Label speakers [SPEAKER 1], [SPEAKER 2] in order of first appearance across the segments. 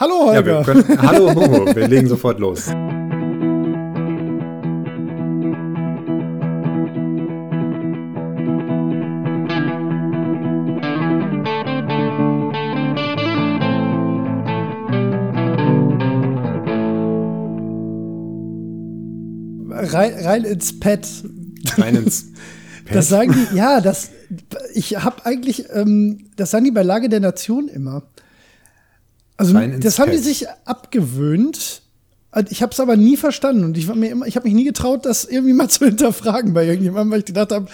[SPEAKER 1] Hallo
[SPEAKER 2] Ja, wir
[SPEAKER 1] Holger.
[SPEAKER 2] können, hallo Momo, wir legen sofort los.
[SPEAKER 1] rein, rein ins Pad.
[SPEAKER 2] Rein ins
[SPEAKER 1] Das sagen die, ja, das, ich habe eigentlich, ähm, das sagen die bei Lage der Nation immer. Also das haben die sich abgewöhnt. Und Ich habe es aber nie verstanden und ich war mir immer, ich habe mich nie getraut, das irgendwie mal zu hinterfragen bei irgendjemandem, weil ich gedacht habe,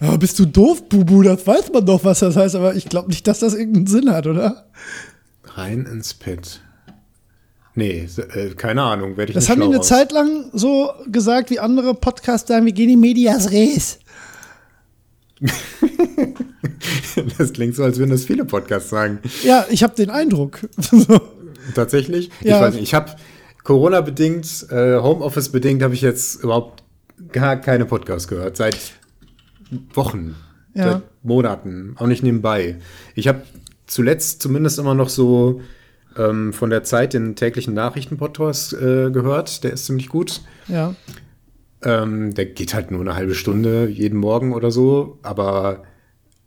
[SPEAKER 1] oh, bist du doof, Bubu, das weiß man doch, was das heißt, aber ich glaube nicht, dass das irgendeinen Sinn hat, oder?
[SPEAKER 2] Rein ins Pad. Nee, äh, keine Ahnung, werde ich
[SPEAKER 1] Das
[SPEAKER 2] nicht
[SPEAKER 1] haben die eine
[SPEAKER 2] raus.
[SPEAKER 1] Zeit lang so gesagt, wie andere Podcasts sagen, wir gehen in Medias Res.
[SPEAKER 2] Das klingt so, als würden das viele Podcasts sagen.
[SPEAKER 1] Ja, ich habe den Eindruck.
[SPEAKER 2] Tatsächlich?
[SPEAKER 1] Ja.
[SPEAKER 2] Ich weiß nicht, ich habe Corona-bedingt, äh, Homeoffice-bedingt habe ich jetzt überhaupt gar keine Podcasts gehört. Seit Wochen,
[SPEAKER 1] Ja.
[SPEAKER 2] seit Monaten, auch nicht nebenbei. Ich habe zuletzt zumindest immer noch so ähm, von der Zeit den täglichen Nachrichten-Podcast äh, gehört. Der ist ziemlich gut.
[SPEAKER 1] ja.
[SPEAKER 2] Ähm, der geht halt nur eine halbe Stunde jeden Morgen oder so, aber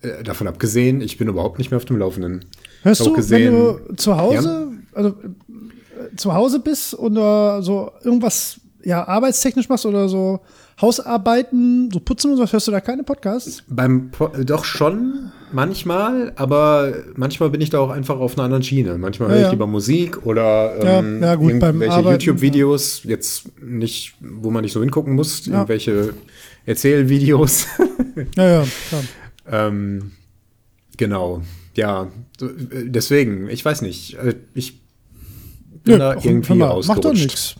[SPEAKER 2] äh, davon abgesehen, ich bin überhaupt nicht mehr auf dem Laufenden.
[SPEAKER 1] Hörst
[SPEAKER 2] Auch
[SPEAKER 1] du,
[SPEAKER 2] gesehen-
[SPEAKER 1] wenn du zu Hause, also äh, zu Hause bist oder so irgendwas ja arbeitstechnisch machst oder so Hausarbeiten, so putzen und so, hörst du da keine Podcasts?
[SPEAKER 2] Beim po äh, doch schon manchmal, aber manchmal bin ich da auch einfach auf einer anderen Schiene. Manchmal
[SPEAKER 1] Ja,
[SPEAKER 2] höre ich
[SPEAKER 1] ja.
[SPEAKER 2] lieber Musik oder ähm,
[SPEAKER 1] ja, gut,
[SPEAKER 2] irgendwelche YouTube-Videos, jetzt nicht, wo man nicht so hingucken muss, irgendwelche Erzählvideos.
[SPEAKER 1] Ja, ja, klar.
[SPEAKER 2] ähm, genau, ja, äh, deswegen, ich weiß nicht, äh, ich bin
[SPEAKER 1] Nö,
[SPEAKER 2] da irgendwie
[SPEAKER 1] mal, Macht doch
[SPEAKER 2] rausgerutscht.
[SPEAKER 1] nichts.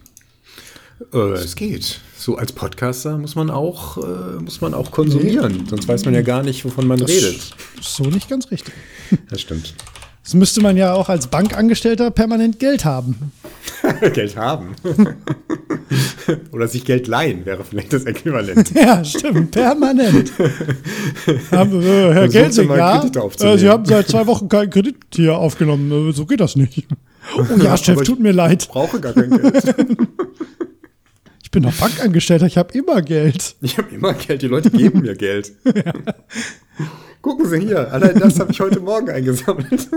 [SPEAKER 2] Äh, es geht. So als Podcaster muss man auch, äh, muss man auch konsumieren. Sonst weiß man ja gar nicht, wovon man redet.
[SPEAKER 1] Ist so nicht ganz richtig.
[SPEAKER 2] Das stimmt.
[SPEAKER 1] Das müsste man ja auch als Bankangestellter permanent Geld haben.
[SPEAKER 2] Geld haben. Oder sich Geld leihen wäre vielleicht das Äquivalent.
[SPEAKER 1] Ja, stimmt, permanent. haben, äh, Herr Gelsing, ja, äh, Sie haben seit zwei Wochen keinen Kredit hier aufgenommen. Äh, So geht das nicht. Oh ja, Chef, tut mir leid.
[SPEAKER 2] Ich brauche gar kein Geld.
[SPEAKER 1] Ich bin doch Bankangestellter, ich habe immer Geld.
[SPEAKER 2] Ich habe immer Geld. Die Leute geben mir Geld. Gucken Sie hier. Allein das habe ich heute Morgen eingesammelt.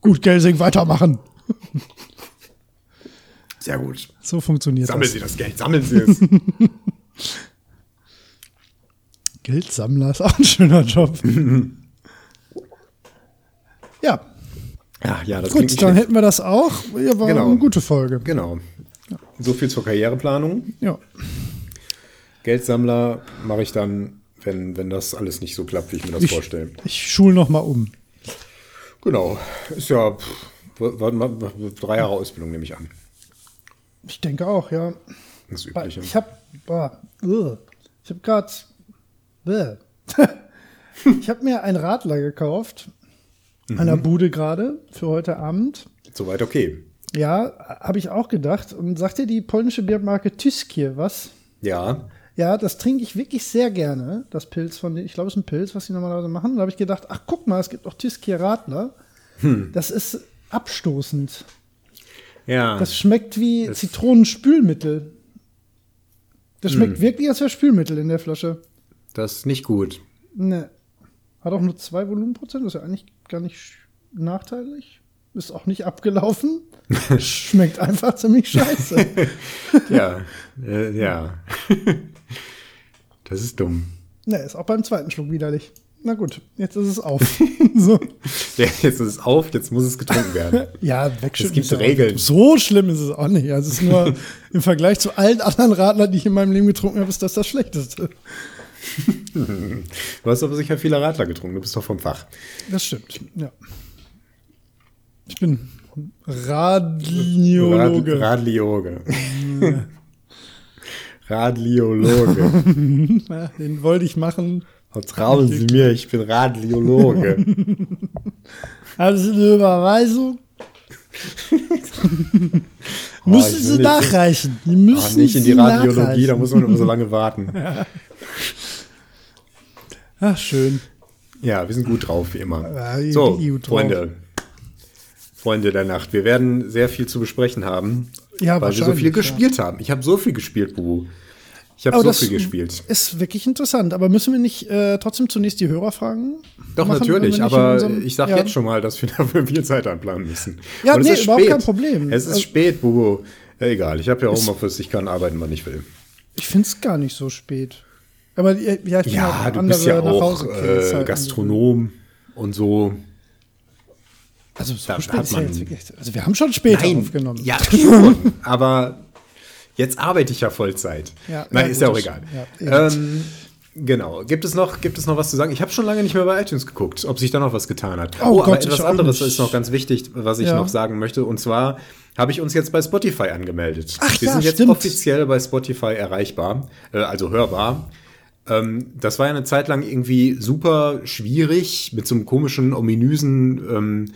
[SPEAKER 1] Gut, Gelsing, weitermachen.
[SPEAKER 2] Sehr gut.
[SPEAKER 1] So funktioniert
[SPEAKER 2] Sammeln
[SPEAKER 1] das.
[SPEAKER 2] Sie das Geld. Sammeln Sie es.
[SPEAKER 1] Geldsammler ist auch ein schöner Job. ja,
[SPEAKER 2] Ja, ja, das
[SPEAKER 1] gut, dann hätten wir das auch. Ja, war
[SPEAKER 2] Genau.
[SPEAKER 1] eine gute Folge.
[SPEAKER 2] Genau. So viel zur Karriereplanung.
[SPEAKER 1] Ja.
[SPEAKER 2] Geldsammler mache ich dann, wenn, wenn das alles nicht so klappt, wie ich mir das
[SPEAKER 1] Ich,
[SPEAKER 2] vorstelle.
[SPEAKER 1] ich schul noch mal um.
[SPEAKER 2] Genau. Ist ja pff, drei Jahre Ausbildung, nehme ich an.
[SPEAKER 1] Ich denke auch, ja.
[SPEAKER 2] Das Übliche.
[SPEAKER 1] Ich habe ich habe gerade ich habe mir einen Radler gekauft an der Bude gerade für heute Abend.
[SPEAKER 2] Soweit okay.
[SPEAKER 1] Ja, habe ich auch gedacht. Und sagt dir die polnische Biermarke Tyskier was?
[SPEAKER 2] Ja.
[SPEAKER 1] Ja, das trinke ich wirklich sehr gerne. Das Pilz von denen. Ich glaube, es ist ein Pilz, was sie normalerweise machen. Da habe ich gedacht, ach guck mal, es gibt auch Tyskier Radler. Das ist abstoßend.
[SPEAKER 2] Ja.
[SPEAKER 1] Das schmeckt wie
[SPEAKER 2] Das-
[SPEAKER 1] Zitronenspülmittel. Das schmeckt wirklich, als wäre Spülmittel in der Flasche.
[SPEAKER 2] das ist nicht gut.
[SPEAKER 1] Ne. Hat auch nur zwei Volumenprozent, das ist ja eigentlich gar nicht nachteilig. Ist auch nicht abgelaufen. Schmeckt einfach ziemlich scheiße.
[SPEAKER 2] Ja. äh, ja. das ist dumm.
[SPEAKER 1] ne, ist auch beim zweiten Schluck widerlich. Na gut, jetzt ist es auf. so.
[SPEAKER 2] Ja, jetzt ist es auf, jetzt muss es getrunken werden.
[SPEAKER 1] Ja, wegschütten.
[SPEAKER 2] Es gibt Regeln.
[SPEAKER 1] So schlimm ist es auch nicht. Also es ist nur im Vergleich zu allen anderen Radlern, die ich in meinem Leben getrunken habe, ist das das Schlechteste.
[SPEAKER 2] Du hast aber sicher viele Radler getrunken, du bist doch vom Fach.
[SPEAKER 1] Das stimmt, ja. Ich bin Radiologe.
[SPEAKER 2] Rad, Radliologe. Radliologe.
[SPEAKER 1] Ja, den wollte ich machen.
[SPEAKER 2] Vertrauen Sie mir, ich bin Radliologe.
[SPEAKER 1] Haben Sie eine Überweisung? müssen
[SPEAKER 2] Oh, ich
[SPEAKER 1] Sie nachreichen. Die müssen
[SPEAKER 2] nicht in die Radiologie, da muss man immer so lange warten.
[SPEAKER 1] Ach, schön.
[SPEAKER 2] Ja, wir sind gut drauf, wie immer.
[SPEAKER 1] Ja,
[SPEAKER 2] so. Freunde. Freunde der Nacht. Wir werden sehr viel zu besprechen haben,
[SPEAKER 1] Ja,
[SPEAKER 2] weil wir so viel
[SPEAKER 1] ja.
[SPEAKER 2] gespielt haben. Ich habe so viel gespielt, Bubu. Ich habe so viel gespielt.
[SPEAKER 1] ist wirklich interessant. Aber müssen wir nicht äh, trotzdem zunächst die Hörer fragen?
[SPEAKER 2] Doch,
[SPEAKER 1] machen,
[SPEAKER 2] natürlich, aber
[SPEAKER 1] unserem-
[SPEAKER 2] ich sage
[SPEAKER 1] ja.
[SPEAKER 2] jetzt schon mal, dass wir dafür viel Zeit anplanen müssen.
[SPEAKER 1] Ja, nee,
[SPEAKER 2] ist
[SPEAKER 1] überhaupt
[SPEAKER 2] spät.
[SPEAKER 1] kein Problem.
[SPEAKER 2] Es ist
[SPEAKER 1] Also-
[SPEAKER 2] spät, Bubu. Ja, egal, ich habe ja Homeoffice, ich kann arbeiten, wann ich will.
[SPEAKER 1] Ich finde es gar nicht so spät. Aber äh, ja, ich bin
[SPEAKER 2] Ja,
[SPEAKER 1] halt
[SPEAKER 2] du bist ja auch äh, Gastronom und so.
[SPEAKER 1] Also so
[SPEAKER 2] Da
[SPEAKER 1] spät
[SPEAKER 2] hat man-
[SPEAKER 1] jetzt. Also wir haben schon später aufgenommen.
[SPEAKER 2] Ja, schon. aber jetzt arbeite ich ja Vollzeit.
[SPEAKER 1] Ja,
[SPEAKER 2] Nein,
[SPEAKER 1] ja,
[SPEAKER 2] ist
[SPEAKER 1] gut,
[SPEAKER 2] ja auch egal.
[SPEAKER 1] ja,
[SPEAKER 2] ähm, genau. Gibt es, noch, gibt es noch was zu sagen? Ich habe schon lange nicht mehr bei iTunes geguckt, ob sich da noch was getan hat.
[SPEAKER 1] Oh
[SPEAKER 2] aber
[SPEAKER 1] Gott, ich
[SPEAKER 2] etwas anderes ist noch ganz wichtig, was ich noch sagen möchte. Und zwar habe ich uns jetzt bei Spotify angemeldet.
[SPEAKER 1] Ach
[SPEAKER 2] Wir sind jetzt
[SPEAKER 1] stimmt.
[SPEAKER 2] offiziell bei Spotify erreichbar, äh, also hörbar. Ähm, das war ja eine Zeit lang irgendwie super schwierig mit so einem komischen, ominösen ähm,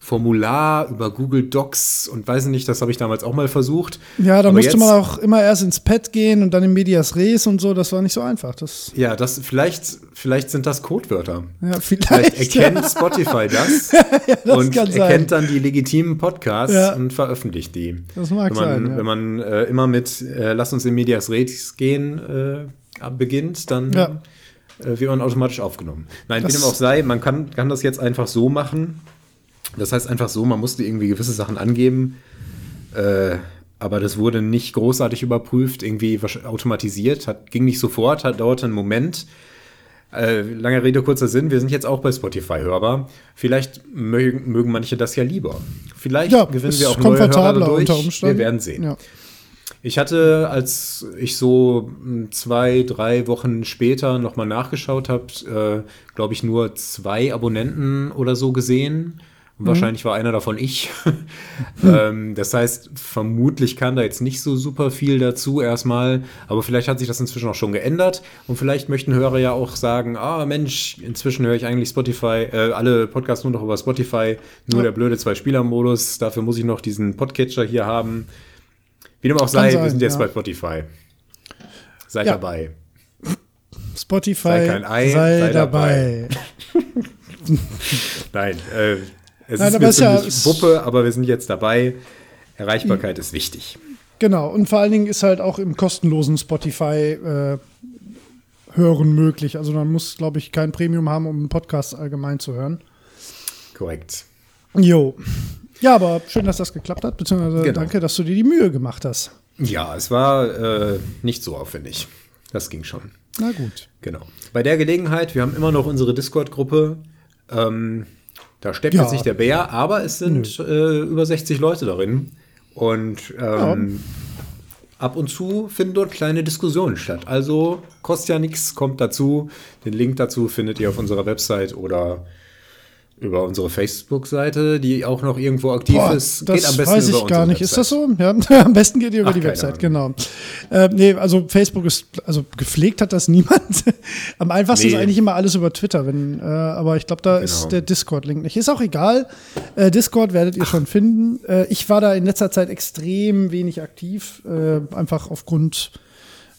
[SPEAKER 2] Formular über Google Docs und weiß nicht, das habe ich damals auch mal versucht.
[SPEAKER 1] Ja, da
[SPEAKER 2] Aber
[SPEAKER 1] musste
[SPEAKER 2] jetzt-
[SPEAKER 1] man auch immer erst ins Pad gehen und dann in Medias Res und so. Das war nicht so einfach. Das,
[SPEAKER 2] Ja, das, vielleicht, vielleicht sind das Codewörter.
[SPEAKER 1] ja, vielleicht.
[SPEAKER 2] Vielleicht erkennt Spotify das,
[SPEAKER 1] das
[SPEAKER 2] und erkennt dann die legitimen Podcasts
[SPEAKER 1] Ja.
[SPEAKER 2] und veröffentlicht die.
[SPEAKER 1] Das mag
[SPEAKER 2] wenn man,
[SPEAKER 1] sein, ja.
[SPEAKER 2] Wenn man äh, immer mit äh, Lass uns in Medias Res gehen äh, beginnt, dann
[SPEAKER 1] Ja.
[SPEAKER 2] äh, wird man automatisch aufgenommen. Nein, wie
[SPEAKER 1] Das-
[SPEAKER 2] dem auch sei, man kann, kann das jetzt einfach so machen. Das heißt einfach so, man musste irgendwie gewisse Sachen angeben. Äh, aber das wurde nicht großartig überprüft, irgendwie automatisiert, hat, ging nicht sofort, hat, dauerte einen Moment. Äh, lange Rede, kurzer Sinn, wir sind jetzt auch bei Spotify hörbar. Vielleicht mögen, mögen manche das ja lieber. Vielleicht
[SPEAKER 1] Ja,
[SPEAKER 2] gewinnen wir auch neue Hörer
[SPEAKER 1] komfortabler
[SPEAKER 2] dadurch. Wir werden sehen.
[SPEAKER 1] Ja.
[SPEAKER 2] Ich hatte, als ich so mh, zwei, drei Wochen später nochmal nachgeschaut habe, äh, glaube ich, nur zwei Abonnenten oder so gesehen. Und Wahrscheinlich war einer davon ich. ähm, das heißt, vermutlich kann da jetzt nicht so super viel dazu erstmal, aber vielleicht hat sich das inzwischen auch schon geändert und vielleicht möchten Hörer ja auch sagen, ah Mensch, inzwischen höre ich eigentlich Spotify, äh, alle Podcasts nur noch über Spotify, nur
[SPEAKER 1] Ja.
[SPEAKER 2] der blöde Zwei-Spieler-Modus, dafür muss ich noch diesen Podcatcher hier haben. Wie dem auch sei, wir
[SPEAKER 1] sein,
[SPEAKER 2] sind jetzt
[SPEAKER 1] ja.
[SPEAKER 2] bei Spotify. Seid
[SPEAKER 1] Ja.
[SPEAKER 2] dabei.
[SPEAKER 1] Spotify,
[SPEAKER 2] Sei kein Ei,
[SPEAKER 1] sei,
[SPEAKER 2] sei
[SPEAKER 1] dabei.
[SPEAKER 2] Nein, äh, es
[SPEAKER 1] Nein,
[SPEAKER 2] ist mir
[SPEAKER 1] ist ja-
[SPEAKER 2] ziemlich Wuppe, aber wir sind jetzt dabei. Erreichbarkeit ist wichtig.
[SPEAKER 1] Genau, und vor allen Dingen ist halt auch im kostenlosen Spotify äh, Hören möglich. Also man muss, glaube ich, kein Premium haben, um einen Podcast allgemein zu hören.
[SPEAKER 2] Korrekt.
[SPEAKER 1] Jo. Ja, aber schön, dass das geklappt hat, beziehungsweise
[SPEAKER 2] Genau.
[SPEAKER 1] danke, dass du dir die Mühe gemacht hast.
[SPEAKER 2] Ja, es war äh, nicht so aufwendig. Das ging schon.
[SPEAKER 1] Na gut.
[SPEAKER 2] Genau. Bei der Gelegenheit, wir haben immer noch unsere Discord-Gruppe. Ähm, da steppt
[SPEAKER 1] Ja.
[SPEAKER 2] jetzt nicht der Bär, aber es sind äh, über 60 Leute darin. Und ähm, ab und zu finden dort kleine Diskussionen statt. Also kostet ja nichts, kommt dazu. Den Link dazu findet ihr auf unserer Website oder über unsere Facebook-Seite, die auch noch irgendwo aktiv
[SPEAKER 1] Boah,
[SPEAKER 2] ist.
[SPEAKER 1] das weiß ich gar nicht. Ist das so? Ja, am besten geht ihr über
[SPEAKER 2] Ach,
[SPEAKER 1] die Website,
[SPEAKER 2] Ahnung.
[SPEAKER 1] genau. Äh, nee, also Facebook ist, also gepflegt hat das niemand. am einfachsten
[SPEAKER 2] Nee.
[SPEAKER 1] ist eigentlich immer alles über Twitter, wenn, äh, aber ich glaube, da
[SPEAKER 2] Genau.
[SPEAKER 1] ist der Discord-Link nicht. Ist auch egal. Äh, Discord werdet ihr schon finden. Äh, ich war da in letzter Zeit extrem wenig aktiv, äh, einfach aufgrund,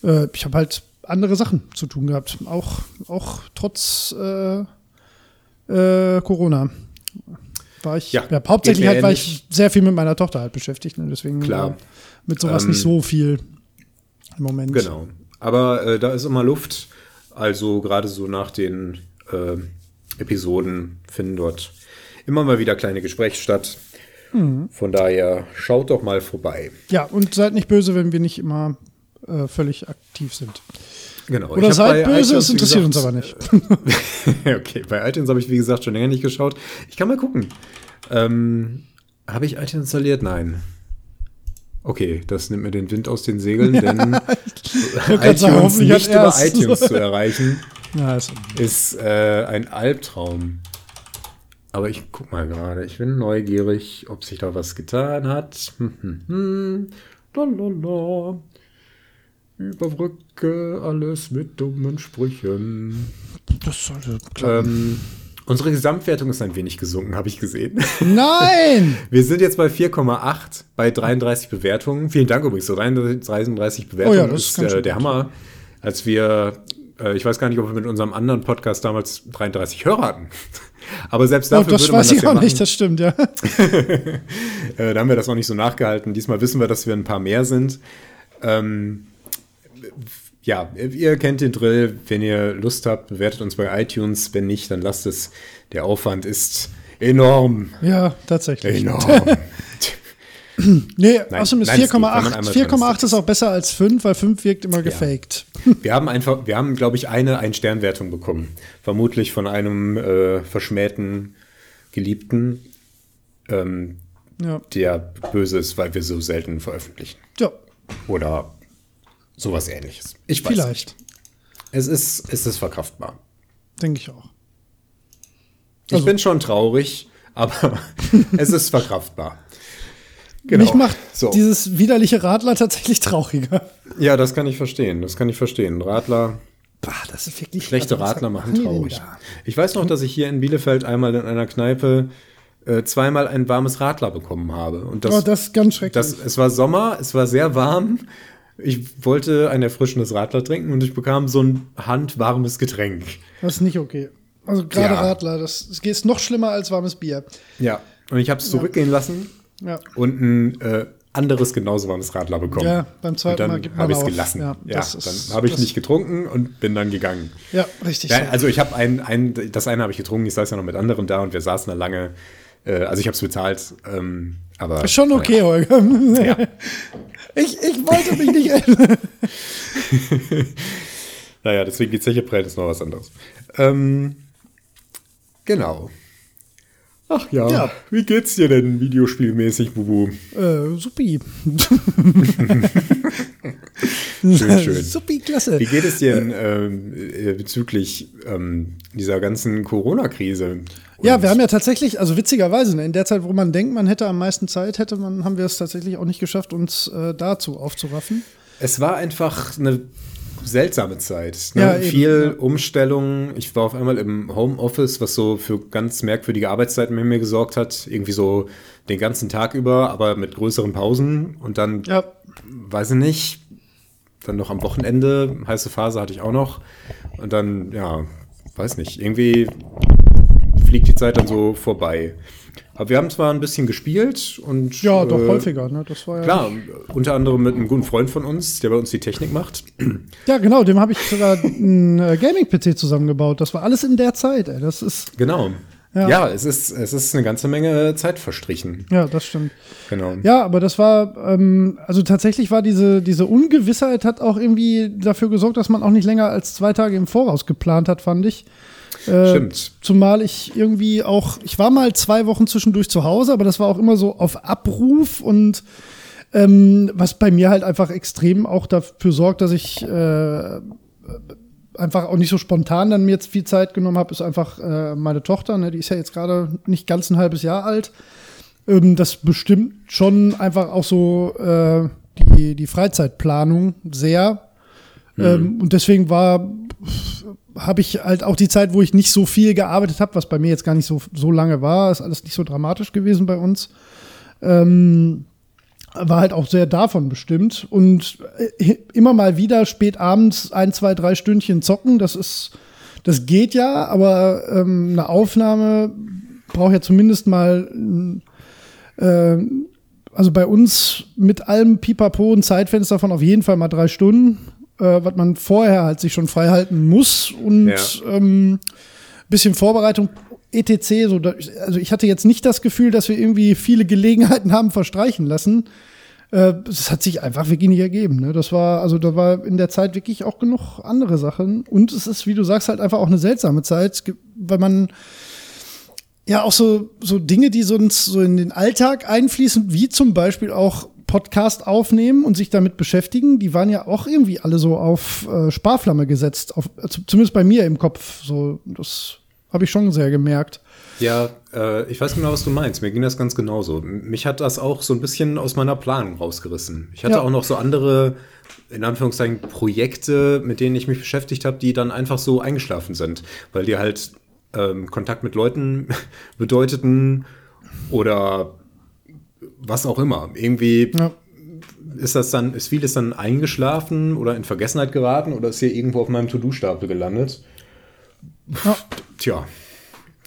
[SPEAKER 1] äh, ich habe halt andere Sachen zu tun gehabt. Auch, auch trotz äh, Corona. War ich,
[SPEAKER 2] Ja,
[SPEAKER 1] ja, hauptsächlich halt, war ich sehr viel mit meiner Tochter halt beschäftigt. Ne? Deswegen
[SPEAKER 2] Klar.
[SPEAKER 1] äh, mit sowas
[SPEAKER 2] Ähm,
[SPEAKER 1] nicht so viel im Moment.
[SPEAKER 2] Genau. Aber äh, da ist immer Luft. Also gerade so nach den äh, Episoden finden dort immer mal wieder kleine Gespräche statt.
[SPEAKER 1] Mhm.
[SPEAKER 2] Von daher schaut doch mal vorbei.
[SPEAKER 1] Ja, und seid nicht böse, wenn wir nicht immer äh, völlig aktiv sind.
[SPEAKER 2] Genau.
[SPEAKER 1] Oder seid böse, es interessiert uns
[SPEAKER 2] gesagt,
[SPEAKER 1] aber nicht.
[SPEAKER 2] okay, bei iTunes habe ich, wie gesagt, schon länger nicht geschaut. Ich kann mal gucken. Ähm, habe ich iTunes installiert? Nein. Okay, das nimmt mir den Wind aus den Segeln, denn
[SPEAKER 1] sagen,
[SPEAKER 2] iTunes
[SPEAKER 1] hoffentlich
[SPEAKER 2] nicht über
[SPEAKER 1] er's.
[SPEAKER 2] iTunes zu erreichen,
[SPEAKER 1] Ja, ist,
[SPEAKER 2] ist äh, ein Albtraum. Aber ich guck mal gerade, ich bin neugierig, ob sich da was getan hat. Hm, hm, hm. Überbrücke alles mit dummen Sprüchen.
[SPEAKER 1] das sollte klappen.
[SPEAKER 2] Ähm, unsere Gesamtwertung ist ein wenig gesunken, habe ich gesehen.
[SPEAKER 1] Nein!
[SPEAKER 2] Wir sind jetzt bei 4,8 bei 33 Bewertungen. Vielen Dank übrigens. So 33 33 Bewertungen
[SPEAKER 1] Oh ja, das ist
[SPEAKER 2] ist äh, der Hammer. Als wir, äh, ich weiß gar nicht, ob wir mit unserem anderen Podcast damals 33 Hörer hatten. Aber selbst
[SPEAKER 1] Oh,
[SPEAKER 2] dafür
[SPEAKER 1] das
[SPEAKER 2] würde man
[SPEAKER 1] weiß
[SPEAKER 2] das
[SPEAKER 1] ich
[SPEAKER 2] ja
[SPEAKER 1] auch
[SPEAKER 2] machen.
[SPEAKER 1] nicht, das stimmt, ja.
[SPEAKER 2] Äh, da haben wir das noch nicht so nachgehalten. Diesmal wissen wir, dass wir ein paar mehr sind. Ähm, ja, ihr kennt den Drill. Wenn ihr Lust habt, bewertet uns bei iTunes. Wenn nicht, dann lasst es. Der Aufwand ist enorm.
[SPEAKER 1] Ja, tatsächlich.
[SPEAKER 2] Enorm.
[SPEAKER 1] Nee,
[SPEAKER 2] Nein,
[SPEAKER 1] außerdem ist
[SPEAKER 2] nein, es geht, wenn man
[SPEAKER 1] 4,8.
[SPEAKER 2] einmal dran
[SPEAKER 1] 4,8
[SPEAKER 2] ist.
[SPEAKER 1] auch besser als 5, weil 5 wirkt immer gefaked.
[SPEAKER 2] Wir haben einfach, wir haben, glaube ich, eine Ein-Stern-Wertung bekommen. Vermutlich von einem äh, verschmähten Geliebten, ähm,
[SPEAKER 1] Ja.
[SPEAKER 2] der böse ist, weil wir so selten veröffentlichen.
[SPEAKER 1] ja,
[SPEAKER 2] Oder sowas ähnliches. Ich weiß
[SPEAKER 1] vielleicht.
[SPEAKER 2] nicht. Es ist, es ist verkraftbar.
[SPEAKER 1] Denke ich auch.
[SPEAKER 2] Ich
[SPEAKER 1] Also-
[SPEAKER 2] bin schon traurig, aber es ist verkraftbar. Genau.
[SPEAKER 1] Mich macht
[SPEAKER 2] so.
[SPEAKER 1] dieses widerliche Radler tatsächlich trauriger.
[SPEAKER 2] Ja, das kann ich verstehen. Das kann ich verstehen. Radler,
[SPEAKER 1] Bah, das ist wirklich
[SPEAKER 2] schlechte
[SPEAKER 1] also,
[SPEAKER 2] Radler machen traurig. Ich weiß noch, dass ich hier in Bielefeld einmal in einer Kneipe äh, zweimal ein warmes Radler bekommen habe. Und das,
[SPEAKER 1] oh, das ist ganz schrecklich.
[SPEAKER 2] das, es war Sommer, es war sehr warm. Ich wollte ein erfrischendes Radler trinken und ich bekam so ein handwarmes Getränk.
[SPEAKER 1] Das ist nicht okay. Also gerade
[SPEAKER 2] Ja.
[SPEAKER 1] Radler, das, das ist noch schlimmer als warmes Bier.
[SPEAKER 2] Ja. Und ich habe es zurückgehen lassen
[SPEAKER 1] Ja.
[SPEAKER 2] und ein äh, anderes genauso warmes Radler bekommen.
[SPEAKER 1] Ja, beim zweiten
[SPEAKER 2] und
[SPEAKER 1] Mal
[SPEAKER 2] dann
[SPEAKER 1] gibt man
[SPEAKER 2] habe ich es gelassen.
[SPEAKER 1] Ja,
[SPEAKER 2] Ja, dann habe ich nicht getrunken und bin dann gegangen.
[SPEAKER 1] Ja, richtig.
[SPEAKER 2] Ja,
[SPEAKER 1] so.
[SPEAKER 2] also ich habe ein, ein, das eine habe ich getrunken, ich saß ja noch mit anderen da und wir saßen da lange. Äh, also ich habe es bezahlt, ähm, aber
[SPEAKER 1] ist schon okay, Holger.
[SPEAKER 2] Ja.
[SPEAKER 1] Ich, ich wollte mich nicht ändern.
[SPEAKER 2] Naja, deswegen geht Zeche Prell ist noch was anderes. Ähm, genau. Ach ja,
[SPEAKER 1] Ja.
[SPEAKER 2] wie geht's dir denn videospielmäßig, Bubu?
[SPEAKER 1] äh, supi.
[SPEAKER 2] Schön, schön.
[SPEAKER 1] Supi, klasse.
[SPEAKER 2] Wie geht es dir denn ähm, äh, bezüglich ähm, dieser ganzen Corona-Krise?
[SPEAKER 1] Ja, wir haben ja tatsächlich, also witzigerweise, ne, in der Zeit, wo man denkt, man hätte am meisten Zeit, hätte man, haben wir es tatsächlich auch nicht geschafft, uns äh, dazu aufzuraffen.
[SPEAKER 2] Es war einfach eine seltsame Zeit. Ne?
[SPEAKER 1] Ja,
[SPEAKER 2] Viel
[SPEAKER 1] ja.
[SPEAKER 2] Umstellung. Ich war auf einmal im Homeoffice, was so für ganz merkwürdige Arbeitszeiten mit mir gesorgt hat. Irgendwie so den ganzen Tag über, aber mit größeren Pausen. Und dann,
[SPEAKER 1] Ja,
[SPEAKER 2] weiß ich nicht, dann noch am Wochenende, heiße Phase hatte ich auch noch. Und dann, ja, weiß nicht, irgendwie fliegt die Zeit dann so vorbei. Aber wir haben zwar ein bisschen gespielt und.
[SPEAKER 1] ja, doch
[SPEAKER 2] äh,
[SPEAKER 1] häufiger, ne? Das war ja.
[SPEAKER 2] Klar, unter anderem mit einem guten Freund von uns, der bei uns die Technik macht.
[SPEAKER 1] Ja, genau, dem habe ich sogar einen äh, Gaming-PC zusammengebaut. Das war alles in der Zeit, ey. Das ist,
[SPEAKER 2] Genau.
[SPEAKER 1] Ja.
[SPEAKER 2] Ja, es, ist, es ist eine ganze Menge Zeit verstrichen.
[SPEAKER 1] ja, das stimmt.
[SPEAKER 2] Genau.
[SPEAKER 1] Ja, aber das war, ähm, also tatsächlich war diese, diese Ungewissheit hat auch irgendwie dafür gesorgt, dass man auch nicht länger als zwei Tage im Voraus geplant hat, fand ich. Äh,
[SPEAKER 2] Stimmt.
[SPEAKER 1] Zumal ich irgendwie auch, ich war mal zwei Wochen zwischendurch zu Hause, aber das war auch immer so auf Abruf und ähm, was bei mir halt einfach extrem auch dafür sorgt, dass ich äh, einfach auch nicht so spontan dann mir jetzt viel Zeit genommen habe, ist einfach äh, meine Tochter, ne? die ist ja jetzt gerade nicht ganz ein halbes Jahr alt. Ähm, das bestimmt schon einfach auch so äh, die, die Freizeitplanung sehr. Ähm, und deswegen war habe ich halt auch die Zeit, wo ich nicht so viel gearbeitet habe, was bei mir jetzt gar nicht so, so lange war, ist alles nicht so dramatisch gewesen bei uns. Ähm, war halt auch sehr davon bestimmt. Und äh, immer mal wieder spät abends ein, zwei, drei Stündchen zocken, das ist, das geht ja, aber ähm, eine Aufnahme braucht ja zumindest mal, äh, also bei uns mit allem Pipapo ein Zeitfenster von auf jeden Fall mal drei Stunden, äh, was man vorher halt sich schon frei halten muss und
[SPEAKER 2] Ja.
[SPEAKER 1] ähm, bisschen Vorbereitung etc. So, also ich hatte jetzt nicht das Gefühl, dass wir irgendwie viele Gelegenheiten haben verstreichen lassen. Äh, Es hat sich einfach wirklich nicht ergeben. Ne? Das war, also da war in der Zeit wirklich auch genug andere Sachen. Und es ist, wie du sagst, halt einfach auch eine seltsame Zeit, weil man ja auch so, so Dinge, die sonst so in den Alltag einfließen, wie zum Beispiel auch Podcast aufnehmen und sich damit beschäftigen, die waren ja auch irgendwie alle so auf äh, Sparflamme gesetzt, auf, also zumindest bei mir im Kopf. So, das habe ich schon sehr gemerkt.
[SPEAKER 2] Ja, äh, ich weiß genau, was du meinst. Mir ging das ganz genauso. Mich hat das auch so ein bisschen aus meiner Planung rausgerissen. Ich hatte
[SPEAKER 1] Ja.
[SPEAKER 2] auch noch so andere, in Anführungszeichen, Projekte, mit denen ich mich beschäftigt habe, die dann einfach so eingeschlafen sind, weil die halt ähm, Kontakt mit Leuten bedeuteten oder was auch immer. Irgendwie
[SPEAKER 1] Ja.
[SPEAKER 2] ist das dann, ist vieles dann eingeschlafen oder in Vergessenheit geraten oder ist hier irgendwo auf meinem To-Do-Stapel gelandet?
[SPEAKER 1] Ja.
[SPEAKER 2] Tja,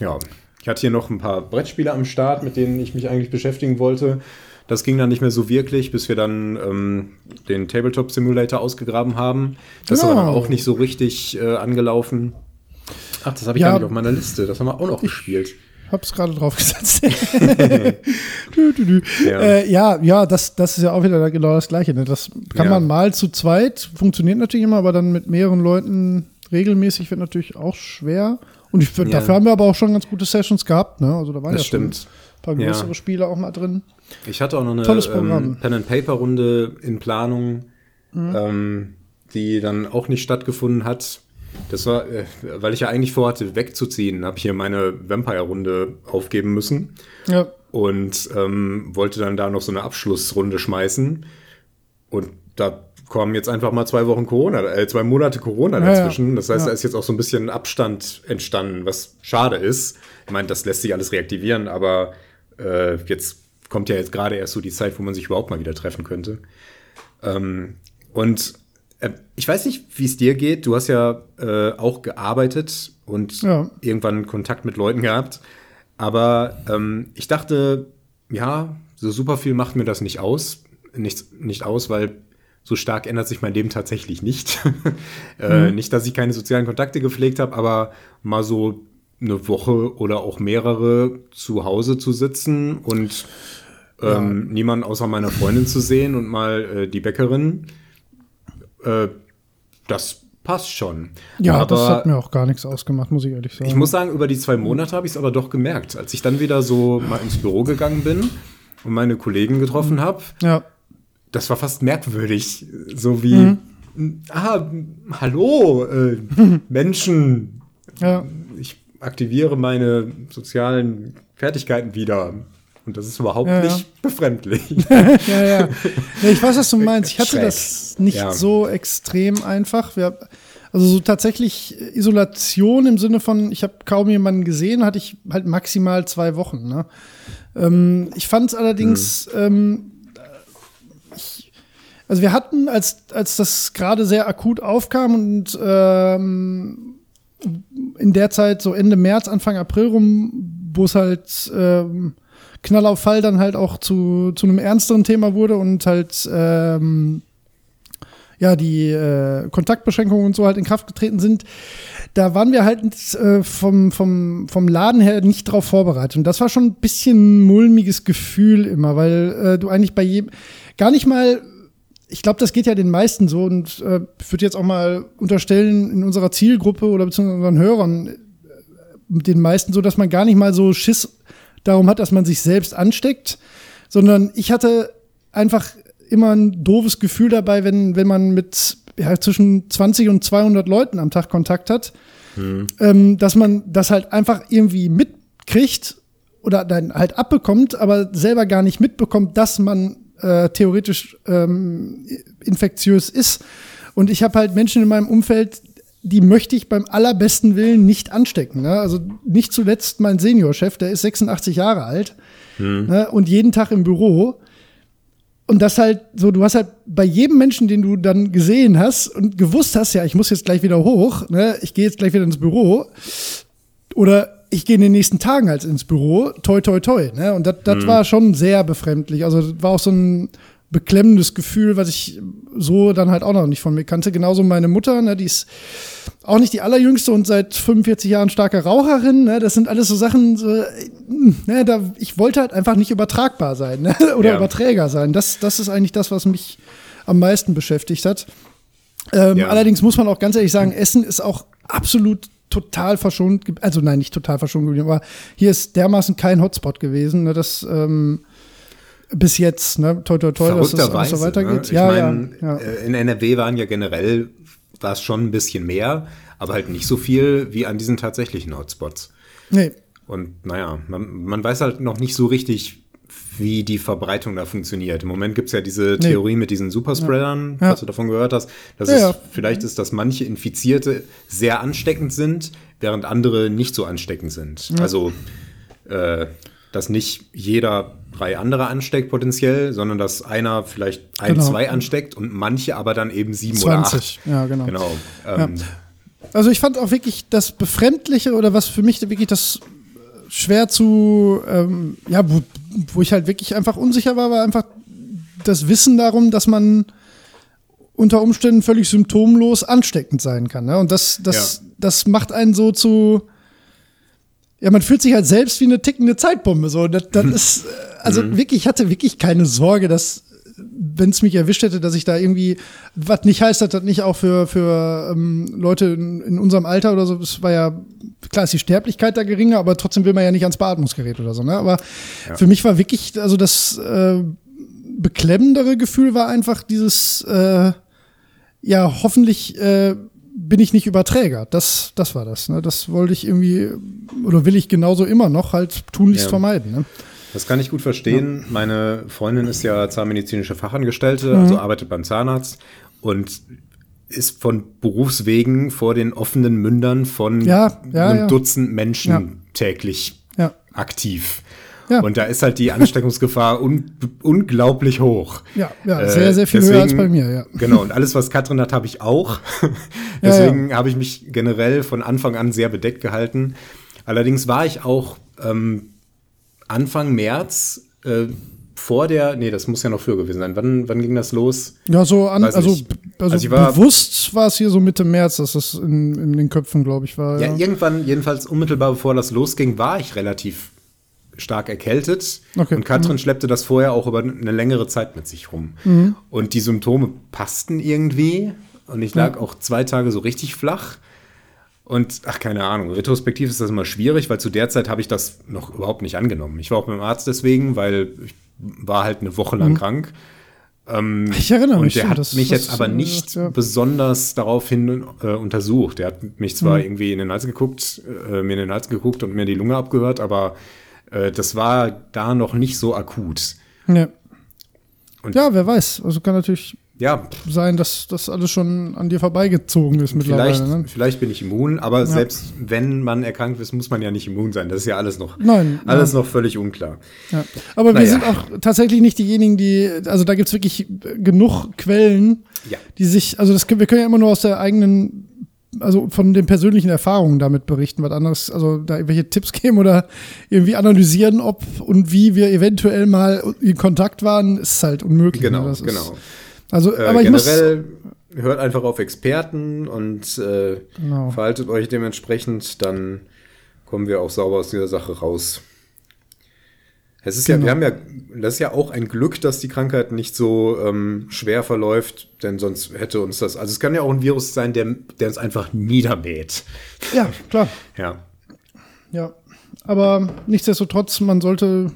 [SPEAKER 2] ja. ich hatte hier noch ein paar Brettspiele am Start, mit denen ich mich eigentlich beschäftigen wollte. Das ging dann nicht mehr so wirklich, bis wir dann ähm, den Tabletop Simulator ausgegraben haben. Das ist aber dann
[SPEAKER 1] Genau.
[SPEAKER 2] auch nicht so richtig äh, angelaufen. Ach, das habe ich
[SPEAKER 1] Ja.
[SPEAKER 2] gar nicht auf meiner Liste. Das haben wir auch noch gespielt.
[SPEAKER 1] Hab's gerade draufgesetzt. du, du, du.
[SPEAKER 2] Ja.
[SPEAKER 1] Äh, ja, ja, das, das ist ja auch wieder genau das Gleiche. Ne? Das kann
[SPEAKER 2] Ja.
[SPEAKER 1] man mal zu zweit, funktioniert natürlich immer, aber dann mit mehreren Leuten regelmäßig wird natürlich auch schwer. Und ich,
[SPEAKER 2] Ja.
[SPEAKER 1] dafür haben wir aber auch schon ganz gute Sessions gehabt. Ne? Also da waren
[SPEAKER 2] Das
[SPEAKER 1] ja schon
[SPEAKER 2] stimmt.
[SPEAKER 1] ein paar
[SPEAKER 2] Ja.
[SPEAKER 1] größere Spiele auch mal drin.
[SPEAKER 2] Ich hatte auch noch eine
[SPEAKER 1] Tolles Programm.
[SPEAKER 2] ähm, Pen-and-Paper-Runde in Planung,
[SPEAKER 1] Mhm.
[SPEAKER 2] ähm, die dann auch nicht stattgefunden hat. Das war, äh, weil ich ja eigentlich vorhatte, wegzuziehen, habe ich hier meine Vampire-Runde aufgeben müssen
[SPEAKER 1] Ja.
[SPEAKER 2] und ähm, wollte dann da noch so eine Abschlussrunde schmeißen. Und da kommen jetzt einfach mal zwei Wochen Corona, äh, zwei Monate Corona
[SPEAKER 1] Ja, ja.
[SPEAKER 2] dazwischen. Das heißt,
[SPEAKER 1] Ja.
[SPEAKER 2] da ist jetzt auch so ein bisschen Abstand entstanden, was schade ist. Ich meine, das lässt sich alles reaktivieren, aber äh, jetzt kommt ja jetzt gerade erst so die Zeit, wo man sich überhaupt mal wieder treffen könnte. Ähm, und ich weiß nicht, wie es dir geht. Du hast ja äh, auch gearbeitet und
[SPEAKER 1] Ja.
[SPEAKER 2] irgendwann Kontakt mit Leuten gehabt. Aber ähm, ich dachte, ja, so super viel macht mir das nicht aus. Nicht, nicht aus, weil so stark ändert sich mein Leben tatsächlich nicht. äh,
[SPEAKER 1] Mhm.
[SPEAKER 2] Nicht, dass ich keine sozialen Kontakte gepflegt habe, aber mal so eine Woche oder auch mehrere zu Hause zu sitzen und ähm, niemanden außer meiner Freundin zu sehen und mal äh, die Bäckerin, äh, das passt schon.
[SPEAKER 1] Ja,
[SPEAKER 2] aber
[SPEAKER 1] das hat mir auch gar nichts ausgemacht, muss ich ehrlich sagen.
[SPEAKER 2] ich muss sagen, über die zwei Monate habe ich es aber doch gemerkt. Als ich dann wieder so mal ins Büro gegangen bin und meine Kollegen getroffen habe,
[SPEAKER 1] ja.
[SPEAKER 2] das war fast merkwürdig. So wie, ah, hallo, äh, Menschen,
[SPEAKER 1] ja.
[SPEAKER 2] ich aktiviere meine sozialen Fertigkeiten wieder. Und das ist überhaupt
[SPEAKER 1] Ja, ja.
[SPEAKER 2] nicht befremdlich.
[SPEAKER 1] ja, ja. Ich weiß, was du meinst. Ich hatte
[SPEAKER 2] Schräg.
[SPEAKER 1] das nicht
[SPEAKER 2] Ja.
[SPEAKER 1] so extrem einfach. Wir, also so tatsächlich Isolation im Sinne von, ich habe kaum jemanden gesehen, hatte ich halt maximal zwei Wochen. Ne? Ähm, ich fand es allerdings, ähm, ich, also wir hatten, als, als das gerade sehr akut aufkam und ähm, in der Zeit, so Ende März, Anfang April rum, wo es halt ähm, Knall auf Fall dann halt auch zu, zu einem ernsteren Thema wurde und halt ähm, ja die äh, Kontaktbeschränkungen und so halt in Kraft getreten sind, da waren wir halt äh, vom, vom, vom Laden her nicht drauf vorbereitet. Und das war schon ein bisschen mulmiges Gefühl immer, weil äh, du eigentlich bei jedem gar nicht mal ich glaube, das geht ja den meisten so und äh, würde jetzt auch mal unterstellen, in unserer Zielgruppe oder beziehungsweise unseren Hörern, äh, den meisten so, dass man gar nicht mal so Schiss darum hat, dass man sich selbst ansteckt, sondern ich hatte einfach immer ein doofes Gefühl dabei, wenn, wenn man mit ja, zwischen 20 und 200 Leuten am Tag Kontakt hat, ähm, dass man das halt einfach irgendwie mitkriegt oder dann halt abbekommt, aber selber gar nicht mitbekommt, dass man äh, theoretisch ähm, infektiös ist. Und ich habe halt Menschen in meinem Umfeld, die möchte ich beim allerbesten Willen nicht anstecken. Ne? Also nicht zuletzt mein Seniorchef, der ist 86 Jahre alt ne? und jeden Tag im Büro. Und das halt so, du hast halt bei jedem Menschen, den du dann gesehen hast und gewusst hast, ja, ich muss jetzt gleich wieder hoch, ne? ich gehe jetzt gleich wieder ins Büro oder ich gehe in den nächsten Tagen halt ins Büro, toi, toi, toi. Ne? Und das das war schon sehr befremdlich. Also das war auch so ein beklemmendes Gefühl, was ich so dann halt auch noch nicht von mir kannte. Genauso meine Mutter, ne, die ist auch nicht die allerjüngste und seit 45 Jahren starke Raucherin. Ne? Das sind alles so Sachen, so, ne, da, ich wollte halt einfach nicht übertragbar sein ne? oder
[SPEAKER 2] Ja.
[SPEAKER 1] Überträger sein. Das, das ist eigentlich das, was mich am meisten beschäftigt hat. Ähm,
[SPEAKER 2] Ja.
[SPEAKER 1] Allerdings muss man auch ganz ehrlich sagen, Essen ist auch absolut total verschont, also nein, nicht total verschont geblieben, aber hier ist dermaßen kein Hotspot gewesen, ne, das ähm, bis jetzt, ne, toi toi toi, dass das alles
[SPEAKER 2] Verrückterweise.
[SPEAKER 1] so weitergeht.
[SPEAKER 2] Ne? Ich
[SPEAKER 1] ja,
[SPEAKER 2] mein,
[SPEAKER 1] ja, ja.
[SPEAKER 2] äh, in NRW waren ja generell, war es schon ein bisschen mehr, aber halt nicht so viel wie an diesen tatsächlichen Hotspots.
[SPEAKER 1] Nee,
[SPEAKER 2] Und naja, man, man weiß halt noch nicht so richtig, wie die Verbreitung da funktioniert. Im Moment gibt es ja diese
[SPEAKER 1] Nee.
[SPEAKER 2] Theorie mit diesen Superspreadern,
[SPEAKER 1] Ja.
[SPEAKER 2] falls du davon gehört hast. Dass
[SPEAKER 1] Ja,
[SPEAKER 2] es vielleicht ist, dass manche Infizierte sehr ansteckend sind, während andere nicht so ansteckend sind. Also, äh, dass nicht jeder drei andere ansteckt potenziell, sondern dass einer vielleicht ein,
[SPEAKER 1] Genau.
[SPEAKER 2] zwei ansteckt und manche aber dann eben sieben oder
[SPEAKER 1] 20,
[SPEAKER 2] acht.
[SPEAKER 1] ja, genau.
[SPEAKER 2] Genau. Ähm,
[SPEAKER 1] Also ich fand auch wirklich das Befremdliche oder was für mich wirklich das schwer zu, ähm, ja, wo, wo ich halt wirklich einfach unsicher war, war einfach das Wissen darum, dass man unter Umständen völlig symptomlos ansteckend sein kann. Ne? Und das, das, ja. das macht einen so zu, ja, man fühlt sich halt selbst wie eine tickende Zeitbombe. So, das, das ist, also mhm. wirklich, ich hatte wirklich keine Sorge, dass wenn es mich erwischt hätte, dass ich da irgendwie, was nicht heißt, dass das nicht auch für, für ähm, Leute in, in, unserem Alter oder so, es war ja, klar ist die Sterblichkeit da geringer, aber trotzdem will man ja nicht ans Beatmungsgerät oder so, ne? Aber ja. für mich war wirklich, also das äh, beklemmendere Gefühl war einfach dieses, äh, ja, hoffentlich äh, bin ich nicht Überträger. Das, das war das. Ne? Das wollte ich irgendwie, oder will ich genauso immer noch halt tunlichst ja. vermeiden. Ne?
[SPEAKER 2] Das kann ich gut verstehen. Ja. Meine Freundin ist ja zahnmedizinische Fachangestellte, mhm. also arbeitet beim Zahnarzt und ist von Berufswegen vor den offenen Mündern von
[SPEAKER 1] ja,
[SPEAKER 2] einem Dutzend Menschen täglich aktiv. Ja. Und da ist halt die Ansteckungsgefahr un unglaublich hoch.
[SPEAKER 1] Ja, ja, sehr, sehr viel deswegen, höher als bei mir, ja.
[SPEAKER 2] Genau, und alles, was Katrin hat, habe ich auch. deswegen ja, habe ich mich generell von Anfang an sehr bedeckt gehalten. Allerdings war ich auch ähm, Anfang März äh, vor der, nee, das muss ja noch früher gewesen sein. Wann, wann ging das los?
[SPEAKER 1] Ja, so an, also, also, also war, bewusst war es hier so Mitte März, dass das in, in den Köpfen, glaube ich, war.
[SPEAKER 2] Ja, ja, irgendwann, jedenfalls unmittelbar bevor das losging, war ich relativ stark erkältet. Okay. Und Katrin mhm. schleppte das vorher auch über eine längere Zeit mit sich rum. Mhm. Und die Symptome passten irgendwie. Und ich lag ja. auch zwei Tage so richtig flach. Und ach, keine Ahnung, retrospektiv ist das immer schwierig, weil zu der Zeit habe ich das noch überhaupt nicht angenommen. Ich war auch beim Arzt deswegen, weil ich war halt eine Woche lang mhm. krank.
[SPEAKER 1] Ähm, ich erinnere
[SPEAKER 2] und
[SPEAKER 1] mich.
[SPEAKER 2] Der hat das, mich das, jetzt aber nicht ja. besonders daraufhin äh, untersucht. Der hat mich zwar mhm. irgendwie in den Hals geguckt, äh, mir in den Hals geguckt und mir die Lunge abgehört, aber äh, das war da noch nicht so akut.
[SPEAKER 1] Ja. Und ja, wer weiß. Also kann natürlich
[SPEAKER 2] ja.
[SPEAKER 1] sein, dass das alles schon an dir vorbeigezogen ist mittlerweile.
[SPEAKER 2] Vielleicht, ne? vielleicht bin ich immun, aber ja. selbst wenn man erkrankt ist, muss man ja nicht immun sein. Das ist ja alles noch,
[SPEAKER 1] Nein,
[SPEAKER 2] alles ja. noch völlig unklar.
[SPEAKER 1] Ja. Aber naja. wir sind auch tatsächlich nicht diejenigen, die, also da gibt es wirklich genug Quellen, die sich, also das, wir können ja immer nur aus der eigenen also von den persönlichen Erfahrungen damit berichten, was anderes, also da irgendwelche Tipps geben oder irgendwie analysieren, ob und wie wir eventuell mal in Kontakt waren, ist halt unmöglich.
[SPEAKER 2] Genau, ne? genau.
[SPEAKER 1] Ist, also,
[SPEAKER 2] äh, aber ich generell muss, hört einfach auf Experten und äh, genau. verhaltet euch dementsprechend, dann kommen wir auch sauber aus dieser Sache raus. Es ist genau. ja, wir haben ja, das ist ja auch ein Glück, dass die Krankheit nicht so ähm, schwer verläuft, denn sonst hätte uns das, also es kann ja auch ein Virus sein, der, der uns einfach niedermäht.
[SPEAKER 1] Ja, klar.
[SPEAKER 2] ja.
[SPEAKER 1] Ja, aber nichtsdestotrotz, man sollte,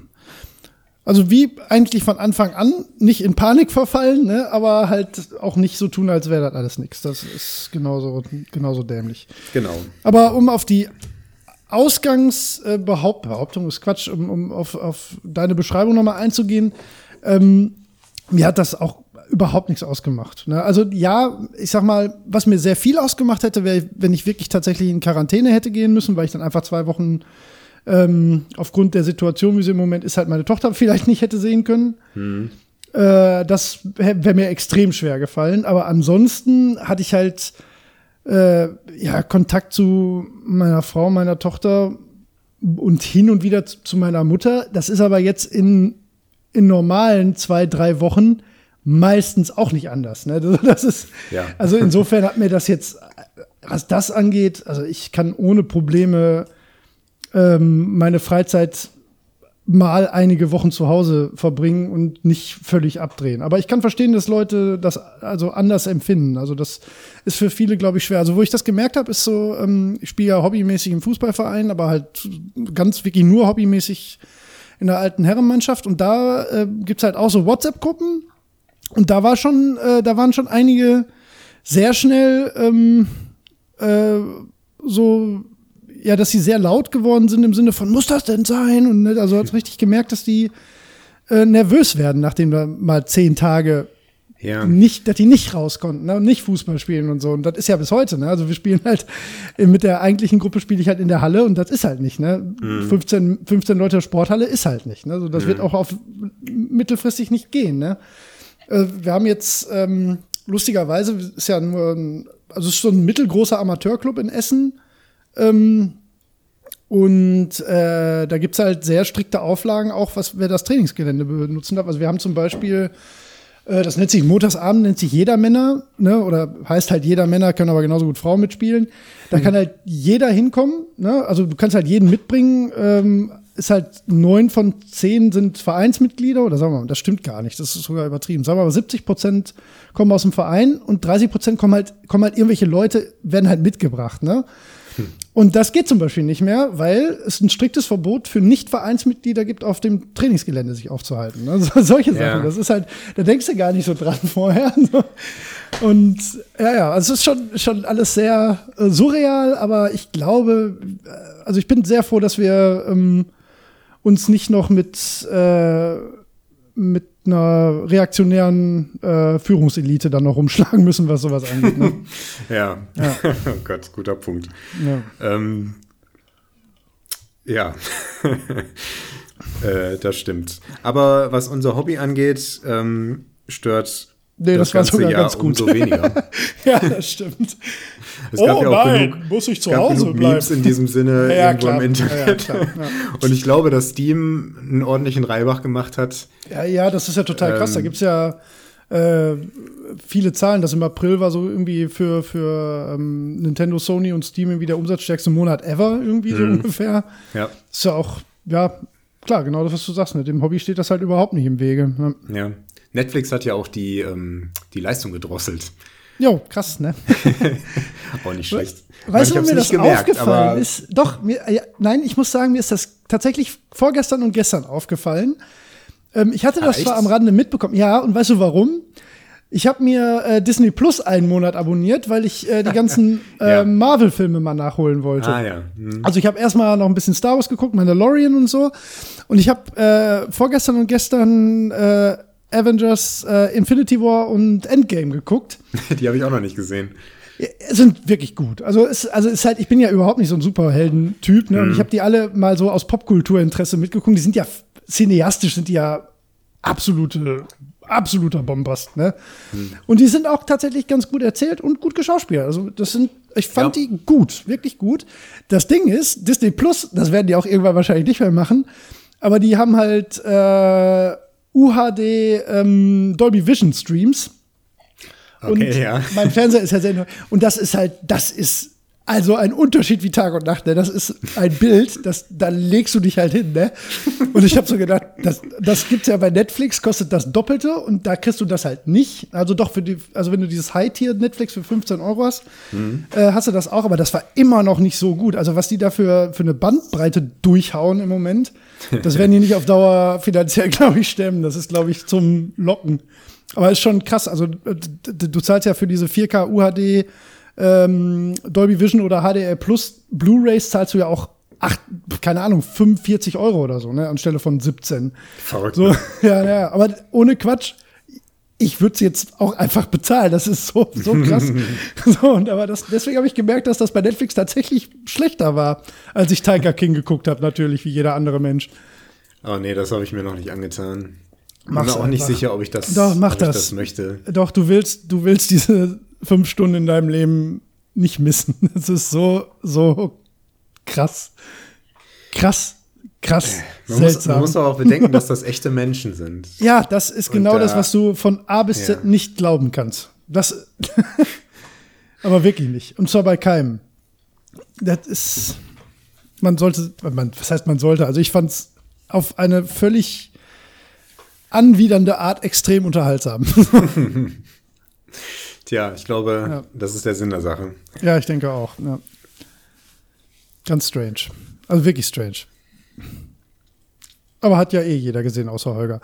[SPEAKER 1] also wie eigentlich von Anfang an, nicht in Panik verfallen, ne, aber halt auch nicht so tun, als wäre das alles nichts. Das ist genauso, genauso dämlich.
[SPEAKER 2] Genau.
[SPEAKER 1] Aber um auf die Ausgangsbehauptung ist Quatsch, um, um auf, auf deine Beschreibung nochmal einzugehen. Ähm, mir hat das auch überhaupt nichts ausgemacht. Ne? Also ja, ich sag mal, was mir sehr viel ausgemacht hätte, wäre, wenn ich wirklich tatsächlich in Quarantäne hätte gehen müssen, weil ich dann einfach zwei Wochen ähm, aufgrund der Situation, wie sie im Moment ist, halt meine Tochter vielleicht nicht hätte sehen können. Mhm. Äh, das wäre mir extrem schwer gefallen. Aber ansonsten hatte ich halt äh, ja, Kontakt zu meiner Frau, meiner Tochter und hin und wieder zu meiner Mutter. Das ist aber jetzt in, in normalen zwei, drei Wochen meistens auch nicht anders. Ne? Das ist, ja. Also insofern hat mir das jetzt, was das angeht, also ich kann ohne Probleme ähm, meine Freizeit mal einige Wochen zu Hause verbringen und nicht völlig abdrehen. Aber ich kann verstehen, dass Leute das also anders empfinden. Also das ist für viele, glaube ich, schwer. Also wo ich das gemerkt habe, ist so, ähm, ich spiele ja hobbymäßig im Fußballverein, aber halt ganz wirklich nur hobbymäßig in der alten Herrenmannschaft. Und da äh, gibt es halt auch so WhatsApp-Gruppen. Und da war schon, äh, da waren schon einige sehr schnell ähm, äh, so ja, dass sie sehr laut geworden sind im Sinne von, muss das denn sein? Und ne, also hat richtig gemerkt, dass die äh, nervös werden, nachdem wir mal zehn Tage ja. nicht, dass die nicht raus konnten ne, und nicht Fußball spielen und so. Und das ist ja bis heute, ne? Also wir spielen halt mit der eigentlichen Gruppe spiele ich halt in der Halle und das ist halt nicht, ne? Mhm. 15, 15 Leute Sporthalle ist halt nicht. Ne? Also das mhm. wird auch auf mittelfristig nicht gehen, ne? Äh, wir haben jetzt ähm, lustigerweise ist ja nur ein, also es ist schon ein mittelgroßer Amateurclub in Essen ähm, Und äh, da gibt's halt sehr strikte Auflagen, auch was wer das Trainingsgelände benutzen darf. Also wir haben zum Beispiel, äh, das nennt sich Montagsabend, nennt sich jeder Männer, ne? Oder heißt halt jeder Männer, können aber genauso gut Frauen mitspielen. Da kann halt jeder hinkommen, ne? Also du kannst halt jeden mitbringen. Ähm, ist halt neun von zehn sind Vereinsmitglieder oder sagen wir mal, das stimmt gar nicht, das ist sogar übertrieben. Sagen wir mal, 70 Prozent kommen aus dem Verein und 30 Prozent kommen halt, kommen halt irgendwelche Leute, werden halt mitgebracht, ne? Und das geht zum Beispiel nicht mehr, weil es ein striktes Verbot für Nicht-Vereinsmitglieder gibt, auf dem Trainingsgelände sich aufzuhalten. Ne? So, solche Sachen.
[SPEAKER 2] Ja.
[SPEAKER 1] Das ist halt, da denkst du gar nicht so dran vorher. ne? Und ja, ja, also es ist schon, schon alles sehr äh, surreal, aber ich glaube, äh, also ich bin sehr froh, dass wir ähm, uns nicht noch mit, äh, mit einer reaktionären äh, Führungselite dann noch rumschlagen müssen, was sowas angeht. Ne?
[SPEAKER 2] Ja.
[SPEAKER 1] Ja.
[SPEAKER 2] oh Gott, guter Punkt.
[SPEAKER 1] ja.
[SPEAKER 2] Ähm, ja, äh, das stimmt. Aber was unser Hobby angeht, ähm, stört
[SPEAKER 1] Nee, das war sogar ganz gut.
[SPEAKER 2] umso weniger.
[SPEAKER 1] ja, das stimmt.
[SPEAKER 2] Es gab
[SPEAKER 1] Oh
[SPEAKER 2] ja auch
[SPEAKER 1] nein,
[SPEAKER 2] genug,
[SPEAKER 1] muss ich zu
[SPEAKER 2] gab
[SPEAKER 1] Hause
[SPEAKER 2] genug
[SPEAKER 1] bleiben.
[SPEAKER 2] Memes in diesem Sinne
[SPEAKER 1] Ja,
[SPEAKER 2] irgendwo
[SPEAKER 1] klar.
[SPEAKER 2] im
[SPEAKER 1] Ja, ja,
[SPEAKER 2] Internet.
[SPEAKER 1] klar, ja.
[SPEAKER 2] Und ich glaube, dass Steam einen ordentlichen Reibach gemacht hat.
[SPEAKER 1] Ja, ja, das ist ja total krass. Da
[SPEAKER 2] Ähm,
[SPEAKER 1] gibt's ja äh, viele Zahlen. Das im April war so irgendwie für, für ähm, Nintendo, Sony und Steam irgendwie der umsatzstärkste Monat ever, irgendwie so
[SPEAKER 2] Mhm.
[SPEAKER 1] ungefähr.
[SPEAKER 2] Ja,
[SPEAKER 1] Ist ja auch, ja, klar, genau das, was du sagst. Ne? Dem Hobby steht das halt überhaupt nicht im Wege. Ne?
[SPEAKER 2] ja. Netflix hat ja auch die, ähm, die Leistung gedrosselt.
[SPEAKER 1] Jo, krass, ne?
[SPEAKER 2] Auch nicht schlecht.
[SPEAKER 1] Weißt du, mir das
[SPEAKER 2] gemerkt,
[SPEAKER 1] aufgefallen ist? Doch, mir, ja, nein, ich muss sagen, mir ist das tatsächlich vorgestern und gestern aufgefallen. Ähm, ich hatte das
[SPEAKER 2] Ah,
[SPEAKER 1] zwar am Rande mitbekommen. Ja, und weißt du warum? Ich habe mir äh, Disney Plus einen Monat abonniert, weil ich äh, die ganzen
[SPEAKER 2] Ja.
[SPEAKER 1] äh, Marvel-Filme mal nachholen wollte.
[SPEAKER 2] Ah ja. Hm.
[SPEAKER 1] Also ich habe erstmal noch ein bisschen Star Wars geguckt, Mandalorian und so. Und ich habe äh, vorgestern und gestern äh, Avengers, äh, Infinity War und Endgame geguckt.
[SPEAKER 2] Die habe ich auch noch nicht gesehen.
[SPEAKER 1] Sind wirklich gut. Also es also ist halt, ich bin ja überhaupt nicht so ein Superhelden-Typ, ne? Und ich habe die alle mal so aus Popkulturinteresse mitgeguckt. Die sind ja cineastisch, sind die ja absolute, absoluter Bombast, ne? Und die sind auch tatsächlich ganz gut erzählt und gut geschauspielt. Also das sind, ich fand
[SPEAKER 2] Ja.
[SPEAKER 1] die gut, wirklich gut. Das Ding ist, Disney Plus, das werden die auch irgendwann wahrscheinlich nicht mehr machen, aber die haben halt äh, UHD ähm, Dolby Vision Streams.
[SPEAKER 2] Okay,
[SPEAKER 1] und
[SPEAKER 2] ja.
[SPEAKER 1] mein Fernseher ist ja sehr neu. Und das ist halt, das ist also ein Unterschied wie Tag und Nacht. Ne? Das ist ein Bild, das, da legst du dich halt hin. Ne? Und ich habe so gedacht, das, das gibt's ja bei Netflix, kostet das Doppelte und da kriegst du das halt nicht. Also doch für die, also wenn du dieses High-Tier Netflix für 15 Euro hast, äh, hast du das auch, aber das war immer noch nicht so gut. Also was die da für, für eine Bandbreite durchhauen im Moment, das werden die nicht auf Dauer finanziell, glaube ich, stemmen. Das ist, glaube ich, zum Locken. Aber ist schon krass. Also äh, du zahlst ja für diese 4K UHD ähm, Dolby Vision oder HDR Plus Blu-rays zahlst du ja auch acht, keine Ahnung, 45 Euro oder so, ne, anstelle von 17.
[SPEAKER 2] Verrückt.
[SPEAKER 1] So,
[SPEAKER 2] ne?
[SPEAKER 1] ja, ja, aber ohne Quatsch. Ich würde es jetzt auch einfach bezahlen. Das ist so, so krass. so, und aber das, deswegen habe ich gemerkt, dass das bei Netflix tatsächlich schlechter war, als ich Tiger King geguckt habe, natürlich, wie jeder andere Mensch.
[SPEAKER 2] Oh nee, das habe ich mir noch nicht angetan. Bin
[SPEAKER 1] Mach's
[SPEAKER 2] mir auch nicht
[SPEAKER 1] einfach.
[SPEAKER 2] sicher, ob ich das,
[SPEAKER 1] Doch, mach
[SPEAKER 2] ob ich
[SPEAKER 1] das.
[SPEAKER 2] das möchte.
[SPEAKER 1] Doch, du willst, du willst diese fünf Stunden in deinem Leben nicht missen. Es ist so, so krass. Krass, krass,
[SPEAKER 2] Man muss,
[SPEAKER 1] seltsam.
[SPEAKER 2] man muss aber auch bedenken, dass das echte Menschen sind.
[SPEAKER 1] ja, das ist
[SPEAKER 2] Und
[SPEAKER 1] genau
[SPEAKER 2] da-
[SPEAKER 1] das, was du von A bis Z
[SPEAKER 2] Ja.
[SPEAKER 1] nicht glauben kannst. Das, aber wirklich nicht. Und zwar bei keinem. Das ist, man sollte, man, was heißt man sollte? Also ich fand es auf eine völlig anwidernde Art extrem unterhaltsam.
[SPEAKER 2] Tja, ich glaube,
[SPEAKER 1] Ja.
[SPEAKER 2] das ist der Sinn der Sache.
[SPEAKER 1] Ja, ich denke auch. Ja. Ganz strange. Also wirklich strange. Aber hat ja eh jeder gesehen, außer Holger.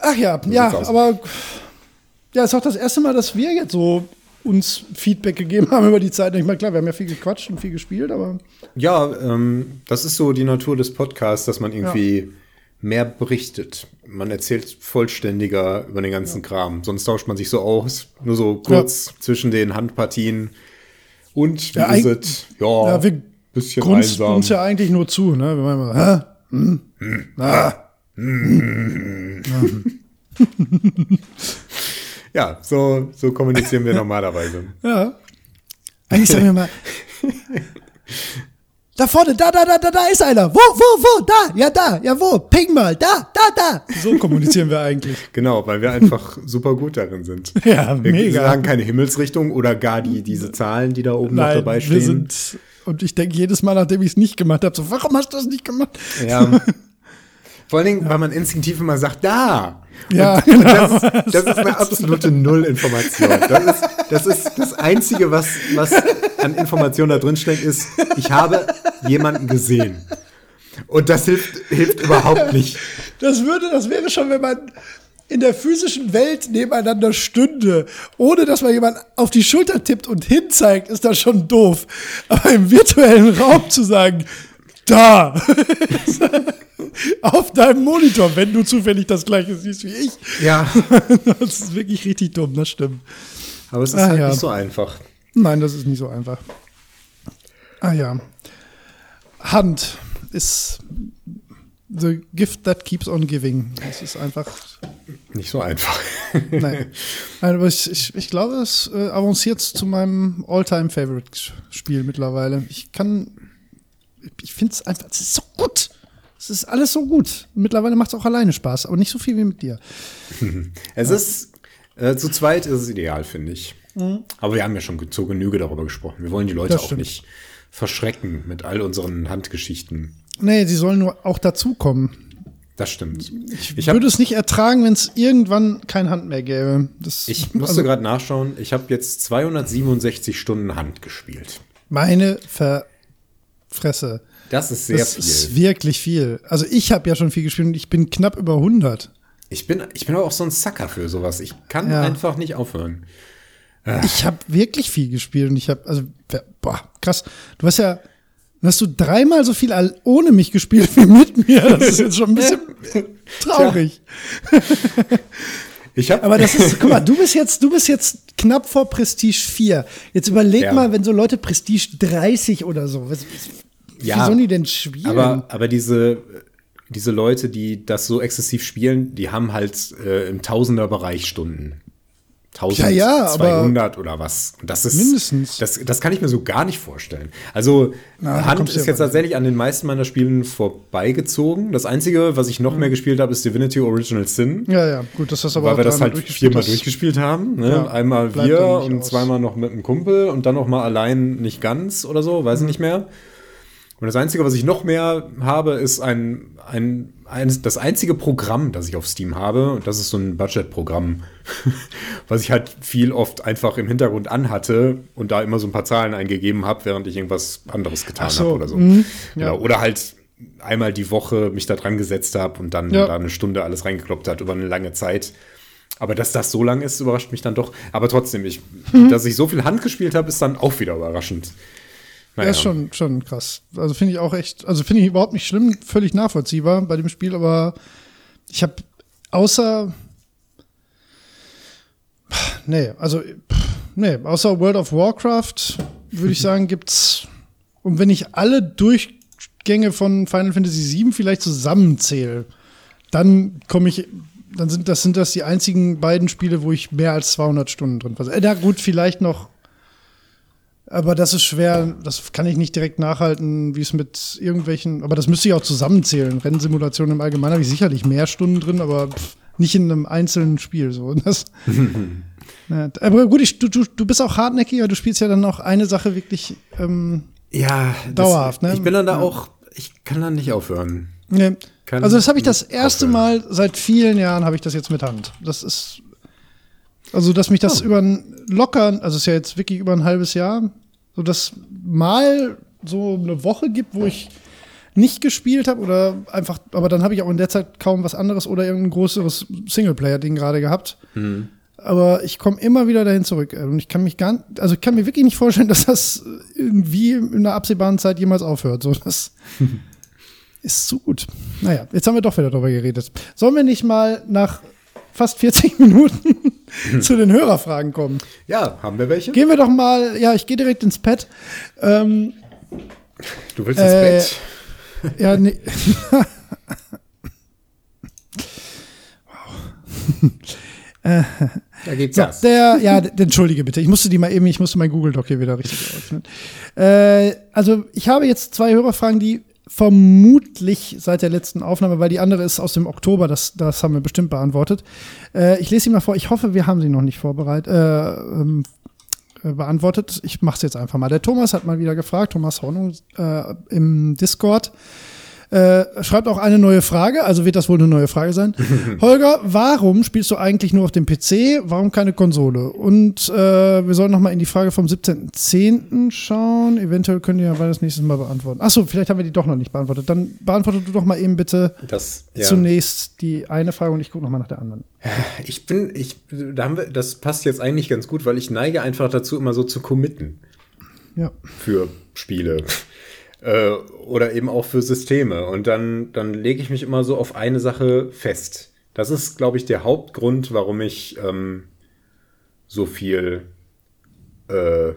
[SPEAKER 1] Ach ja, ja, aber ja, ist auch das erste Mal, dass wir jetzt so uns Feedback gegeben haben über die Zeit. Ich meine, klar, wir haben ja viel gequatscht und viel gespielt, aber
[SPEAKER 2] Ja, ähm, das ist so die Natur des Podcasts, dass man irgendwie mehr berichtet. Man erzählt vollständiger über den ganzen Kram. Sonst tauscht man sich so aus, nur so kurz zwischen den Handpartien. Und wie
[SPEAKER 1] Ja,
[SPEAKER 2] ist es? Ja,
[SPEAKER 1] ja, wir
[SPEAKER 2] bisschen
[SPEAKER 1] grunzen
[SPEAKER 2] einsam.
[SPEAKER 1] uns ja eigentlich nur zu. Ne? Wir meinen immer, hä? Hm? Ah.
[SPEAKER 2] Ja, so, so kommunizieren wir normalerweise.
[SPEAKER 1] Ja. Eigentlich sagen wir mal, Da vorne, da, da, da, da, da ist einer. Wo, wo, wo, da, ja, da, ja, wo, ping mal, da, da, da. So kommunizieren wir eigentlich.
[SPEAKER 2] Genau, weil wir einfach super gut darin sind.
[SPEAKER 1] Ja,
[SPEAKER 2] wir
[SPEAKER 1] mega.
[SPEAKER 2] sagen keine Himmelsrichtung oder gar die, diese Zahlen, die da oben noch dabei stehen.
[SPEAKER 1] wir sind, und ich denke jedes Mal, nachdem ich es nicht gemacht habe, so, warum hast du das nicht gemacht?
[SPEAKER 2] Ja. Vor allen Dingen, weil man instinktiv immer sagt, da.
[SPEAKER 1] Ja,
[SPEAKER 2] und,
[SPEAKER 1] genau.
[SPEAKER 2] Und das, ist, das ist eine absolute Nullinformation. Das ist, das ist das Einzige, was, was an Information da drin steckt, ist, ich habe jemanden gesehen. Und das hilft, hilft überhaupt nicht.
[SPEAKER 1] Das würde, das wäre schon, wenn man in der physischen Welt nebeneinander stünde, ohne dass man jemand auf die Schulter tippt und hinzeigt, ist das schon doof. Aber im virtuellen Raum zu sagen, da, auf deinem Monitor, wenn du zufällig das gleiche siehst wie ich.
[SPEAKER 2] Ja.
[SPEAKER 1] Das ist wirklich richtig dumm, das stimmt.
[SPEAKER 2] Aber es ist
[SPEAKER 1] Ah,
[SPEAKER 2] halt
[SPEAKER 1] ja.
[SPEAKER 2] nicht so einfach.
[SPEAKER 1] Nein, das ist nicht so einfach. Ah ja. Hand ist the gift that keeps on giving. Das ist einfach.
[SPEAKER 2] Nicht so einfach.
[SPEAKER 1] Nein. Nein, aber ich, ich, ich glaube, es äh, avanciert zu meinem All-Time-Favorite-Spiel mittlerweile. Ich kann. Ich finde es einfach. Es ist so gut. Es ist alles so gut. Mittlerweile macht es auch alleine Spaß, aber nicht so viel wie mit dir.
[SPEAKER 2] Es ist, äh, zu zweit ist es ideal, finde ich. Aber wir haben ja schon zur Genüge darüber gesprochen. Wir wollen die Leute auch nicht verschrecken mit all unseren Handgeschichten.
[SPEAKER 1] Nee, sie sollen nur auch dazukommen.
[SPEAKER 2] Das stimmt.
[SPEAKER 1] Ich,
[SPEAKER 2] Ich
[SPEAKER 1] würde es nicht ertragen, wenn es irgendwann kein Hand mehr gäbe. Das,
[SPEAKER 2] Ich musste
[SPEAKER 1] also,
[SPEAKER 2] gerade nachschauen. Ich habe jetzt 267 Stunden Hand gespielt.
[SPEAKER 1] Meine Verfresse.
[SPEAKER 2] Das ist sehr
[SPEAKER 1] das
[SPEAKER 2] viel.
[SPEAKER 1] ist wirklich viel. Also ich habe ja schon viel gespielt und ich bin knapp über 100.
[SPEAKER 2] ich bin, ich bin aber auch so ein Sucker für sowas. Ich kann
[SPEAKER 1] Ja.
[SPEAKER 2] einfach nicht aufhören.
[SPEAKER 1] Ich habe wirklich viel gespielt und ich habe, also, boah, krass. Du hast ja, hast du dreimal so viel ohne mich gespielt wie mit mir. Das ist jetzt schon ein bisschen traurig.
[SPEAKER 2] Ich habe,
[SPEAKER 1] Aber das ist, guck mal, du bist jetzt, du bist jetzt knapp vor Prestige 4. Jetzt überleg
[SPEAKER 2] Ja.
[SPEAKER 1] mal, wenn so Leute Prestige 30 oder so, was, wie
[SPEAKER 2] Ja,
[SPEAKER 1] sollen die denn spielen?
[SPEAKER 2] aber, aber diese, diese Leute, die das so exzessiv spielen, die haben halt äh, im Tausenderbereich Stunden. 1200
[SPEAKER 1] Ja, ja,
[SPEAKER 2] oder was. Und das ist
[SPEAKER 1] Mindestens.
[SPEAKER 2] Das, das kann ich mir so gar nicht vorstellen. Also
[SPEAKER 1] Na,
[SPEAKER 2] Hand ist jetzt tatsächlich an den meisten meiner Spielen vorbeigezogen. Das einzige, was ich noch mehr gespielt habe, ist Divinity Original Sin.
[SPEAKER 1] ja, ja, gut, das hast aber
[SPEAKER 2] Weil wir das halt
[SPEAKER 1] durchgespielt
[SPEAKER 2] viermal durchgespielt haben. Ne?
[SPEAKER 1] Ja,
[SPEAKER 2] Einmal wir und
[SPEAKER 1] aus.
[SPEAKER 2] zweimal noch mit einem Kumpel und dann noch mal allein nicht ganz oder so,
[SPEAKER 1] Mhm.
[SPEAKER 2] weiß ich nicht mehr. Und das Einzige, was ich noch mehr habe, ist ein, ein, ein, das einzige Programm, das ich auf Steam habe. Und das ist so ein Budget-Programm, was ich halt viel oft einfach im Hintergrund anhatte und da immer so ein paar Zahlen eingegeben habe, während ich irgendwas anderes getan
[SPEAKER 1] so,
[SPEAKER 2] habe oder so.
[SPEAKER 1] mhm, ja.
[SPEAKER 2] Genau. Oder halt einmal die Woche mich da dran gesetzt habe und dann
[SPEAKER 1] Ja.
[SPEAKER 2] da eine Stunde alles reingekloppt hat über eine lange Zeit. Aber dass das so lang ist, überrascht mich dann doch. Aber trotzdem, ich,
[SPEAKER 1] Mhm.
[SPEAKER 2] dass ich so viel Hand gespielt habe, ist dann auch wieder überraschend.
[SPEAKER 1] Ja, ist schon, schon krass. Also finde ich auch echt, also finde ich überhaupt nicht schlimm, völlig nachvollziehbar bei dem Spiel, aber ich habe außer, nee, also, nee, außer World of Warcraft würde ich sagen, gibt's, und wenn ich alle Durchgänge von Final Fantasy VII vielleicht zusammenzähle, dann komme ich, dann sind das, sind das die einzigen beiden Spiele, wo ich mehr als 200 Stunden drin war. Äh, Na gut, vielleicht noch aber das ist schwer, das kann ich nicht direkt nachhalten, wie es mit irgendwelchen, aber das müsste ich auch zusammenzählen. Rennsimulationen im Allgemeinen habe ich sicherlich mehr Stunden drin, aber pff, nicht in einem einzelnen Spiel. So. Das, ja, aber gut, ich, du, du, du bist auch hartnäckig, aber du spielst ja dann auch eine Sache wirklich. Ähm,
[SPEAKER 2] Ja, das,
[SPEAKER 1] Dauerhaft, ne?
[SPEAKER 2] Ich bin dann da
[SPEAKER 1] Ja.
[SPEAKER 2] auch, ich kann dann nicht aufhören.
[SPEAKER 1] ne.
[SPEAKER 2] Kann
[SPEAKER 1] Also das habe ich das erste
[SPEAKER 2] aufhören.
[SPEAKER 1] Mal seit vielen Jahren habe ich das jetzt mit Hand. Das ist also, dass mich das über ein locker, also es ist ja jetzt wirklich über ein halbes Jahr, so dass mal so eine Woche gibt, wo ich nicht gespielt habe oder einfach, aber dann habe ich auch in der Zeit kaum was anderes oder irgendein größeres Singleplayer-Ding gerade gehabt. Aber ich komme immer wieder dahin zurück. Und ich kann mich gar also ich kann mir wirklich nicht vorstellen, dass das irgendwie in einer absehbaren Zeit jemals aufhört. So, das ist zu gut. Naja, jetzt haben wir doch wieder darüber geredet. Sollen wir nicht mal nach fast 40 Minuten zu den Hörerfragen kommen?
[SPEAKER 2] Ja, haben wir welche?
[SPEAKER 1] Gehen wir doch mal, ja, ich gehe direkt ins Pad. Ähm,
[SPEAKER 2] Du willst ins
[SPEAKER 1] Äh,
[SPEAKER 2] Bett?
[SPEAKER 1] ja, nee. wow.
[SPEAKER 2] Da geht
[SPEAKER 1] So,
[SPEAKER 2] Gas.
[SPEAKER 1] der, ja, entschuldige bitte. Ich musste die mal eben, ich musste mein Google Doc hier wieder richtig öffnen. Äh, also, ich habe jetzt zwei Hörerfragen, die vermutlich seit der letzten Aufnahme, weil die andere ist aus dem Oktober, das, das haben wir bestimmt beantwortet. Äh, ich lese sie mal vor. Ich hoffe, wir haben sie noch nicht vorbereitet, äh, ähm, äh, beantwortet. Ich mache es jetzt einfach mal. Der Thomas hat mal wieder gefragt, Thomas Hornung äh, im Discord. Äh, schreibt auch eine neue Frage, also wird das wohl eine neue Frage sein. Holger, warum spielst du eigentlich nur auf dem PC? Warum keine Konsole? Und äh, wir sollen noch mal in die Frage vom 17.10. schauen. Eventuell könnt ihr ja das nächstes Mal beantworten. Achso, vielleicht haben wir die doch noch nicht beantwortet. Dann beantworte du doch mal eben bitte
[SPEAKER 2] Das, ja.
[SPEAKER 1] zunächst die eine Frage und ich gucke noch mal nach der anderen.
[SPEAKER 2] Ich bin, ich, da haben wir, das passt jetzt eigentlich ganz gut, weil ich neige einfach dazu, immer so zu committen
[SPEAKER 1] Ja.
[SPEAKER 2] für Spiele. Äh, oder eben auch für Systeme. Und dann, dann lege ich mich immer so auf eine Sache fest. Das ist, glaube ich, der Hauptgrund, warum ich ähm, so viel äh,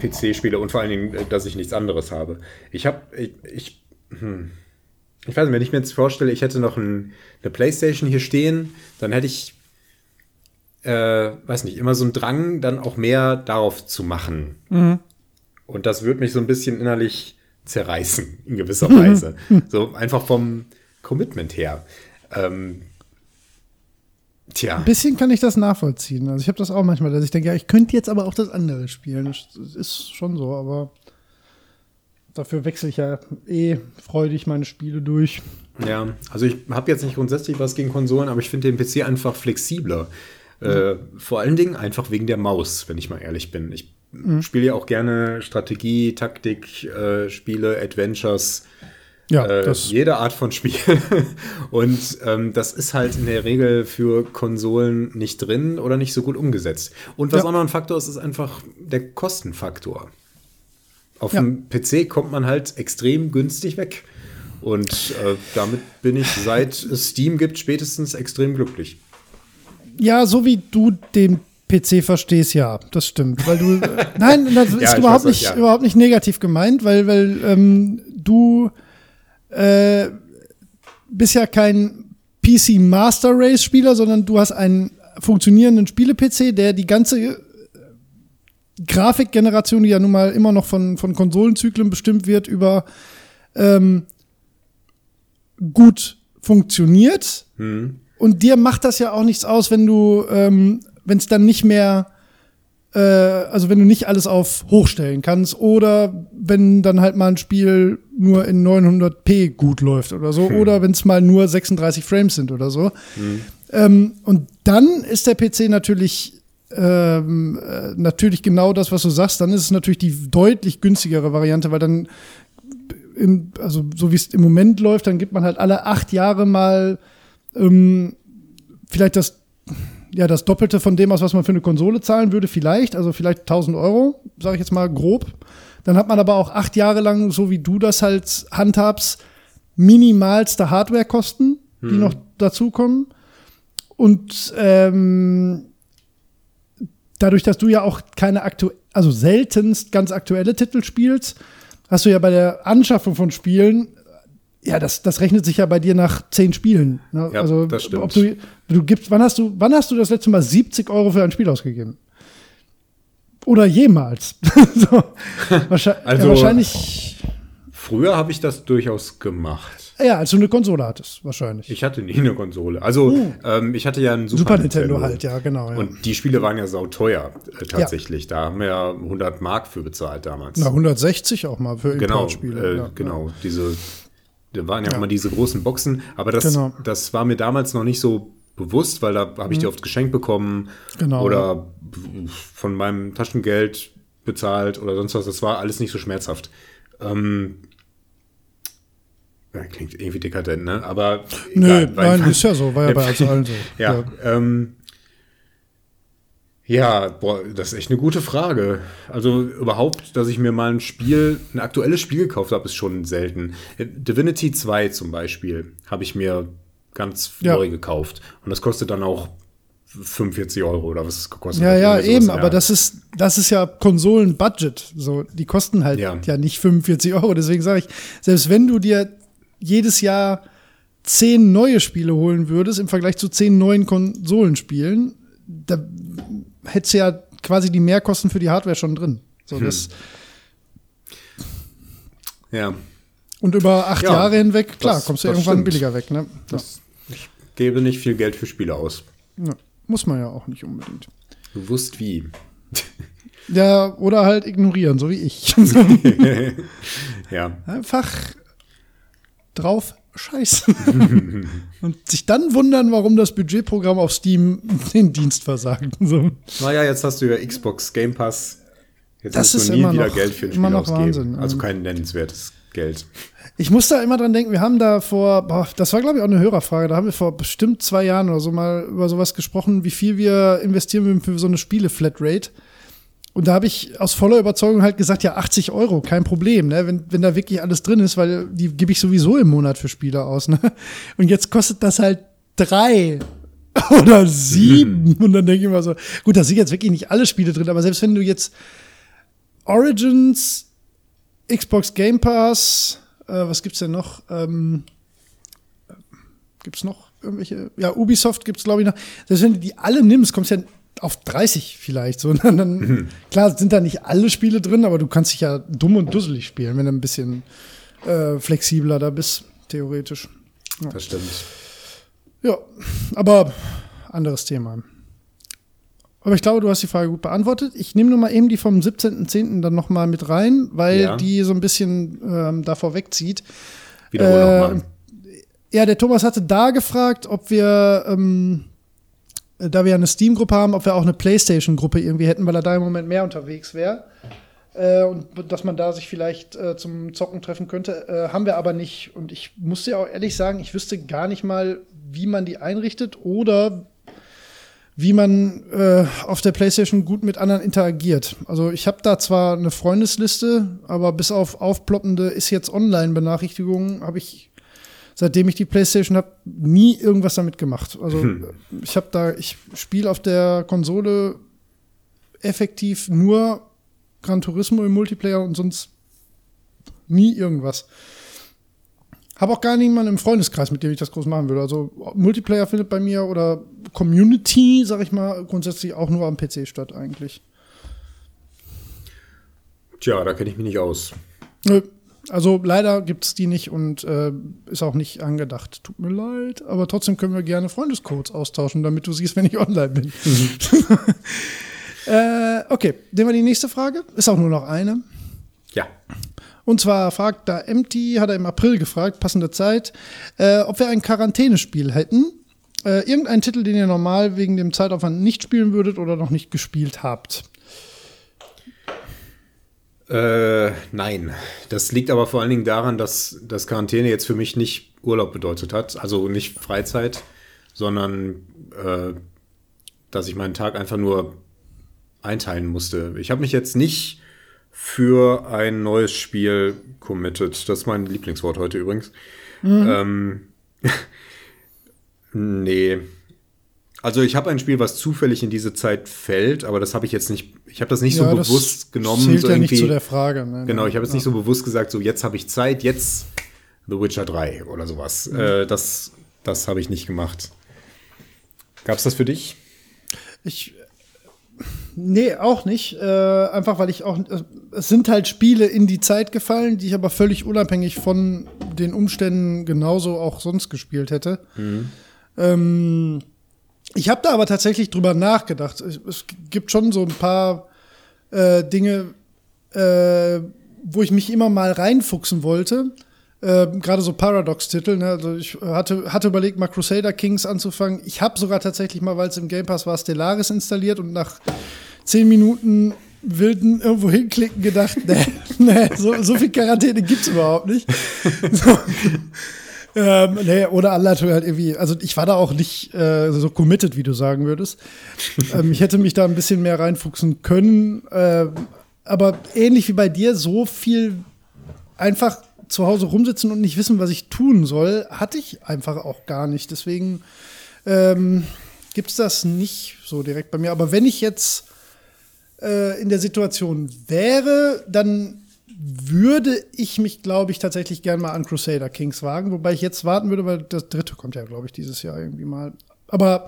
[SPEAKER 2] PC spiele und vor allen Dingen, äh, dass ich nichts anderes habe. Ich habe, ich, ich, hm, ich weiß nicht, wenn ich mir jetzt vorstelle, ich hätte noch ein, eine Playstation hier stehen, dann hätte ich, äh, weiß nicht, immer so einen Drang, dann auch mehr darauf zu machen. Und das würde mich so ein bisschen innerlich zerreißen, in gewisser Weise. so einfach vom Commitment her. Ähm, tja.
[SPEAKER 1] Ein bisschen kann ich das nachvollziehen. Also ich habe das auch manchmal, dass ich denke, ja, ich könnte jetzt aber auch das andere spielen. Das ist schon so, aber dafür wechsle ich ja eh freudig meine Spiele durch.
[SPEAKER 2] Ja, also ich habe jetzt nicht grundsätzlich was gegen Konsolen, aber ich finde den PC einfach flexibler. Äh, vor allen Dingen einfach wegen der Maus, wenn ich mal ehrlich bin. Ich spiele ja auch gerne Strategie, Taktik, äh, Spiele, Adventures,
[SPEAKER 1] Ja,
[SPEAKER 2] äh, jede Art von Spiel. Und ähm, das ist halt in der Regel für Konsolen nicht drin oder nicht so gut umgesetzt. Und was
[SPEAKER 1] Ja.
[SPEAKER 2] auch noch ein Faktor ist, ist einfach der Kostenfaktor. Auf
[SPEAKER 1] Ja.
[SPEAKER 2] dem PC kommt man halt extrem günstig weg. Und äh, damit bin ich, seit es Steam gibt, spätestens extrem glücklich.
[SPEAKER 1] Ja, so wie du den PC verstehst, ja, das stimmt. Weil du, nein, das ist
[SPEAKER 2] ich
[SPEAKER 1] überhaupt, nicht,
[SPEAKER 2] ja.
[SPEAKER 1] überhaupt nicht negativ gemeint, weil, weil ähm, du äh, bist ja kein PC Master Race Spieler, sondern du hast einen funktionierenden Spiele-PC, der die ganze äh, Grafikgeneration, die ja nun mal immer noch von, von Konsolenzyklen bestimmt wird, über ähm, gut funktioniert. Und dir macht das ja auch nichts aus, wenn du, ähm, wenn es dann nicht mehr, äh, also wenn du nicht alles auf hochstellen kannst oder wenn dann halt mal ein Spiel nur in 900p gut läuft oder so oder wenn es mal nur 36 Frames sind oder so. Ähm, und dann ist der PC natürlich ähm, äh, natürlich genau das, was du sagst. Dann ist es natürlich die deutlich günstigere Variante, weil dann im, also so wie es im Moment läuft, dann gibt man halt alle acht Jahre mal ähm, vielleicht das, ja, das Doppelte von dem aus, was man für eine Konsole zahlen würde, vielleicht, also vielleicht 1000 Euro, sage ich jetzt mal grob. Dann hat man aber auch acht Jahre lang, so wie du das halt handhabst, minimalste Hardwarekosten, die noch dazukommen. Und ähm, dadurch, dass du ja auch keine aktu also seltenst ganz aktuelle Titel spielst, hast du ja bei der Anschaffung von Spielen, ja, das, das rechnet sich ja bei dir nach zehn Spielen. Ne?
[SPEAKER 2] Ja,
[SPEAKER 1] also,
[SPEAKER 2] das stimmt.
[SPEAKER 1] Ob du, du gibst, wann hast du, wann hast du das letzte Mal 70 Euro für ein Spiel ausgegeben? Oder jemals? so, wahrscheinlich,
[SPEAKER 2] Also-
[SPEAKER 1] ja, wahrscheinlich,
[SPEAKER 2] Früher habe ich das durchaus gemacht.
[SPEAKER 1] ja, als du eine Konsole hattest, wahrscheinlich.
[SPEAKER 2] Ich hatte nie eine Konsole. Also, ähm, ich hatte ja einen Super,
[SPEAKER 1] Super Nintendo halt, ja, genau. Ja.
[SPEAKER 2] Und die Spiele waren ja sauteuer, äh, tatsächlich. Da haben wir ja 100 Mark für bezahlt damals.
[SPEAKER 1] Na, 160 auch mal für
[SPEAKER 2] genau,
[SPEAKER 1] Importspiele.
[SPEAKER 2] äh,
[SPEAKER 1] ja,
[SPEAKER 2] genau. Diese, da waren ja,
[SPEAKER 1] Ja.
[SPEAKER 2] immer diese großen Boxen. Aber das,
[SPEAKER 1] Genau.
[SPEAKER 2] das war mir damals noch nicht so bewusst, weil da habe ich die oft geschenkt bekommen.
[SPEAKER 1] Mhm. Genau,
[SPEAKER 2] Oder von meinem Taschengeld bezahlt oder sonst was. Das war alles nicht so schmerzhaft. Ähm, ja, klingt irgendwie dekadent, ne? Aber
[SPEAKER 1] Nö,
[SPEAKER 2] egal, weil-
[SPEAKER 1] nein, ist ja so, war ja bei allen so.
[SPEAKER 2] ja, ähm, ja, boah, das ist echt eine gute Frage. Also überhaupt, dass ich mir mal ein Spiel, ein aktuelles Spiel gekauft habe, ist schon selten. Divinity 2 zum Beispiel habe ich mir ganz
[SPEAKER 1] Ja.
[SPEAKER 2] neu gekauft. Und das kostet dann auch 45 Euro oder was es gekostet
[SPEAKER 1] Ja,
[SPEAKER 2] hat.
[SPEAKER 1] ja, eben,
[SPEAKER 2] sowas,
[SPEAKER 1] aber das ist, das ist ja Konsolen-Budget. So, die kosten halt ja.
[SPEAKER 2] Ja.
[SPEAKER 1] nicht 45 Euro. Deswegen sage ich, selbst wenn du dir jedes Jahr zehn neue Spiele holen würdest im Vergleich zu zehn neuen Konsolenspielen, da hättest du ja quasi die Mehrkosten für die Hardware schon drin. So,
[SPEAKER 2] Hm.
[SPEAKER 1] das,
[SPEAKER 2] Ja,
[SPEAKER 1] Und über acht
[SPEAKER 2] Ja,
[SPEAKER 1] Jahre hinweg, klar,
[SPEAKER 2] das-
[SPEAKER 1] kommst du irgendwann
[SPEAKER 2] stimmt.
[SPEAKER 1] billiger weg. Ne?
[SPEAKER 2] das, ich gebe nicht viel Geld für Spiele aus.
[SPEAKER 1] Ja, muss man ja auch nicht unbedingt.
[SPEAKER 2] Bewusst wie.
[SPEAKER 1] Ja, oder halt ignorieren, so wie ich.
[SPEAKER 2] Ja,
[SPEAKER 1] Einfach drauf scheißen. Und sich dann wundern, warum das Budgetprogramm auf Steam den Dienst versagt. So.
[SPEAKER 2] naja, jetzt hast du ja Xbox Game Pass. Jetzt
[SPEAKER 1] Das
[SPEAKER 2] musst
[SPEAKER 1] ist
[SPEAKER 2] du nie
[SPEAKER 1] immer
[SPEAKER 2] wieder
[SPEAKER 1] noch-
[SPEAKER 2] Geld für ein Spiel ausgeben.
[SPEAKER 1] Wahnsinn.
[SPEAKER 2] Also kein nennenswertes Geld.
[SPEAKER 1] Ich muss da immer dran denken, wir haben da vor, boah, das war glaube ich auch eine Hörerfrage, da haben wir vor bestimmt zwei Jahren oder so mal über sowas gesprochen, wie viel wir investieren würden für so eine Spiele-Flatrate. Und da habe ich aus voller Überzeugung halt gesagt, ja, 80 Euro, kein Problem, ne? wenn, wenn da wirklich alles drin ist, weil die gebe ich sowieso im Monat für Spiele aus. Ne? Und jetzt kostet das halt drei oder sieben. Und dann denke ich immer so, gut, da sind jetzt wirklich nicht alle Spiele drin, aber selbst wenn du jetzt Origins, Xbox Game Pass, äh, was gibt's denn noch? Ähm, gibt's noch irgendwelche? Ja, Ubisoft gibt's glaube ich noch. Selbst wenn du die alle nimmst, kommst du ja auf 30 vielleicht. So, und dann, dann klar sind da nicht alle Spiele drin, aber du kannst dich ja dumm und dusselig spielen, wenn du ein bisschen äh, flexibler da bist, theoretisch.
[SPEAKER 2] Das stimmt.
[SPEAKER 1] Ja, aber anderes Thema. Aber ich glaube, du hast die Frage gut beantwortet. Ich nehme nur mal eben die vom 17.10. dann noch mal mit rein, weil
[SPEAKER 2] Ja.
[SPEAKER 1] die so ein bisschen ähm, davor wegzieht.
[SPEAKER 2] Wiederhol
[SPEAKER 1] Äh,
[SPEAKER 2] nochmal.
[SPEAKER 1] Ja, der Thomas hatte da gefragt, ob wir, ähm, äh, da wir eine Steam-Gruppe haben, ob wir auch eine PlayStation-Gruppe irgendwie hätten, weil er da im Moment mehr unterwegs wäre. Äh, und dass man da sich vielleicht äh, zum Zocken treffen könnte. Äh, haben wir aber nicht. Und ich muss dir auch ehrlich sagen, ich wüsste gar nicht mal, wie man die einrichtet oder wie man äh, auf der PlayStation gut mit anderen interagiert. Also ich habe da zwar eine Freundesliste, aber bis auf aufploppende ist jetzt Online-Benachrichtigungen, habe ich seitdem ich die PlayStation habe nie irgendwas damit gemacht. Also ich habe da, ich spiele auf der Konsole effektiv nur Gran Turismo im Multiplayer und sonst nie irgendwas. Habe auch gar niemanden im Freundeskreis, mit dem ich das groß machen würde. Also Multiplayer findet bei mir oder Community, sag ich mal, grundsätzlich auch nur am PC statt eigentlich.
[SPEAKER 2] Tja, da kenne ich mich nicht aus.
[SPEAKER 1] Nö. Also leider gibt es die nicht und äh, ist auch nicht angedacht. Tut mir leid, aber trotzdem können wir gerne Freundescodes austauschen, damit du siehst, wenn ich online bin. äh, okay, nehmen wir die nächste Frage. Ist auch nur noch eine.
[SPEAKER 2] Ja.
[SPEAKER 1] Und zwar fragt da Empty, hat er im April gefragt, passende Zeit, äh, ob wir ein Quarantänespiel hätten. Äh, irgendein Titel, den ihr normal wegen dem Zeitaufwand nicht spielen würdet oder noch nicht gespielt habt.
[SPEAKER 2] Äh, nein. Das liegt aber vor allen Dingen daran, dass das Quarantäne jetzt für mich nicht Urlaub bedeutet hat. Also nicht Freizeit, sondern äh, dass ich meinen Tag einfach nur einteilen musste. Ich habe mich jetzt nicht für ein neues Spiel committed. Das ist mein Lieblingswort heute übrigens. Ähm, nee. Also ich habe ein Spiel, was zufällig in diese Zeit fällt, aber das habe ich jetzt nicht, ich habe das nicht
[SPEAKER 1] Ja,
[SPEAKER 2] so bewusst genommen.
[SPEAKER 1] Zählt
[SPEAKER 2] so
[SPEAKER 1] ja nicht zu der Frage. ne?
[SPEAKER 2] Genau, ich habe jetzt nicht so bewusst gesagt, so jetzt habe ich Zeit, jetzt The Witcher 3 oder sowas. Äh, das das habe ich nicht gemacht. Gab es das für dich?
[SPEAKER 1] Ich. Nee, auch nicht. Äh, einfach weil ich auch. äh, Es sind halt Spiele in die Zeit gefallen, die ich aber völlig unabhängig von den Umständen genauso auch sonst gespielt hätte. Ähm, ich habe da aber tatsächlich drüber nachgedacht. Es, gibt schon so ein paar äh, Dinge, äh, wo ich mich immer mal reinfuchsen wollte. Äh, Gerade so Paradox-Titel. Ne? Also ich hatte, hatte überlegt, mal Crusader Kings anzufangen. Ich habe sogar tatsächlich mal, weil es im Game Pass war, Stellaris installiert und nach zehn Minuten wilden irgendwo hinklicken gedacht, nee, nee so, so viel Quarantäne gibt's überhaupt nicht. So. Ähm, nee, ohne Anleitung halt irgendwie. Also ich war da auch nicht äh, so committed, wie du sagen würdest. ähm, ich hätte mich da ein bisschen mehr reinfuchsen können. Ähm, aber ähnlich wie bei dir, so viel einfach zu Hause rumsitzen und nicht wissen, was ich tun soll, hatte ich einfach auch gar nicht. Deswegen ähm, gibt es das nicht so direkt bei mir. Aber wenn ich jetzt äh, in der Situation wäre, dann würde ich mich, glaube ich, tatsächlich gern mal an Crusader Kings wagen, wobei ich jetzt warten würde, weil das dritte kommt ja, glaube ich, dieses Jahr irgendwie mal. Aber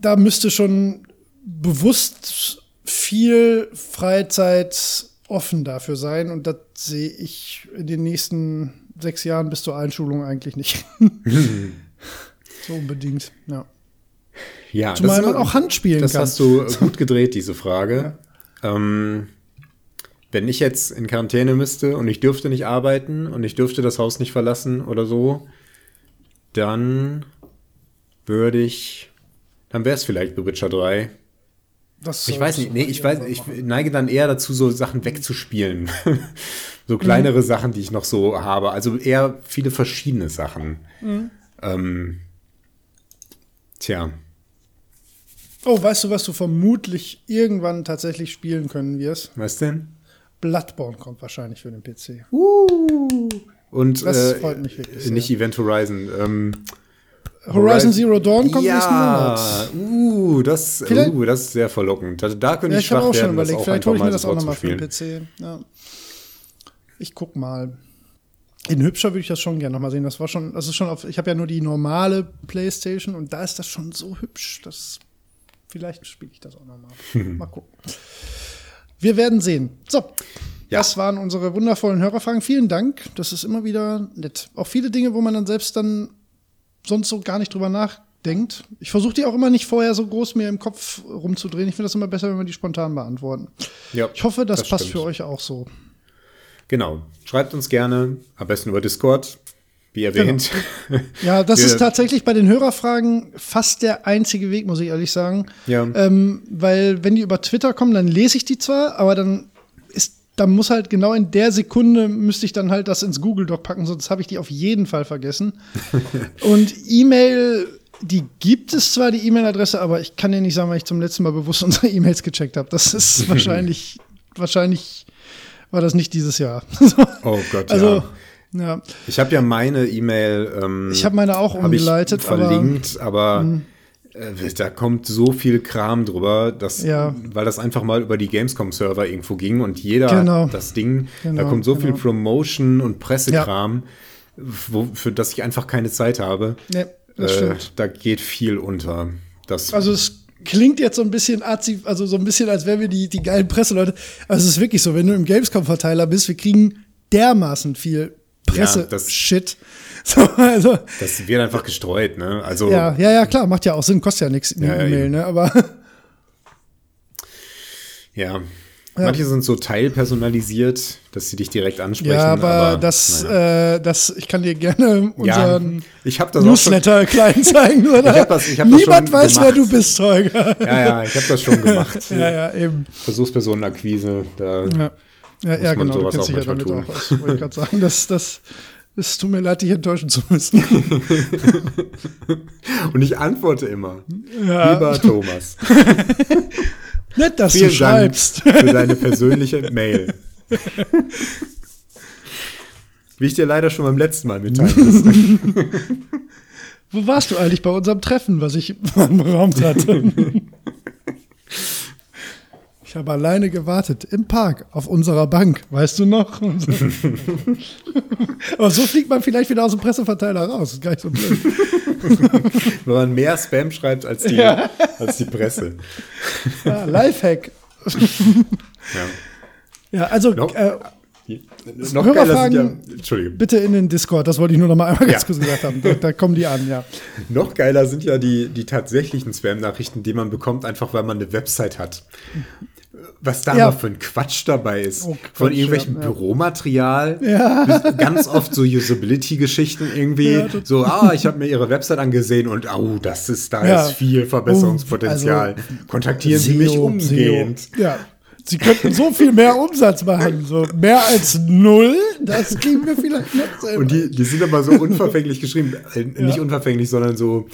[SPEAKER 1] da müsste schon bewusst viel Freizeit offen dafür sein und das sehe ich in den nächsten sechs Jahren bis zur Einschulung eigentlich nicht. so unbedingt, ja.
[SPEAKER 2] Ja,
[SPEAKER 1] Zumal
[SPEAKER 2] das
[SPEAKER 1] man auch Hand spielen
[SPEAKER 2] das
[SPEAKER 1] kann.
[SPEAKER 2] hast du gut gedreht, diese Frage. Ähm, wenn ich jetzt in Quarantäne müsste und ich dürfte nicht arbeiten und ich dürfte das Haus nicht verlassen oder so, dann würde ich, dann wäre es vielleicht The Witcher 3.
[SPEAKER 1] Das
[SPEAKER 2] Ich weiß nicht, nee, ich weiß, ich neige dann eher dazu, so Sachen wegzuspielen. so
[SPEAKER 1] Mhm.
[SPEAKER 2] kleinere Sachen, die ich noch so habe. Also eher viele verschiedene Sachen.
[SPEAKER 1] Mhm.
[SPEAKER 2] Ähm, tja.
[SPEAKER 1] Oh, weißt du, was du vermutlich irgendwann tatsächlich spielen können wirst?
[SPEAKER 2] Was denn?
[SPEAKER 1] Bloodborne kommt wahrscheinlich für den PC.
[SPEAKER 2] Und
[SPEAKER 1] Das
[SPEAKER 2] äh,
[SPEAKER 1] freut mich wirklich
[SPEAKER 2] nicht Event Horizon. Ähm,
[SPEAKER 1] Horizon Zero Dawn kommt nächsten
[SPEAKER 2] ja,
[SPEAKER 1] Monat.
[SPEAKER 2] uh, das,
[SPEAKER 1] Vielleicht-
[SPEAKER 2] uh, das ist sehr verlockend. Da, da könnte
[SPEAKER 1] Ja,
[SPEAKER 2] ich
[SPEAKER 1] ich habe
[SPEAKER 2] schwach
[SPEAKER 1] auch schon
[SPEAKER 2] werden, das
[SPEAKER 1] überlegt, vielleicht hole ich mir das auch nochmal für den. PC. Ja. Ich guck mal. In hübscher würde ich das schon gerne nochmal sehen. Das war schon, das ist schon auf, ich habe ja nur die normale Playstation und da ist das schon so hübsch, dass vielleicht spiele ich das auch nochmal. mal gucken. Wir werden sehen. So,
[SPEAKER 2] Ja.
[SPEAKER 1] das waren unsere wundervollen Hörerfragen. Vielen Dank. Das ist immer wieder nett. Auch viele Dinge, wo man dann selbst dann sonst so gar nicht drüber nachdenkt. Ich versuche die auch immer nicht vorher so groß mir im Kopf rumzudrehen. Ich finde das immer besser, wenn wir die spontan beantworten.
[SPEAKER 2] Ja,
[SPEAKER 1] Ich hoffe, das,
[SPEAKER 2] das
[SPEAKER 1] passt
[SPEAKER 2] stimmt.
[SPEAKER 1] für euch auch so.
[SPEAKER 2] Genau. Schreibt uns gerne, am besten über Discord, wie erwähnt.
[SPEAKER 1] Ja, das ist tatsächlich bei den Hörerfragen fast der einzige Weg, muss ich ehrlich sagen.
[SPEAKER 2] Ja.
[SPEAKER 1] Ähm, weil wenn die über Twitter kommen, dann lese ich die zwar, aber dann ist, dann muss halt genau in der Sekunde müsste ich dann halt das ins Google Doc packen, sonst habe ich die auf jeden Fall vergessen. Und E-Mail, die gibt es zwar, die E-Mail-Adresse, aber ich kann dir nicht sagen, weil ich zum letzten Mal bewusst unsere E-Mails gecheckt habe. Das ist wahrscheinlich, wahrscheinlich war das nicht dieses Jahr.
[SPEAKER 2] oh Gott,
[SPEAKER 1] also,
[SPEAKER 2] ja.
[SPEAKER 1] Ja.
[SPEAKER 2] Ich habe ja meine E-Mail. Ähm,
[SPEAKER 1] Ich habe meine auch
[SPEAKER 2] hab
[SPEAKER 1] umgeleitet, aber-
[SPEAKER 2] verlinkt, aber, äh, da kommt so viel Kram drüber, dass,
[SPEAKER 1] Ja.
[SPEAKER 2] weil das einfach mal über die Gamescom-Server irgendwo ging und jeder
[SPEAKER 1] Genau.
[SPEAKER 2] das Ding, da
[SPEAKER 1] Genau,
[SPEAKER 2] kommt so viel
[SPEAKER 1] genau.
[SPEAKER 2] Promotion und Pressekram, wo, für das ich einfach keine Zeit habe.
[SPEAKER 1] Das
[SPEAKER 2] Äh,
[SPEAKER 1] stimmt.
[SPEAKER 2] da geht viel unter. Das,
[SPEAKER 1] Also es klingt jetzt so ein bisschen arzi, also so ein bisschen, als wären wir die, die geilen Presseleute. Also es ist wirklich so, wenn du im Gamescom-Verteiler bist, wir kriegen dermaßen viel
[SPEAKER 2] Ja, das-
[SPEAKER 1] Presse-Shit. so, also,
[SPEAKER 2] das wird einfach gestreut, ne? Also
[SPEAKER 1] ja, ja, ja, klar, macht ja auch Sinn, kostet ja nichts, eine
[SPEAKER 2] Ja, ja,
[SPEAKER 1] E-Mail, ne? Aber
[SPEAKER 2] Ja. Manche sind so teilpersonalisiert, dass sie dich direkt ansprechen.
[SPEAKER 1] ja, aber, das,
[SPEAKER 2] naja.
[SPEAKER 1] äh, das, ich kann dir gerne
[SPEAKER 2] ja,
[SPEAKER 1] unseren Newsletter klein zeigen, oder?
[SPEAKER 2] Ich das- ich
[SPEAKER 1] Niemand weiß, wer
[SPEAKER 2] gemacht.
[SPEAKER 1] du bist, Holger.
[SPEAKER 2] ja, ja, ich habe das schon gemacht.
[SPEAKER 1] ja, ja, eben.
[SPEAKER 2] Versuchspersonenakquise, da
[SPEAKER 1] Ja, ja, genau, du kennst dich ja damit
[SPEAKER 2] tun.
[SPEAKER 1] auch aus. Wollte ich gerade sagen, das, das, es tut mir leid, dich enttäuschen zu müssen.
[SPEAKER 2] und ich antworte immer.
[SPEAKER 1] Ja.
[SPEAKER 2] Lieber Thomas,
[SPEAKER 1] Nett, dass
[SPEAKER 2] vielen
[SPEAKER 1] du schreibst.
[SPEAKER 2] Dank für deine persönliche Mail. Wie ich dir leider schon beim letzten Mal mitteilen musste.
[SPEAKER 1] Wo warst du eigentlich bei unserem Treffen, was ich beraumt hatte? Ich habe alleine gewartet im Park auf unserer Bank, weißt du noch? Aber so fliegt man vielleicht wieder aus dem Presseverteiler raus. Ist gar nicht so blöd.
[SPEAKER 2] Wenn man mehr Spam schreibt als die,
[SPEAKER 1] Ja.
[SPEAKER 2] als die Presse.
[SPEAKER 1] Ja, Lifehack.
[SPEAKER 2] Ja.
[SPEAKER 1] Ja, also
[SPEAKER 2] No.
[SPEAKER 1] äh,
[SPEAKER 2] Noch geiler sind ja, Entschuldige.
[SPEAKER 1] bitte in den Discord, das wollte ich nur noch mal einmal ganz
[SPEAKER 2] Ja.
[SPEAKER 1] kurz gesagt haben. Da, da kommen die an, ja.
[SPEAKER 2] Noch geiler sind ja die, die tatsächlichen Spam-Nachrichten, die man bekommt, einfach weil man eine Website hat. Was da
[SPEAKER 1] Ja.
[SPEAKER 2] noch für ein Quatsch dabei ist.
[SPEAKER 1] Oh,
[SPEAKER 2] Von
[SPEAKER 1] Quatsch,
[SPEAKER 2] irgendwelchen
[SPEAKER 1] ja, ja.
[SPEAKER 2] Büromaterial.
[SPEAKER 1] Ja.
[SPEAKER 2] Ganz oft so Usability-Geschichten irgendwie. So, ah, ich habe mir ihre Website angesehen und au, das ist, da ist viel Verbesserungspotenzial.
[SPEAKER 1] Also,
[SPEAKER 2] Kontaktieren Sie mich
[SPEAKER 1] SEO,
[SPEAKER 2] umgehend.
[SPEAKER 1] SEO. Ja. Sie könnten so viel mehr Umsatz machen. So mehr als null, das kriegen wir vielleicht noch selber.
[SPEAKER 2] Und die, die sind aber so unverfänglich geschrieben. Äh, Nicht unverfänglich, sondern so,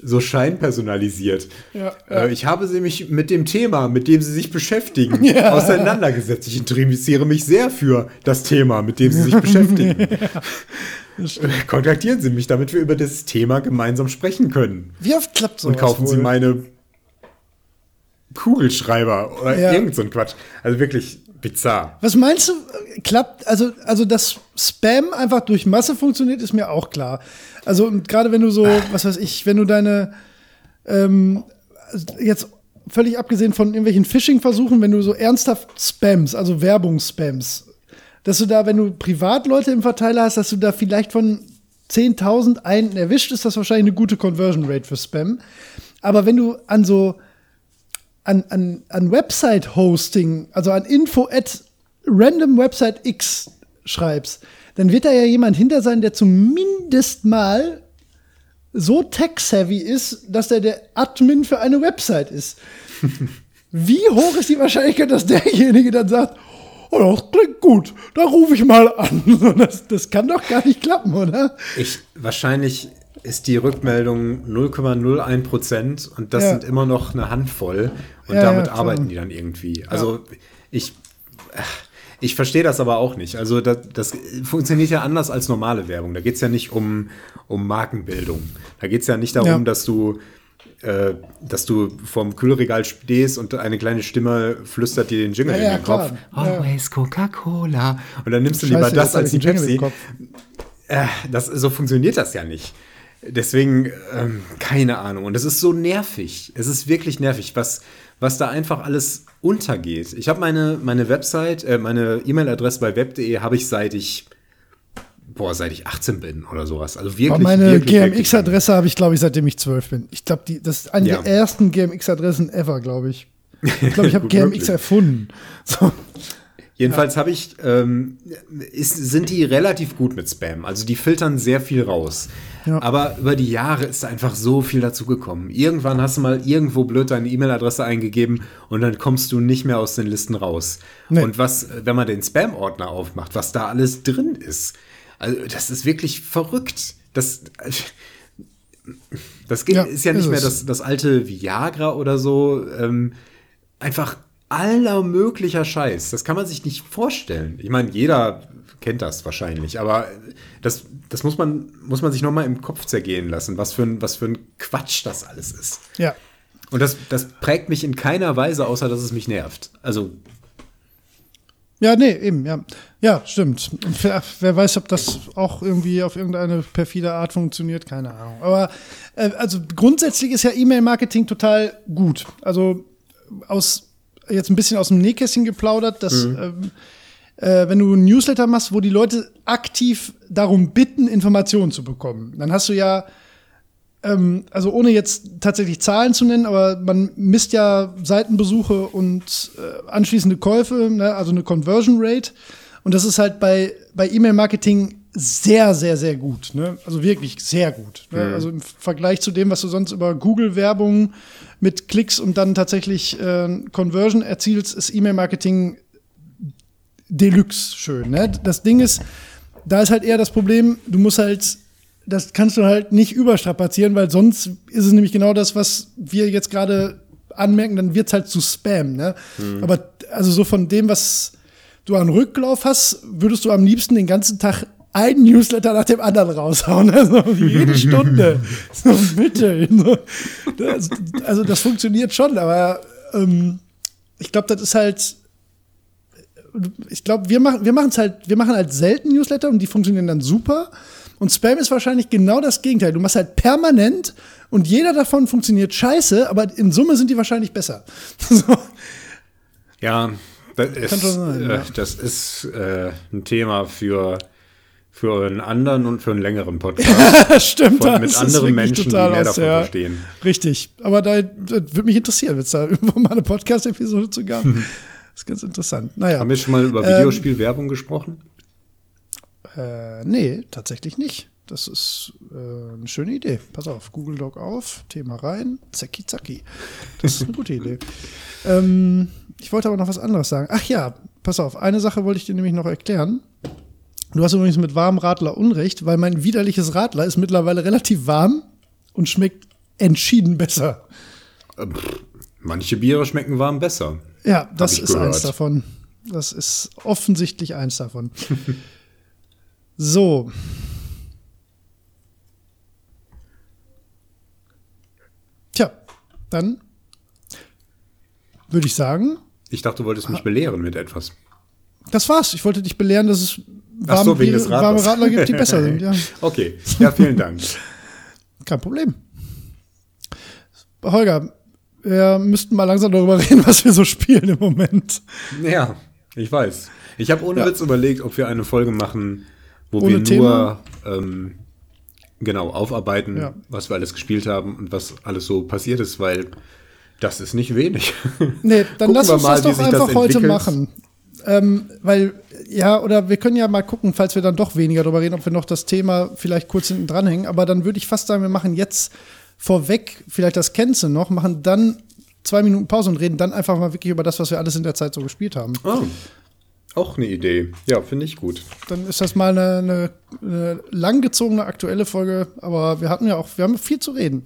[SPEAKER 2] so scheinpersonalisiert.
[SPEAKER 1] Ja, ja.
[SPEAKER 2] Äh, ich habe sie mich mit dem Thema, mit dem sie sich beschäftigen,
[SPEAKER 1] Ja.
[SPEAKER 2] auseinandergesetzt. Ich interessiere mich sehr für das Thema, mit dem sie sich beschäftigen. Kontaktieren Sie mich, damit wir über das Thema gemeinsam sprechen können.
[SPEAKER 1] Wie oft klappt sowas
[SPEAKER 2] Und kaufen Sie
[SPEAKER 1] wohl?
[SPEAKER 2] meine Kugelschreiber oder
[SPEAKER 1] Ja.
[SPEAKER 2] irgend so ein Quatsch. Also wirklich, bizarr.
[SPEAKER 1] Was meinst du, äh, klappt, also, also dass Spam einfach durch Masse funktioniert, ist mir auch klar. Also, und gerade wenn du so, was weiß ich, wenn du deine, ähm, jetzt völlig abgesehen von irgendwelchen Phishing-Versuchen, wenn du so ernsthaft Spams, also Werbungsspams, dass du da, wenn du Privatleute im Verteiler hast, dass du da vielleicht von 10.000 einen erwischt, ist das wahrscheinlich eine gute Conversion Rate für Spam. Aber wenn du an so an, an, an Website-Hosting, also an info at random Website X schreibst, dann wird da ja jemand hinter sein, der zumindest mal so tech-savvy ist, dass er der Admin für eine Website ist. Wie hoch ist die Wahrscheinlichkeit, dass derjenige dann sagt, oh, das klingt gut, da rufe ich mal an. Das, das kann doch gar nicht klappen, oder?
[SPEAKER 2] Ich, wahrscheinlich ist die Rückmeldung 0,01 Prozent und das ja. sind immer noch eine Handvoll und ja, damit ja, arbeiten die dann irgendwie. Also ich, ich verstehe das aber auch nicht. Also das, das funktioniert ja anders als normale Werbung. Da geht es ja nicht um, um Markenbildung. Da geht es ja nicht darum, dass du äh, dass du vorm Kühlregal stehst und eine kleine Stimme flüstert dir den Jingle in den Kopf. Always Coca-Cola. Und dann nimmst du Scheiße, lieber das als die Pepsi. Äh, das, so funktioniert das ja nicht. Deswegen, ähm, keine Ahnung. Und es ist so nervig. Es ist wirklich nervig, was, was da einfach alles untergeht. Ich habe meine, meine Website, äh, meine E-Mail-Adresse bei web.de habe ich seit ich, boah, seit ich 18 bin oder sowas. Also wirklich.
[SPEAKER 1] meine GMX-Adresse habe ich, glaube ich, seitdem ich 12 bin. Ich glaube, das ist eine ja. der ersten GMX-Adressen ever, glaube ich. Ich glaube, ich habe GMX erfunden. So.
[SPEAKER 2] Jedenfalls ja. habe ich, ähm, ist, sind die relativ gut mit Spam. Also die filtern sehr viel raus. Ja. Aber über die Jahre ist einfach so viel dazu gekommen. Irgendwann hast du mal irgendwo blöd deine E-Mail-Adresse eingegeben und dann kommst du nicht mehr aus den Listen raus. Nee. Und was, wenn man den Spam-Ordner aufmacht, was da alles drin ist, also das ist wirklich verrückt. Das, das geht, ja, ist ja nicht ist mehr das, das alte Viagra oder so. Ähm, einfach aller möglicher Scheiß. Das kann man sich nicht vorstellen. Ich meine, jeder kennt das wahrscheinlich, aber das, das muss, man, muss man sich noch mal im Kopf zergehen lassen, was für, ein, was für ein Quatsch das alles ist.
[SPEAKER 1] Ja.
[SPEAKER 2] Und das, das prägt mich in keiner Weise, außer dass es mich nervt. Also.
[SPEAKER 1] Ja, nee, eben, ja. Ja, stimmt. Und wer, wer, weiß, ob das auch irgendwie auf irgendeine perfide Art funktioniert, keine Ahnung. Aber äh, also grundsätzlich ist ja E-Mail-Marketing total gut. Also aus jetzt ein bisschen aus dem Nähkästchen geplaudert, dass mhm. ähm, äh, wenn du ein Newsletter machst, wo die Leute aktiv darum bitten, Informationen zu bekommen, dann hast du ja, ähm, also ohne jetzt tatsächlich Zahlen zu nennen, aber man misst ja Seitenbesuche und äh, anschließende Käufe, ne, also eine Conversion Rate. Und das ist halt bei, bei E-Mail-Marketing sehr, sehr, sehr gut. Ne? Also wirklich sehr gut. Ne? Mhm. Also im Vergleich zu dem, was du sonst über Google-Werbung mit Klicks und dann tatsächlich äh, Conversion erzielst, ist E-Mail-Marketing Deluxe schön. Ne? Das Ding ist, da ist halt eher das Problem, du musst halt, das kannst du halt nicht überstrapazieren, weil sonst ist es nämlich genau das, was wir jetzt gerade anmerken, dann wird es halt zu Spam. Ne? Mhm. Aber also so von dem, was du an Rücklauf hast, würdest du am liebsten den ganzen Tag ein Newsletter nach dem anderen raushauen. Also jede Stunde. So, bitte. Das, also das funktioniert schon, aber ähm, ich glaube, das ist halt. Ich glaube, wir machen wir machen es halt, wir machen halt selten Newsletter und die funktionieren dann super. Und Spam ist wahrscheinlich genau das Gegenteil. Du machst halt permanent und jeder davon funktioniert scheiße, aber in Summe sind die wahrscheinlich besser. so.
[SPEAKER 2] Ja, das ist, sein, äh, ja. das ist äh, ein Thema für für einen anderen und für einen längeren Podcast.
[SPEAKER 1] Stimmt,
[SPEAKER 2] Von, mit anderen Menschen, die mehr davon ja, verstehen.
[SPEAKER 1] Richtig. Aber da, das würde mich interessieren, wenn es da irgendwo mal eine Podcast-Episode zu gab. das ist ganz interessant. Naja.
[SPEAKER 2] Haben wir schon mal über ähm, Videospielwerbung gesprochen?
[SPEAKER 1] Äh, nee, tatsächlich nicht. Das ist äh, eine schöne Idee. Pass auf, Google Doc auf, Thema rein, zacki zacki. Das ist eine gute Idee. Ähm, ich wollte aber noch was anderes sagen. Ach ja, pass auf, eine Sache wollte ich dir nämlich noch erklären. Du hast übrigens mit warmem Radler Unrecht, weil mein widerliches Radler ist mittlerweile relativ warm und schmeckt entschieden besser.
[SPEAKER 2] Äh, manche Biere schmecken warm besser.
[SPEAKER 1] Ja, das ist gehört. eins davon. Das ist offensichtlich eins davon. so. Tja, dann würde ich sagen.
[SPEAKER 2] Ich dachte, du wolltest mich belehren mit etwas.
[SPEAKER 1] Das war's. Ich wollte dich belehren, dass es
[SPEAKER 2] Ach so, wegen des
[SPEAKER 1] warme. Radler gibt, die besser sind. Ja,
[SPEAKER 2] Okay, ja, vielen Dank.
[SPEAKER 1] kein Problem. Holger, wir müssten mal langsam darüber reden, was wir so spielen im Moment.
[SPEAKER 2] Ja, ich weiß. Ich habe ohne
[SPEAKER 1] Ja.
[SPEAKER 2] Witz überlegt, ob wir eine Folge machen, wo
[SPEAKER 1] Ohne
[SPEAKER 2] wir
[SPEAKER 1] Thema?
[SPEAKER 2] nur ähm, genau aufarbeiten,
[SPEAKER 1] Ja.
[SPEAKER 2] was wir alles gespielt haben und was alles so passiert ist, weil das ist nicht wenig.
[SPEAKER 1] Nee, dann
[SPEAKER 2] Gucken
[SPEAKER 1] lass uns
[SPEAKER 2] mal,
[SPEAKER 1] das doch einfach heute machen. Ähm, weil, ja, oder wir können ja mal gucken, falls wir dann doch weniger darüber reden, ob wir noch das Thema vielleicht kurz hinten dranhängen. Aber dann würde ich fast sagen, wir machen jetzt vorweg vielleicht das Kennze noch, machen dann zwei Minuten Pause und reden dann einfach mal wirklich über das, was wir alles in der Zeit so gespielt haben.
[SPEAKER 2] oh, auch eine Idee. Ja, finde ich gut.
[SPEAKER 1] Dann ist das mal eine, eine, eine langgezogene aktuelle Folge, aber wir hatten ja auch, wir haben viel zu reden.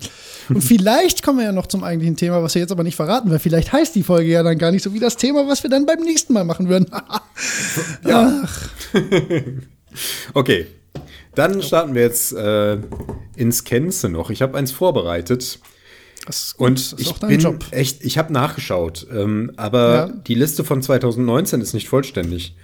[SPEAKER 1] Und vielleicht kommen wir ja noch zum eigentlichen Thema, was wir jetzt aber nicht verraten, weil vielleicht heißt die Folge ja dann gar nicht so wie das Thema, was wir dann beim nächsten Mal machen würden.
[SPEAKER 2] Ja. okay, dann starten wir jetzt äh, ins Kennze noch. Ich habe eins vorbereitet.
[SPEAKER 1] Das
[SPEAKER 2] Und
[SPEAKER 1] ist
[SPEAKER 2] ich
[SPEAKER 1] auch dein
[SPEAKER 2] bin
[SPEAKER 1] Job.
[SPEAKER 2] echt, ich habe nachgeschaut, ähm, aber
[SPEAKER 1] Ja.
[SPEAKER 2] die Liste von 2019 ist nicht vollständig.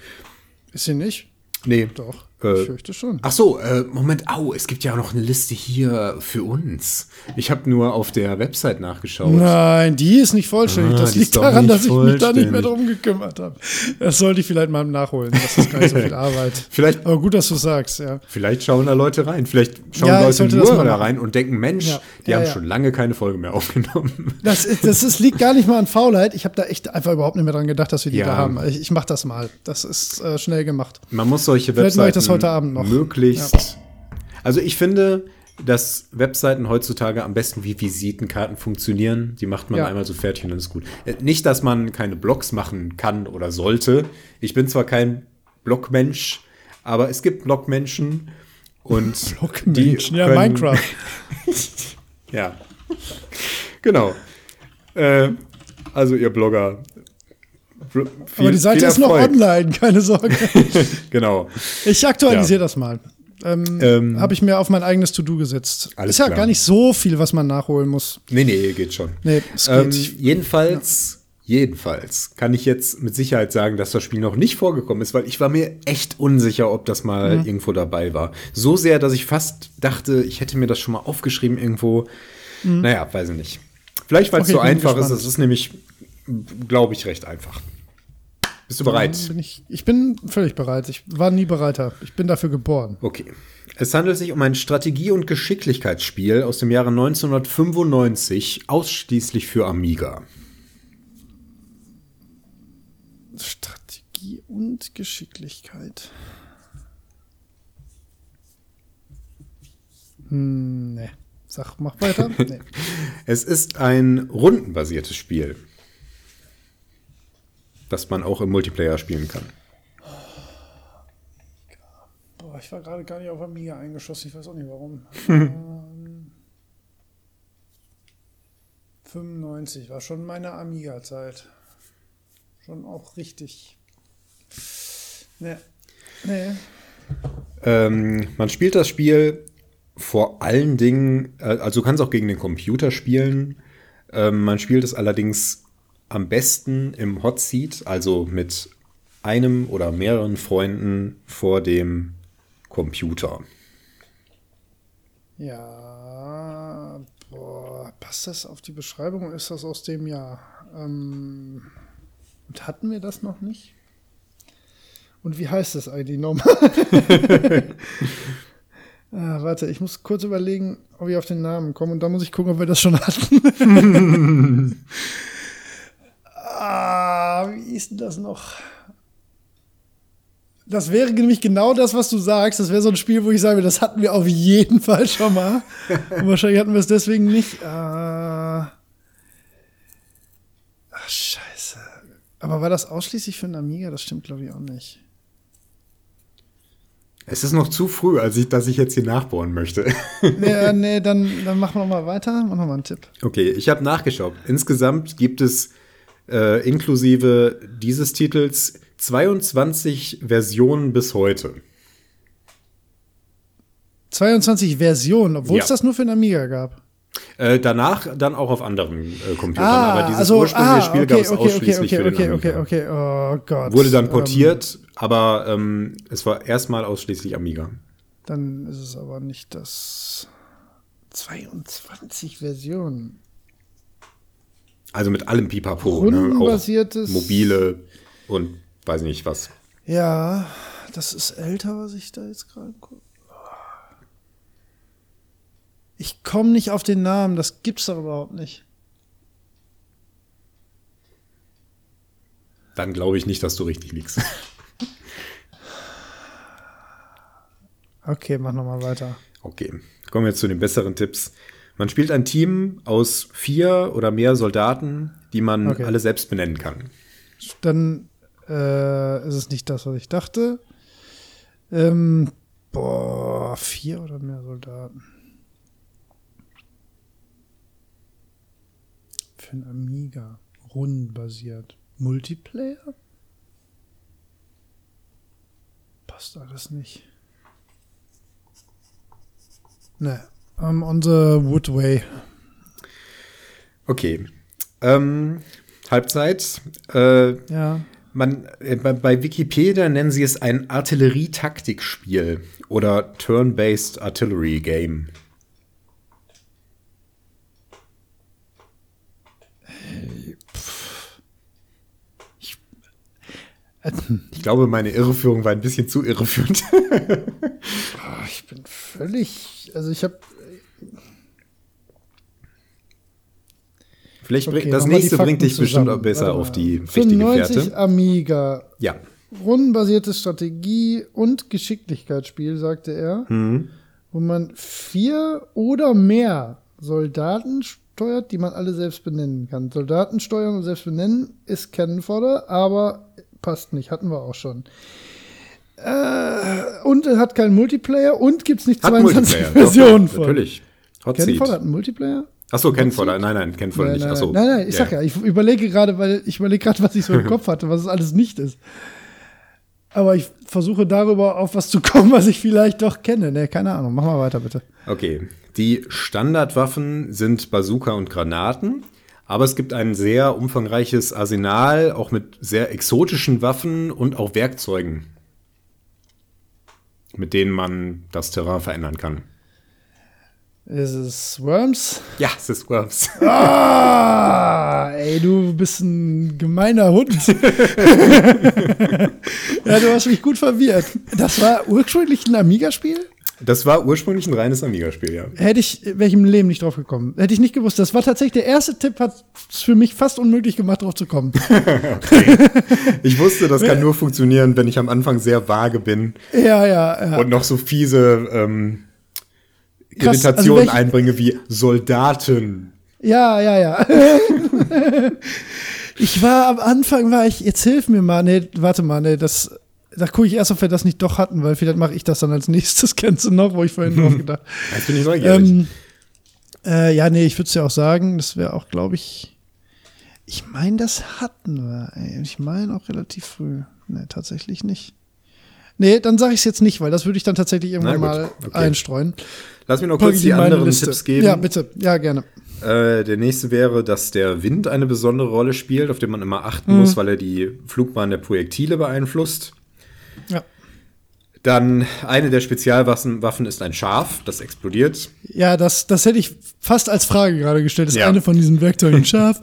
[SPEAKER 1] Ist sie nicht?
[SPEAKER 2] Nee.
[SPEAKER 1] Doch.
[SPEAKER 2] Äh,
[SPEAKER 1] ich fürchte schon.
[SPEAKER 2] Ach so, äh, Moment, au, es gibt ja auch noch eine Liste hier für uns. Ich habe nur auf der Website nachgeschaut.
[SPEAKER 1] Nein, die ist nicht vollständig.
[SPEAKER 2] Ah,
[SPEAKER 1] das liegt daran, dass ich mich da nicht mehr drum gekümmert habe. Das sollte ich vielleicht mal nachholen. Das ist gar nicht so viel Arbeit.
[SPEAKER 2] Vielleicht,
[SPEAKER 1] Aber gut, dass du sagst, ja.
[SPEAKER 2] vielleicht schauen da Leute rein. Vielleicht schauen
[SPEAKER 1] Ja,
[SPEAKER 2] Leute nur da rein und denken, Mensch,
[SPEAKER 1] Ja.
[SPEAKER 2] die
[SPEAKER 1] Ja,
[SPEAKER 2] haben schon lange keine Folge mehr aufgenommen.
[SPEAKER 1] Das, ist, das ist, liegt gar nicht mal an Faulheit. Ich habe da echt einfach überhaupt nicht mehr dran gedacht, dass wir die da haben. Ich, ich mache das mal. Das ist äh, schnell gemacht.
[SPEAKER 2] Man muss solche Webseiten
[SPEAKER 1] heute Abend noch.
[SPEAKER 2] möglichst. Also ich finde, dass Webseiten heutzutage am besten wie Visitenkarten funktionieren. Die macht man
[SPEAKER 1] Ja.
[SPEAKER 2] einmal so fertig und dann ist gut. Äh, Nicht, dass man keine Blogs machen kann oder sollte. Ich bin zwar kein Blogmensch, aber es gibt Blogmenschen und
[SPEAKER 1] Blogmenschen, ja, Minecraft.
[SPEAKER 2] Ja. Genau. Äh, also ihr Blogger. Viel,
[SPEAKER 1] Aber die Seite ist noch online, keine Sorge.
[SPEAKER 2] Genau.
[SPEAKER 1] Ich aktualisiere das mal. Ähm,
[SPEAKER 2] Ähm,
[SPEAKER 1] habe ich mir auf mein eigenes To-Do gesetzt.
[SPEAKER 2] Alles
[SPEAKER 1] ist ja
[SPEAKER 2] klar.
[SPEAKER 1] gar nicht so viel, was man nachholen muss.
[SPEAKER 2] Nee, nee, geht schon.
[SPEAKER 1] Nee, es geht.
[SPEAKER 2] Ähm, jedenfalls, jedenfalls kann ich jetzt mit Sicherheit sagen, dass das Spiel noch nicht vorgekommen ist, weil ich war mir echt unsicher, ob das mal
[SPEAKER 1] Mhm.
[SPEAKER 2] irgendwo dabei war. So sehr, dass ich fast dachte, ich hätte mir das schon mal aufgeschrieben irgendwo. Naja, weiß ich nicht. Vielleicht, weil es
[SPEAKER 1] Mhm. Okay,
[SPEAKER 2] so einfach ist.
[SPEAKER 1] gespannt.
[SPEAKER 2] Es ist nämlich, glaube ich, recht einfach. Bist du bereit?
[SPEAKER 1] Bin ich, ich bin völlig bereit. Ich war nie bereiter. Ich bin dafür geboren.
[SPEAKER 2] Okay. Es handelt sich um ein Strategie- und Geschicklichkeitsspiel aus dem Jahre 1995, ausschließlich für Amiga.
[SPEAKER 1] Strategie und Geschicklichkeit. Hm, nee. Sag, mach weiter. Nee.
[SPEAKER 2] Es ist ein rundenbasiertes Spiel, das man auch im Multiplayer spielen kann.
[SPEAKER 1] Boah, ich war gerade gar nicht auf Amiga eingeschossen. Ich weiß auch nicht warum. ähm, 95 war schon meine Amiga-Zeit. Schon auch richtig. Nee. Nee.
[SPEAKER 2] Ähm, man spielt das Spiel vor allen Dingen, äh, also du kannst auch gegen den Computer spielen. Ähm, man spielt es allerdings am besten im Hot Seat, also mit einem oder mehreren Freunden vor dem Computer.
[SPEAKER 1] Ja, boah, passt das auf die Beschreibung ist das aus dem Jahr? Ähm, und hatten wir das noch nicht? Und wie heißt das eigentlich nochmal? ah, warte, ich muss kurz überlegen, ob ich auf den Namen komme und da muss ich gucken, ob wir das schon hatten. ah, wie ist denn das noch? Das wäre nämlich genau das, was du sagst. Das wäre so ein Spiel, wo ich sage, das hatten wir auf jeden Fall schon mal. Und wahrscheinlich hatten wir es deswegen nicht. Äh, ach, scheiße. Aber war das ausschließlich für einen Amiga? Das stimmt, glaube ich, auch nicht.
[SPEAKER 2] Es ist noch zu früh, als ich, dass ich jetzt hier nachbohren möchte.
[SPEAKER 1] Nee, nee dann, dann machen wir mal weiter. Mach noch mal einen Tipp.
[SPEAKER 2] Okay, ich habe nachgeschaut. Insgesamt gibt es äh, inklusive dieses Titels 22 Versionen bis heute.
[SPEAKER 1] 22 Versionen, obwohl
[SPEAKER 2] Ja.
[SPEAKER 1] es das nur für einen Amiga gab.
[SPEAKER 2] Äh, danach dann auch auf anderen äh, Computern.
[SPEAKER 1] Ah,
[SPEAKER 2] aber dieses
[SPEAKER 1] also,
[SPEAKER 2] ursprüngliche
[SPEAKER 1] ah,
[SPEAKER 2] Spiel
[SPEAKER 1] okay,
[SPEAKER 2] gab es
[SPEAKER 1] okay,
[SPEAKER 2] ausschließlich
[SPEAKER 1] okay,
[SPEAKER 2] für den
[SPEAKER 1] okay, okay,
[SPEAKER 2] Amiga.
[SPEAKER 1] okay, oh Gott.
[SPEAKER 2] Wurde dann
[SPEAKER 1] Ähm,
[SPEAKER 2] portiert, aber ähm, es war erstmal ausschließlich Amiga.
[SPEAKER 1] dann ist es aber nicht das 22 Versionen.
[SPEAKER 2] Also mit allem Pipapo. Ne?
[SPEAKER 1] Rundenbasiertes.
[SPEAKER 2] mobile und weiß nicht was.
[SPEAKER 1] Ja, das ist älter, was ich da jetzt gerade gucke. Ich komme nicht auf den Namen, das gibt's doch überhaupt nicht.
[SPEAKER 2] Dann glaube ich nicht, dass du richtig liegst.
[SPEAKER 1] Okay, mach noch mal weiter.
[SPEAKER 2] Okay, kommen wir jetzt zu den besseren Tipps. Man spielt ein Team aus vier oder mehr Soldaten, die man
[SPEAKER 1] Okay.
[SPEAKER 2] alle selbst benennen kann.
[SPEAKER 1] Dann äh, ist es nicht das, was ich dachte. Ähm, boah, vier oder mehr Soldaten. Für ein Amiga. Rundenbasiert. Multiplayer? Passt alles nicht. Ne, I'm on the wood way.
[SPEAKER 2] Okay. Ähm, Halbzeit. Äh,
[SPEAKER 1] Ja.
[SPEAKER 2] man, äh, bei, bei Wikipedia nennen sie es ein Artillerietaktikspiel oder Turn-Based Artillery Game.
[SPEAKER 1] Äh,
[SPEAKER 2] Ich glaube, meine Irreführung war ein bisschen zu irreführend.
[SPEAKER 1] Ah, Ich bin völlig. Also ich habe.
[SPEAKER 2] Vielleicht bringt
[SPEAKER 1] Okay,
[SPEAKER 2] das nächste bringt dich bestimmt
[SPEAKER 1] zusammen.
[SPEAKER 2] auch besser auf die richtige
[SPEAKER 1] 95
[SPEAKER 2] Fährte.
[SPEAKER 1] Amiga.
[SPEAKER 2] Ja.
[SPEAKER 1] Rundenbasierte Strategie und Geschicklichkeitsspiel, sagte er.
[SPEAKER 2] Mhm.
[SPEAKER 1] Wo man vier oder mehr Soldaten steuert, die man alle selbst benennen kann. Soldaten steuern und selbst benennen ist Kennenfodder, aber passt nicht, hatten wir auch schon. Äh, und es hat keinen Multiplayer und gibt es nicht
[SPEAKER 2] Hat
[SPEAKER 1] 22
[SPEAKER 2] Multiplayer.
[SPEAKER 1] Versionen von.
[SPEAKER 2] Natürlich. Hot Seat.
[SPEAKER 1] hat einen Multiplayer?
[SPEAKER 2] Achso, Kenfodder. Nein, nein, Kenfodder
[SPEAKER 1] Nein,
[SPEAKER 2] nicht.
[SPEAKER 1] nein,
[SPEAKER 2] Achso.
[SPEAKER 1] nein, nein, ich sag ja, ich überlege gerade, weil ich überlege gerade, was ich so im Kopf hatte, was es alles nicht ist. Aber ich versuche darüber auf was zu kommen, was ich vielleicht doch kenne. Ne, keine Ahnung. Mach mal weiter, bitte.
[SPEAKER 2] Okay. Die Standardwaffen sind Bazooka und Granaten. Aber es gibt ein sehr umfangreiches Arsenal, auch mit sehr exotischen Waffen und auch Werkzeugen, mit denen man das Terrain verändern kann.
[SPEAKER 1] Ist es Worms?
[SPEAKER 2] Ja, es ist Worms.
[SPEAKER 1] Ah, ey, du bist ein gemeiner Hund. ja, du hast mich gut verwirrt. Das war ursprünglich ein Amiga-Spiel?
[SPEAKER 2] Das war ursprünglich ein reines Amiga-Spiel, ja.
[SPEAKER 1] Hätte ich, wäre ich im Leben nicht drauf gekommen. Hätte ich nicht gewusst. Das war tatsächlich der erste Tipp, hat es für mich fast unmöglich gemacht, drauf zu kommen.
[SPEAKER 2] Ich wusste, das kann nur funktionieren, wenn ich am Anfang sehr vage bin
[SPEAKER 1] ja, ja, ja.
[SPEAKER 2] und noch so fiese ähm,
[SPEAKER 1] Krass, also
[SPEAKER 2] Irritationen
[SPEAKER 1] welch-
[SPEAKER 2] einbringe wie Soldaten.
[SPEAKER 1] Ja, ja, ja. ich war am Anfang, war ich, jetzt hilf mir mal, nee, warte mal, nee, das, da gucke ich erst, ob wir das nicht doch hatten, weil vielleicht mache ich das dann als nächstes, kennst du noch, wo ich vorhin drauf gedacht
[SPEAKER 2] Jetzt bin ich neugierig.
[SPEAKER 1] ähm, äh, Ja, nee, ich würde es ja auch sagen, das wäre auch, glaube ich, ich meine, das hatten wir, ey. Ich meine auch relativ früh. Nee, tatsächlich nicht. Nee, dann sage ich es jetzt nicht, weil das würde ich dann tatsächlich irgendwann mal
[SPEAKER 2] okay.
[SPEAKER 1] einstreuen.
[SPEAKER 2] Lass mir noch kurz die anderen
[SPEAKER 1] Liste.
[SPEAKER 2] Tipps geben.
[SPEAKER 1] Ja, bitte. Ja, gerne.
[SPEAKER 2] Äh, der nächste wäre, dass der Wind eine besondere Rolle spielt, auf den man immer achten
[SPEAKER 1] Mhm.
[SPEAKER 2] muss, weil er die Flugbahn der Projektile beeinflusst.
[SPEAKER 1] Ja.
[SPEAKER 2] Dann eine der Spezialwaffen Waffen ist ein Schaf, das explodiert.
[SPEAKER 1] Ja, das, das hätte ich fast als Frage gerade gestellt. Das ist
[SPEAKER 2] Ja.
[SPEAKER 1] eine von diesen Werkzeugen scharf.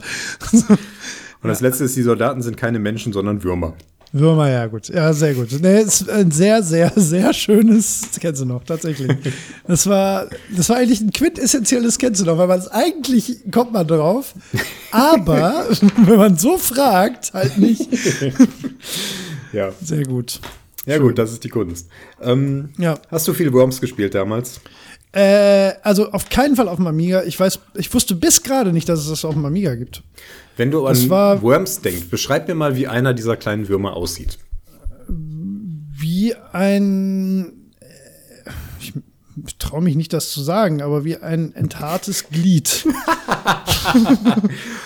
[SPEAKER 2] Und das letzte ist, die Soldaten sind keine Menschen, sondern Würmer.
[SPEAKER 1] Würmer, ja, gut. Ja, sehr gut. Nee, ist ein sehr, sehr, sehr schönes, das kennst du noch, tatsächlich. Das war, das war eigentlich ein quintessentielles kennst du noch, weil man es eigentlich kommt man drauf. Aber, wenn man so fragt, halt nicht.
[SPEAKER 2] Ja.
[SPEAKER 1] Sehr gut.
[SPEAKER 2] Ja, gut, das ist die Kunst. Ähm,
[SPEAKER 1] Ja.
[SPEAKER 2] Hast du viel Worms gespielt damals?
[SPEAKER 1] Äh, also auf keinen Fall auf dem Amiga. Ich weiß, ich wusste bis gerade nicht, dass es das auf dem Amiga gibt.
[SPEAKER 2] Wenn du an
[SPEAKER 1] war-
[SPEAKER 2] Worms denkst, beschreib mir mal, wie einer dieser kleinen Würmer aussieht.
[SPEAKER 1] Wie ein, ich traue mich nicht, das zu sagen, aber wie ein enthaartes Glied.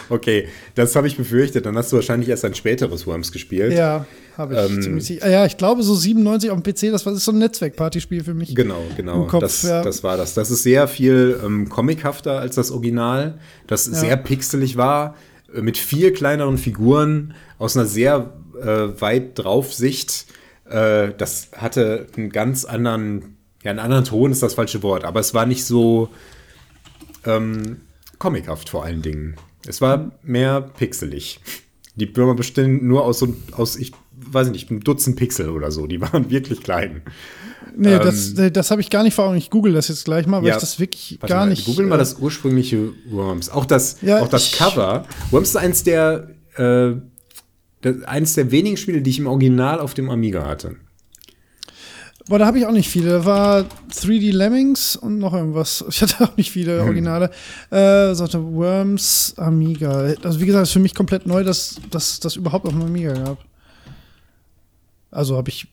[SPEAKER 2] Okay, das habe ich befürchtet. Dann hast du wahrscheinlich erst ein späteres Worms gespielt.
[SPEAKER 1] Ja, habe ich
[SPEAKER 2] Ähm,
[SPEAKER 1] ziemlich sicher. Ja, ich glaube so 97 auf dem PC, das war ist so ein Netzwerkpartyspiel für mich.
[SPEAKER 2] Genau, genau.
[SPEAKER 1] Kopf,
[SPEAKER 2] das,
[SPEAKER 1] ja.
[SPEAKER 2] das war das. Das ist sehr viel ähm, comichafter als das Original, das sehr pixelig war, mit viel kleineren Figuren, aus einer sehr äh, weit drauf Sicht. Äh, das hatte einen ganz anderen, ja, einen anderen Ton ist das falsche Wort, aber es war nicht so ähm, comichaft vor allen Dingen. Es war mehr pixelig. Die Würmer bestehen nur aus so aus, ich weiß nicht, einem Dutzend Pixel oder so. Die waren wirklich klein.
[SPEAKER 1] Nee, das, das habe ich gar nicht vor Augen. Ich google das jetzt gleich mal, weil
[SPEAKER 2] Ähm, Ja,
[SPEAKER 1] ich das wirklich gar
[SPEAKER 2] mal,
[SPEAKER 1] nicht.
[SPEAKER 2] Google mal
[SPEAKER 1] äh,
[SPEAKER 2] das ursprüngliche Worms. Auch das,
[SPEAKER 1] Ja,
[SPEAKER 2] auch das
[SPEAKER 1] ich-
[SPEAKER 2] Cover. Worms ist eins der, äh, das, eins der wenigen Spiele, die ich im Original auf dem Amiga hatte.
[SPEAKER 1] Boah, da habe ich auch nicht viele. Da war 3D Lemmings und noch irgendwas. Ich hatte auch nicht
[SPEAKER 2] Hm.
[SPEAKER 1] viele Originale. Äh, sagte Worms Amiga. Also wie gesagt, ist für mich komplett neu, dass das überhaupt auf dem Amiga gab. Also habe ich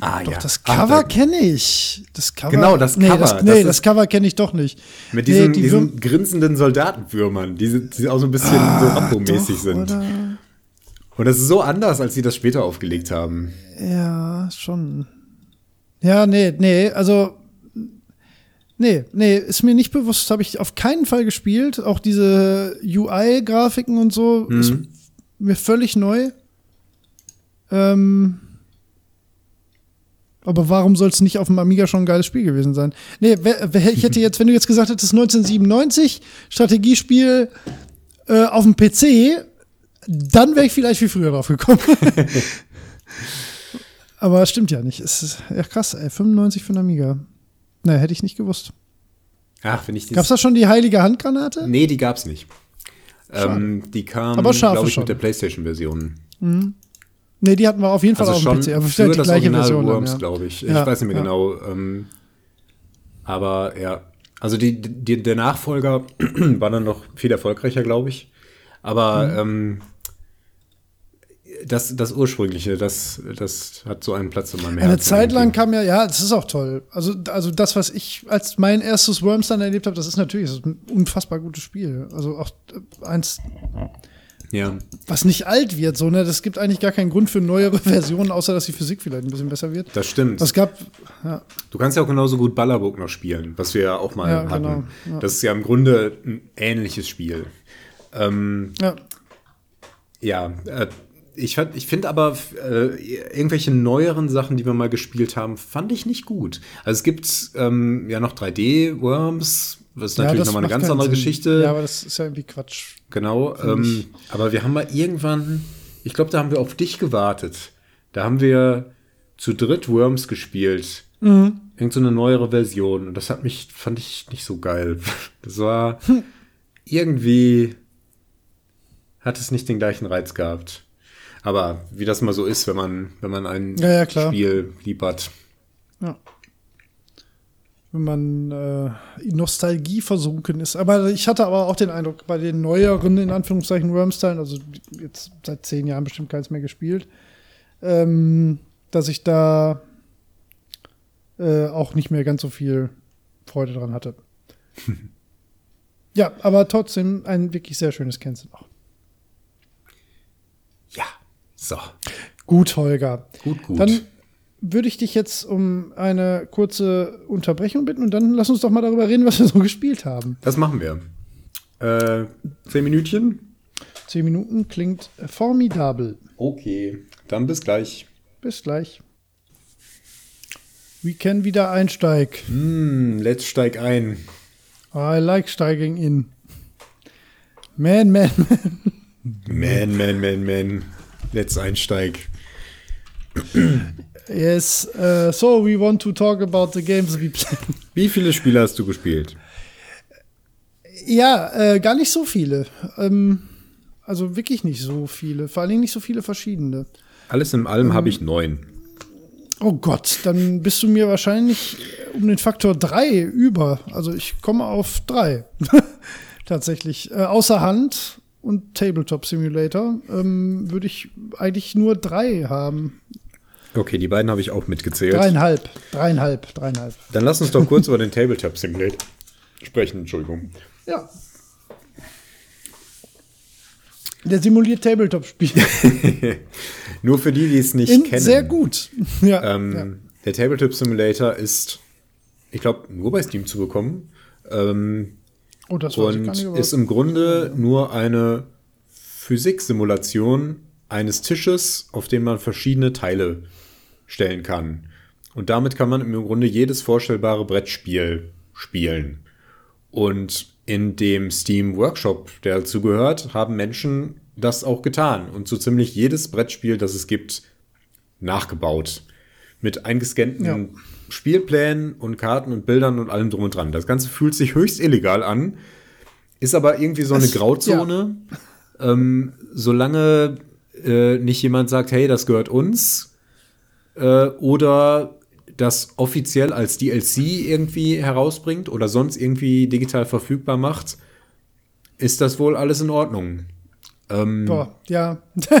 [SPEAKER 2] Ah,
[SPEAKER 1] doch das Cover kenne ich. Das Cover.
[SPEAKER 2] Genau, das
[SPEAKER 1] Nee,
[SPEAKER 2] Cover.
[SPEAKER 1] das,
[SPEAKER 2] Das
[SPEAKER 1] nee, das Cover kenne ich doch nicht.
[SPEAKER 2] Mit diesen,
[SPEAKER 1] Nee, die
[SPEAKER 2] diesen
[SPEAKER 1] Würm-
[SPEAKER 2] grinsenden Soldatenwürmern, die, die auch so ein bisschen so Rambo-mäßig sind.
[SPEAKER 1] Oder?
[SPEAKER 2] Und das ist so anders, als sie das später aufgelegt haben.
[SPEAKER 1] Ja, schon. Ja, nee, nee, also. Nee, nee, ist mir nicht bewusst, habe ich auf keinen Fall gespielt. Auch diese UI-Grafiken und so ist mir völlig neu. Ähm, aber warum soll es nicht auf dem Amiga schon ein geiles Spiel gewesen sein? Nee, ich hätte jetzt, wenn du jetzt gesagt hättest, 1997, Strategiespiel äh, auf dem PC, dann wäre ich vielleicht viel früher drauf gekommen. Aber es stimmt ja nicht. Es ist ja krass, ey. 95 für den Amiga. Ne, hätte ich nicht gewusst.
[SPEAKER 2] Ach, finde ich
[SPEAKER 1] Gab es da schon die heilige Handgranate?
[SPEAKER 2] Nee, die gab's nicht. Ähm, die kam, glaube ich,
[SPEAKER 1] schon.
[SPEAKER 2] mit der PlayStation-Version.
[SPEAKER 1] Ne, die hatten wir auf jeden Fall
[SPEAKER 2] Also
[SPEAKER 1] auf dem PC. Aber
[SPEAKER 2] für
[SPEAKER 1] die
[SPEAKER 2] das
[SPEAKER 1] gleiche
[SPEAKER 2] Original
[SPEAKER 1] Version.
[SPEAKER 2] Worms,
[SPEAKER 1] ja.
[SPEAKER 2] glaube ich.
[SPEAKER 1] Ja,
[SPEAKER 2] ich weiß nicht mehr
[SPEAKER 1] ja.
[SPEAKER 2] genau. Ähm, aber ja, also die, die, der Nachfolger war dann noch viel erfolgreicher, glaube ich. Aber
[SPEAKER 1] Mhm.
[SPEAKER 2] ähm, das, das ursprüngliche, das, das hat so einen Platz in meinem Herzen.
[SPEAKER 1] Eine Zeit lang
[SPEAKER 2] irgendwie.
[SPEAKER 1] kam ja, ja, das ist auch toll. Also, also das, was ich als mein erstes Worms dann erlebt habe, das ist natürlich das ist ein unfassbar gutes Spiel. Also auch eins,
[SPEAKER 2] Ja.
[SPEAKER 1] was nicht alt wird, so, ne? Das gibt eigentlich gar keinen Grund für neuere Versionen, außer dass die Physik vielleicht ein bisschen besser wird.
[SPEAKER 2] Das stimmt.
[SPEAKER 1] Es gab, ja,
[SPEAKER 2] Du kannst ja auch genauso gut Ballerburg noch spielen, was wir ja auch mal
[SPEAKER 1] Ja,
[SPEAKER 2] hatten.
[SPEAKER 1] genau, ja.
[SPEAKER 2] Das ist ja im Grunde ein ähnliches Spiel. Ähm,
[SPEAKER 1] ja,
[SPEAKER 2] ja, äh, ich, ich finde aber äh, irgendwelche neueren Sachen, die wir mal gespielt haben, fand ich nicht gut. Also es gibt ähm, ja noch 3D-Worms, was ist
[SPEAKER 1] ja,
[SPEAKER 2] natürlich
[SPEAKER 1] das
[SPEAKER 2] nochmal eine ganz andere
[SPEAKER 1] Sinn.
[SPEAKER 2] Geschichte.
[SPEAKER 1] Ja, aber das ist ja irgendwie Quatsch.
[SPEAKER 2] Genau, ähm, aber wir haben mal irgendwann, ich glaube, da haben wir auf dich gewartet. Da haben wir zu dritt Worms gespielt.
[SPEAKER 1] Mhm.
[SPEAKER 2] Irgend so eine neuere Version. Und das hat mich, fand ich nicht so geil. Das war
[SPEAKER 1] Hm.
[SPEAKER 2] irgendwie hat es nicht den gleichen Reiz gehabt. Aber wie das mal so ist, wenn man, wenn man ein
[SPEAKER 1] Ja, ja, klar.
[SPEAKER 2] Spiel lieb hat.
[SPEAKER 1] Ja. Wenn man äh, in Nostalgie versunken ist. Aber ich hatte aber auch den Eindruck, bei den neueren, in Anführungszeichen, Worms-Teilen, also jetzt seit zehn Jahren bestimmt keins mehr gespielt, ähm, dass ich da äh, auch nicht mehr ganz so viel Freude dran hatte. ja, aber trotzdem ein wirklich sehr schönes Kennzeichen auch.
[SPEAKER 2] Ja, so.
[SPEAKER 1] Gut, Holger.
[SPEAKER 2] Gut, gut.
[SPEAKER 1] Dann würde ich dich jetzt um eine kurze Unterbrechung bitten und dann lass uns doch mal darüber reden, was wir so gespielt haben.
[SPEAKER 2] das machen wir. Äh, zehn Minütchen?
[SPEAKER 1] Zehn Minuten klingt formidabel.
[SPEAKER 2] Okay, dann bis gleich.
[SPEAKER 1] Bis gleich. We can wieder einsteig.
[SPEAKER 2] Hm, let's steig ein.
[SPEAKER 1] I like steiging in. Man, man, man.
[SPEAKER 2] Man, man, man, man. Let's einsteig.
[SPEAKER 1] Yes, uh, so we want to talk about the games we play.
[SPEAKER 2] Wie viele Spiele hast du gespielt?
[SPEAKER 1] ja, äh, gar nicht so viele. Ähm, also wirklich nicht so viele. Vor allen Dingen nicht so viele verschiedene.
[SPEAKER 2] Alles in allem habe ich neun.
[SPEAKER 1] Oh Gott, dann bist du mir wahrscheinlich um den Faktor 3 über. Also ich komme auf 3. Tatsächlich. Äh, außer Hand und Tabletop Simulator ähm, würde ich eigentlich nur 3 haben.
[SPEAKER 2] Okay, die beiden habe ich auch mitgezählt.
[SPEAKER 1] Dreieinhalb. Dreieinhalb. Dreieinhalb.
[SPEAKER 2] Dann lass uns doch kurz über den Tabletop Simulator sprechen. Entschuldigung.
[SPEAKER 1] Ja. Der simuliert Tabletop-Spiele.
[SPEAKER 2] Nur für die, die es nicht
[SPEAKER 1] In-
[SPEAKER 2] kennen.
[SPEAKER 1] Sehr gut. Ja,
[SPEAKER 2] Ähm,
[SPEAKER 1] ja.
[SPEAKER 2] Der Tabletop Simulator ist, ich glaube, nur bei Steam zu bekommen. Ähm,
[SPEAKER 1] Oh, das
[SPEAKER 2] und
[SPEAKER 1] nicht.
[SPEAKER 2] ist im Grunde nur eine Physiksimulation eines Tisches, auf dem man verschiedene Teile stellen kann. Und damit kann man im Grunde jedes vorstellbare Brettspiel spielen. Und in dem Steam Workshop, der dazu gehört, haben Menschen das auch getan und so ziemlich jedes Brettspiel, das es gibt, nachgebaut. Mit eingescannten
[SPEAKER 1] Ja.
[SPEAKER 2] Spielplänen und Karten und Bildern und allem drum und dran. Das Ganze fühlt sich höchst illegal an, ist aber irgendwie so eine
[SPEAKER 1] Das-
[SPEAKER 2] Grauzone. Ähm, solange äh, nicht jemand sagt, hey, das gehört uns, äh, oder das offiziell als DLC irgendwie herausbringt oder sonst irgendwie digital verfügbar macht, ist das wohl alles in Ordnung. Ähm,
[SPEAKER 1] Boah, ja.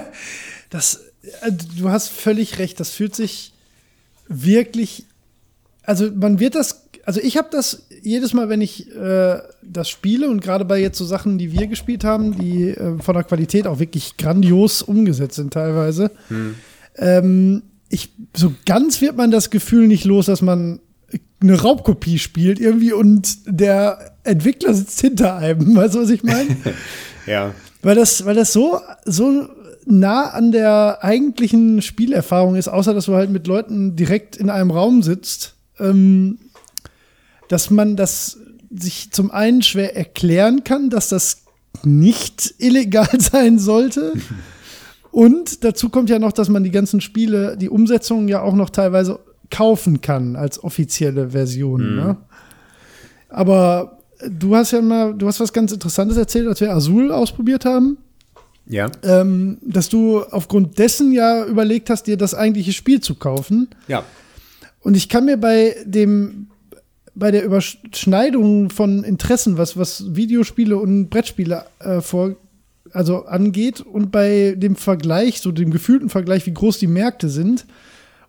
[SPEAKER 1] Das, äh, du hast völlig recht. Das fühlt sich wirklich. Also, man wird das. Also, ich habe das jedes Mal, wenn ich äh, das spiele und gerade bei jetzt so Sachen, die wir gespielt haben, die äh, von der Qualität auch wirklich grandios umgesetzt sind, teilweise. Ähm, ich, so ganz wird man das Gefühl nicht los, dass man eine Raubkopie spielt irgendwie und der Entwickler sitzt hinter einem. Weißt du, was ich meine?
[SPEAKER 2] ja.
[SPEAKER 1] Weil das, weil das so, so nah an der eigentlichen Spielerfahrung ist, außer dass du halt mit Leuten direkt in einem Raum sitzt, ähm, dass man das sich zum einen schwer erklären kann, dass das nicht illegal sein sollte. Und dazu kommt ja noch, dass man die ganzen Spiele, die Umsetzungen ja auch noch teilweise kaufen kann als offizielle Version. Ne? Aber du hast ja mal, du hast was ganz Interessantes erzählt, als wir Azul ausprobiert haben,
[SPEAKER 2] Ja.
[SPEAKER 1] ähm, dass du aufgrund dessen ja überlegt hast, dir das eigentliche Spiel zu kaufen.
[SPEAKER 2] Ja.
[SPEAKER 1] Und ich kann mir bei dem bei der Überschneidung von Interessen, was, was Videospiele und Brettspiele äh, vor, also angeht, und bei dem Vergleich, so dem gefühlten Vergleich, wie groß die Märkte sind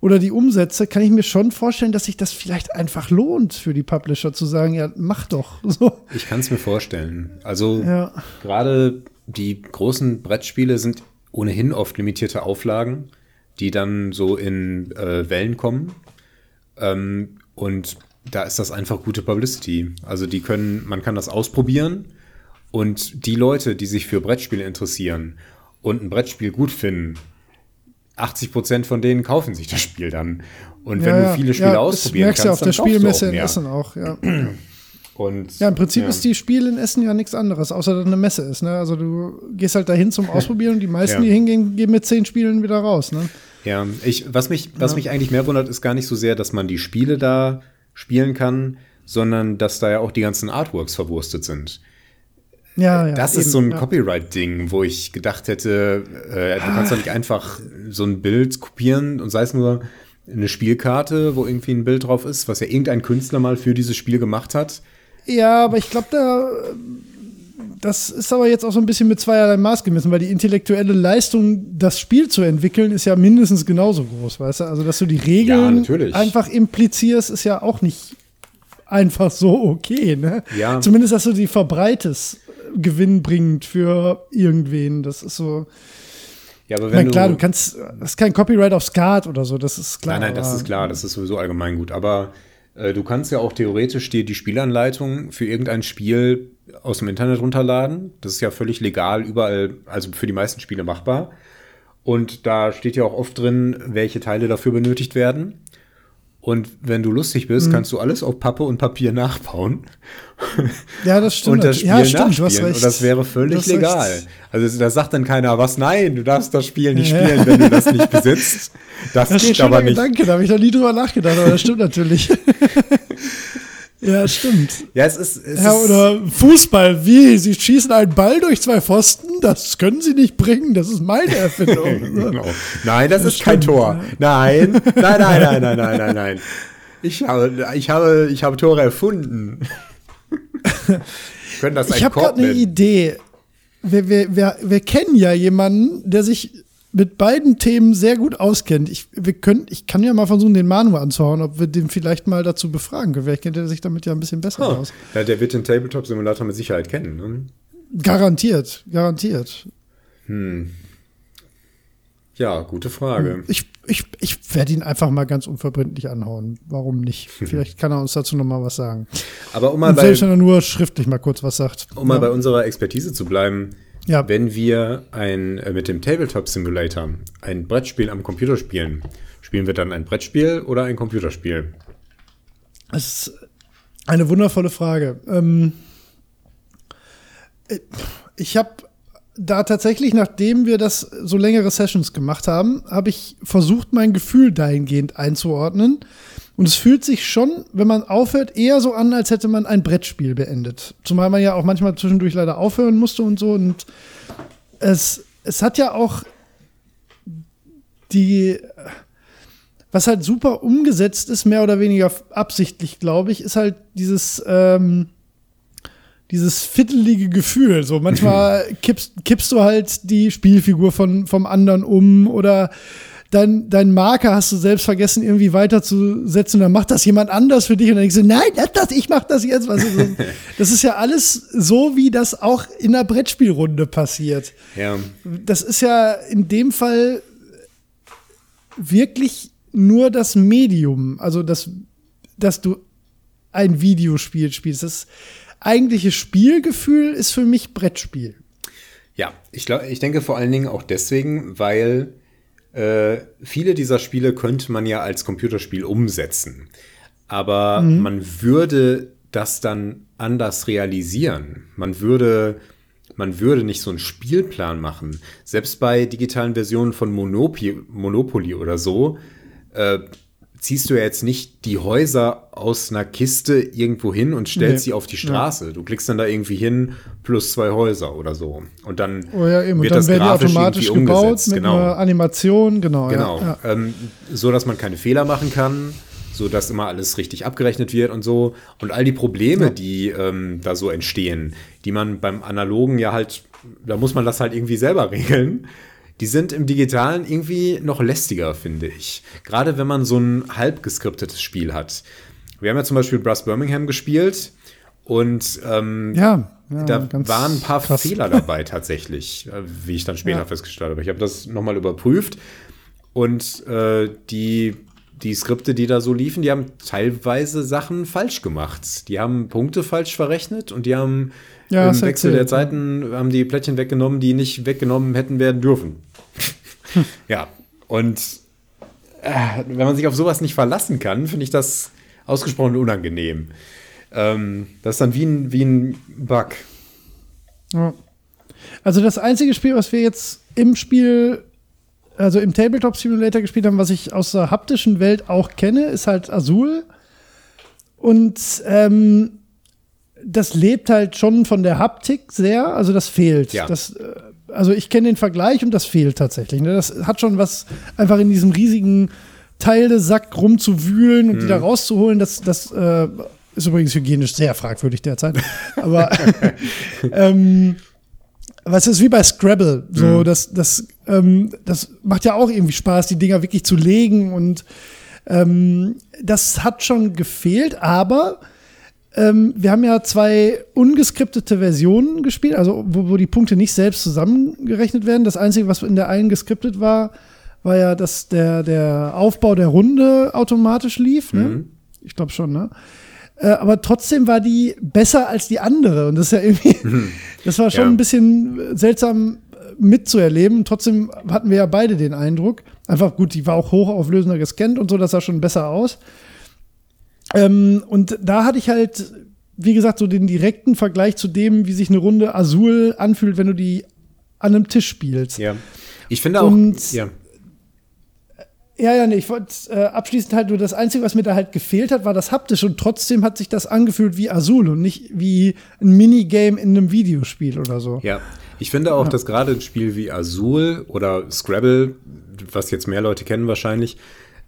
[SPEAKER 1] oder die Umsätze, kann ich mir schon vorstellen, dass sich das vielleicht einfach lohnt für die Publisher zu sagen, ja, mach doch. So.
[SPEAKER 2] Ich kann es mir vorstellen. Also
[SPEAKER 1] Ja.
[SPEAKER 2] gerade die großen Brettspiele sind ohnehin oft limitierte Auflagen, die dann so in äh, Wellen kommen. Ähm, und da ist das einfach gute Publicity. Also die können, man kann das ausprobieren und die Leute, die sich für Brettspiele interessieren und ein Brettspiel gut finden, 80 Prozent von denen kaufen sich das Spiel dann. Und wenn
[SPEAKER 1] ja,
[SPEAKER 2] du viele Spiele
[SPEAKER 1] ja,
[SPEAKER 2] ausprobieren
[SPEAKER 1] das merkst du
[SPEAKER 2] kannst,
[SPEAKER 1] auf der
[SPEAKER 2] du
[SPEAKER 1] Spielmesse
[SPEAKER 2] auch
[SPEAKER 1] in. Essen auch, ja.
[SPEAKER 2] Und,
[SPEAKER 1] Ja, im Prinzip
[SPEAKER 2] ja.
[SPEAKER 1] ist die Spiel in Essen ja nichts anderes, außer dass eine Messe ist. Ne? Also du gehst halt dahin zum Ausprobieren und die meisten,
[SPEAKER 2] Ja.
[SPEAKER 1] die hingehen, gehen mit zehn Spielen wieder raus. Ne?
[SPEAKER 2] Ja, ich, was mich, was mich eigentlich mehr wundert, ist gar nicht so sehr, dass man die Spiele da spielen kann, sondern dass da ja auch die ganzen Artworks verwurstet sind.
[SPEAKER 1] Ja, ja.
[SPEAKER 2] Das
[SPEAKER 1] eben,
[SPEAKER 2] ist so ein
[SPEAKER 1] ja.
[SPEAKER 2] Copyright-Ding, wo ich gedacht hätte, äh, du kannst doch nicht einfach so ein Bild kopieren und sei es nur eine Spielkarte, wo irgendwie ein Bild drauf ist, was ja irgendein Künstler mal für dieses Spiel gemacht hat.
[SPEAKER 1] Ja, aber ich glaube, da. Das ist aber jetzt auch so ein bisschen mit zweierlei Maß gemessen, weil die intellektuelle Leistung, das Spiel zu entwickeln, ist ja mindestens genauso groß, weißt du? Also, dass du die
[SPEAKER 2] Ja,
[SPEAKER 1] Regeln
[SPEAKER 2] natürlich.
[SPEAKER 1] einfach implizierst, ist ja auch nicht einfach so okay, ne?
[SPEAKER 2] Ja.
[SPEAKER 1] Zumindest, dass du die verbreitest, gewinnbringend für irgendwen. Das ist so.
[SPEAKER 2] Ja, aber
[SPEAKER 1] Ich
[SPEAKER 2] wenn
[SPEAKER 1] meine, klar, du kannst, das ist kein Copyright auf Skat oder so, das ist klar.
[SPEAKER 2] Nein, nein, das ist klar, das ist sowieso allgemein gut. Aber äh, du kannst ja auch theoretisch dir die Spielanleitung für irgendein Spiel aus dem Internet runterladen. Das ist ja völlig legal überall, also für die meisten Spiele machbar. Und da steht ja auch oft drin, welche Teile dafür benötigt werden. Und wenn du lustig bist,
[SPEAKER 1] Mhm.
[SPEAKER 2] kannst du alles auf Pappe und Papier nachbauen
[SPEAKER 1] Ja, das stimmt.
[SPEAKER 2] und das Spiel
[SPEAKER 1] ja, stimmt,
[SPEAKER 2] nachspielen. Und das wäre völlig
[SPEAKER 1] recht.
[SPEAKER 2] legal. Also da sagt dann keiner, was, nein, du darfst das Spiel nicht
[SPEAKER 1] Ja.
[SPEAKER 2] spielen, wenn du das nicht besitzt. Das,
[SPEAKER 1] Das
[SPEAKER 2] geht aber nicht.
[SPEAKER 1] Gedanke, da habe ich noch nie drüber nachgedacht, aber das stimmt natürlich. ja, stimmt.
[SPEAKER 2] Ja, es ist, es
[SPEAKER 1] Ja, oder Fußball, wie? Sie schießen einen Ball durch zwei Pfosten? Das können Sie nicht bringen, das ist meine Erfindung.
[SPEAKER 2] Genau. Nein, das,
[SPEAKER 1] Das
[SPEAKER 2] ist kein
[SPEAKER 1] stimmt,
[SPEAKER 2] Tor. Nein, nein, nein, nein, nein, nein, nein, nein. Ich habe, ich habe, ich habe Tore erfunden. Können das
[SPEAKER 1] ich
[SPEAKER 2] ein
[SPEAKER 1] habe
[SPEAKER 2] Korb
[SPEAKER 1] gerade eine? Idee. Wir, wir, wir, wir kennen ja jemanden, der sich mit beiden Themen sehr gut auskennt. Ich, wir können, ich kann ja mal versuchen, den Manu anzuhauen, ob wir den vielleicht mal dazu befragen können. Vielleicht kennt er sich damit ja ein bisschen besser
[SPEAKER 2] Ah,
[SPEAKER 1] aus.
[SPEAKER 2] Ja, der wird den Tabletop-Simulator mit Sicherheit kennen. Ne?
[SPEAKER 1] Garantiert, garantiert.
[SPEAKER 2] Hm. Ja, gute Frage.
[SPEAKER 1] Ich, ich, ich werde ihn einfach mal ganz unverbindlich anhauen. Warum nicht? Vielleicht kann er uns dazu noch mal was sagen.
[SPEAKER 2] Aber um mal
[SPEAKER 1] Und
[SPEAKER 2] bei,
[SPEAKER 1] selbst wenn er nur schriftlich mal kurz was sagt.
[SPEAKER 2] um mal
[SPEAKER 1] ja.
[SPEAKER 2] bei unserer Expertise zu bleiben,
[SPEAKER 1] Ja.
[SPEAKER 2] wenn wir ein, äh, mit dem Tabletop Simulator ein Brettspiel am Computer spielen, spielen wir dann ein Brettspiel oder ein Computerspiel?
[SPEAKER 1] Das ist eine wundervolle Frage. Ähm, äh, ich habe da tatsächlich, nachdem wir das so längere Sessions gemacht haben, habe ich versucht, mein Gefühl dahingehend einzuordnen. Und es fühlt sich schon, wenn man aufhört, eher so an, als hätte man ein Brettspiel beendet. Zumal man ja auch manchmal zwischendurch leider aufhören musste und so. Und es, es hat ja auch die, was halt super umgesetzt ist, mehr oder weniger absichtlich, glaube ich, ist halt dieses, ähm, dieses fittelige Gefühl. So manchmal kippst, kippst du halt die Spielfigur von, vom anderen um oder dein, dein Marker hast du selbst vergessen, irgendwie weiterzusetzen und dann macht das jemand anders für dich und dann denkst du, nein, lass das, ich mach das jetzt. Was ist das? ist ja alles so, wie das auch in einer Brettspielrunde passiert.
[SPEAKER 2] Ja.
[SPEAKER 1] Das ist ja in dem Fall wirklich nur das Medium, also das, dass du ein Videospiel spielst. Das eigentliche Spielgefühl ist für mich Brettspiel.
[SPEAKER 2] Ja, ich, glaub, ich denke vor allen Dingen auch deswegen, weil äh, viele dieser Spiele könnte man ja als Computerspiel umsetzen. Aber man würde das dann anders realisieren. Man würde, man würde nicht so einen Spielplan machen. Selbst bei digitalen Versionen von Monopi Monopoly oder so, äh, ziehst du ja jetzt nicht die Häuser aus einer Kiste irgendwo hin und stellst
[SPEAKER 1] Nee.
[SPEAKER 2] sie auf die Straße. Du klickst dann da irgendwie hin, plus zwei Häuser oder so. Und dann
[SPEAKER 1] Oh ja, eben.
[SPEAKER 2] Wird
[SPEAKER 1] dann
[SPEAKER 2] das
[SPEAKER 1] werden die
[SPEAKER 2] grafisch
[SPEAKER 1] automatisch
[SPEAKER 2] irgendwie
[SPEAKER 1] gebaut
[SPEAKER 2] umgesetzt.
[SPEAKER 1] mit
[SPEAKER 2] Genau.
[SPEAKER 1] einer Animation, genau.
[SPEAKER 2] Genau.
[SPEAKER 1] Ja, ja.
[SPEAKER 2] Ähm, so, dass man keine Fehler machen kann, so dass immer alles richtig abgerechnet wird und so. Und all die Probleme,
[SPEAKER 1] Ja.
[SPEAKER 2] die ähm, da so entstehen, die man beim Analogen ja halt, da muss man das halt irgendwie selber regeln. Die sind im Digitalen irgendwie noch lästiger, finde ich. Gerade wenn man so ein halb geskriptetes Spiel hat. Wir haben ja zum Beispiel Brass Birmingham gespielt und ähm,
[SPEAKER 1] ja, ja,
[SPEAKER 2] da waren ein paar
[SPEAKER 1] krass.
[SPEAKER 2] Fehler dabei tatsächlich, äh, wie ich dann später
[SPEAKER 1] Ja.
[SPEAKER 2] festgestellt habe. Ich habe das nochmal überprüft und äh, die, die Skripte, die da so liefen, die haben teilweise Sachen falsch gemacht. Die haben Punkte falsch verrechnet und die haben
[SPEAKER 1] Ja,
[SPEAKER 2] im Wechsel der Zeiten haben die Plättchen weggenommen, die nicht weggenommen hätten werden dürfen. ja, und äh, wenn man sich auf sowas nicht verlassen kann, finde ich das ausgesprochen unangenehm. Ähm, das ist dann wie ein, wie ein Bug.
[SPEAKER 1] Ja. Also das einzige Spiel, was wir jetzt im Spiel, also im Tabletop Simulator gespielt haben, was ich aus der haptischen Welt auch kenne, ist halt Azul. Und ähm, das lebt halt schon von der Haptik sehr, also das fehlt.
[SPEAKER 2] Ja.
[SPEAKER 1] Das, äh, also ich kenne den Vergleich und das fehlt tatsächlich. Ne? Das hat schon was, einfach in diesem riesigen Teilesack rumzuwühlen und die da rauszuholen. Das, das äh, ist übrigens hygienisch sehr fragwürdig derzeit. Aber ähm, was ist wie bei Scrabble, so das das ähm, das macht ja auch irgendwie Spaß, die Dinger wirklich zu legen und ähm, das hat schon gefehlt, aber ähm, wir haben ja zwei ungeskriptete Versionen gespielt, also wo, wo die Punkte nicht selbst zusammengerechnet werden. Das Einzige, was in der einen geskriptet war, war ja, dass der, der Aufbau der Runde automatisch lief. Ne? Ich glaube schon, ne? Äh, aber trotzdem war die besser als die andere. Und das ist ja irgendwie, das war schon
[SPEAKER 2] Ja.
[SPEAKER 1] ein bisschen seltsam äh, mitzuerleben. Trotzdem hatten wir ja beide den Eindruck. Einfach gut, die war auch hochauflösender gescannt und so, das sah schon besser aus. Ähm, und da hatte ich halt, wie gesagt, so den direkten Vergleich zu dem, wie sich eine Runde Azul anfühlt, wenn du die an einem Tisch spielst.
[SPEAKER 2] Ja. Ich finde auch,
[SPEAKER 1] Und-
[SPEAKER 2] ja.
[SPEAKER 1] Ja, ja, nee, ich wollte äh, abschließend halt nur das Einzige, was mir da halt gefehlt hat, war das haptisch und trotzdem hat sich das angefühlt wie Azul und nicht wie ein Minigame in einem Videospiel oder so.
[SPEAKER 2] Ja, ich finde auch, dass gerade ein Spiel wie Azul oder Scrabble, was jetzt mehr Leute kennen wahrscheinlich,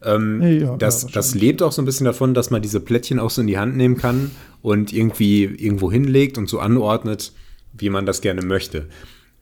[SPEAKER 2] ähm,
[SPEAKER 1] Ja,
[SPEAKER 2] das,
[SPEAKER 1] ja,
[SPEAKER 2] das lebt auch so ein bisschen davon, dass man diese Plättchen auch so in die Hand nehmen kann und irgendwie irgendwo hinlegt und so anordnet, wie man das gerne möchte.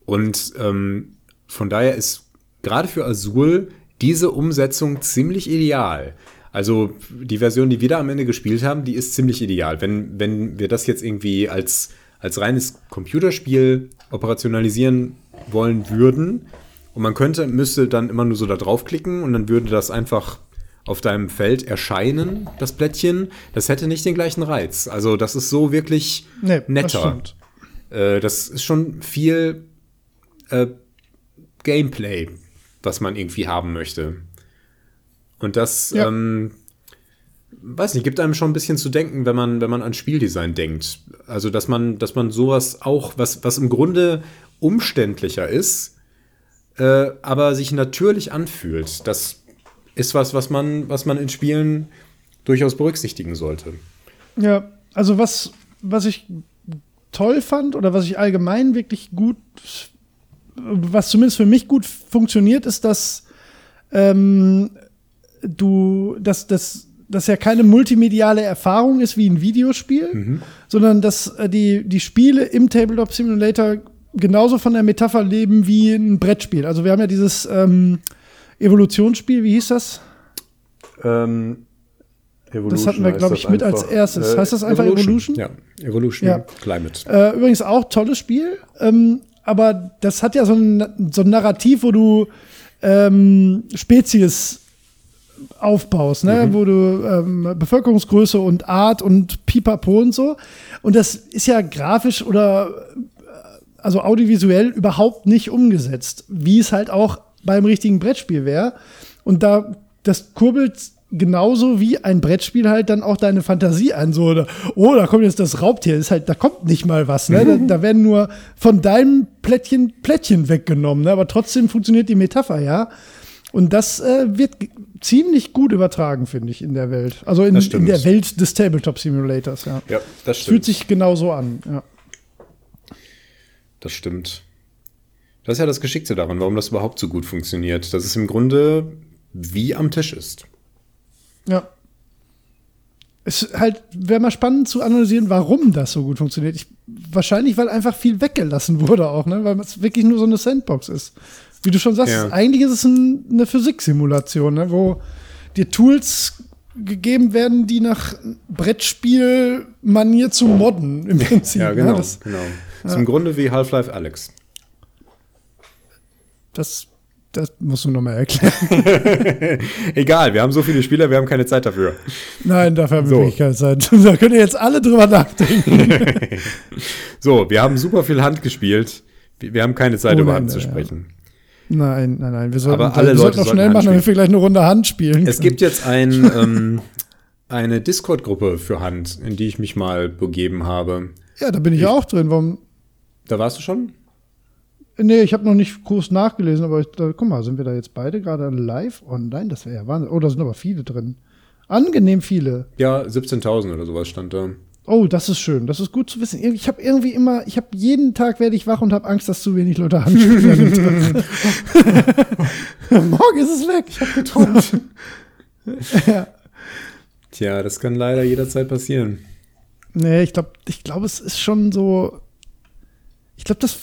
[SPEAKER 2] Und ähm, von daher ist gerade für Azul diese Umsetzung ziemlich ideal. Also die Version, die wir da am Ende gespielt haben, die ist ziemlich ideal. Wenn, wenn wir das jetzt irgendwie als, als reines Computerspiel operationalisieren wollen würden. Und man könnte, müsste dann immer nur so da draufklicken und dann würde das einfach auf deinem Feld erscheinen, das Plättchen. Das hätte nicht den gleichen Reiz. Also das ist so wirklich
[SPEAKER 1] Nee,
[SPEAKER 2] netter.
[SPEAKER 1] das.
[SPEAKER 2] Äh, das ist schon viel äh, Gameplay, was man irgendwie haben möchte. Und das,
[SPEAKER 1] Ja.
[SPEAKER 2] ähm, weiß nicht, gibt einem schon ein bisschen zu denken, wenn man, wenn man an Spieldesign denkt. Also, dass man, dass man sowas auch, was, was im Grunde umständlicher ist, äh, aber sich natürlich anfühlt. Das ist was, was man, was man in Spielen durchaus berücksichtigen sollte.
[SPEAKER 1] Ja, also was, was ich toll fand oder was ich allgemein wirklich gut, was zumindest für mich gut funktioniert, ist, dass ähm, du, dass das das ja keine multimediale Erfahrung ist wie ein Videospiel, sondern dass äh, die, die Spiele im Tabletop Simulator genauso von der Metapher leben wie ein Brettspiel. Also wir haben ja dieses ähm, Evolutionsspiel, wie hieß das?
[SPEAKER 2] Ähm,
[SPEAKER 1] Das hatten wir, glaube ich, mit als erstes. Heißt das einfach Evolution?
[SPEAKER 2] Ja, Evolution
[SPEAKER 1] Ja.
[SPEAKER 2] Climate.
[SPEAKER 1] Äh, übrigens auch tolles Spiel. Ähm, aber das hat ja so ein, so ein Narrativ, wo du ähm, Spezies aufbaust, ne? wo du ähm, Bevölkerungsgröße und Art und Pipapo und so. Und das ist ja grafisch oder äh, also audiovisuell überhaupt nicht umgesetzt, wie es halt auch beim richtigen Brettspiel wäre. Und da das kurbelt genauso wie ein Brettspiel halt dann auch deine Fantasie an. So, oder, oh, da kommt jetzt das Raubtier. Das ist halt, da kommt nicht mal was. Ne? Da, da werden nur von deinem Plättchen Plättchen weggenommen. Ne? Aber trotzdem funktioniert die Metapher, ja. Und das äh, wird ziemlich gut übertragen, finde ich, in der Welt. Also in,
[SPEAKER 2] Das
[SPEAKER 1] in
[SPEAKER 2] stimmt.
[SPEAKER 1] der Welt des Tabletop Simulators, ja.
[SPEAKER 2] Ja, das
[SPEAKER 1] Es fühlt
[SPEAKER 2] stimmt.
[SPEAKER 1] sich genauso an, ja.
[SPEAKER 2] Das stimmt. Das ist ja das Geschickte daran, warum das überhaupt so gut funktioniert. Dass es im Grunde wie am Tisch ist.
[SPEAKER 1] Ja. Es ist halt, wäre mal spannend zu analysieren, warum das so gut funktioniert. Ich, wahrscheinlich, weil einfach viel weggelassen wurde auch, ne? weil es wirklich nur so eine Sandbox ist. Wie du schon sagst,
[SPEAKER 2] Ja.
[SPEAKER 1] eigentlich ist es ein, eine Physiksimulation, ne? wo dir Tools gegeben werden, die nach Brettspiel-Manier zu modden, im Prinzip.
[SPEAKER 2] Ja,
[SPEAKER 1] ne?
[SPEAKER 2] genau.
[SPEAKER 1] Das,
[SPEAKER 2] genau. Das ist im Grunde wie Half-Life Alex.
[SPEAKER 1] das, das musst du nochmal erklären.
[SPEAKER 2] Egal, wir haben so viele Spieler, wir haben keine Zeit dafür.
[SPEAKER 1] Nein, dafür haben wir
[SPEAKER 2] So.
[SPEAKER 1] wirklich keine Zeit. Da könnt ihr jetzt alle drüber nachdenken.
[SPEAKER 2] So, wir haben super viel Hand gespielt. Wir haben keine Zeit,
[SPEAKER 1] Ohne
[SPEAKER 2] über Hand
[SPEAKER 1] Ende,
[SPEAKER 2] zu
[SPEAKER 1] ja.
[SPEAKER 2] sprechen.
[SPEAKER 1] Nein, nein, nein. Wir sollten,
[SPEAKER 2] Aber alle
[SPEAKER 1] wir
[SPEAKER 2] Leute
[SPEAKER 1] sollten
[SPEAKER 2] sollten
[SPEAKER 1] schnell
[SPEAKER 2] Hand
[SPEAKER 1] machen, damit wir gleich eine Runde Hand spielen.
[SPEAKER 2] Es
[SPEAKER 1] können.
[SPEAKER 2] gibt jetzt ein, ähm, eine Discord-Gruppe für Hand, in die ich mich mal begeben habe.
[SPEAKER 1] Ja, da bin ich auch drin. Warum?
[SPEAKER 2] Da warst du schon?
[SPEAKER 1] Nee, ich habe noch nicht groß nachgelesen, aber ich, da, guck mal, sind wir da jetzt beide gerade live online? Das wäre ja Wahnsinn. Oh, da sind aber viele drin. Angenehm viele.
[SPEAKER 2] Ja, 17.000 oder sowas stand da.
[SPEAKER 1] Oh, das ist schön. Das ist gut zu wissen. Ich habe irgendwie immer, ich habe jeden Tag werde ich wach und habe Angst, dass zu wenig Leute Tag. Morgen ist es weg. Ich habe geträumt. ja.
[SPEAKER 2] Tja, das kann leider jederzeit passieren.
[SPEAKER 1] Nee, ich glaube, ich glaube, es ist schon so. Ich glaube, das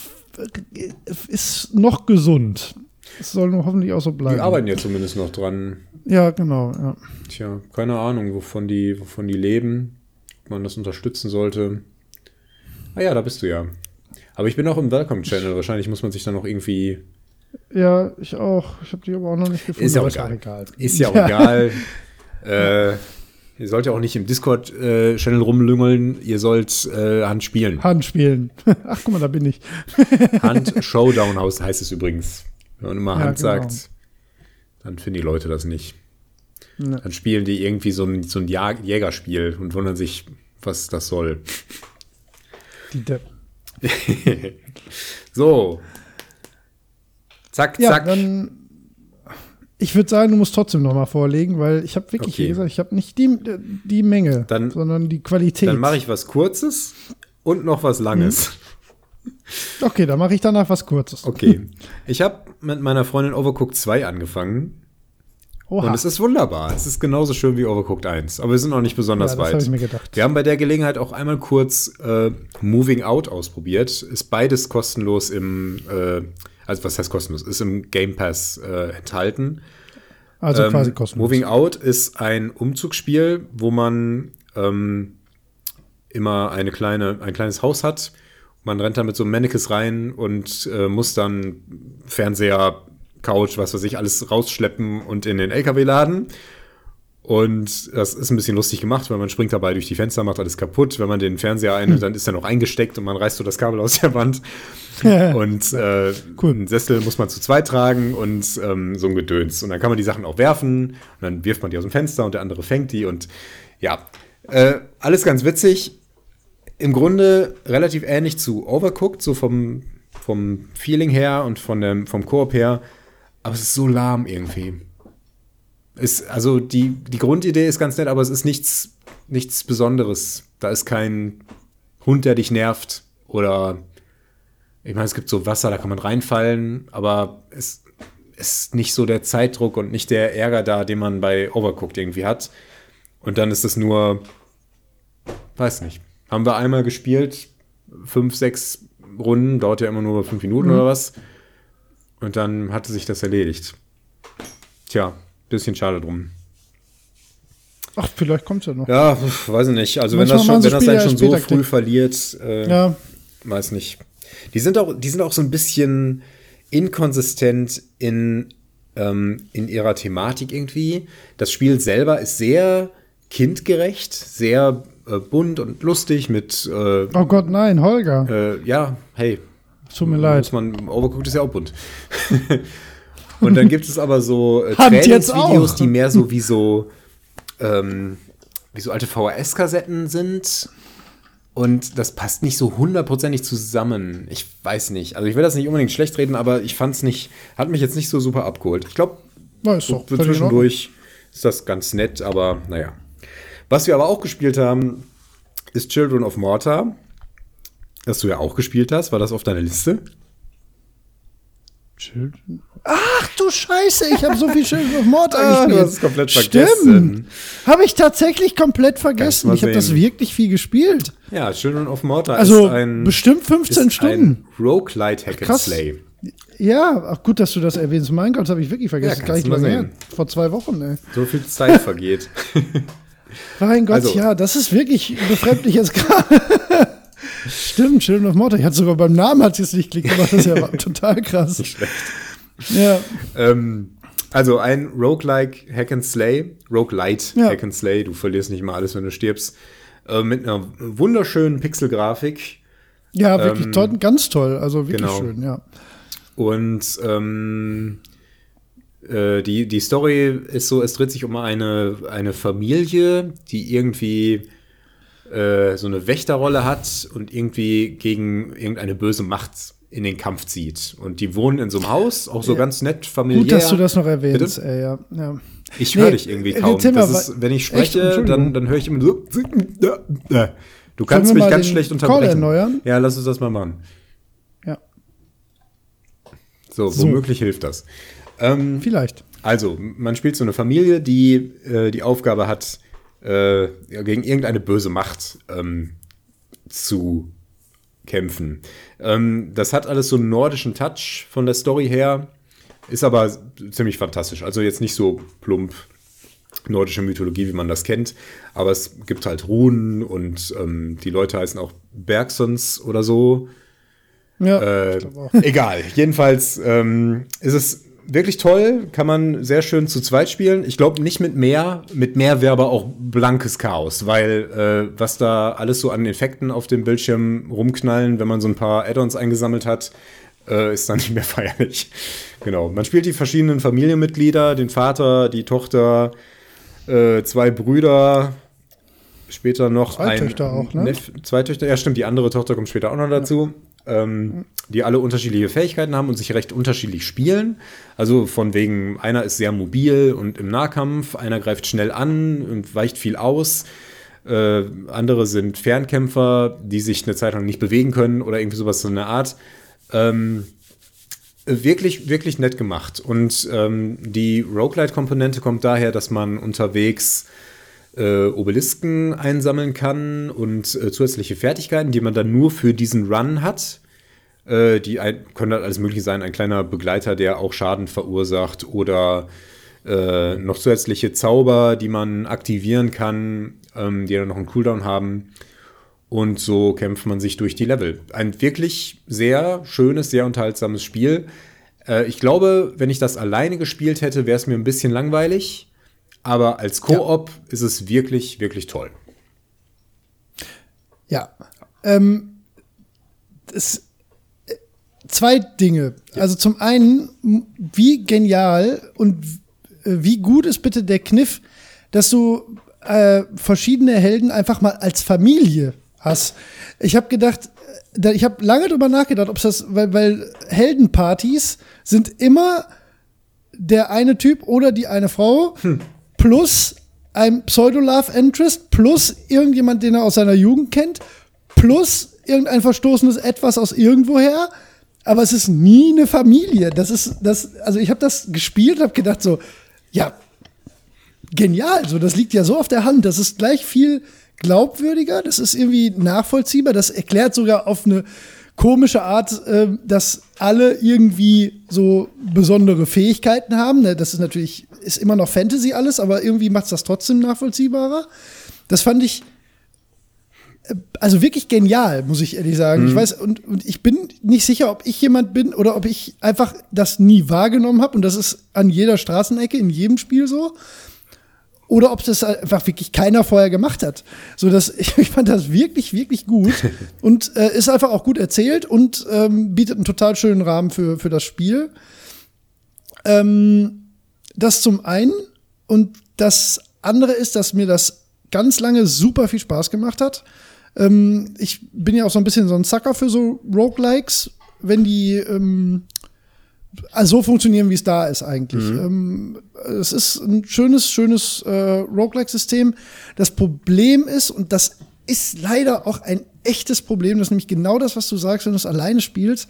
[SPEAKER 1] ist noch gesund. Es soll nur hoffentlich auch so bleiben.
[SPEAKER 2] Die arbeiten ja zumindest noch dran.
[SPEAKER 1] Ja, genau. Ja.
[SPEAKER 2] Tja, keine Ahnung, wovon die, wovon die leben, ob man das unterstützen sollte. Ah ja, da bist du ja. Aber ich bin auch im Welcome-Channel. Wahrscheinlich muss man sich dann noch irgendwie.
[SPEAKER 1] ja, ich auch. Ich habe die aber auch noch nicht gefunden.
[SPEAKER 2] Ist ja auch egal.
[SPEAKER 1] Ist
[SPEAKER 2] Ist ja auch egal. äh, ihr sollt ja auch nicht im Discord-Channel rumlüngeln. Ihr sollt äh, Hand spielen.
[SPEAKER 1] Handspielen. Ach, guck mal, da bin ich.
[SPEAKER 2] Hand Showdown House heißt es übrigens. Wenn man immer
[SPEAKER 1] Ja,
[SPEAKER 2] Hand
[SPEAKER 1] genau.
[SPEAKER 2] sagt, dann finden die Leute das nicht.
[SPEAKER 1] Ne.
[SPEAKER 2] Dann spielen die irgendwie so ein, so ein Jägerspiel und wundern sich, was das soll.
[SPEAKER 1] Die Depp.
[SPEAKER 2] So. Zack,
[SPEAKER 1] Ja,
[SPEAKER 2] zack.
[SPEAKER 1] dann. Ich würde sagen, du musst trotzdem noch mal vorlegen, weil ich habe wirklich,
[SPEAKER 2] Okay.
[SPEAKER 1] wie gesagt, ich habe nicht die, die Menge,
[SPEAKER 2] Dann-
[SPEAKER 1] sondern die Qualität.
[SPEAKER 2] Dann mache ich was Kurzes und noch was Langes.
[SPEAKER 1] okay, dann mache ich danach was Kurzes.
[SPEAKER 2] Okay. Ich habe mit meiner Freundin Overcooked 2 angefangen.
[SPEAKER 1] Oha.
[SPEAKER 2] Und es ist wunderbar. Es ist genauso schön wie Overcooked 1. Aber wir sind noch nicht besonders
[SPEAKER 1] Ja, das
[SPEAKER 2] weit.
[SPEAKER 1] hab ich mir gedacht.
[SPEAKER 2] Wir haben bei der Gelegenheit auch einmal kurz äh, Moving Out ausprobiert. Ist beides kostenlos im, äh, also was heißt kostenlos? Ist im Game Pass äh, enthalten.
[SPEAKER 1] also
[SPEAKER 2] Ähm,
[SPEAKER 1] quasi kostenlos.
[SPEAKER 2] Moving Out ist ein Umzugsspiel, wo man ähm, immer eine kleine, ein kleines Haus hat man rennt dann mit so einem Mannekes rein und äh, muss dann Fernseher, Couch, was weiß ich, alles rausschleppen und in den LKW laden. Und das ist ein bisschen lustig gemacht, weil man springt dabei durch die Fenster, macht alles kaputt. Wenn man den Fernseher ein, dann ist er noch eingesteckt und man reißt so das Kabel aus der Wand. und äh, cool. einen Sessel muss man zu zweit tragen und ähm, so ein Gedöns. Und dann kann man die Sachen auch werfen und dann wirft man die aus dem Fenster und der andere fängt die und ja, äh, alles ganz witzig. Im Grunde relativ ähnlich zu Overcooked, so vom, vom Feeling her und von dem, vom Koop her. Aber es ist so lahm irgendwie. Ist, also die, die Grundidee ist ganz nett, aber es ist nichts, nichts Besonderes. Da ist kein Hund, der dich nervt. Oder ich meine, es gibt so Wasser, da kann man reinfallen, aber es ist nicht so der Zeitdruck und nicht der Ärger da, den man bei Overcooked irgendwie hat. Und dann ist es nur, weiß nicht. Haben wir einmal gespielt, fünf, sechs Runden, dauert ja immer nur fünf Minuten mhm. oder was. Und dann hatte sich das erledigt. Tja, bisschen schade drum.
[SPEAKER 1] Ach, vielleicht kommt es ja noch.
[SPEAKER 2] Ja, weiß ich nicht. Also wenn das, schon, so wenn das schon so früh verliert, äh, ja. weiß nicht. Die sind auch, die sind auch so ein bisschen inkonsistent in, ähm, in ihrer Thematik irgendwie. Das Spiel selber ist sehr kindgerecht, sehr äh, bunt und lustig mit. Äh,
[SPEAKER 1] oh Gott, nein, Holger.
[SPEAKER 2] Äh, ja, hey.
[SPEAKER 1] Tut mir leid.
[SPEAKER 2] Man, Overcooked ist ja auch bunt. Und dann gibt es aber so äh, Trainingsvideos, die mehr so wie so, ähm, wie so alte VHS-Kassetten sind. Und das passt nicht so hundertprozentig zusammen. Ich weiß nicht. Also ich will das nicht unbedingt schlecht reden, aber ich fand es nicht, hat mich jetzt nicht so super abgeholt. Ich glaube, so zwischendurch ist das ganz nett, aber naja. Was wir aber auch gespielt haben, ist Children of Mortar. Das du ja auch gespielt hast. War das auf deiner Liste?
[SPEAKER 1] Children. Ach du Scheiße, ich habe so viel Children of Mortar ah, gespielt.
[SPEAKER 2] Du hast es komplett vergessen.
[SPEAKER 1] Habe ich tatsächlich komplett vergessen. Ich habe das wirklich viel gespielt.
[SPEAKER 2] Ja, Children of Mortar
[SPEAKER 1] also ist ein bestimmt 15 Stunden.
[SPEAKER 2] Ein Roguelite Hack and Slay.
[SPEAKER 1] Ja, ach gut, dass du das erwähnst. Mein Gott, habe ich wirklich vergessen. Ja, Gar nicht lange her. Vor zwei Wochen, ey.
[SPEAKER 2] So viel Zeit vergeht.
[SPEAKER 1] mein Gott, also. ja, das ist wirklich befremdlich jetzt gerade. Stimmt, Children of Mortar. Ich hatte sogar beim Namen hat es nicht klickt gemacht. Das ist ja total krass. Nicht schlecht.
[SPEAKER 2] Ja. Ähm, also ein Roguelike Hack and Slay, Roguelite ja. Hack and Slay, du verlierst nicht mal alles, wenn du stirbst, äh, mit einer wunderschönen Pixelgrafik.
[SPEAKER 1] Ja, wirklich ähm, toll, ganz toll, also wirklich genau. schön, ja.
[SPEAKER 2] Und ähm, äh, die, die Story ist so, es dreht sich um eine, eine Familie, die irgendwie äh, so eine Wächterrolle hat und irgendwie gegen irgendeine böse Macht in den Kampf zieht. Und die wohnen in so einem Haus, auch so ja. ganz nett familiär. Gut,
[SPEAKER 1] dass du das noch erwähnst. Ey, ja. Ja.
[SPEAKER 2] Ich höre nee, dich irgendwie kaum. Ist, wenn ich spreche, dann, dann höre ich immer so. Du kannst mich ganz schlecht unterbrechen. Call erneuern? Ja, lass uns das mal machen.
[SPEAKER 1] Ja.
[SPEAKER 2] So, womöglich so. hilft das.
[SPEAKER 1] Ähm, Vielleicht.
[SPEAKER 2] Also, man spielt so eine Familie, die äh, die Aufgabe hat, äh, gegen irgendeine böse Macht ähm, zu kämpfen. Ähm, das hat alles so einen nordischen Touch von der Story her, ist aber ziemlich fantastisch. Also jetzt nicht so plump nordische Mythologie, wie man das kennt, aber es gibt halt Runen und ähm, die Leute heißen auch Bergsons oder so. Ja, äh, egal. Jedenfalls ähm, ist es wirklich toll, kann man sehr schön zu zweit spielen. Ich glaube nicht mit mehr, mit mehr wäre aber auch blankes Chaos, weil äh, was da alles so an Effekten auf dem Bildschirm rumknallen, wenn man so ein paar Add-ons eingesammelt hat, äh, ist dann nicht mehr feierlich. Genau. Man spielt die verschiedenen Familienmitglieder, den Vater, die Tochter, äh, zwei Brüder, später noch
[SPEAKER 1] zwei ein Töchter auch, ne? Neff,
[SPEAKER 2] zwei Töchter, ja stimmt, die andere Tochter kommt später auch noch dazu. Ja ähm, die alle unterschiedliche Fähigkeiten haben und sich recht unterschiedlich spielen. Also von wegen, einer ist sehr mobil und im Nahkampf, einer greift schnell an und weicht viel aus. Äh, andere sind Fernkämpfer, die sich eine Zeit lang nicht bewegen können oder irgendwie sowas so eine Art. Ähm, wirklich, wirklich nett gemacht. Und ähm, die Roguelite-Komponente kommt daher, dass man unterwegs äh, Obelisken einsammeln kann und äh, zusätzliche Fertigkeiten, die man dann nur für diesen Run hat. Äh, die ein, können dann alles Mögliche sein. Ein kleiner Begleiter, der auch Schaden verursacht oder äh, noch zusätzliche Zauber, die man aktivieren kann, ähm, die dann noch einen Cooldown haben. Und so kämpft man sich durch die Level. Ein wirklich sehr schönes, sehr unterhaltsames Spiel. Äh, ich glaube, wenn ich das alleine gespielt hätte, wäre es mir ein bisschen langweilig. Aber als Koop ja. ist es wirklich, wirklich toll.
[SPEAKER 1] Ja. Ähm, das, äh, zwei Dinge. Ja. Also zum einen, wie genial und äh, wie gut ist bitte der Kniff, dass du äh, verschiedene Helden einfach mal als Familie hast. Ich habe gedacht, äh, ich habe lange drüber nachgedacht, ob es das, weil, weil Heldenpartys sind immer der eine Typ oder die eine Frau hm. Plus ein Pseudo-Love-Interest plus irgendjemand, den er aus seiner Jugend kennt plus irgendein verstoßenes Etwas aus irgendwoher. Aber es ist nie eine Familie. Das ist das. Also ich habe das gespielt, habe gedacht so, ja, genial. So, das liegt ja so auf der Hand. Das ist gleich viel glaubwürdiger. Das ist irgendwie nachvollziehbar. Das erklärt sogar auf eine komische Art, äh, dass alle irgendwie so besondere Fähigkeiten haben. Ne, das ist natürlich, ist immer noch Fantasy alles, aber irgendwie macht es das trotzdem nachvollziehbarer. Das fand ich also wirklich genial, muss ich ehrlich sagen. Mhm. Ich weiß, und, und ich bin nicht sicher, ob ich jemand bin oder ob ich einfach das nie wahrgenommen habe. Und das ist an jeder Straßenecke, in jedem Spiel so. Oder ob das einfach wirklich keiner vorher gemacht hat. So dass ich, ich fand das wirklich, wirklich gut. und äh, ist einfach auch gut erzählt und ähm, bietet einen total schönen Rahmen für, für das Spiel. Ähm, das zum einen. Und das andere ist, dass mir das ganz lange super viel Spaß gemacht hat. Ähm, ich bin ja auch so ein bisschen so ein Sucker für so Roguelikes, wenn die ähm, also so funktionieren, wie es da ist eigentlich. Mhm. Ähm, es ist ein schönes, schönes äh, Roguelike-System. Das Problem ist, und das ist leider auch ein echtes Problem, das ist nämlich genau das, was du sagst, wenn du es alleine spielst.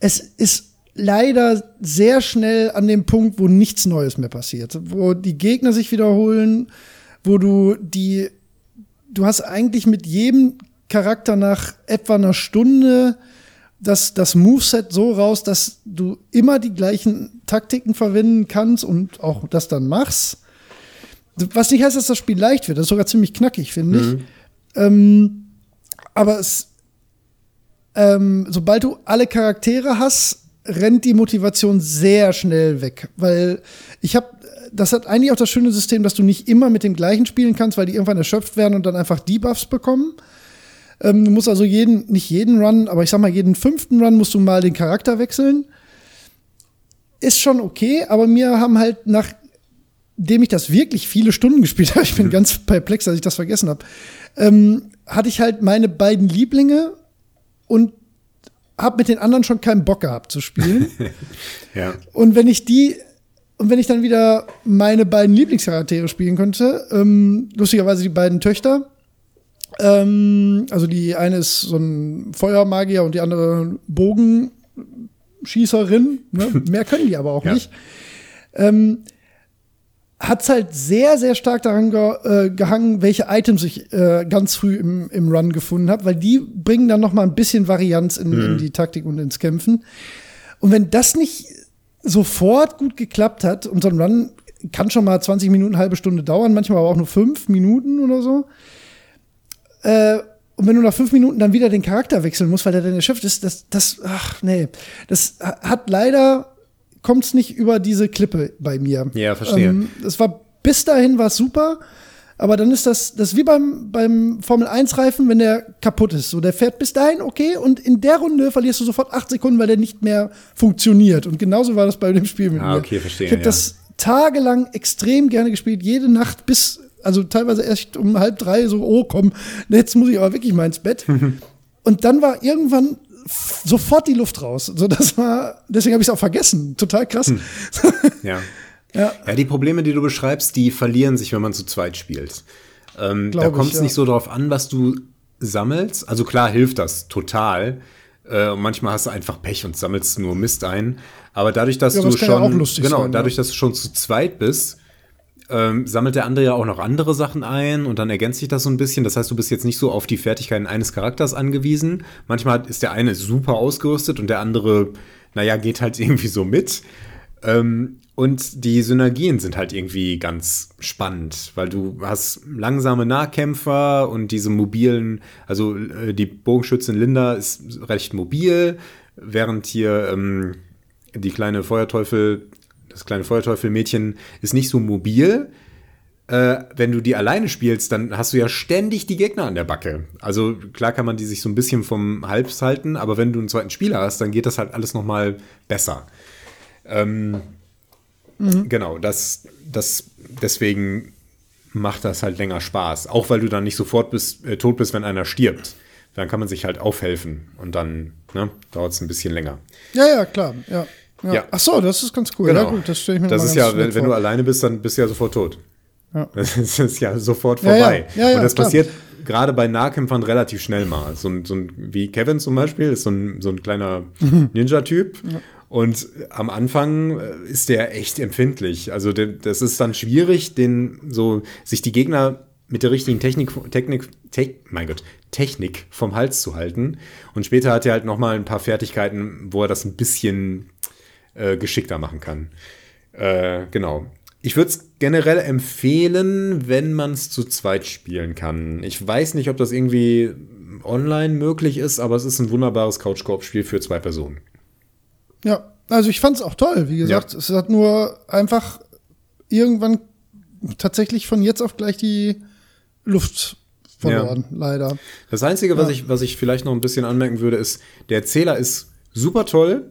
[SPEAKER 1] Es ist leider sehr schnell an dem Punkt, wo nichts Neues mehr passiert, wo die Gegner sich wiederholen, wo du die du hast eigentlich mit jedem Charakter nach etwa einer Stunde das, das Moveset so raus, dass du immer die gleichen Taktiken verwenden kannst und auch das dann machst. Was nicht heißt, dass das Spiel leicht wird. Das ist sogar ziemlich knackig, finde mhm. ich. Ähm, aber es, ähm, sobald du alle Charaktere hast, rennt die Motivation sehr schnell weg. Weil ich habe das hat eigentlich auch das schöne System, dass du nicht immer mit dem gleichen spielen kannst, weil die irgendwann erschöpft werden und dann einfach Debuffs bekommen. Ähm, du musst also jeden, nicht jeden Run, aber ich sag mal, jeden fünften Run musst du mal den Charakter wechseln. Ist schon okay, aber mir haben halt nachdem ich das wirklich viele Stunden gespielt habe, ich bin mhm. ganz perplex, dass ich das vergessen habe, ähm, hatte ich halt meine beiden Lieblinge und habe mit den anderen schon keinen Bock gehabt zu spielen. ja. Und wenn ich die und wenn ich dann wieder meine beiden Lieblingscharaktere spielen könnte, ähm, lustigerweise die beiden Töchter, ähm, also die eine ist so ein Feuermagier und die andere Bogenschießerin, ne? mehr können die aber auch ja. nicht. Ähm, hat es halt sehr, sehr stark daran ge äh, gehangen, welche Items ich äh, ganz früh im, im Run gefunden habe, weil die bringen dann noch mal ein bisschen Varianz in, mhm. in die Taktik und ins Kämpfen. Und wenn das nicht sofort gut geklappt hat. Und so ein Run kann schon mal 20 Minuten, halbe Stunde dauern, manchmal aber auch nur fünf Minuten oder so. Äh, und wenn du nach fünf Minuten dann wieder den Charakter wechseln musst, weil der dann erschöpft ist, das, das, ach nee, das hat leider, kommt es nicht über diese Klippe bei mir.
[SPEAKER 2] Ja, verstehe. Ähm,
[SPEAKER 1] es war, bis dahin war es super. Aber dann ist das, das wie beim, beim Formel-1-Reifen, wenn der kaputt ist. So, der fährt bis dahin okay und in der Runde verlierst du sofort acht Sekunden, weil der nicht mehr funktioniert. Und genauso war das bei dem Spiel mit
[SPEAKER 2] ah,
[SPEAKER 1] mir.
[SPEAKER 2] okay, verstehe.
[SPEAKER 1] Ich habe ja. das tagelang extrem gerne gespielt, jede Nacht bis, also teilweise erst um halb drei, so, oh komm, jetzt muss ich aber wirklich mal ins Bett. und dann war irgendwann sofort die Luft raus. So, das war, deswegen habe ich es auch vergessen. Total krass. Hm.
[SPEAKER 2] Ja. Ja. ja, die Probleme, die du beschreibst, die verlieren sich, wenn man zu zweit spielt. Ähm, da kommt es ja. nicht so darauf an, was du sammelst. Also klar hilft das total. Äh, manchmal hast du einfach Pech und sammelst nur Mist ein. Aber dadurch, dass ja, du schon genau, sein, dadurch, dass du schon zu zweit bist, ähm, sammelt der andere ja auch noch andere Sachen ein und dann ergänzt sich das so ein bisschen. Das heißt, du bist jetzt nicht so auf die Fertigkeiten eines Charakters angewiesen. Manchmal ist der eine super ausgerüstet und der andere, naja, geht halt irgendwie so mit. Ähm, und die Synergien sind halt irgendwie ganz spannend, weil du hast langsame Nahkämpfer und diese mobilen, also äh, die Bogenschützin Linda ist recht mobil, während hier ähm, die kleine Feuerteufel, das kleine Feuerteufelmädchen ist nicht so mobil. Äh, wenn du die alleine spielst, dann hast du ja ständig die Gegner an der Backe. Also klar kann man die sich so ein bisschen vom Hals halten, aber wenn du einen zweiten Spieler hast, dann geht das halt alles noch mal besser. Ähm, Mhm. Genau, das, das, deswegen macht das halt länger Spaß. Auch weil du dann nicht sofort bist, äh, tot bist, wenn einer stirbt. Dann kann man sich halt aufhelfen und dann ne, dauert es ein bisschen länger.
[SPEAKER 1] Ja, ja, klar. Ja. Ja. ja. Ach so, das ist ganz cool.
[SPEAKER 2] Genau. Ja, gut, das stelle ich mir Das ist ja, wenn, wenn, du alleine bist, dann bist du ja sofort tot. Ja. Das ist ja sofort vorbei. Ja, und das klar. passiert gerade bei Nahkämpfern relativ schnell mal. So ein, so ein, wie Kevin zum Beispiel, ist so ein, so ein kleiner Ninja-Typ. Ja. Und am Anfang äh, ist der echt empfindlich. Also das ist dann schwierig, den so sich die Gegner mit der richtigen Technik, Technik, Te mein Gott, Technik vom Hals zu halten. Und später hat er halt noch mal ein paar Fertigkeiten, wo er das ein bisschen äh, geschickter machen kann. Äh, genau. Ich würde es generell empfehlen, wenn man es zu zweit spielen kann. Ich weiß nicht, ob das irgendwie online möglich ist, aber es ist ein wunderbares Couch-Koop-Spiel für zwei Personen.
[SPEAKER 1] Ja, also ich fand es auch toll. Wie gesagt, ja. es hat nur einfach irgendwann tatsächlich von jetzt auf gleich die Luft verloren, ja. leider.
[SPEAKER 2] Das Einzige, was, ich, was ich vielleicht noch ein bisschen anmerken würde, ist, der Erzähler ist super toll,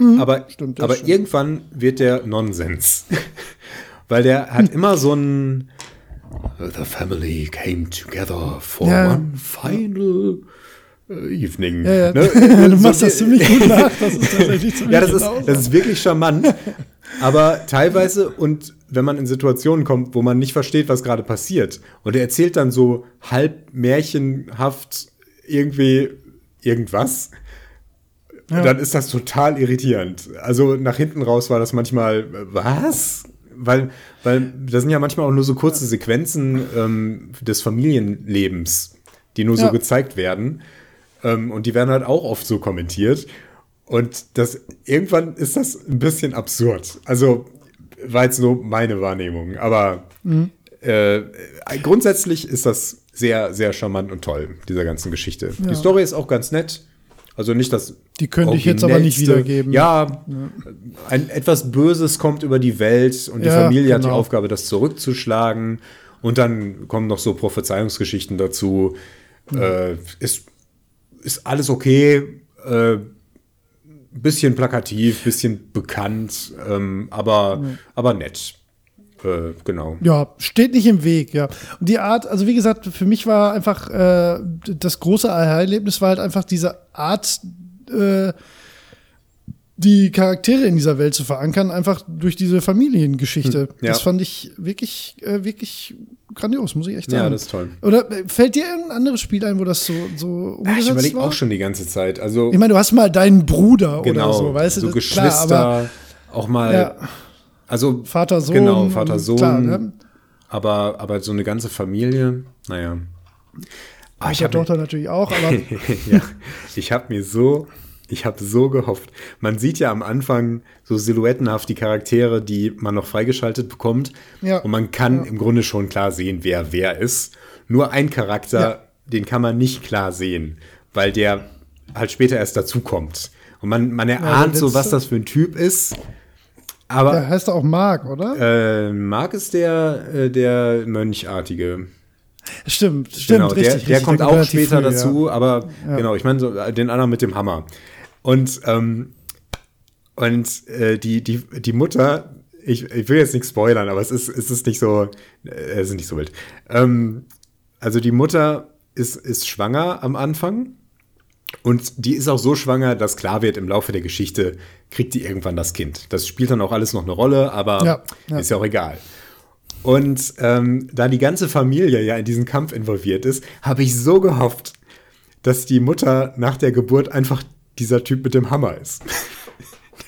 [SPEAKER 2] mhm, aber, stimmt, aber irgendwann wird der Nonsens. Weil der hat immer so ein The family came together for ja. one final äh, Evening. Ja, ja.
[SPEAKER 1] Ne? du machst das ziemlich gut nach. Das ist tatsächlich
[SPEAKER 2] ziemlich Ja, das ist, das ist wirklich charmant. Aber teilweise, und wenn man in Situationen kommt, wo man nicht versteht, was gerade passiert, und er erzählt dann so halb märchenhaft irgendwie irgendwas, ja. dann ist das total irritierend. Also nach hinten raus war das manchmal, was? Weil, weil das sind ja manchmal auch nur so kurze Sequenzen ähm, des Familienlebens, die nur so gezeigt werden. Ähm, und die werden halt auch oft so kommentiert. Und das, irgendwann ist das ein bisschen absurd. Also, war jetzt nur meine Wahrnehmung. Aber mhm. äh, grundsätzlich ist das sehr, sehr charmant und toll, dieser ganzen Geschichte. Ja. Die Story ist auch ganz nett. Also nicht das.
[SPEAKER 1] Die könnte ich jetzt aber nicht wiedergeben.
[SPEAKER 2] Ja, ja, ein etwas Böses kommt über die Welt und die ja, Familie genau. hat die genau. Aufgabe, das zurückzuschlagen. Und dann kommen noch so Prophezeiungsgeschichten dazu. Äh, ist ist alles okay. Äh, bisschen plakativ, bisschen bekannt, ähm, aber, mhm. aber nett. Äh, genau.
[SPEAKER 1] Ja, steht nicht im Weg, ja. Und die Art, also wie gesagt, für mich war einfach äh, das große Erlebnis war halt einfach diese Art, äh, die Charaktere in dieser Welt zu verankern, einfach durch diese Familiengeschichte. Hm, ja. Das fand ich wirklich, äh, wirklich grandios, muss ich echt sagen.
[SPEAKER 2] Ja, das ist toll.
[SPEAKER 1] Oder äh, fällt dir irgendein anderes Spiel ein, wo das so, so
[SPEAKER 2] umgesetzt ja, Ich überlege auch schon die ganze Zeit. Also,
[SPEAKER 1] ich meine, du hast mal deinen Bruder genau, oder so, weißt
[SPEAKER 2] du? So Geschwister, klar, aber, auch mal. Ja. Also
[SPEAKER 1] Vater, Sohn.
[SPEAKER 2] Genau, Vater, Sohn. Klar, ne? aber, aber so eine ganze Familie, naja.
[SPEAKER 1] Ah, ich habe Tochter natürlich auch, aber.
[SPEAKER 2] ja, ich habe mir so ich habe so gehofft. Man sieht ja am Anfang so silhouettenhaft die Charaktere, die man noch freigeschaltet bekommt. Ja. Und man kann ja. im Grunde schon klar sehen, wer wer ist. Nur ein Charakter, ja. den kann man nicht klar sehen, weil der halt später erst dazukommt. Und man, man erahnt so, was das für ein Typ ist. Aber,
[SPEAKER 1] der heißt auch Mark, oder?
[SPEAKER 2] Äh, Mark ist der, äh, der Mönchartige.
[SPEAKER 1] Stimmt, stimmt,
[SPEAKER 2] genau, richtig. Der, der richtig, kommt auch später früh, dazu, ja. aber ja. genau, ich meine so, den anderen mit dem Hammer. Und, ähm, und äh, die, die, die Mutter, ich, ich will jetzt nicht spoilern, aber es ist, es ist nicht so, äh, es ist nicht so wild. Ähm, also die Mutter ist, ist schwanger am Anfang und die ist auch so schwanger, dass klar wird, im Laufe der Geschichte kriegt die irgendwann das Kind. Das spielt dann auch alles noch eine Rolle, aber ja, ja. ist ja auch egal. Und ähm, da die ganze Familie ja in diesen Kampf involviert ist, habe ich so gehofft, dass die Mutter nach der Geburt einfach dieser Typ mit dem Hammer ist.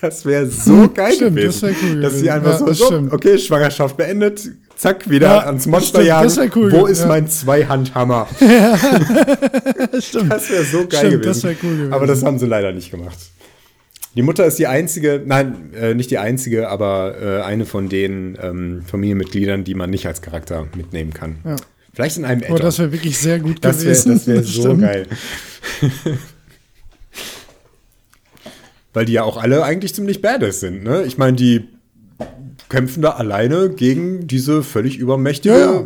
[SPEAKER 2] Das wäre so geil stimmt, gewesen. Das cool dass sie einfach ja, so, so okay, Schwangerschaft beendet, zack, wieder ja, ans Monster jagen. Cool, Wo ist ja. mein Zweihandhammer? Ja, stimmt. Das wäre so geil stimmt, gewesen. Das cool gewesen. Aber das haben sie leider nicht gemacht. Die Mutter ist die einzige, nein, äh, nicht die einzige, aber äh, eine von den ähm, Familienmitgliedern, die man nicht als Charakter mitnehmen kann.
[SPEAKER 1] Ja.
[SPEAKER 2] Vielleicht in einem
[SPEAKER 1] Oh, das wäre wirklich sehr gut
[SPEAKER 2] Das wäre
[SPEAKER 1] gewesen.
[SPEAKER 2] das wär so
[SPEAKER 1] Stimmt.
[SPEAKER 2] geil. Weil die ja auch alle eigentlich ziemlich badass sind, ne? Ich meine, die kämpfen da alleine gegen diese völlig übermächtige
[SPEAKER 1] Ja, ja.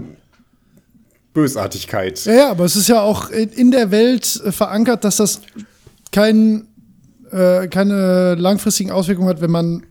[SPEAKER 2] Bösartigkeit.
[SPEAKER 1] Ja, ja, aber es ist ja auch in der Welt äh, verankert, dass das kein, äh, keine langfristigen Auswirkungen hat, wenn man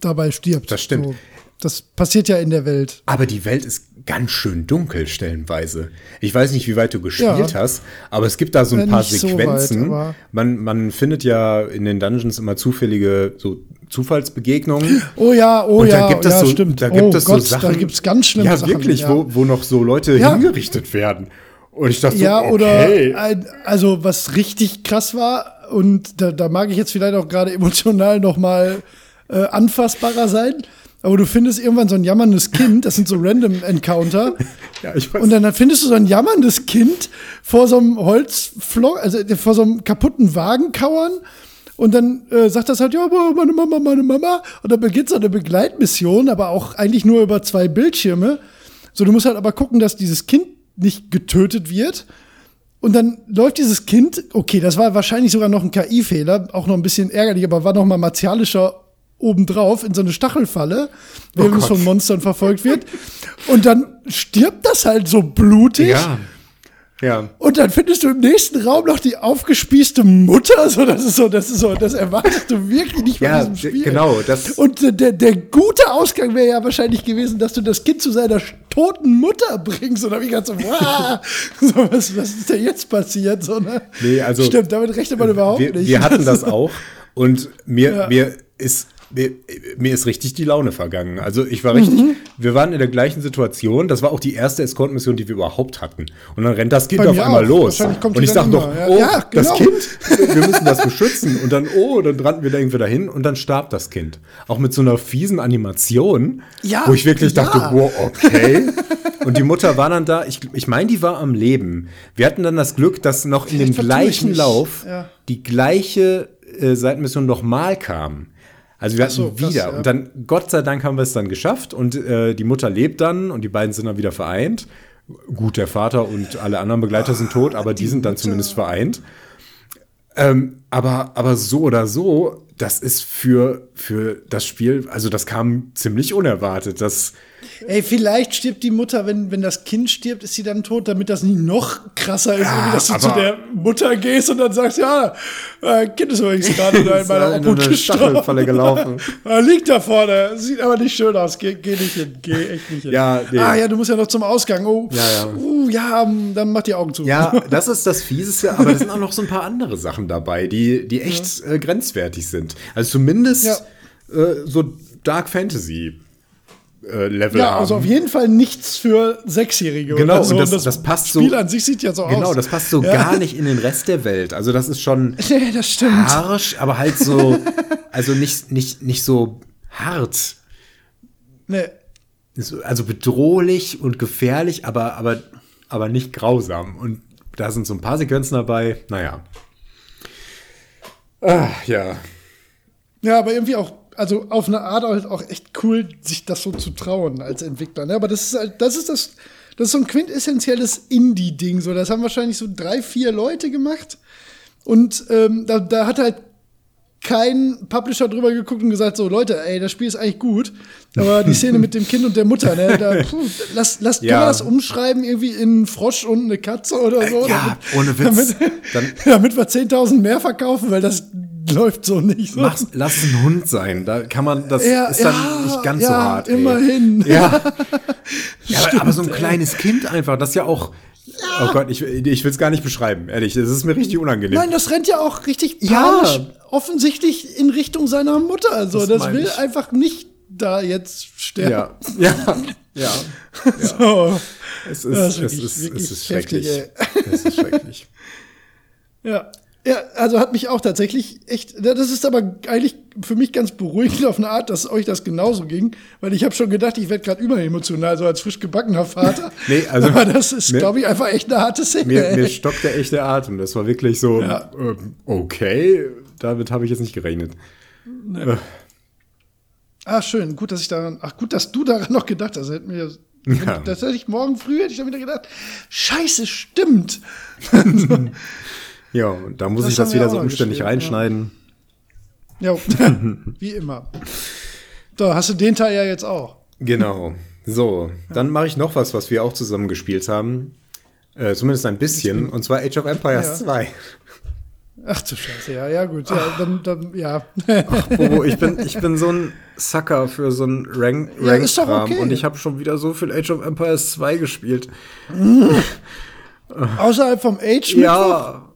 [SPEAKER 1] dabei stirbt.
[SPEAKER 2] Das stimmt.
[SPEAKER 1] So, das passiert ja in der Welt.
[SPEAKER 2] Aber die Welt ist ganz schön dunkel stellenweise. Ich weiß nicht, wie weit du gespielt
[SPEAKER 1] Ja.
[SPEAKER 2] hast, aber es gibt da so ein
[SPEAKER 1] Äh,
[SPEAKER 2] paar
[SPEAKER 1] nicht so
[SPEAKER 2] Sequenzen.
[SPEAKER 1] weit,
[SPEAKER 2] man, man findet ja in den Dungeons immer zufällige so Zufallsbegegnungen.
[SPEAKER 1] Oh ja, oh ja,
[SPEAKER 2] da gibt es
[SPEAKER 1] ja,
[SPEAKER 2] so,
[SPEAKER 1] stimmt.
[SPEAKER 2] da gibt
[SPEAKER 1] oh
[SPEAKER 2] es
[SPEAKER 1] Gott,
[SPEAKER 2] so Sachen.
[SPEAKER 1] da gibt es ganz schlimme
[SPEAKER 2] ja,
[SPEAKER 1] Sachen.
[SPEAKER 2] wirklich,
[SPEAKER 1] ja.
[SPEAKER 2] Wo, wo noch so Leute
[SPEAKER 1] Ja.
[SPEAKER 2] hingerichtet werden. Und ich dachte
[SPEAKER 1] Ja,
[SPEAKER 2] so,
[SPEAKER 1] oder
[SPEAKER 2] okay.
[SPEAKER 1] ein, also was richtig krass war, und da, da mag ich jetzt vielleicht auch gerade emotional noch mal äh, anfassbarer sein, aber du findest irgendwann so ein jammerndes Kind, das sind so random Encounter,
[SPEAKER 2] ja, ich weiß.
[SPEAKER 1] und dann, dann findest du so ein jammerndes Kind vor so einem Holzflock, also vor so einem kaputten Wagen kauern. Und dann äh, sagt das halt, ja, meine Mama, meine Mama. Und dann beginnt so eine Begleitmission, aber auch eigentlich nur über zwei Bildschirme. So, du musst halt aber gucken, dass dieses Kind nicht getötet wird. Und dann läuft dieses Kind, okay, das war wahrscheinlich sogar noch ein KI-Fehler, auch noch ein bisschen ärgerlich, aber war noch mal martialischer obendrauf in so eine Stachelfalle, während es
[SPEAKER 2] Gott.
[SPEAKER 1] von Monstern verfolgt wird. Und dann stirbt das halt so blutig.
[SPEAKER 2] ja. Ja.
[SPEAKER 1] Und dann findest du im nächsten Raum noch die aufgespießte Mutter. So, das ist so, das ist so, das erwartest du wirklich nicht
[SPEAKER 2] Ja,
[SPEAKER 1] von diesem
[SPEAKER 2] d-
[SPEAKER 1] Spiel.
[SPEAKER 2] genau, das-
[SPEAKER 1] Und äh, der, der gute Ausgang wäre ja wahrscheinlich gewesen, dass du das Kind zu seiner toten Mutter bringst. Und dann hab ich ganz so, so was, was ist denn jetzt passiert? So, ne?
[SPEAKER 2] Nee, also-
[SPEAKER 1] Stimmt, damit rechnet man überhaupt
[SPEAKER 2] wir,
[SPEAKER 1] nicht.
[SPEAKER 2] wir hatten das auch und mir,
[SPEAKER 1] Ja.
[SPEAKER 2] mir ist mir, mir ist richtig die Laune vergangen. Also ich war richtig,
[SPEAKER 1] Mhm.
[SPEAKER 2] wir waren in der gleichen Situation. Das war auch die erste Escort-Mission, die wir überhaupt hatten. Und dann rennt das Kind auf einmal
[SPEAKER 1] auch.
[SPEAKER 2] los. Und ich dachte doch.
[SPEAKER 1] Ja,
[SPEAKER 2] oh,
[SPEAKER 1] ja,
[SPEAKER 2] das
[SPEAKER 1] genau.
[SPEAKER 2] Kind, wir müssen das beschützen. Und dann, oh, dann rannten wir da irgendwie dahin und dann starb das Kind. Auch mit so einer fiesen Animation,
[SPEAKER 1] Ja,
[SPEAKER 2] wo ich wirklich dachte, wow, okay. Und die Mutter war dann da, ich, ich meine, die war am Leben. Wir hatten dann das Glück, dass noch in dem gleichen. Lauf die gleiche äh, Seitenmission nochmal kam. Also wir hatten
[SPEAKER 1] so, krass,
[SPEAKER 2] wieder.
[SPEAKER 1] ja.
[SPEAKER 2] Und dann, Gott sei Dank, haben wir es dann geschafft. Und äh, die Mutter lebt dann und die beiden sind dann wieder vereint. Gut, der Vater und alle anderen Begleiter sind tot, aber die, sind dann zumindest vereint. Ähm, aber, aber so oder so, das ist für, für das Spiel, also das kam ziemlich unerwartet. Das,
[SPEAKER 1] Ey, vielleicht stirbt die Mutter, wenn, wenn das Kind stirbt, ist sie dann tot, damit das nicht noch krasser ist,
[SPEAKER 2] Ja,
[SPEAKER 1] dass du zu der Mutter gehst und dann sagst, ja, äh, Kind ist übrigens gerade da in meiner
[SPEAKER 2] in
[SPEAKER 1] Obhut gestorben.
[SPEAKER 2] Gelaufen.
[SPEAKER 1] Liegt da vorne, sieht aber nicht schön aus, geh, geh nicht hin, geh echt nicht hin.
[SPEAKER 2] Ja, nee.
[SPEAKER 1] Ah ja, du musst ja noch zum Ausgang, oh,
[SPEAKER 2] Ja, ja.
[SPEAKER 1] Uh, ja, ähm, dann mach die Augen zu.
[SPEAKER 2] Ja, das ist das Fieseste, aber da sind auch noch so ein paar andere Sachen dabei, die, die echt äh, grenzwertig sind. Also zumindest
[SPEAKER 1] Ja.
[SPEAKER 2] äh, so Dark Fantasy äh, Level
[SPEAKER 1] Ja,
[SPEAKER 2] haben.
[SPEAKER 1] also auf jeden Fall nichts für Sechsjährige.
[SPEAKER 2] Genau,
[SPEAKER 1] so.
[SPEAKER 2] und das- das passt so-
[SPEAKER 1] Spiel an sich sieht ja so aus.
[SPEAKER 2] Genau, das passt so
[SPEAKER 1] Ja.
[SPEAKER 2] gar nicht in den Rest der Welt. Also das ist schon
[SPEAKER 1] Nee, das stimmt.
[SPEAKER 2] harsch, aber halt so, also nicht, nicht, nicht so hart.
[SPEAKER 1] Nee.
[SPEAKER 2] So- Also bedrohlich und gefährlich, aber, aber, aber nicht grausam. Und da sind so ein paar Sequenzen dabei. Naja. Ah, ja.
[SPEAKER 1] Ja, aber irgendwie auch, also auf eine Art halt auch echt cool, sich das so zu trauen als Entwickler. Ne? Aber das ist halt, das ist das, das ist so ein quintessentielles Indie-Ding. So, das haben wahrscheinlich so drei, vier Leute gemacht. Und ähm, da, da hat halt kein Publisher drüber geguckt und gesagt, so Leute, ey, das Spiel ist eigentlich gut, aber die Szene mit dem Kind und der Mutter, ne, da, puh, lass, lass
[SPEAKER 2] Ja.
[SPEAKER 1] das umschreiben, irgendwie in einen Frosch und eine Katze oder so.
[SPEAKER 2] Ja, ohne Witz.
[SPEAKER 1] Damit,
[SPEAKER 2] Dann-
[SPEAKER 1] damit wir 10.000 mehr verkaufen, weil das läuft so nicht. So.
[SPEAKER 2] Mach's, lass es ein Hund sein. Da kann man, das
[SPEAKER 1] Ja,
[SPEAKER 2] ist dann
[SPEAKER 1] ja,
[SPEAKER 2] nicht ganz
[SPEAKER 1] ja,
[SPEAKER 2] so hart. ey.
[SPEAKER 1] immerhin.
[SPEAKER 2] Ja. ja aber, aber so ein
[SPEAKER 1] Stimmt, ey.
[SPEAKER 2] kleines Kind einfach, das ja auch. Oh Gott, ich, ich will es gar nicht beschreiben, ehrlich. Das ist mir richtig unangenehm.
[SPEAKER 1] Nein, das rennt ja auch richtig
[SPEAKER 2] Ja.
[SPEAKER 1] panisch offensichtlich in Richtung seiner Mutter. Also
[SPEAKER 2] Das
[SPEAKER 1] das, will
[SPEAKER 2] ich.
[SPEAKER 1] einfach nicht da jetzt sterben.
[SPEAKER 2] ja, ja, ja.
[SPEAKER 1] So.
[SPEAKER 2] Es ist, es ist, es ist schrecklich. Es ist schrecklich.
[SPEAKER 1] Ja. Ja, also hat mich auch tatsächlich echt, das ist aber eigentlich für mich ganz beruhigend auf eine Art, dass euch das genauso ging, weil ich habe schon gedacht, ich werde gerade überemotional, so als frisch gebackener Vater.
[SPEAKER 2] Nee, also-
[SPEAKER 1] aber das ist, glaube ich, einfach echt eine harte Szene.
[SPEAKER 2] Mir, mir echt der Atem. Das war wirklich so,
[SPEAKER 1] Ja.
[SPEAKER 2] ähm, okay, damit habe ich jetzt nicht gerechnet.
[SPEAKER 1] Nee. Ah, schön. Gut, dass ich daran, ach gut, dass du daran noch gedacht hast. Hätte mir, ja. Das hätte ich morgen früh, hätte ich dann wieder gedacht, scheiße, stimmt.
[SPEAKER 2] ja, und da muss das ich das wieder so umständlich reinschneiden.
[SPEAKER 1] Ja, wie immer. So, hast du den Teil ja jetzt auch.
[SPEAKER 2] Genau. So, dann mache ich noch was, was wir auch zusammen gespielt haben. Äh, zumindest ein bisschen. Und zwar Age of Empires ja. 2.
[SPEAKER 1] Ach du Scheiße, ja, ja, gut. Ja, dann, dann, ja.
[SPEAKER 2] Ach, Bobo, ich bin, ich bin so ein Sucker für so ein Rank, ja, Rank Kram okay. und ich habe schon wieder so viel Age of Empires 2 gespielt.
[SPEAKER 1] Außerhalb vom Age
[SPEAKER 2] Ja.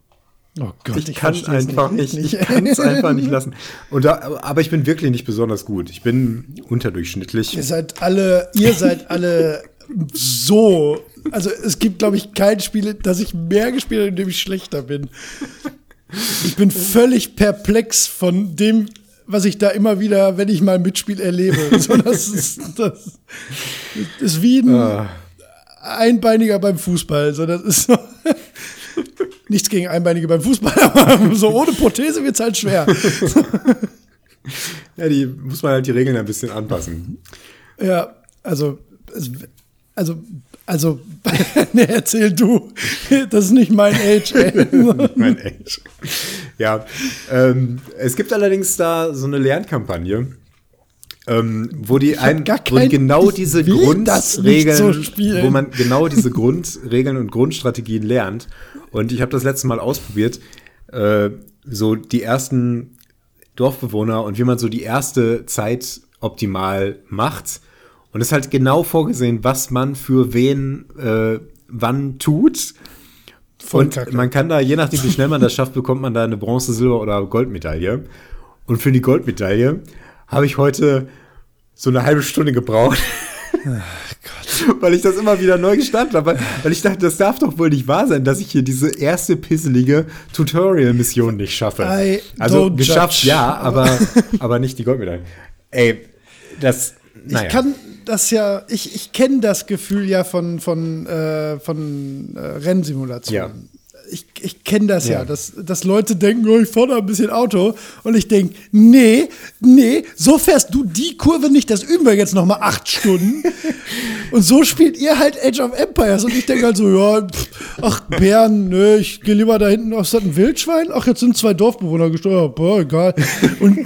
[SPEAKER 2] Oh Gott, ich, ich kann einfach nicht, nicht. ich kann es einfach nicht lassen. Und da, aber ich bin wirklich nicht besonders gut. Ich bin unterdurchschnittlich.
[SPEAKER 1] Ihr seid alle, ihr seid alle so. Also es gibt, glaube ich, kein Spiel, das ich mehr gespielt habe, in dem ich schlechter bin. Ich bin völlig perplex von dem, was ich da immer wieder, wenn ich mal ein Mitspiel erlebe. So, das, ist, das ist wie ein ah. Einbeiniger beim Fußball. So, das ist so. Nichts gegen Einbeinige beim Fußball, aber so ohne Prothese wird es halt schwer.
[SPEAKER 2] ja, die muss man halt die Regeln ein bisschen anpassen.
[SPEAKER 1] Ja, also, also also, ne, erzähl du. Das ist nicht mein Age, ey. nicht mein Age.
[SPEAKER 2] Ja, ähm, es gibt allerdings da so eine Lernkampagne, ähm, wo die, ein, wo die genau diese Grundregeln, so wo man genau diese Grundregeln und Grundstrategien lernt. Und ich habe das letzte Mal ausprobiert, äh, so die ersten Dorfbewohner und wie man so die erste Zeit optimal macht und es ist halt genau vorgesehen, was man für wen äh, wann tut. Voll und Kacke. man kann da, je nachdem, wie schnell man das schafft, bekommt man da eine Bronze, Silber oder Goldmedaille. Und für die Goldmedaille habe ich heute so eine halbe Stunde gebraucht. Ach Gott. weil ich das immer wieder neu gestartet habe. Weil ich dachte, das darf doch wohl nicht wahr sein, dass ich hier diese erste pisselige Tutorial-Mission nicht schaffe. I also geschafft, judge. ja, aber, aber nicht die Goldmedaille. Ey, das.
[SPEAKER 1] Naja. Ich kann das ja, ich, ich kenne das Gefühl ja von, von, äh, von äh, Rennsimulationen. Ja. Ich, ich kenne das ja, ja dass, dass Leute denken, oh, ich fahre ein bisschen Auto. Und ich denke, nee, nee, so fährst du die Kurve nicht, das üben wir jetzt noch mal acht Stunden. und so spielt ihr halt Age of Empires. Und ich denke halt so, ja, pff, ach, Bären, nö, ich gehe lieber da hinten, auf so ein Wildschwein? Ach, jetzt sind zwei Dorfbewohner gestorben, boah, egal. Und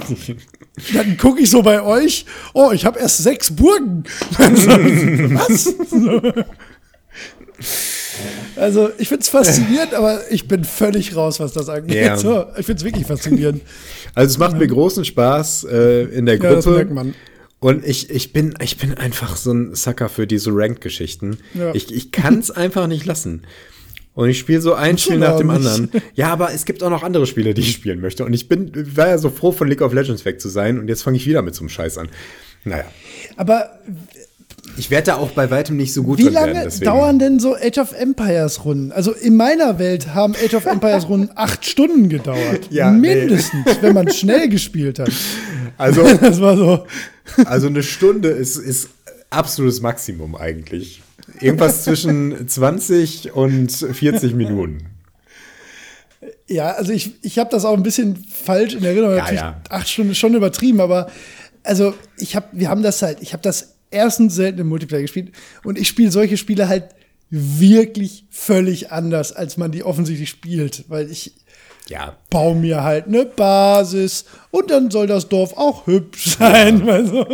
[SPEAKER 1] dann gucke ich so bei euch, oh, ich habe erst sechs Burgen. Was? Also, ich finde es faszinierend, aber ich bin völlig raus, was das angeht. Yeah. So, ich finde es wirklich faszinierend.
[SPEAKER 2] Also, es macht mir großen Spaß äh, in der Gruppe. Ja, das merkt man. Und ich, ich, bin, ich bin einfach so ein Sucker für diese Ranked-Geschichten. Ja. Ich, ich kann es einfach nicht lassen. Und ich spiele so ein Spiel nach dem anderen. Ja, aber es gibt auch noch andere Spiele, die ich spielen möchte. Und ich bin, war ja so froh, von League of Legends weg zu sein. Und jetzt fange ich wieder mit so einem Scheiß an. Naja.
[SPEAKER 1] Aber
[SPEAKER 2] ich werde da auch bei weitem nicht so gut
[SPEAKER 1] Wie lange werden, dauern denn so Age of Empires Runden? Also in meiner Welt haben Age of Empires Runden acht Stunden gedauert. Ja, Mindestens, nee. wenn man schnell gespielt hat.
[SPEAKER 2] Also, das war so. Also eine Stunde ist, ist absolutes Maximum eigentlich. Irgendwas zwischen 20 und 40 Minuten.
[SPEAKER 1] Ja, also ich, ich habe das auch ein bisschen falsch in Erinnerung. Ja, ja. Acht Stunden ist schon übertrieben, aber also ich habe, wir haben das halt, ich habe das erstens selten im Multiplayer gespielt und ich spiele solche Spiele halt wirklich völlig anders, als man die offensichtlich spielt, weil ich ja. baue mir halt eine Basis und dann soll das Dorf auch hübsch sein. Ja. Also,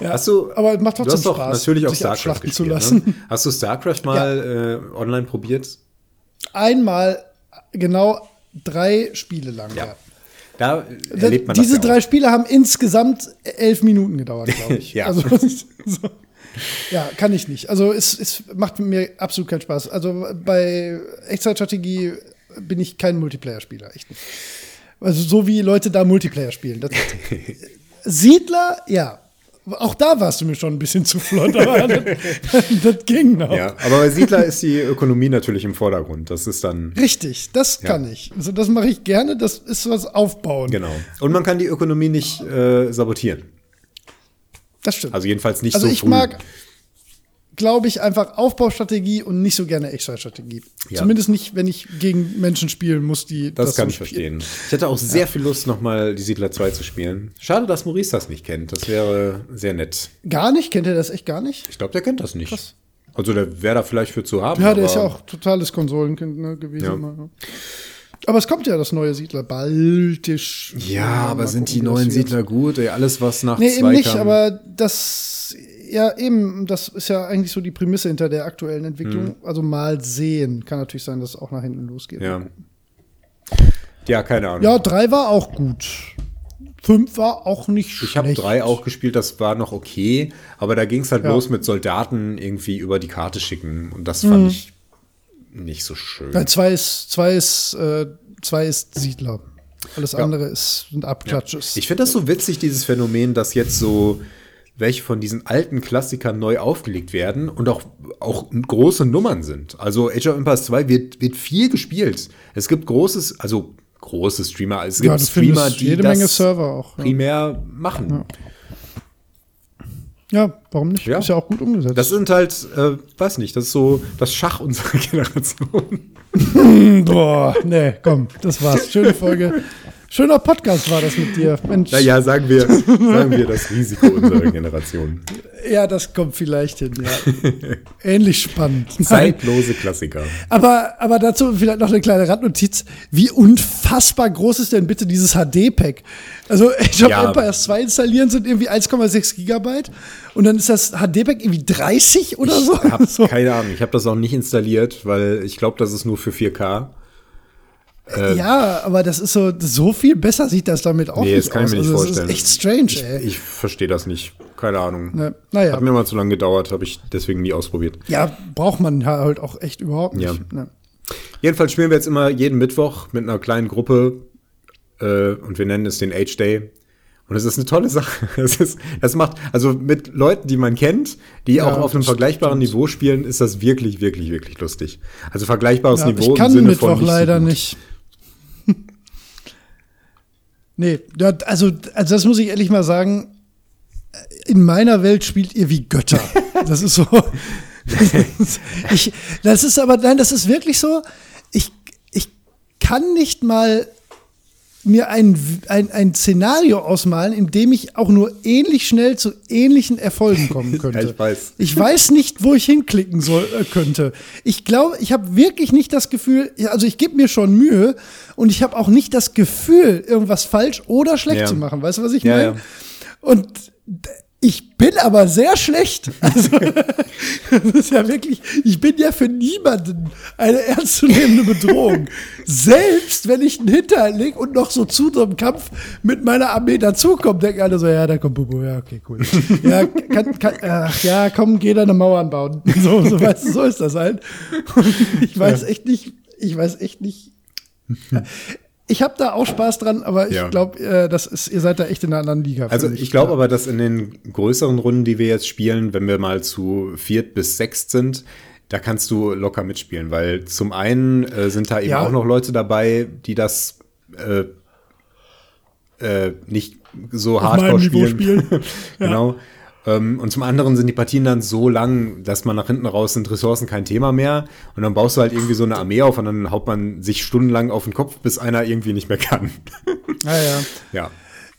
[SPEAKER 2] ja, hast du,
[SPEAKER 1] aber es macht trotzdem du hast
[SPEAKER 2] doch
[SPEAKER 1] Spaß,
[SPEAKER 2] natürlich auch StarCraft gespielt, zu lassen. Ne? Hast du StarCraft mal äh, online probiert?
[SPEAKER 1] Einmal, genau drei Spiele lang.
[SPEAKER 2] Ja. Da erlebt man
[SPEAKER 1] Diese drei Spiele haben insgesamt elf Minuten gedauert, glaube ich. ja. Also, so. Ja, kann ich nicht. Also es, es macht mir absolut keinen Spaß. Also bei Echtzeitstrategie bin ich kein Multiplayer-Spieler, echt nicht. Also so wie Leute da Multiplayer spielen. Das, Siedler, ja, auch da warst du mir schon ein bisschen zu flott, aber das, das, ging noch.
[SPEAKER 2] Ja, aber bei Siedler ist die Ökonomie natürlich im Vordergrund. Das ist dann.
[SPEAKER 1] Richtig, das ja. kann ich. Also das mache ich gerne, das ist was aufbauen.
[SPEAKER 2] Genau. Und man kann die Ökonomie nicht äh, sabotieren.
[SPEAKER 1] Das stimmt.
[SPEAKER 2] Also jedenfalls nicht
[SPEAKER 1] also
[SPEAKER 2] so
[SPEAKER 1] ich früh. mag glaube ich, einfach Aufbaustrategie und nicht so gerne Echtzeitstrategie.
[SPEAKER 2] Ja.
[SPEAKER 1] Zumindest nicht, wenn ich gegen Menschen spielen muss, die
[SPEAKER 2] Das, kann
[SPEAKER 1] so
[SPEAKER 2] ich verstehen. Ich hätte auch sehr viel Lust, nochmal die Siedler 2 zu spielen. Schade, dass Maurice das nicht kennt. Das wäre sehr nett.
[SPEAKER 1] Gar nicht? Kennt ihr das echt gar nicht?
[SPEAKER 2] Ich glaube, der kennt das nicht. Also der wäre da vielleicht für zu haben.
[SPEAKER 1] Ja, der ist
[SPEAKER 2] aber-
[SPEAKER 1] ja auch totales Konsolenkind ne, gewesen.
[SPEAKER 2] Ja.
[SPEAKER 1] Mal, ja. Aber es kommt ja das neue Siedler baltisch.
[SPEAKER 2] Ja, aber
[SPEAKER 1] Mal
[SPEAKER 2] sind
[SPEAKER 1] gucken,
[SPEAKER 2] die
[SPEAKER 1] das
[SPEAKER 2] neuen. Siedler gut? Ey, alles, was nach
[SPEAKER 1] Nee,
[SPEAKER 2] zwei
[SPEAKER 1] eben nicht,
[SPEAKER 2] kam.
[SPEAKER 1] aber das, ja, eben, das ist ja eigentlich so die Prämisse hinter der aktuellen Entwicklung. Also mal sehen. Kann natürlich sein, dass es auch nach hinten losgeht.
[SPEAKER 2] Ja. ja, keine Ahnung.
[SPEAKER 1] Ja, drei war auch gut. Fünf war auch nicht schlecht.
[SPEAKER 2] Ich habe drei auch gespielt, das war noch okay, aber da ging es halt
[SPEAKER 1] Ja.
[SPEAKER 2] los mit Soldaten irgendwie über die Karte schicken und das fand ich nicht so schön.
[SPEAKER 1] Weil zwei ist, zwei ist, äh, zwei ist Siedler. Alles
[SPEAKER 2] Ja.
[SPEAKER 1] andere ist, sind Abklatsches.
[SPEAKER 2] Ich finde das so witzig, dieses Phänomen, dass jetzt so welche von diesen alten Klassikern neu aufgelegt werden und auch, auch große Nummern sind. Also Age of Empires 2 wird, wird viel gespielt. Es gibt großes, also große Streamer, es gibt
[SPEAKER 1] ja,
[SPEAKER 2] Streamer, die
[SPEAKER 1] jede
[SPEAKER 2] das
[SPEAKER 1] Menge Server auch. Ja.
[SPEAKER 2] primär machen.
[SPEAKER 1] ja, warum nicht?
[SPEAKER 2] Ja.
[SPEAKER 1] Ist ja auch gut umgesetzt.
[SPEAKER 2] Das sind halt, äh, weiß nicht, das ist so das Schach unserer Generation.
[SPEAKER 1] Boah, nee, komm, das war's. Schöne Folge. Schöner Podcast war das mit dir. Mensch.
[SPEAKER 2] Naja, sagen wir, sagen wir das Risiko unserer Generation.
[SPEAKER 1] Ja, das kommt vielleicht hin, ja. Ähnlich spannend.
[SPEAKER 2] Zeitlose Klassiker.
[SPEAKER 1] Aber, aber dazu vielleicht noch eine kleine Randnotiz. Wie unfassbar groß ist denn bitte dieses HD-Pack? Also, ich habe
[SPEAKER 2] Ja.
[SPEAKER 1] Empires 2 installieren sind irgendwie 1,6 Gigabyte und dann ist das HD-Pack irgendwie 30 oder so.
[SPEAKER 2] Ich
[SPEAKER 1] so.
[SPEAKER 2] keine Ahnung, ich habe das auch nicht installiert, weil ich glaube, das ist nur für 4K.
[SPEAKER 1] Ja, aber das ist so, so viel besser sieht das damit auch
[SPEAKER 2] Nee,
[SPEAKER 1] nicht
[SPEAKER 2] das kann ich
[SPEAKER 1] aus.
[SPEAKER 2] mir nicht
[SPEAKER 1] also,
[SPEAKER 2] vorstellen.
[SPEAKER 1] Das ist echt strange, ey.
[SPEAKER 2] Ich verstehe das nicht. Keine Ahnung.
[SPEAKER 1] Ne, naja.
[SPEAKER 2] Hat mir mal zu lange gedauert, habe ich deswegen nie ausprobiert.
[SPEAKER 1] Ja, braucht man halt auch echt überhaupt nicht.
[SPEAKER 2] Ja.
[SPEAKER 1] Ne.
[SPEAKER 2] Jedenfalls spielen wir jetzt immer jeden Mittwoch mit einer kleinen Gruppe äh, und wir nennen es den Age Day. Und es ist eine tolle Sache. Es ist, das macht, also mit Leuten, die man kennt, die
[SPEAKER 1] Ja,
[SPEAKER 2] auch auf einem
[SPEAKER 1] das
[SPEAKER 2] vergleichbaren Niveau spielen, ist das wirklich, wirklich, wirklich lustig. Also vergleichbares
[SPEAKER 1] Ja,
[SPEAKER 2] Niveau
[SPEAKER 1] ich kann
[SPEAKER 2] im Sinne
[SPEAKER 1] Mittwoch
[SPEAKER 2] von nicht
[SPEAKER 1] leider
[SPEAKER 2] so
[SPEAKER 1] nicht. Nee, also, also das muss ich ehrlich mal sagen. In meiner Welt spielt ihr wie Götter. Das ist so. ich, das ist aber, nein, das ist wirklich so. Ich, ich kann nicht mal mir ein, ein, ein Szenario ausmalen, in dem ich auch nur ähnlich schnell zu ähnlichen Erfolgen kommen könnte.
[SPEAKER 2] Ja, ich weiß.
[SPEAKER 1] Ich weiß nicht, wo ich hinklicken soll, äh, könnte. Ich glaube, ich habe wirklich nicht das Gefühl, also ich gebe mir schon Mühe und ich habe auch nicht das Gefühl, irgendwas falsch oder schlecht
[SPEAKER 2] Ja.
[SPEAKER 1] zu machen. Weißt du, was ich
[SPEAKER 2] Ja,
[SPEAKER 1] meine?
[SPEAKER 2] ja.
[SPEAKER 1] Und ich bin aber sehr schlecht. Also, das ist ja wirklich, ich bin ja für niemanden eine ernstzunehmende Bedrohung. Selbst wenn ich einen Hinterhalt leg und noch so zu so einem Kampf mit meiner Armee dazukomme, denken alle so, ja, da kommt Bubu, ja, okay, cool. Ja, kann, kann, ach, ja, komm, geh da eine Mauer anbauen. So, so, weißt du, so ist das halt. Und ich weiß echt nicht, ich weiß echt nicht. Ich habe da auch Spaß dran, aber ich
[SPEAKER 2] Ja.
[SPEAKER 1] glaube, äh, das ist, ihr seid da echt in einer anderen Liga.
[SPEAKER 2] Also
[SPEAKER 1] finde
[SPEAKER 2] ich glaube
[SPEAKER 1] Ja.
[SPEAKER 2] aber, dass in den größeren Runden, die wir jetzt spielen, wenn wir mal zu viert bis sechst sind, da kannst du locker mitspielen, weil zum einen äh, sind da eben
[SPEAKER 1] Ja.
[SPEAKER 2] auch noch Leute dabei, die das äh, äh, nicht so
[SPEAKER 1] Auf
[SPEAKER 2] hardcore spielen.
[SPEAKER 1] spielen.
[SPEAKER 2] genau. Ähm, und zum anderen sind die Partien dann so lang, dass man nach hinten raus sind Ressourcen kein Thema mehr. Und dann baust du halt irgendwie so eine Armee auf und dann haut man sich stundenlang auf den Kopf, bis einer irgendwie nicht mehr kann.
[SPEAKER 1] Ja, ja.
[SPEAKER 2] ja.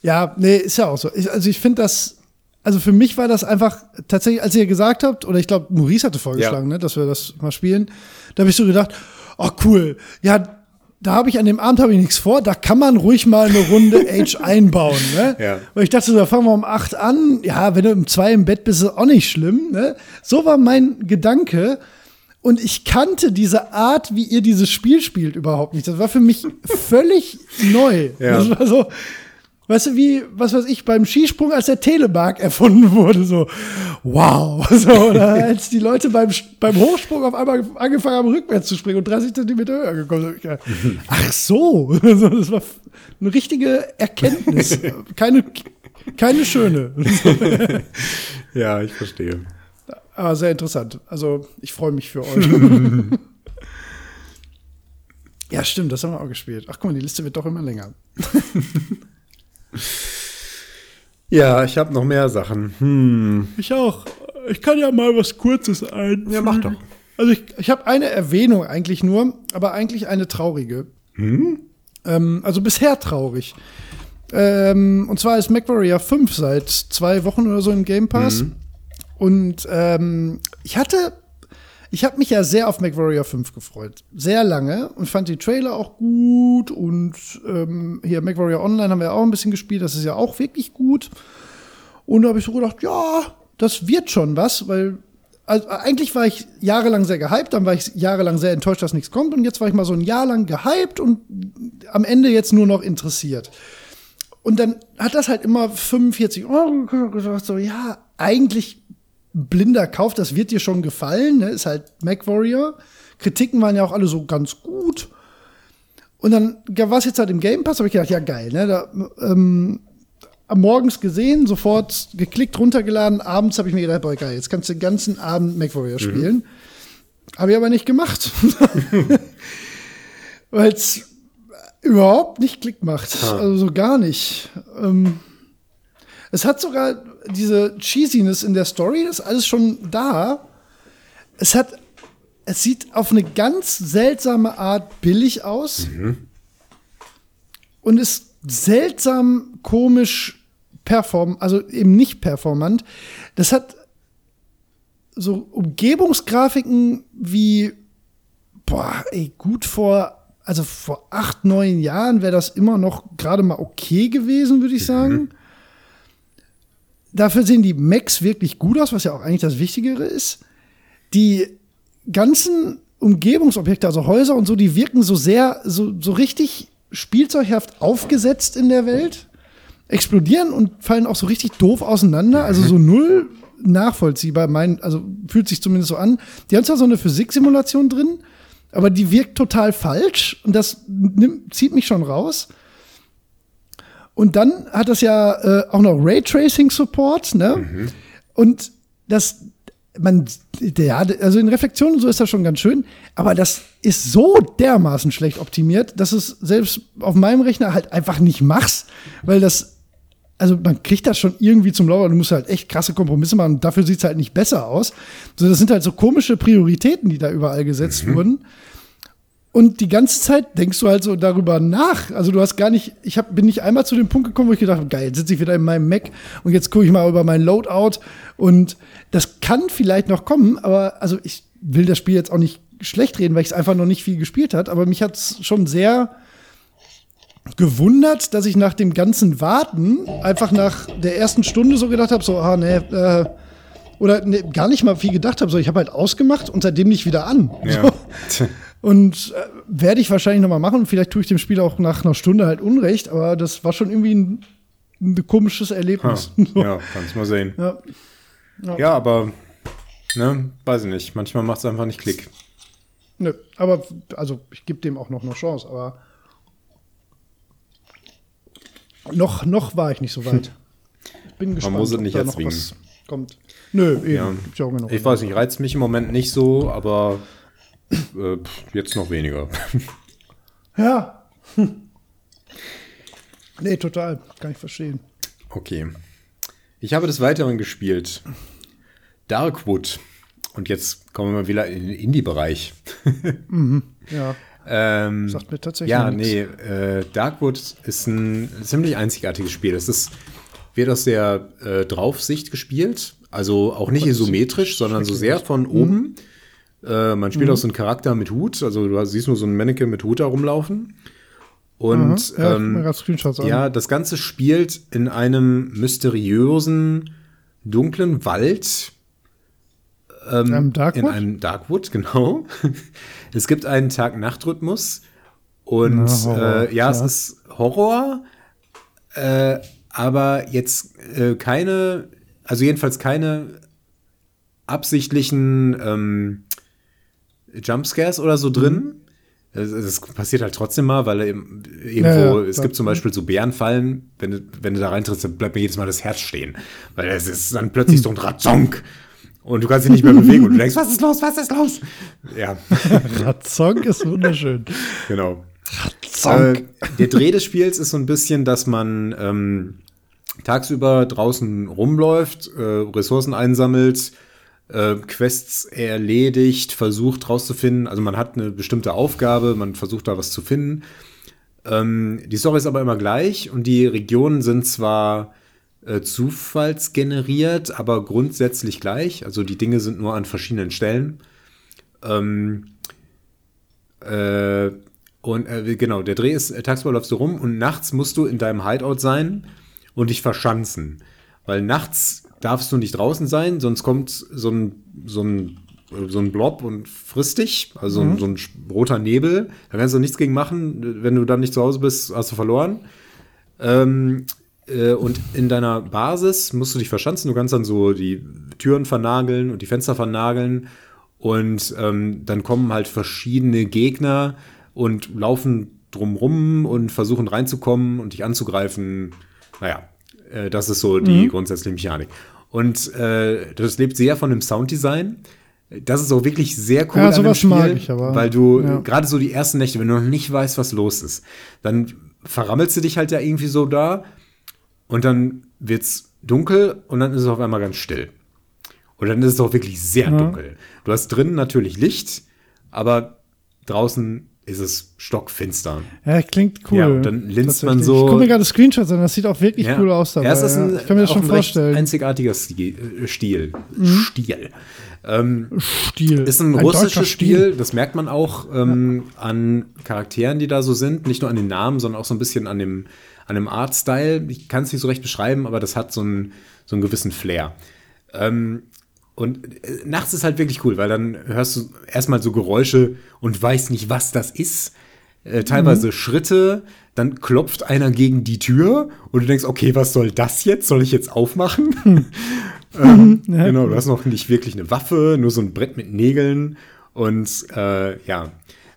[SPEAKER 1] Ja, nee, ist ja auch so. Ich, also ich finde das, also für mich war das einfach tatsächlich, als ihr gesagt habt, oder ich glaube, Maurice hatte vorgeschlagen,
[SPEAKER 2] Ja.
[SPEAKER 1] ne, dass wir das mal spielen, da habe ich so gedacht, oh cool, ja, da habe ich an dem Abend habe ich nichts vor, da kann man ruhig mal eine Runde Age einbauen, ne?
[SPEAKER 2] Ja.
[SPEAKER 1] Weil ich dachte, so, da fangen wir um acht an, ja, wenn du um zwei im Bett bist, ist auch nicht schlimm, ne? So war mein Gedanke. Und ich kannte diese Art, wie ihr dieses Spiel spielt, überhaupt nicht. Das war für mich völlig neu.
[SPEAKER 2] Ja.
[SPEAKER 1] Das war so, weißt du, wie, was weiß ich, beim Skisprung, als der Telemark erfunden wurde, so, wow. So, oder als die Leute beim, beim Hochsprung auf einmal angefangen haben, rückwärts zu springen und 30 Zentimeter höher gekommen sind. Ach so. So, Das war eine richtige Erkenntnis. Keine, keine schöne.
[SPEAKER 2] Ja, ich verstehe.
[SPEAKER 1] Aber sehr interessant. Also, ich freue mich für euch. ja, stimmt, das haben wir auch gespielt. Ach, guck mal, die Liste wird doch immer länger.
[SPEAKER 2] Ja, ich habe noch mehr Sachen. Hm.
[SPEAKER 1] Ich auch. ich kann ja mal was Kurzes ein.
[SPEAKER 2] Ja, mach doch.
[SPEAKER 1] Also ich, ich habe eine Erwähnung eigentlich nur, aber eigentlich eine traurige. Ähm, also bisher traurig. Ähm, und zwar ist MacWarrior 5 seit zwei Wochen oder so im Game Pass. Und ähm, ich hatte, ich habe mich ja sehr auf MacWarrior 5 gefreut. Sehr lange und fand die Trailer auch gut. Und ähm, hier MacWarrior Online haben wir auch ein bisschen gespielt. Das ist ja auch wirklich gut. Und da habe ich so gedacht, ja, das wird schon was, weil also eigentlich war ich jahrelang sehr gehypt, dann war ich jahrelang sehr enttäuscht, dass nichts kommt und jetzt war ich mal so ein Jahr lang gehypt und am Ende jetzt nur noch interessiert. Und dann hat das halt immer 45 Euro gesagt, so, ja, eigentlich blinder Kauf, das wird dir schon gefallen, ne? ist halt MacWarrior. Kritiken waren ja auch alle so ganz gut. Und dann war es jetzt halt im Game Pass, habe ich gedacht, ja geil, ne? Da, ähm, am morgens gesehen, sofort geklickt, runtergeladen. Abends habe ich mir gedacht, boah, geil, jetzt kannst du den ganzen Abend MacWarrior spielen. Habe ich aber nicht gemacht. Weil es überhaupt nicht Klick macht. Also so gar nicht. Ähm, es hat sogar diese Cheesiness in der Story, ist alles schon da. Es hat, es sieht auf eine ganz seltsame Art billig aus. Und ist seltsam komisch perform, also eben nicht performant. Das hat so Umgebungsgrafiken wie, boah, ey, gut vor, also vor acht, neun Jahren wäre das immer noch gerade mal okay gewesen, würde ich sagen. Dafür sehen die Macs wirklich gut aus, was ja auch eigentlich das Wichtigere ist. Die ganzen Umgebungsobjekte, also Häuser und so, die wirken so sehr, so, so richtig spielzeughaft aufgesetzt in der Welt, explodieren und fallen auch so richtig doof auseinander, also so null nachvollziehbar, mein, also fühlt sich zumindest so an. Die haben zwar so eine Physiksimulation drin, aber die wirkt total falsch und das nimmt, zieht mich schon raus. Und dann hat das ja äh, auch noch Raytracing Support, ne? Und das, man, ja, also in Reflexionen so ist das schon ganz schön, aber das ist so dermaßen schlecht optimiert, dass es selbst auf meinem Rechner halt einfach nicht machst, weil das, also man kriegt das schon irgendwie zum Laufen, du musst halt echt krasse Kompromisse machen und dafür sieht es halt nicht besser aus. So, das sind halt so komische Prioritäten, die da überall gesetzt wurden. Und die ganze Zeit denkst du halt so darüber nach. Also du hast gar nicht, ich hab, bin nicht einmal zu dem Punkt gekommen, wo ich gedacht habe, geil, jetzt sitze ich wieder in meinem Mac und jetzt gucke ich mal über mein Loadout. Und das kann vielleicht noch kommen, aber also ich will das Spiel jetzt auch nicht schlecht reden, weil ich es einfach noch nicht viel gespielt hat. Aber mich hat es schon sehr gewundert, dass ich nach dem ganzen Warten einfach nach der ersten Stunde so gedacht habe, so, ah, nee, äh, oder nee, gar nicht mal viel gedacht habe, so ich habe halt ausgemacht und seitdem nicht wieder an.
[SPEAKER 2] Ja.
[SPEAKER 1] So. Und äh, werde ich wahrscheinlich noch mal machen. Vielleicht tue ich dem Spiel auch nach einer Stunde halt Unrecht, aber das war schon irgendwie ein, ein komisches
[SPEAKER 2] Ha,
[SPEAKER 1] Erlebnis. So.
[SPEAKER 2] ja, kannst mal sehen.
[SPEAKER 1] Ja.
[SPEAKER 2] Ja, aber, ne, weiß ich nicht. Manchmal macht es einfach nicht Klick.
[SPEAKER 1] Nö, aber also ich gebe dem auch noch eine Chance, aber noch, noch war ich nicht so weit. Bin gespannt,
[SPEAKER 2] muss es
[SPEAKER 1] ob
[SPEAKER 2] nicht
[SPEAKER 1] da
[SPEAKER 2] jetzt
[SPEAKER 1] noch
[SPEAKER 2] zwingen.
[SPEAKER 1] was kommt. Nö, eben.
[SPEAKER 2] Ja.
[SPEAKER 1] Gibt's ja auch genug.
[SPEAKER 2] Ich weiß nicht, reizt mich im Moment nicht so, aber äh, jetzt noch weniger.
[SPEAKER 1] Ja. Hm. Nee, total. Kann ich verstehen.
[SPEAKER 2] Okay. Ich habe des Weiteren gespielt. Darkwood. Und jetzt kommen wir mal wieder in den Indie-Bereich.
[SPEAKER 1] Ja.
[SPEAKER 2] Ähm,
[SPEAKER 1] Sagt mir tatsächlich
[SPEAKER 2] Ja,
[SPEAKER 1] nichts.
[SPEAKER 2] nee, äh, Darkwood ist ein ziemlich einzigartiges Spiel. Es ist, wird aus der äh, Draufsicht gespielt, also auch nicht isometrisch, sondern so sehr von oben. Äh, man spielt auch so einen Charakter mit Hut, also du siehst nur so einen Mannequin mit Hut da rumlaufen. Und
[SPEAKER 1] ja,
[SPEAKER 2] ähm, ja, das Ganze spielt in einem mysteriösen, dunklen Wald.
[SPEAKER 1] In einem Darkwood?
[SPEAKER 2] In einem Darkwood, genau. es gibt einen Tag-Nacht-Rhythmus. Und
[SPEAKER 1] Na,
[SPEAKER 2] äh, ja, es
[SPEAKER 1] ja.
[SPEAKER 2] ist Horror, äh, aber jetzt äh, keine, also jedenfalls keine absichtlichen ähm, Jumpscares oder so drin. Das, das passiert halt trotzdem mal, weil eben, irgendwo,
[SPEAKER 1] Ja,
[SPEAKER 2] es gibt zum Beispiel so Bärenfallen, wenn du, wenn du da reintrittst, dann bleibt mir jedes Mal das Herz stehen. Weil es ist dann plötzlich so ein Ratzonk. Und du kannst dich nicht mehr bewegen und du denkst, was ist los, was ist los? Ja,
[SPEAKER 1] Ratzonk ist wunderschön.
[SPEAKER 2] genau.
[SPEAKER 1] Zonk.
[SPEAKER 2] Äh, der Dreh des Spiels ist so ein bisschen, dass man ähm, tagsüber draußen rumläuft, äh, Ressourcen einsammelt äh, Quests erledigt, versucht rauszufinden. Also man hat eine bestimmte Aufgabe, man versucht da was zu finden. Ähm, die Story ist aber immer gleich und die Regionen sind zwar äh, zufallsgeneriert, aber grundsätzlich gleich. Also die Dinge sind nur an verschiedenen Stellen. Ähm, äh, und äh, genau, der Dreh ist, äh, tagsüber läufst du rum und nachts musst du in deinem Hideout sein und dich verschanzen. Weil nachts darfst du nicht draußen sein, sonst kommt so ein, so ein, so ein Blob und frisst dich, also mhm. so, ein, roter Nebel. Da kannst du nichts gegen machen. Wenn du dann nicht zu Hause bist, hast du verloren. Ähm, äh, und in deiner Basis musst du dich verschanzen. Du kannst dann so die Türen vernageln und die Fenster vernageln. Und ähm, dann kommen halt verschiedene Gegner und laufen drumrum und versuchen reinzukommen und dich anzugreifen. Naja, äh, das ist so die mhm. grundsätzliche Mechanik. Und äh, das lebt sehr von dem Sounddesign. Das ist auch wirklich sehr cool
[SPEAKER 1] ja, an dem Spiel, mag ich, aber,
[SPEAKER 2] weil du ja. gerade so die ersten Nächte, wenn du noch nicht weißt, was los ist, dann verrammelst du dich halt ja irgendwie so da und dann wird's dunkel und dann ist es auf einmal ganz still. Und dann ist es auch wirklich sehr ja. dunkel. Du hast drinnen natürlich Licht, aber draußen ist es stockfinster.
[SPEAKER 1] Ja, klingt cool. Ja,
[SPEAKER 2] und dann linst man so.
[SPEAKER 1] Ich gucke mir gerade Screenshots an, das sieht auch wirklich ja. cool aus dabei.
[SPEAKER 2] Ja, es ist ein,
[SPEAKER 1] ich kann mir das schon vorstellen.
[SPEAKER 2] einzigartiger Stil. Äh, Stil. Mhm. Stil. Ähm,
[SPEAKER 1] Stil.
[SPEAKER 2] Ist ein, ein russisches Spiel, das merkt man auch ähm, ja. an Charakteren, die da so sind. Nicht nur an den Namen, sondern auch so ein bisschen an dem, an dem Artstyle. Ich kann es nicht so recht beschreiben, aber das hat so einen, so einen gewissen Flair. Ähm, und äh, nachts ist halt wirklich cool, weil dann hörst du erstmal so Geräusche und weißt nicht, was das ist. Äh, teilweise mhm. Schritte, dann klopft einer gegen die Tür und du denkst, okay, was soll das jetzt? Soll ich jetzt aufmachen? Mhm. ähm, ja, genau, du hast noch nicht wirklich eine Waffe, nur so ein Brett mit Nägeln. Und äh, ja,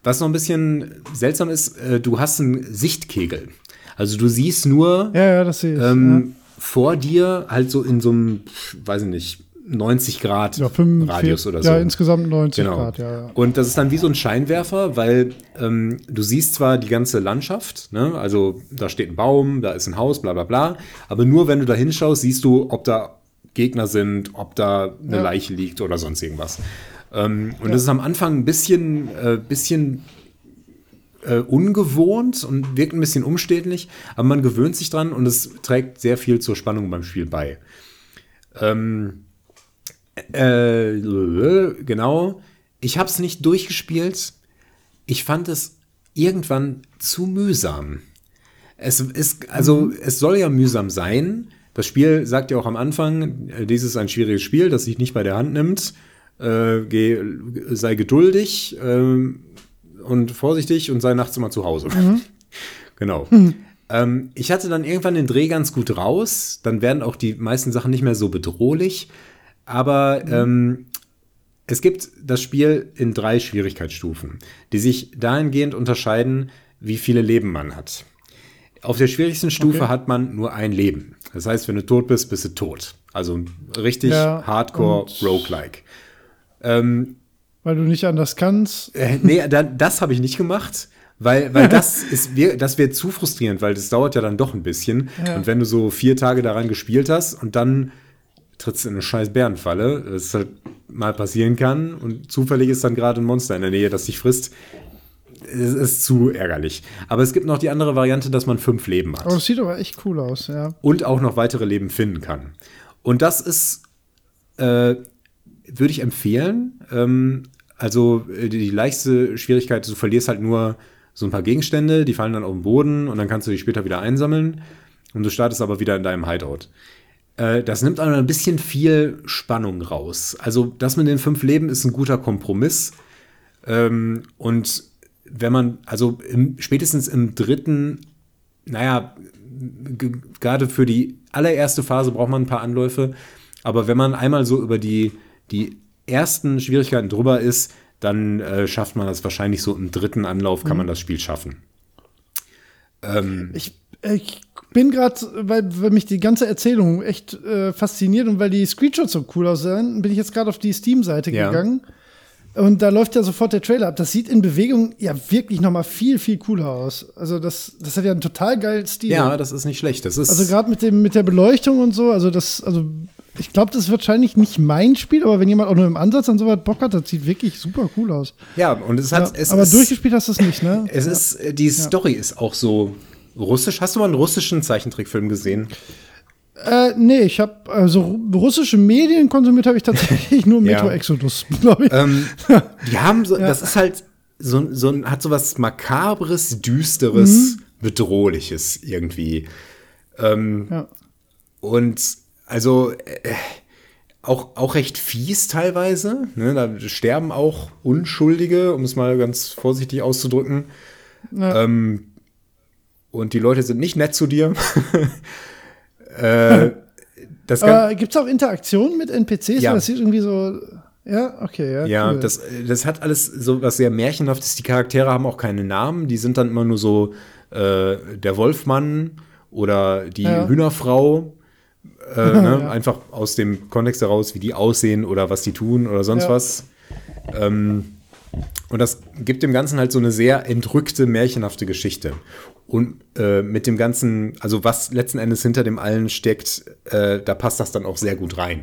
[SPEAKER 2] was noch ein bisschen seltsam ist, äh, du hast einen Sichtkegel. Also du siehst nur
[SPEAKER 1] ja, ja,
[SPEAKER 2] ähm, vor dir halt so in so einem, weiß ich nicht, 90 Grad
[SPEAKER 1] ja, 45,
[SPEAKER 2] Radius oder so.
[SPEAKER 1] Ja, insgesamt 90
[SPEAKER 2] genau.
[SPEAKER 1] Grad, ja, ja.
[SPEAKER 2] Und das ist dann wie so ein Scheinwerfer, weil ähm, du siehst zwar die ganze Landschaft, ne? also da steht ein Baum, da ist ein Haus, bla bla bla, aber nur wenn du da hinschaust, siehst du, ob da Gegner sind, ob da eine ja. Leiche liegt oder sonst irgendwas. Ähm, und das ist am Anfang ein bisschen, äh, bisschen äh, ungewohnt und wirkt ein bisschen umständlich, aber man gewöhnt sich dran und es trägt sehr viel zur Spannung beim Spiel bei. Ähm, äh, genau. Ich habe es nicht durchgespielt. Ich fand es irgendwann zu mühsam. Es ist, also, mhm. es soll ja mühsam sein. Das Spiel sagt ja auch am Anfang, äh, dies ist ein schwieriges Spiel, das sich nicht bei der Hand nimmt. Äh, geh, sei geduldig äh, und vorsichtig und sei nachts immer zu Hause. Mhm. genau. Mhm. Ähm, ich hatte dann irgendwann den Dreh ganz gut raus. Dann werden auch die meisten Sachen nicht mehr so bedrohlich. Aber mhm. ähm, es gibt das Spiel in drei Schwierigkeitsstufen, die sich dahingehend unterscheiden, wie viele Leben man hat. Auf der schwierigsten Stufe okay. hat man nur ein Leben. Das heißt, wenn du tot bist, bist du tot. Also richtig ja, hardcore roguelike. Ähm,
[SPEAKER 1] weil du nicht anders kannst.
[SPEAKER 2] Äh, nee, da, das habe ich nicht gemacht. Weil, weil das ist, das wäre zu frustrierend, weil das dauert ja dann doch ein bisschen. Ja. Und wenn du so vier Tage daran gespielt hast und dann trittst in eine scheiß Bärenfalle, das halt mal passieren kann und zufällig ist dann gerade ein Monster in der Nähe, das dich frisst. Es ist zu ärgerlich. Aber es gibt noch die andere Variante, dass man fünf Leben hat.
[SPEAKER 1] Oh, das sieht aber echt cool aus, ja.
[SPEAKER 2] Und auch noch weitere Leben finden kann. Und das ist, äh, würde ich empfehlen. Ähm, also die, die leichteste Schwierigkeit, du verlierst halt nur so ein paar Gegenstände, die fallen dann auf den Boden und dann kannst du die später wieder einsammeln. Und du startest aber wieder in deinem Hideout. Äh, das nimmt aber ein bisschen viel Spannung raus. Also das mit den fünf Leben ist ein guter Kompromiss. Ähm, und wenn man, also im, spätestens im dritten, naja, gerade für die allererste Phase braucht man ein paar Anläufe. Aber wenn man einmal so über die, die ersten Schwierigkeiten drüber ist, dann äh, schafft man das wahrscheinlich so im dritten Anlauf, kann mhm. man das Spiel schaffen.
[SPEAKER 1] Ähm, ich, ich bin gerade, weil, weil, mich die ganze Erzählung echt äh, fasziniert und weil die Screenshots so cool aussehen, bin ich jetzt gerade auf die Steam-Seite ja. gegangen. Und da läuft ja sofort der Trailer ab. Das sieht in Bewegung ja wirklich noch mal viel, viel cooler aus. Also das, das hat ja einen total geilen Stil.
[SPEAKER 2] Ja, das ist nicht schlecht. Das ist
[SPEAKER 1] also gerade mit dem mit der Beleuchtung und so. Also das, also ich glaube, das ist wahrscheinlich nicht mein Spiel, aber wenn jemand auch nur im Ansatz an sowas Bock hat, das sieht wirklich super cool aus.
[SPEAKER 2] Ja, und es hat.
[SPEAKER 1] Ja,
[SPEAKER 2] es
[SPEAKER 1] aber
[SPEAKER 2] ist,
[SPEAKER 1] durchgespielt hast du es nicht, ne?
[SPEAKER 2] Es ist, die Story ist auch so russisch. Hast du mal einen russischen Zeichentrickfilm gesehen?
[SPEAKER 1] Äh, nee, ich habe also russische Medien konsumiert habe ich tatsächlich nur Metro
[SPEAKER 2] Ja.
[SPEAKER 1] Exodus, glaube ich.
[SPEAKER 2] Ähm, die haben so, das ist halt so, so ein- hat so was Makabres, Düsteres, Bedrohliches irgendwie. Ähm,
[SPEAKER 1] ja.
[SPEAKER 2] Und also äh, auch, auch recht fies teilweise. Ne? Da sterben auch Unschuldige, um es mal ganz vorsichtig auszudrücken.
[SPEAKER 1] Ja.
[SPEAKER 2] Ähm, und die Leute sind nicht nett zu dir. äh, das
[SPEAKER 1] Aber gibt es auch Interaktionen mit NPCs?
[SPEAKER 2] Ja.
[SPEAKER 1] Das sieht irgendwie so. Ja, okay, ja.
[SPEAKER 2] Ja,
[SPEAKER 1] cool.
[SPEAKER 2] das, das hat alles so was sehr Märchenhaftes. Die Charaktere haben auch keine Namen. Die sind dann immer nur so äh, der Wolfmann oder die
[SPEAKER 1] Ja.
[SPEAKER 2] Hühnerfrau. Äh, ne? Einfach aus dem Kontext heraus, wie die aussehen oder was die tun oder sonst
[SPEAKER 1] Ja.
[SPEAKER 2] was. Ähm, und das gibt dem Ganzen halt so eine sehr entrückte, märchenhafte Geschichte. Und äh, mit dem Ganzen, also was letzten Endes hinter dem allen steckt, äh, da passt das dann auch sehr gut rein.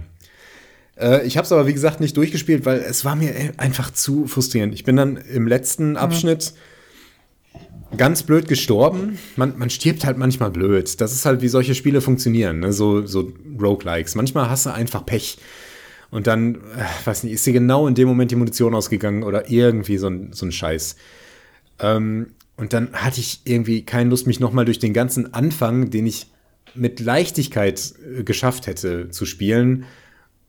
[SPEAKER 2] Äh, ich habe es aber, wie gesagt, nicht durchgespielt, weil es war mir äh, einfach zu frustrierend. Ich bin dann im letzten Abschnitt ganz blöd gestorben. Man, man stirbt halt manchmal blöd. Das ist halt, wie solche Spiele funktionieren, ne? so, so Roguelikes. Manchmal hast du einfach Pech. Und dann, äh, weiß nicht, ist dir genau in dem Moment die Munition ausgegangen oder irgendwie so ein, so ein Scheiß. Ähm, und dann hatte ich irgendwie keine Lust, mich nochmal durch den ganzen Anfang, den ich mit Leichtigkeit äh, geschafft hätte zu spielen,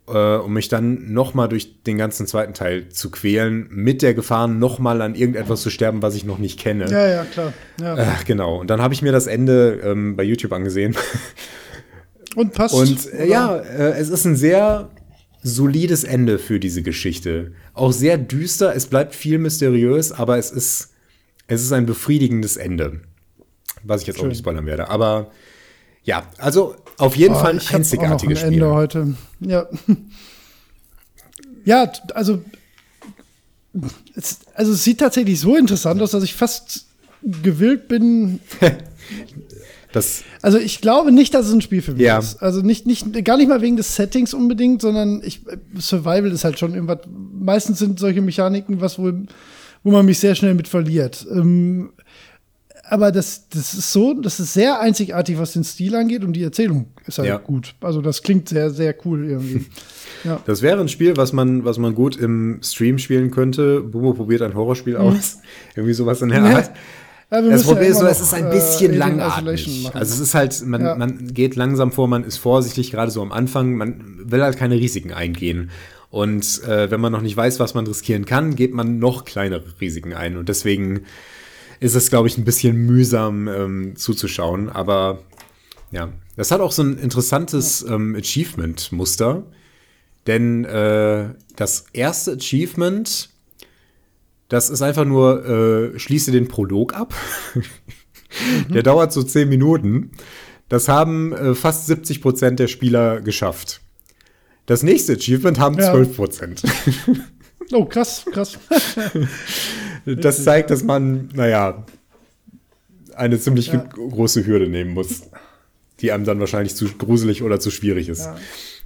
[SPEAKER 2] äh, um mich dann nochmal durch den ganzen zweiten Teil zu quälen, mit der Gefahr, nochmal an irgendetwas zu sterben, was ich noch nicht kenne.
[SPEAKER 1] ja, ja, klar. Ja.
[SPEAKER 2] Ach, genau. Und dann habe ich mir das Ende ähm, bei YouTube angesehen.
[SPEAKER 1] Und passt.
[SPEAKER 2] Und äh, ja, äh, es ist ein sehr solides Ende für diese Geschichte. Auch sehr düster, es bleibt viel mysteriös, aber es ist, es ist ein befriedigendes Ende. Was ich jetzt auch
[SPEAKER 1] Schön.
[SPEAKER 2] nicht spoilern werde. Aber ja, also auf jeden
[SPEAKER 1] Oh,
[SPEAKER 2] Fall ein
[SPEAKER 1] auch noch
[SPEAKER 2] einzigartiges
[SPEAKER 1] ein Ende
[SPEAKER 2] Spiel.
[SPEAKER 1] heute. Ja. ja, also. Es, also, es sieht tatsächlich so interessant aus, dass ich fast gewillt bin.
[SPEAKER 2] Das,
[SPEAKER 1] Also, ich glaube nicht, dass es ein Spiel für mich
[SPEAKER 2] Ja.
[SPEAKER 1] ist. Also, nicht, nicht, gar nicht mal wegen des Settings unbedingt, sondern ich, Survival ist halt schon irgendwas. Meistens sind solche Mechaniken was, wo, wo man mich sehr schnell mit verliert. Ähm, aber das, das ist so, das ist sehr einzigartig, was den Stil angeht und die Erzählung ist halt
[SPEAKER 2] Ja.
[SPEAKER 1] gut. Also das klingt sehr, sehr cool irgendwie. ja.
[SPEAKER 2] das wäre ein Spiel, was man, was man gut im Stream spielen könnte. Bubo probiert ein Horrorspiel aus. Irgendwie sowas in der.
[SPEAKER 1] Ja.
[SPEAKER 2] Art. Das Problem ist so, es ist ein
[SPEAKER 1] äh,
[SPEAKER 2] bisschen
[SPEAKER 1] Alien
[SPEAKER 2] langatmig. Also es ist halt, man,
[SPEAKER 1] Ja.
[SPEAKER 2] man geht langsam vor, man ist vorsichtig, gerade so am Anfang, man will halt keine Risiken eingehen. Und äh, wenn man noch nicht weiß, was man riskieren kann, geht man noch kleinere Risiken ein. Und deswegen ist es, glaube ich, ein bisschen mühsam ähm, zuzuschauen. Aber ja, das hat auch so ein interessantes ähm, Achievement-Muster. Denn äh, das erste Achievement, das ist einfach nur, äh, schließe den Prolog ab. Der dauert so 10 Minuten. Das haben äh, fast 70 Prozent der Spieler geschafft. Das nächste Achievement haben
[SPEAKER 1] Ja.
[SPEAKER 2] 12 Prozent.
[SPEAKER 1] Oh, krass, krass.
[SPEAKER 2] Das zeigt, dass man, naja, eine ziemlich
[SPEAKER 1] Ja.
[SPEAKER 2] große Hürde nehmen muss, die einem dann wahrscheinlich zu gruselig oder zu schwierig ist.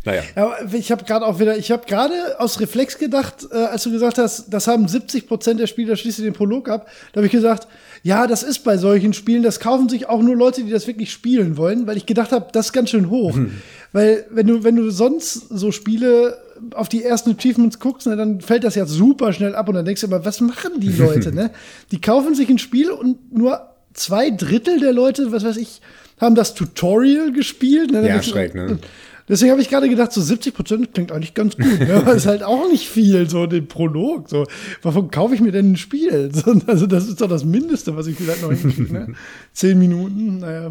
[SPEAKER 2] Naja.
[SPEAKER 1] Ja, aber ich habe gerade auch wieder, ich habe gerade aus Reflex gedacht, äh, als du gesagt hast, das haben 70 Prozent der Spieler schließen den Prolog ab. Da habe ich gesagt, ja, das ist bei solchen Spielen, das kaufen sich auch nur Leute, die das wirklich spielen wollen, weil ich gedacht habe, das ist ganz schön hoch. Weil wenn du, wenn du sonst so Spiele auf die ersten Achievements guckst, ne, dann fällt das ja super schnell ab und dann denkst du immer, was machen die Leute? ne? Die kaufen sich ein Spiel und nur zwei Drittel der Leute, was weiß ich, haben das Tutorial gespielt. Ne?
[SPEAKER 2] Ja, schräg, ne?
[SPEAKER 1] Deswegen habe ich gerade gedacht, so 70 Prozent klingt eigentlich ganz gut. Ne? Aber ist halt auch nicht viel, so den Prolog. So, wovon kaufe ich mir denn ein Spiel? So, also, das ist doch das Mindeste, was ich vielleicht noch hinkriege. Ne? Zehn Minuten, naja.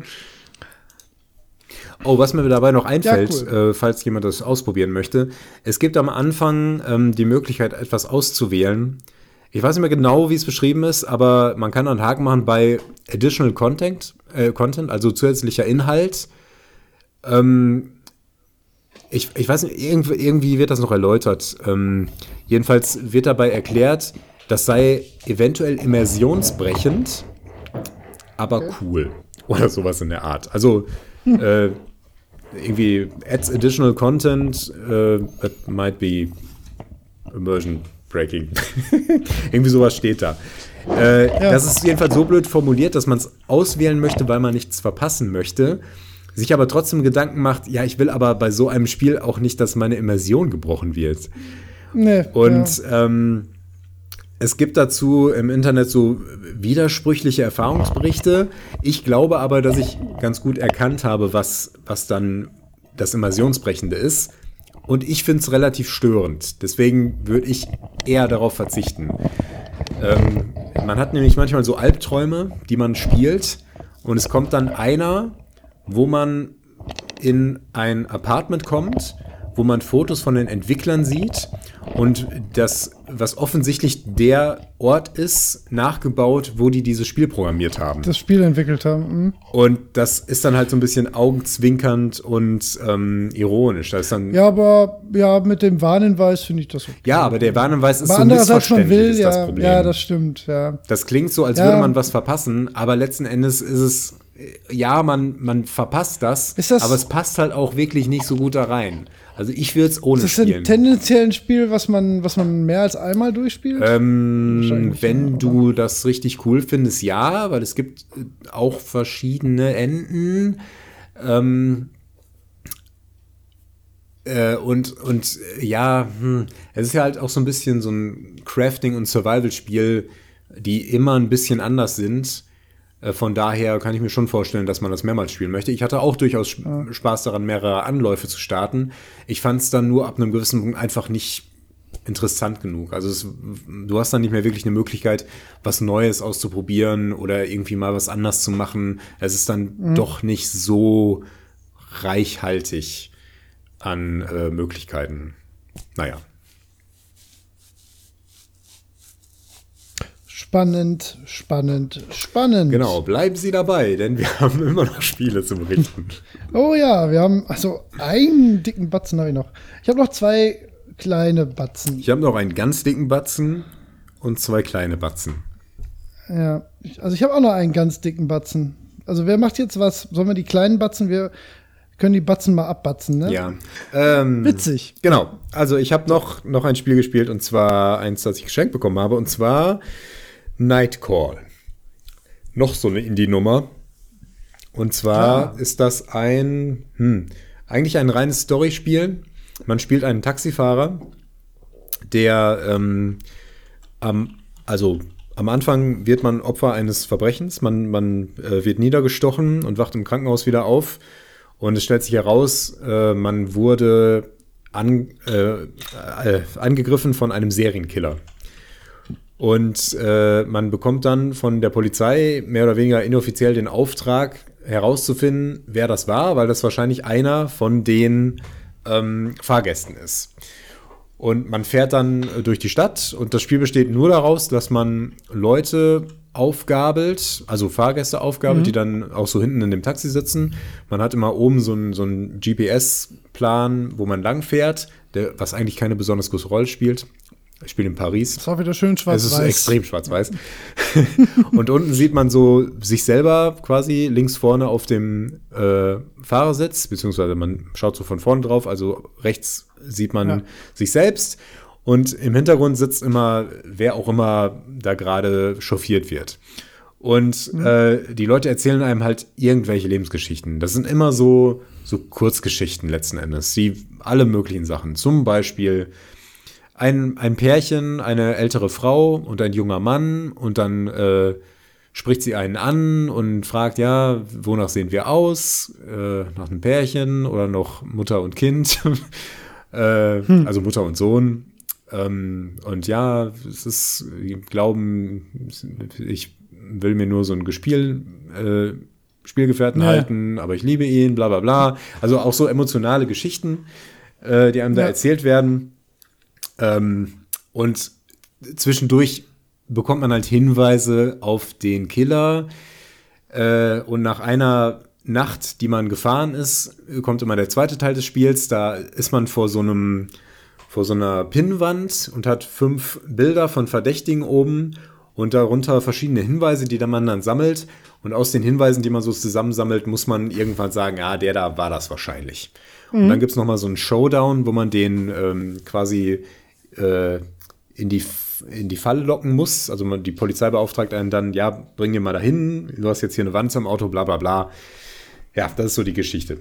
[SPEAKER 2] Oh, was mir dabei noch einfällt,
[SPEAKER 1] Ja,
[SPEAKER 2] äh, falls jemand das ausprobieren möchte. Es gibt am Anfang ähm, die Möglichkeit, etwas auszuwählen. Ich weiß nicht mehr genau, wie es beschrieben ist, aber man kann einen Haken machen bei Additional Content, äh, Content also zusätzlicher Inhalt. Ähm, ich, ich weiß nicht, irgendwie, irgendwie wird das noch erläutert. Ähm, jedenfalls wird dabei erklärt, das sei eventuell immersionsbrechend, aber cool. Oder sowas in der Art. Also, äh, irgendwie adds additional content uh, that might be immersion breaking. irgendwie sowas steht da. Äh, ja. Das ist jedenfalls so blöd formuliert, dass man es auswählen möchte, weil man nichts verpassen möchte. Sich aber trotzdem Gedanken macht, ja, ich will aber bei so einem Spiel auch nicht, dass meine Immersion gebrochen wird. Nee, Und ja. ähm, es gibt dazu im Internet so widersprüchliche Erfahrungsberichte. Ich glaube aber, dass ich ganz gut erkannt habe, was, was dann das Immersionsbrechende ist. Und ich finde es relativ störend. Deswegen würde ich eher darauf verzichten. Ähm, man hat nämlich manchmal so Albträume, die man spielt. Und es kommt dann einer, wo man in ein Apartment kommt wo man Fotos von den Entwicklern sieht und das, was offensichtlich der Ort ist, nachgebaut, wo die dieses Spiel programmiert haben.
[SPEAKER 1] Das Spiel entwickelt haben. Mhm.
[SPEAKER 2] Und das ist dann halt so ein bisschen augenzwinkernd und ähm, ironisch. Das ist dann
[SPEAKER 1] ja, aber ja, mit dem Warnhinweis finde ich das
[SPEAKER 2] okay. Ja, aber der Warnhinweis ist
[SPEAKER 1] aber so missverständlich, man will, ist das ja, Problem. Ja, das stimmt, ja.
[SPEAKER 2] Das klingt so, als ja. würde man was verpassen, aber letzten Endes ist es ja, man, man verpasst das, das, aber es passt halt auch wirklich nicht so gut da rein. Also ich würde es ohne
[SPEAKER 1] spielen. Ist das denn tendenziell ein Spiel, was man, was man mehr als einmal durchspielt?
[SPEAKER 2] Ähm, wenn ja, du das richtig cool findest, ja, weil es gibt äh, auch verschiedene Enden. Ähm, äh, und, und ja, hm, es ist ja halt auch so ein bisschen so ein Crafting- und Survival-Spiel, die immer ein bisschen anders sind. Äh, von daher kann ich mir schon vorstellen, dass man das mehrmals spielen möchte. Ich hatte auch durchaus Spaß daran, mehrere Anläufe zu starten. Ich fand es dann nur ab einem gewissen Punkt einfach nicht interessant genug. Also es, du hast dann nicht mehr wirklich eine Möglichkeit, was Neues auszuprobieren oder irgendwie mal was anders zu machen. Es ist dann mhm. doch nicht so reichhaltig an äh, Möglichkeiten. Naja.
[SPEAKER 1] Spannend, spannend, spannend.
[SPEAKER 2] Genau, bleiben Sie dabei, denn wir haben immer noch Spiele zu berichten.
[SPEAKER 1] Oh ja, wir haben, also einen dicken Batzen habe ich noch. Ich habe noch zwei kleine Batzen.
[SPEAKER 2] Ich habe noch einen ganz dicken Batzen und zwei kleine Batzen.
[SPEAKER 1] Ja, also ich habe auch noch einen ganz dicken Batzen. Also wer macht jetzt was? Sollen wir die kleinen Batzen? Wir können die Batzen mal abbatzen, ne?
[SPEAKER 2] Ja.
[SPEAKER 1] Ähm, Witzig.
[SPEAKER 2] Genau. Also ich habe noch, noch ein Spiel gespielt und zwar eins, das ich geschenkt bekommen habe. Und zwar Nightcall. Noch so eine Indie-Nummer. Und zwar ah. ist das ein, hm, eigentlich ein reines Storyspiel. Man spielt einen Taxifahrer, der ähm, am, also am Anfang wird man Opfer eines Verbrechens, man, man äh, wird niedergestochen und wacht im Krankenhaus wieder auf. Und es stellt sich heraus, äh, man wurde an, äh, äh angegriffen von einem Serienkiller. Und äh, man bekommt dann von der Polizei mehr oder weniger inoffiziell den Auftrag herauszufinden, wer das war, weil das wahrscheinlich einer von den ähm, Fahrgästen ist. Und man fährt dann durch die Stadt und das Spiel besteht nur daraus, dass man Leute aufgabelt, also Fahrgäste aufgabelt, mhm. die dann auch so hinten in dem Taxi sitzen. Man hat immer oben so einen, so einen GPS-Plan, wo man lang fährt, der, was eigentlich keine besonders große Rolle spielt. Ich spiele in Paris.
[SPEAKER 1] Das war wieder schön schwarz-weiß.
[SPEAKER 2] Es ist extrem schwarz-weiß. und unten sieht man so sich selber quasi links vorne auf dem äh, Fahrersitz, beziehungsweise man schaut so von vorne drauf, also rechts sieht man ja. sich selbst. Und im Hintergrund sitzt immer, wer auch immer da gerade chauffiert wird. Und mhm. äh, die Leute erzählen einem halt irgendwelche Lebensgeschichten. Das sind immer so, so Kurzgeschichten letzten Endes, die alle möglichen Sachen. Zum Beispiel ein, ein Pärchen, eine ältere Frau und ein junger Mann und dann äh, spricht sie einen an und fragt, ja, wonach sehen wir aus? Äh, nach einem Pärchen oder noch Mutter und Kind? äh, hm. Also Mutter und Sohn. Ähm, und ja, es ist, glauben, ich will mir nur so ein Gespiel, äh, Spielgefährten ja. halten, aber ich liebe ihn, bla bla bla. Also auch so emotionale Geschichten, äh, die einem ja. da erzählt werden. Ähm, und zwischendurch bekommt man halt Hinweise auf den Killer. Äh, und nach einer Nacht, die man gefahren ist, kommt immer der zweite Teil des Spiels. Da ist man vor so einem, vor so einer Pinnwand und hat fünf Bilder von Verdächtigen oben. und darunter verschiedene Hinweise, die dann man dann sammelt. Und aus den Hinweisen, die man so zusammensammelt, muss man irgendwann sagen, ja, der da war das wahrscheinlich. Mhm. Und dann gibt es nochmal so einen Showdown, wo man den ähm, quasi äh, in, die, in die Falle locken muss. Also man, die Polizei beauftragt einen dann, ja, bring den mal dahin, du hast jetzt hier eine Wand am Auto, bla bla bla. Ja, das ist so die Geschichte.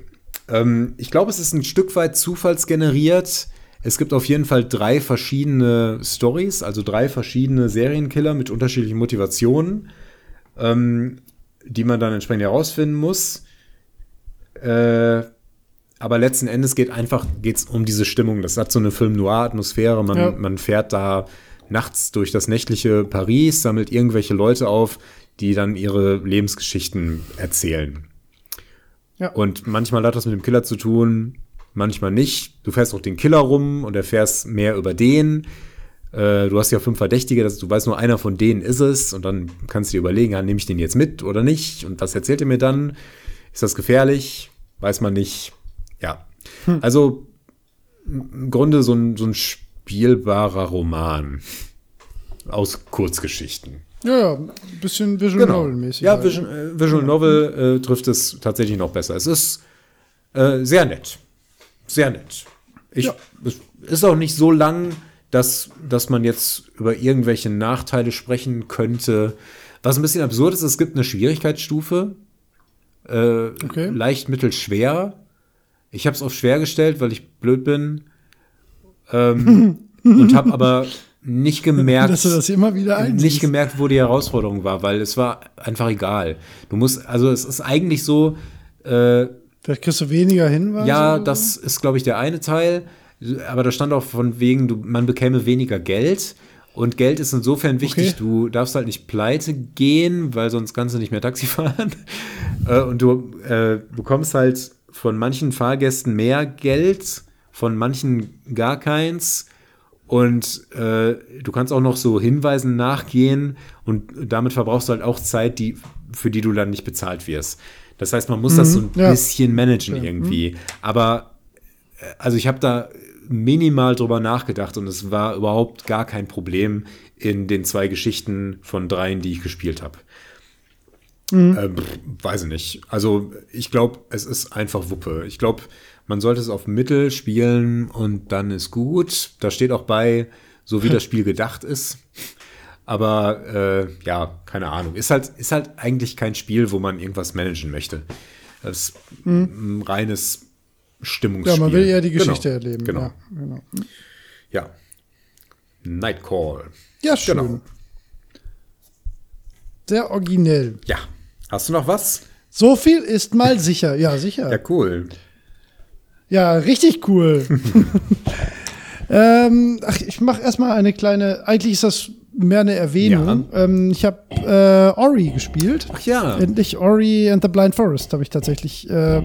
[SPEAKER 2] Ähm, ich glaube, es ist ein Stück weit zufallsgeneriert. Es gibt auf jeden Fall drei verschiedene Stories, also drei verschiedene Serienkiller mit unterschiedlichen Motivationen, ähm, die man dann entsprechend herausfinden muss. Äh, aber letzten Endes geht einfach geht's um diese Stimmung. Das hat so eine Film-Noir-Atmosphäre. Man, ja. man fährt da nachts durch das nächtliche Paris, sammelt irgendwelche Leute auf, die dann ihre Lebensgeschichten erzählen. Ja. Und manchmal hat das mit dem Killer zu tun, manchmal nicht. Du fährst auch den Killer rum und erfährst mehr über den. Äh, du hast ja fünf Verdächtige, dass du weißt, nur einer von denen ist es und dann kannst du dir überlegen, ja, nehme ich den jetzt mit oder nicht? Und was erzählt er mir dann? Ist das gefährlich? Weiß man nicht. Ja. Hm. Also im Grunde so ein, so ein spielbarer Roman aus Kurzgeschichten.
[SPEAKER 1] Ja, ja, ein bisschen Visual genau. Novel-mäßig.
[SPEAKER 2] Ja, halt. Vision, äh, Visual Novel äh, trifft es tatsächlich noch besser. Es ist äh, sehr nett. Sehr nett. Ich, ja. Es ist auch nicht so lang, dass, dass man jetzt über irgendwelche Nachteile sprechen könnte. Was ein bisschen absurd ist, es gibt eine Schwierigkeitsstufe. Äh, okay. Leicht, mittel, schwer. Ich habe es auf schwer gestellt, weil ich blöd bin. Ähm, und habe aber nicht gemerkt,
[SPEAKER 1] dass du das immer wieder einsiehst.
[SPEAKER 2] nicht gemerkt, wo die Herausforderung war, weil es war einfach egal. Du musst, also es ist eigentlich so. Äh,
[SPEAKER 1] Vielleicht kriegst du weniger Hinweise.
[SPEAKER 2] Ja, das ist, glaube ich, der eine Teil. Aber da stand auch von wegen, du, man bekäme weniger Geld. Und Geld ist insofern wichtig, okay. du darfst halt nicht pleite gehen, weil sonst kannst du nicht mehr Taxi fahren. Äh, und du äh, bekommst halt von manchen Fahrgästen mehr Geld, von manchen gar keins. Und äh, du kannst auch noch so Hinweisen nachgehen und damit verbrauchst du halt auch Zeit, die, für die du dann nicht bezahlt wirst. Das heißt, man muss mhm, das so ein ja. bisschen managen irgendwie. Mhm. Aber äh, also ich habe da minimal drüber nachgedacht und es war überhaupt gar kein Problem in den zwei Geschichten von dreien, die ich gespielt habe. Mhm. Äh, weiß ich nicht. Also ich glaube, es ist einfach Wuppe. Ich glaube, man sollte es auf Mittel spielen und dann ist gut. Da steht auch bei, so wie das Spiel gedacht ist. Aber äh, ja, keine Ahnung. Ist halt, ist halt eigentlich kein Spiel, wo man irgendwas managen möchte. Das ist mhm. ein reines Stimmungsspiel.
[SPEAKER 1] Ja, man will eher die genau. Geschichte genau. erleben.
[SPEAKER 2] Genau. Ja, genau. ja. Nightcall.
[SPEAKER 1] Ja, schön. Genau. Sehr originell.
[SPEAKER 2] Ja. Hast du noch was?
[SPEAKER 1] So viel ist mal sicher. Ja, sicher.
[SPEAKER 2] Ja, cool.
[SPEAKER 1] Ja, richtig cool. ähm, ach, ich mache erstmal eine kleine, eigentlich ist das mehr eine Erwähnung. Ja. Ähm, ich habe äh, Ori gespielt.
[SPEAKER 2] Ach ja.
[SPEAKER 1] Endlich Ori and the Blind Forest habe ich tatsächlich äh,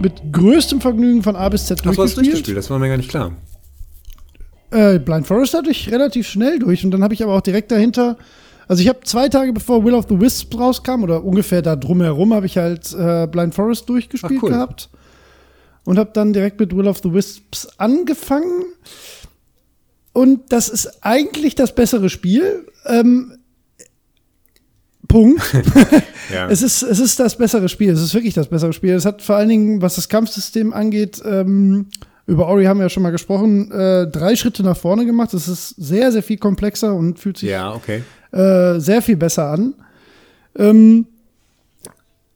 [SPEAKER 1] mit größtem Vergnügen von A bis Z
[SPEAKER 2] Ach, durchgespielt. Das war mir gar nicht klar.
[SPEAKER 1] Äh, Blind Forest hatte ich relativ schnell durch und dann habe ich aber auch direkt dahinter also ich habe zwei Tage bevor Will of the Wisps rauskam oder ungefähr da drumherum habe ich halt äh, Blind Forest durchgespielt cool. gehabt und habe dann direkt mit Will of the Wisps angefangen. Und das ist eigentlich das bessere Spiel. Ähm, Punkt. ja. es, ist, es ist das bessere Spiel. Es ist wirklich das bessere Spiel. Es hat vor allen Dingen, was das Kampfsystem angeht, ähm, über Ori haben wir ja schon mal gesprochen, äh, drei Schritte nach vorne gemacht. Es ist sehr, sehr viel komplexer und fühlt sich
[SPEAKER 2] ja, okay.
[SPEAKER 1] Äh, sehr viel besser an. Ähm,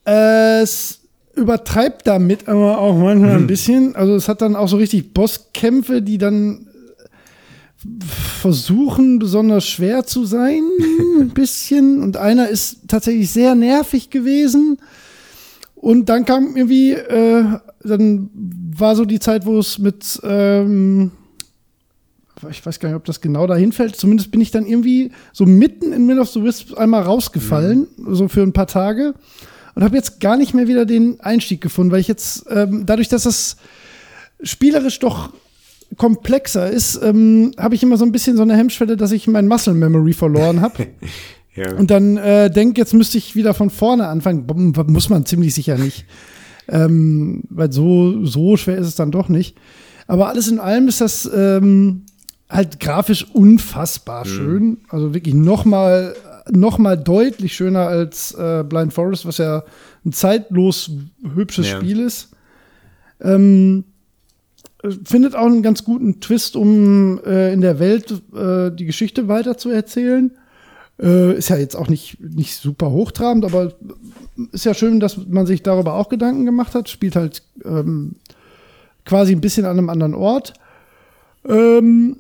[SPEAKER 1] es übertreibt damit aber auch manchmal ein mhm. bisschen. Also es hat dann auch so richtig Bosskämpfe, die dann versuchen besonders schwer zu sein, ein bisschen. Und einer ist tatsächlich sehr nervig gewesen. Und dann kam irgendwie, äh, dann war so die Zeit, wo es mit, ähm, ich weiß gar nicht, ob das genau dahin fällt. Zumindest bin ich dann irgendwie so mitten in Middle of the Wisps einmal rausgefallen, mhm. so für ein paar Tage und habe jetzt gar nicht mehr wieder den Einstieg gefunden, weil ich jetzt ähm, dadurch, dass das spielerisch doch komplexer ist, ähm, habe ich immer so ein bisschen so eine Hemmschwelle, dass ich mein Muscle Memory verloren habe. ja. Und dann äh, denke, jetzt müsste ich wieder von vorne anfangen. Muss man ziemlich sicher nicht. Ähm, weil so, so schwer ist es dann doch nicht. Aber alles in allem ist das ähm, halt grafisch unfassbar schön. Also wirklich nochmal noch mal deutlich schöner als äh, Blind Forest, was ja ein zeitlos hübsches
[SPEAKER 2] Ja.
[SPEAKER 1] Spiel ist. Ähm, äh, findet auch einen ganz guten Twist, um äh, in der Welt äh, die Geschichte weiter zu erzählen. Äh, ist ja jetzt auch nicht, nicht super hochtrabend, aber ist ja schön, dass man sich darüber auch Gedanken gemacht hat. Spielt halt ähm, quasi ein bisschen an einem anderen Ort. Ähm,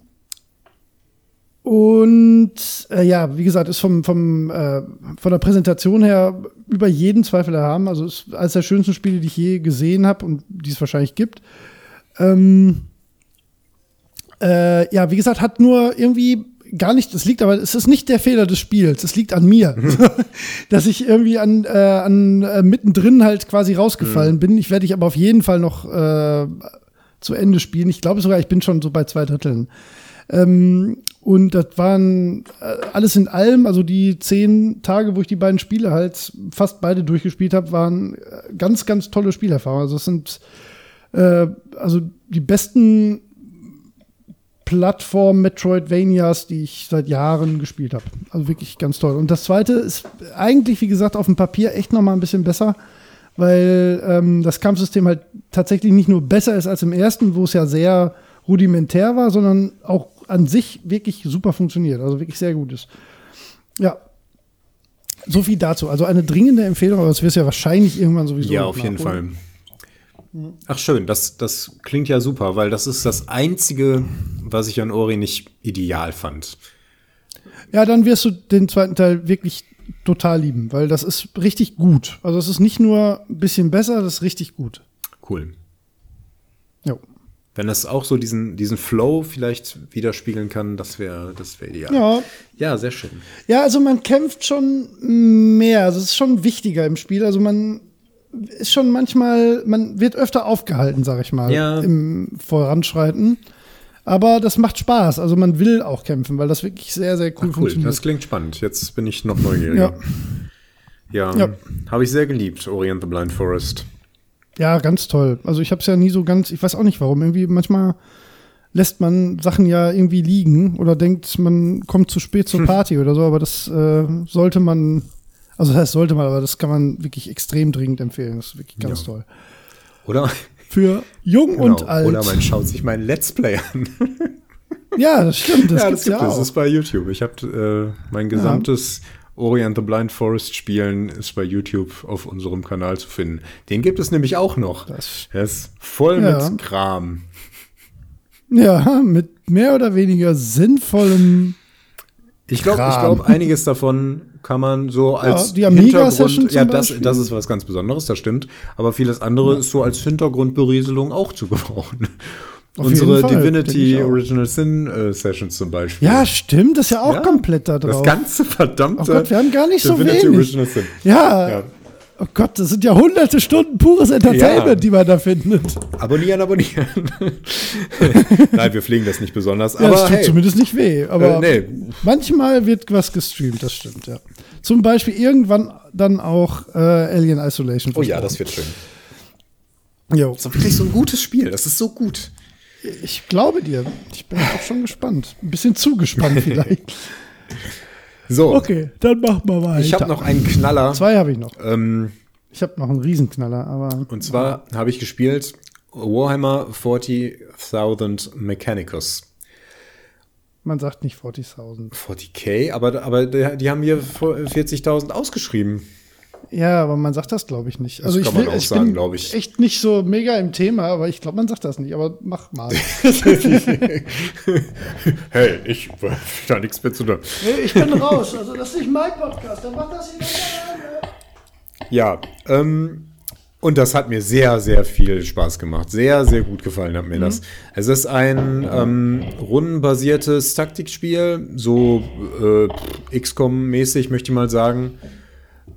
[SPEAKER 1] und äh, ja, wie gesagt, ist vom, vom, äh, von der Präsentation her über jeden Zweifel erhaben. Also ist eines der schönsten Spiele, die ich je gesehen habe und die es wahrscheinlich gibt. Ähm, äh, ja, wie gesagt, hat nur irgendwie gar nicht, das liegt aber, es ist nicht der Fehler des Spiels, es liegt an mir, dass ich irgendwie an, äh, an äh, mittendrin halt quasi rausgefallen bin. Ich werde ich aber auf jeden Fall noch äh, zu Ende spielen. Ich glaube sogar, ich bin schon so bei zwei Dritteln. Ähm, und das waren äh, alles in allem, also die zehn Tage, wo ich die beiden Spiele halt fast beide durchgespielt habe, waren äh, ganz, ganz tolle Spielerfahrungen. Also es sind äh, also die besten Plattform-Metroidvanias, die ich seit Jahren gespielt habe. Also wirklich ganz toll. Und das zweite ist eigentlich, wie gesagt, auf dem Papier echt noch mal ein bisschen besser, weil ähm, das Kampfsystem halt tatsächlich nicht nur besser ist als im ersten, wo es ja sehr rudimentär war, sondern auch an sich wirklich super funktioniert. Also wirklich sehr gut ist. Ja. So viel dazu. Also eine dringende Empfehlung, aber das wirst du ja wahrscheinlich irgendwann sowieso.
[SPEAKER 2] Ja, auf jeden Fall. Ach schön, das, das klingt ja super, weil das ist das Einzige, was ich an Ori nicht ideal fand.
[SPEAKER 1] Ja, dann wirst du den zweiten Teil wirklich total lieben, weil das ist richtig gut. Also es ist nicht nur ein bisschen besser, das ist richtig gut.
[SPEAKER 2] Cool. Wenn das auch so diesen, diesen Flow vielleicht widerspiegeln kann, das wäre das wär ideal.
[SPEAKER 1] Ja.
[SPEAKER 2] ja, sehr schön.
[SPEAKER 1] Ja, also man kämpft schon mehr, also es ist schon wichtiger im Spiel. Also man ist schon manchmal, man wird öfter aufgehalten, sag ich mal,
[SPEAKER 2] Ja.
[SPEAKER 1] im Voranschreiten. Aber das macht Spaß. Also man will auch kämpfen, weil das wirklich sehr, sehr cool,
[SPEAKER 2] Cool,
[SPEAKER 1] funktioniert.
[SPEAKER 2] das klingt spannend. Jetzt bin ich noch neugieriger. Ja,
[SPEAKER 1] Ja.
[SPEAKER 2] habe ich sehr geliebt, Ori and the Blind Forest.
[SPEAKER 1] Ja, ganz toll. Also ich habe es ja nie so ganz, ich weiß auch nicht warum. Irgendwie manchmal lässt man Sachen ja irgendwie liegen oder denkt, man kommt zu spät zur Party oder so, aber das äh, sollte man, also das sollte man, aber das kann man wirklich extrem dringend empfehlen. Das ist wirklich ganz
[SPEAKER 2] Ja.
[SPEAKER 1] toll.
[SPEAKER 2] Oder?
[SPEAKER 1] Für jung
[SPEAKER 2] Genau.
[SPEAKER 1] und alt.
[SPEAKER 2] Oder man schaut sich meinen Let's Play an.
[SPEAKER 1] ja, das stimmt. Das
[SPEAKER 2] ja, das gibt
[SPEAKER 1] ja
[SPEAKER 2] es. Das ist bei YouTube. Ich habe äh, mein gesamtes Ori and the Blind Forest Spielen ist bei YouTube auf unserem Kanal zu finden. Den gibt es nämlich auch noch.
[SPEAKER 1] Das-
[SPEAKER 2] Er ist voll
[SPEAKER 1] Ja.
[SPEAKER 2] mit Kram.
[SPEAKER 1] Ja, mit mehr oder weniger sinnvollem.
[SPEAKER 2] Ich glaube, glaub, einiges davon kann man so als
[SPEAKER 1] die Amiga-Session
[SPEAKER 2] Hintergrund, ja, das, das ist was ganz Besonderes, das stimmt. Aber vieles andere ist so als Hintergrundberieselung auch zu gebrauchen.
[SPEAKER 1] Auf
[SPEAKER 2] Unsere Divinity. Original Sin äh, Sessions zum Beispiel.
[SPEAKER 1] Ja, stimmt, das ist ja auch
[SPEAKER 2] Ja,
[SPEAKER 1] komplett da drauf.
[SPEAKER 2] Das ganze verdammte
[SPEAKER 1] Oh Gott, wir haben gar nicht so
[SPEAKER 2] Divinity
[SPEAKER 1] wenig.
[SPEAKER 2] Original Sin.
[SPEAKER 1] ja,
[SPEAKER 2] Ja.
[SPEAKER 1] oh Gott, das sind ja hunderte Stunden pures Entertainment,
[SPEAKER 2] Ja.
[SPEAKER 1] die man da findet.
[SPEAKER 2] Abonnieren, abonnieren. Nein, wir pflegen das nicht besonders.
[SPEAKER 1] Ja,
[SPEAKER 2] aber
[SPEAKER 1] das tut
[SPEAKER 2] hey,
[SPEAKER 1] zumindest nicht weh. Aber
[SPEAKER 2] Äh, nee.
[SPEAKER 1] manchmal wird was gestreamt, das stimmt, ja. Zum Beispiel irgendwann dann auch äh, Alien Isolation.
[SPEAKER 2] Oh ja, das wird schön.
[SPEAKER 1] Jo.
[SPEAKER 2] Das ist wirklich so ein gutes Spiel. Das ist so gut.
[SPEAKER 1] Ich glaube dir. Ich bin auch schon gespannt. Ein bisschen zu gespannt vielleicht.
[SPEAKER 2] So,
[SPEAKER 1] Okay, dann machen wir weiter.
[SPEAKER 2] ich habe noch einen Knaller.
[SPEAKER 1] Zwei habe ich noch.
[SPEAKER 2] Ähm,
[SPEAKER 1] Ich habe noch einen Riesenknaller, aber.
[SPEAKER 2] und zwar habe ich gespielt Warhammer 40.000 Mechanicus.
[SPEAKER 1] Man sagt nicht 40.000.
[SPEAKER 2] 40k, aber, aber die die haben hier 40.000 ausgeschrieben.
[SPEAKER 1] Ja, aber man sagt das, glaube ich, nicht. Also
[SPEAKER 2] kann
[SPEAKER 1] ich
[SPEAKER 2] man
[SPEAKER 1] will,
[SPEAKER 2] auch sagen,
[SPEAKER 1] bin
[SPEAKER 2] glaub ich.
[SPEAKER 1] echt nicht so mega im Thema, aber ich glaube, man sagt das nicht. Aber mach mal.
[SPEAKER 2] Hey, ich da nichts mehr zu tun.
[SPEAKER 1] nee, ich bin raus. Also das ist nicht mein Podcast. Dann mach das hier
[SPEAKER 2] Ja, ähm, und das hat mir sehr, sehr viel Spaß gemacht. Sehr, sehr gut gefallen hat mir
[SPEAKER 1] Mhm.
[SPEAKER 2] das. Es ist ein ähm, rundenbasiertes Taktikspiel, so äh, XCOM-mäßig, möchte ich mal sagen.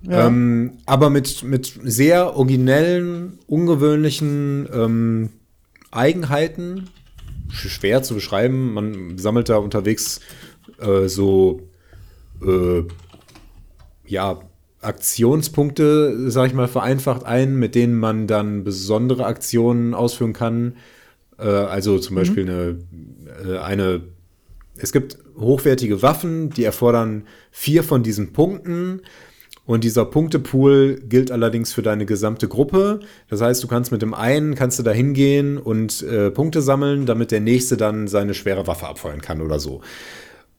[SPEAKER 1] Ja.
[SPEAKER 2] Ähm, aber mit, mit sehr originellen, ungewöhnlichen ähm, Eigenheiten. Sch- Schwer zu beschreiben. Man sammelt da unterwegs äh, so äh, ja, Aktionspunkte, sag ich mal, vereinfacht ein, mit denen man dann besondere Aktionen ausführen kann. Äh, also zum Beispiel eine, äh, eine es gibt hochwertige Waffen, die erfordern vier von diesen Punkten. Und dieser Punktepool gilt allerdings für deine gesamte Gruppe. Das heißt, du kannst mit dem einen kannst du da hingehen und äh, Punkte sammeln, damit der nächste dann seine schwere Waffe abfeuern kann oder so.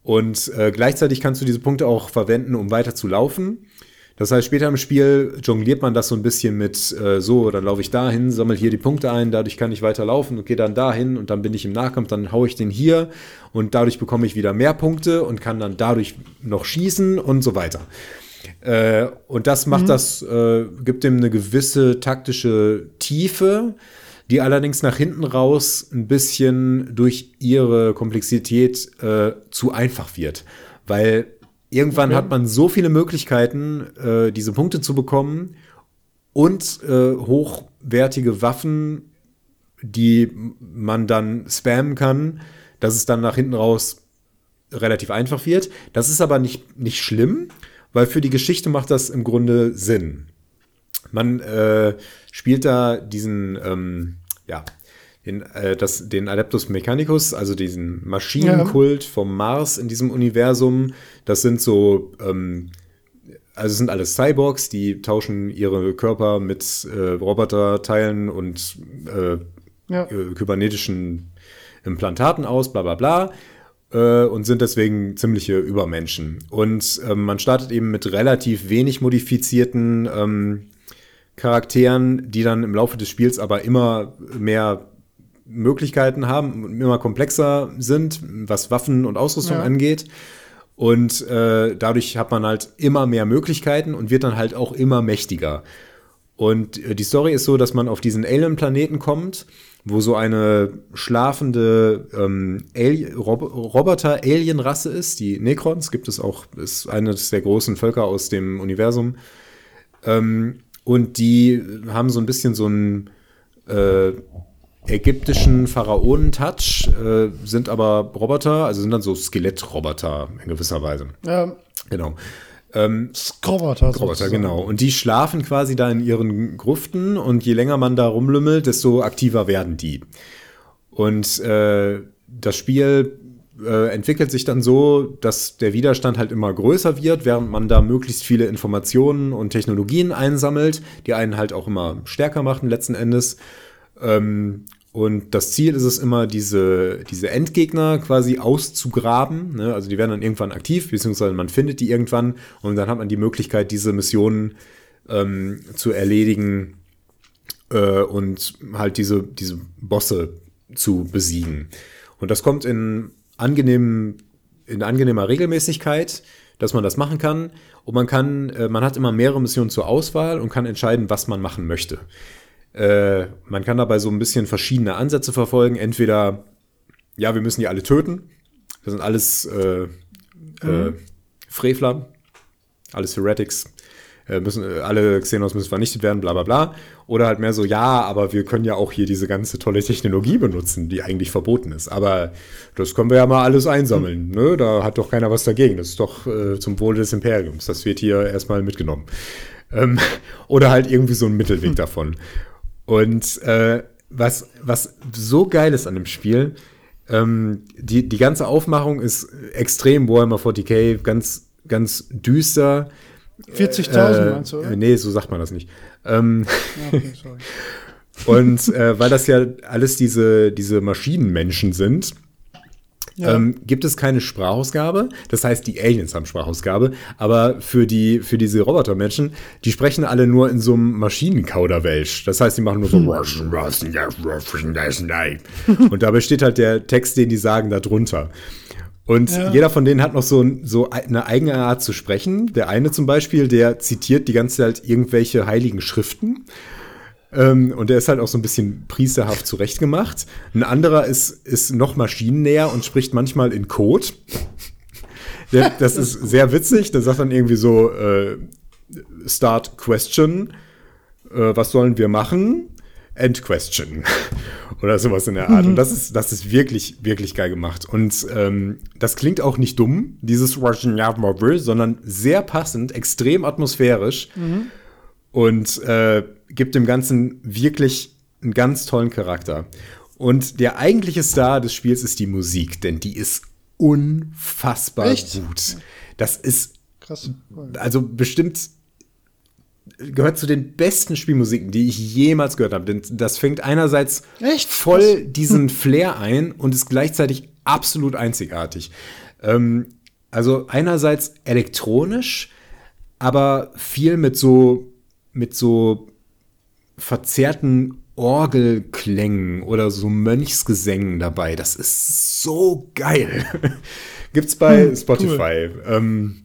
[SPEAKER 2] Und äh, gleichzeitig kannst du diese Punkte auch verwenden, um weiter zu laufen. Das heißt, später im Spiel jongliert man das so ein bisschen mit, äh, so, dann laufe ich da hin, sammle hier die Punkte ein, dadurch kann ich weiter laufen und gehe dann dahin und dann bin ich im Nahkampf, dann haue ich den hier und dadurch bekomme ich wieder mehr Punkte und kann dann dadurch noch schießen und so weiter. Äh, und das macht mhm. das, äh, gibt dem eine gewisse taktische Tiefe, die allerdings nach hinten raus ein bisschen durch ihre Komplexität äh, zu einfach wird. Weil Irgendwann okay. hat man so viele Möglichkeiten, äh, diese Punkte zu bekommen und äh, hochwertige Waffen, die man dann spammen kann, dass es dann nach hinten raus relativ einfach wird. Das ist aber nicht, nicht schlimm, weil für die Geschichte macht das im Grunde Sinn. Man äh, spielt da diesen, ähm, ja, den, äh, das, den Adeptus Mechanicus, also diesen Maschinenkult ja. vom Mars in diesem Universum. Das sind so, ähm, also sind alles Cyborgs, die tauschen ihre Körper mit äh, Roboterteilen und äh, ja. Äh, kybernetischen Implantaten aus, bla bla bla äh, und sind deswegen ziemliche Übermenschen. Und ähm, man startet eben mit relativ wenig modifizierten ähm, Charakteren, die dann im Laufe des Spiels aber immer mehr Möglichkeiten haben und immer komplexer sind, was Waffen und Ausrüstung ja. angeht. Und äh, dadurch hat man halt immer mehr Möglichkeiten und wird dann halt auch immer mächtiger. Und äh, die Story ist so, dass man auf diesen Alien-Planeten kommt, wo so eine schlafende ähm, Rob Roboter-Alien-Rasse ist. Die Necrons gibt es auch, ist eines der großen Völker aus dem Universum. Ähm, und die haben so ein bisschen so ein äh, ägyptischen Pharaonen-Touch, äh, sind aber Roboter, also sind dann so Skelettroboter in gewisser Weise. Ja. Genau. Ähm, Roboter. Roboter, genau. Und die schlafen quasi da in ihren Gruften und je länger man da rumlümmelt, desto aktiver werden die. Und äh, das Spiel äh, entwickelt sich dann so, dass der Widerstand halt immer größer wird, während man da möglichst viele Informationen und Technologien einsammelt, die einen halt auch immer stärker machen letzten Endes. Ähm, und das Ziel ist es immer, diese, diese Endgegner quasi auszugraben. Ne? Also die werden dann irgendwann aktiv, beziehungsweise man findet die irgendwann und dann hat man die Möglichkeit, diese Missionen ähm, zu erledigen äh, und halt diese, diese Bosse zu besiegen. Und das kommt in, angenehm, in angenehmer Regelmäßigkeit, dass man das machen kann. Und man kann, äh, man hat immer mehrere Missionen zur Auswahl und kann entscheiden, was man machen möchte. Äh, man kann dabei so ein bisschen verschiedene Ansätze verfolgen. Entweder, ja, wir müssen die alle töten. Das sind alles äh, äh mhm. Frevler, alles Heretics. Äh, müssen, alle Xenos müssen vernichtet werden, bla bla bla. Oder halt mehr so, ja, aber wir können ja auch hier diese ganze tolle Technologie benutzen, die eigentlich verboten ist. Aber das können wir ja mal alles einsammeln. Mhm. Ne? Da hat doch keiner was dagegen. Das ist doch äh, zum Wohle des Imperiums. Das wird hier erstmal mitgenommen. Ähm, oder halt irgendwie so ein Mittelweg mhm. davon. Und äh, was, was so geil ist an dem Spiel, ähm, die, die ganze Aufmachung ist extrem Warhammer 40k, ganz, ganz düster.
[SPEAKER 1] 40.000 äh, meinst du, oder?
[SPEAKER 2] Nee, so sagt man das nicht. Ähm, okay, sorry. und äh, weil das ja alles diese, diese Maschinenmenschen sind, ja. ähm, gibt es keine Sprachausgabe. Das heißt, die Aliens haben Sprachausgabe, aber für, die, für diese Robotermenschen, die sprechen alle nur in so einem Maschinenkauderwelsch. Das heißt, die machen nur so hm. und dabei steht halt der Text, den die sagen, da drunter. Und ja. jeder von denen hat noch so, so eine eigene Art zu sprechen. Der eine zum Beispiel, der zitiert die ganze Zeit irgendwelche heiligen Schriften. Ähm, und der ist halt auch so ein bisschen priesterhaft zurechtgemacht. Ein anderer ist, ist noch maschinennäher und spricht manchmal in Code. Der, das ist sehr witzig. Der sagt dann irgendwie so: äh, Start Question. Äh, was sollen wir machen? End Question. Oder sowas in der Art. Mhm. Und das ist, das ist wirklich, wirklich geil gemacht. Und ähm, das klingt auch nicht dumm, dieses Russian sondern sehr passend, extrem atmosphärisch. Mhm. Und äh, gibt dem Ganzen wirklich einen ganz tollen Charakter. Und der eigentliche Star des Spiels ist die Musik, denn die ist unfassbar
[SPEAKER 1] Echt?
[SPEAKER 2] gut. Das ist
[SPEAKER 1] Krass.
[SPEAKER 2] also bestimmt gehört zu den besten Spielmusiken, die ich jemals gehört habe. Denn das fängt einerseits
[SPEAKER 1] Echt?
[SPEAKER 2] voll diesen Flair ein und ist gleichzeitig absolut einzigartig. Ähm, also einerseits elektronisch, aber viel mit so mit so verzerrten Orgelklängen oder so Mönchsgesängen dabei. Das ist so geil. Gibt's bei
[SPEAKER 1] Hm,
[SPEAKER 2] Spotify. Ähm,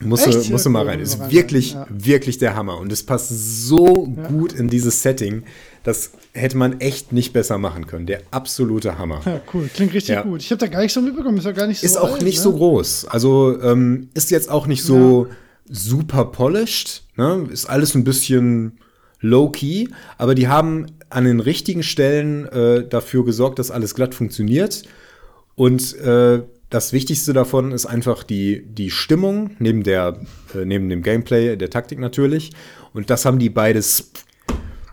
[SPEAKER 2] musst, du, musst du
[SPEAKER 1] Ja,
[SPEAKER 2] mal
[SPEAKER 1] cool,
[SPEAKER 2] rein. Ist wirklich,
[SPEAKER 1] ja.
[SPEAKER 2] wirklich der Hammer. Und es passt so gut in dieses Setting. Das hätte man echt nicht besser machen können. Der absolute Hammer.
[SPEAKER 1] Ja, cool. Klingt richtig
[SPEAKER 2] Ja.
[SPEAKER 1] gut. Ich habe da gar nicht so mitbekommen. Ist ja gar nicht so
[SPEAKER 2] Ist auch
[SPEAKER 1] alt,
[SPEAKER 2] nicht
[SPEAKER 1] ne?
[SPEAKER 2] so groß. Also ähm, ist jetzt auch nicht so super polished. Ne? Ist alles ein bisschen low-key. Aber die haben an den richtigen Stellen äh, dafür gesorgt, dass alles glatt funktioniert. Und äh, das Wichtigste davon ist einfach die, die Stimmung, neben, der, äh, neben dem Gameplay, der Taktik natürlich. Und das haben die beides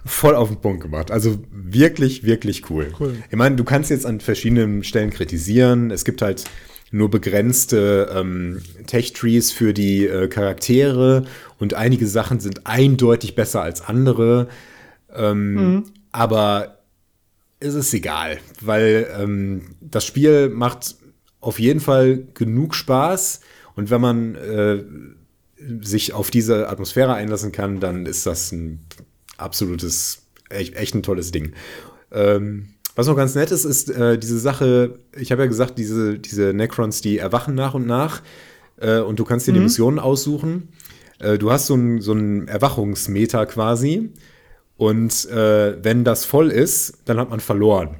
[SPEAKER 2] voll auf den Punkt gemacht. Also wirklich, wirklich cool.
[SPEAKER 1] Cool.
[SPEAKER 2] Ich meine, du kannst jetzt an verschiedenen Stellen kritisieren. Es gibt halt nur begrenzte ähm, Tech-Trees für die äh, Charaktere und einige Sachen sind eindeutig besser als andere. Ähm, Aber es ist egal, weil ähm, das Spiel macht auf jeden Fall genug Spaß und wenn man äh, sich auf diese Atmosphäre einlassen kann, dann ist das ein absolutes, echt, echt ein tolles Ding. Ähm, was noch ganz nett ist, ist äh, diese Sache, ich habe ja gesagt, diese, diese Necrons, die erwachen nach und nach äh, und du kannst dir die Missionen aussuchen. Äh, du hast so ein, so ein Erwachungsmeter quasi und äh, wenn das voll ist, dann hat man verloren.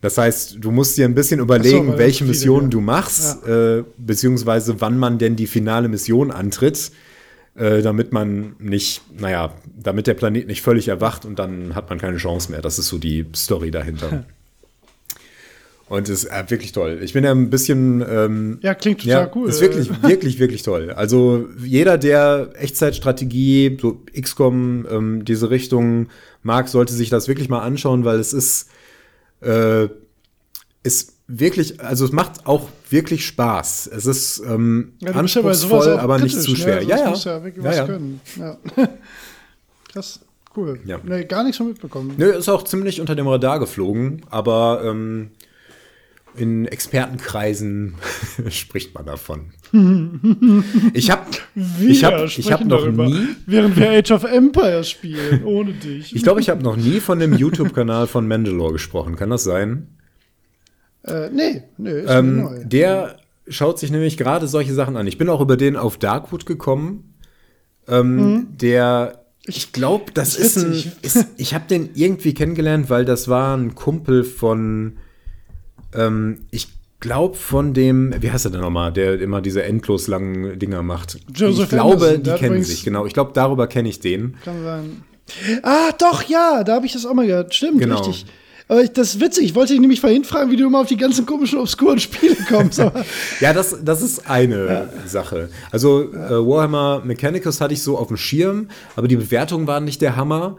[SPEAKER 2] Das heißt, du musst dir ein bisschen überlegen,
[SPEAKER 1] weil
[SPEAKER 2] welche Missionen
[SPEAKER 1] ja.
[SPEAKER 2] du machst, äh, beziehungsweise wann man denn die finale Mission antritt, äh, damit man nicht, naja, damit der Planet nicht völlig erwacht und dann hat man keine Chance mehr. Das ist so die Story dahinter. Und es ist äh, wirklich toll. Ich bin ja ein bisschen. Ähm,
[SPEAKER 1] Ja, klingt total
[SPEAKER 2] ja,
[SPEAKER 1] cool.
[SPEAKER 2] Ist wirklich, wirklich, wirklich toll. Also jeder, der Echtzeitstrategie, so XCOM, ähm, diese Richtung mag, sollte sich das wirklich mal anschauen, weil es ist, äh, ist wirklich, also es macht auch wirklich Spaß. Es ist ähm,
[SPEAKER 1] Ja, ja
[SPEAKER 2] anspruchsvoll,
[SPEAKER 1] auch
[SPEAKER 2] aber nicht zu schwer.
[SPEAKER 1] Ne?
[SPEAKER 2] Ja, ja.
[SPEAKER 1] ja wirklich
[SPEAKER 2] ja,
[SPEAKER 1] was
[SPEAKER 2] ja.
[SPEAKER 1] können. Ja. Krass, cool.
[SPEAKER 2] Ja.
[SPEAKER 1] Nee, gar nichts von mitbekommen.
[SPEAKER 2] Nö, ist auch ziemlich unter dem Radar geflogen, aber ähm, in Expertenkreisen spricht man davon. Ich habe ich hab, ich hab noch
[SPEAKER 1] darüber,
[SPEAKER 2] nie,
[SPEAKER 1] Während wir Age of Empires spielen, ohne dich.
[SPEAKER 2] ich glaube, ich habe noch nie von dem YouTube-Kanal von Mandalore gesprochen. Kann das sein?
[SPEAKER 1] Äh, nee, nee, ist
[SPEAKER 2] Ähm,
[SPEAKER 1] neu.
[SPEAKER 2] der schaut sich nämlich gerade solche Sachen an. Ich bin auch über den auf Darkwood gekommen. Ähm, Der, ich glaube, das
[SPEAKER 1] Ist
[SPEAKER 2] ist ein. Ist, ich habe den irgendwie kennengelernt, weil das war ein Kumpel von. Ähm, ich glaube von dem, wie heißt er denn nochmal, der immer diese endlos langen Dinger macht.
[SPEAKER 1] Joseph
[SPEAKER 2] ich glaube,
[SPEAKER 1] Anderson,
[SPEAKER 2] die kennen sich, genau. Ich glaube, darüber kenne ich den.
[SPEAKER 1] Kann sein. Ah, doch, ja, da habe ich das auch mal gehört. Stimmt,
[SPEAKER 2] Genau.
[SPEAKER 1] richtig. Aber ich, das ist witzig. Ich wollte dich nämlich vorhin fragen, wie du immer auf die ganzen komischen, obskuren Spiele kommst.
[SPEAKER 2] Ja, das, das ist eine Sache. Also äh, Warhammer Mechanicus hatte ich so auf dem Schirm, aber die Bewertungen waren nicht der Hammer.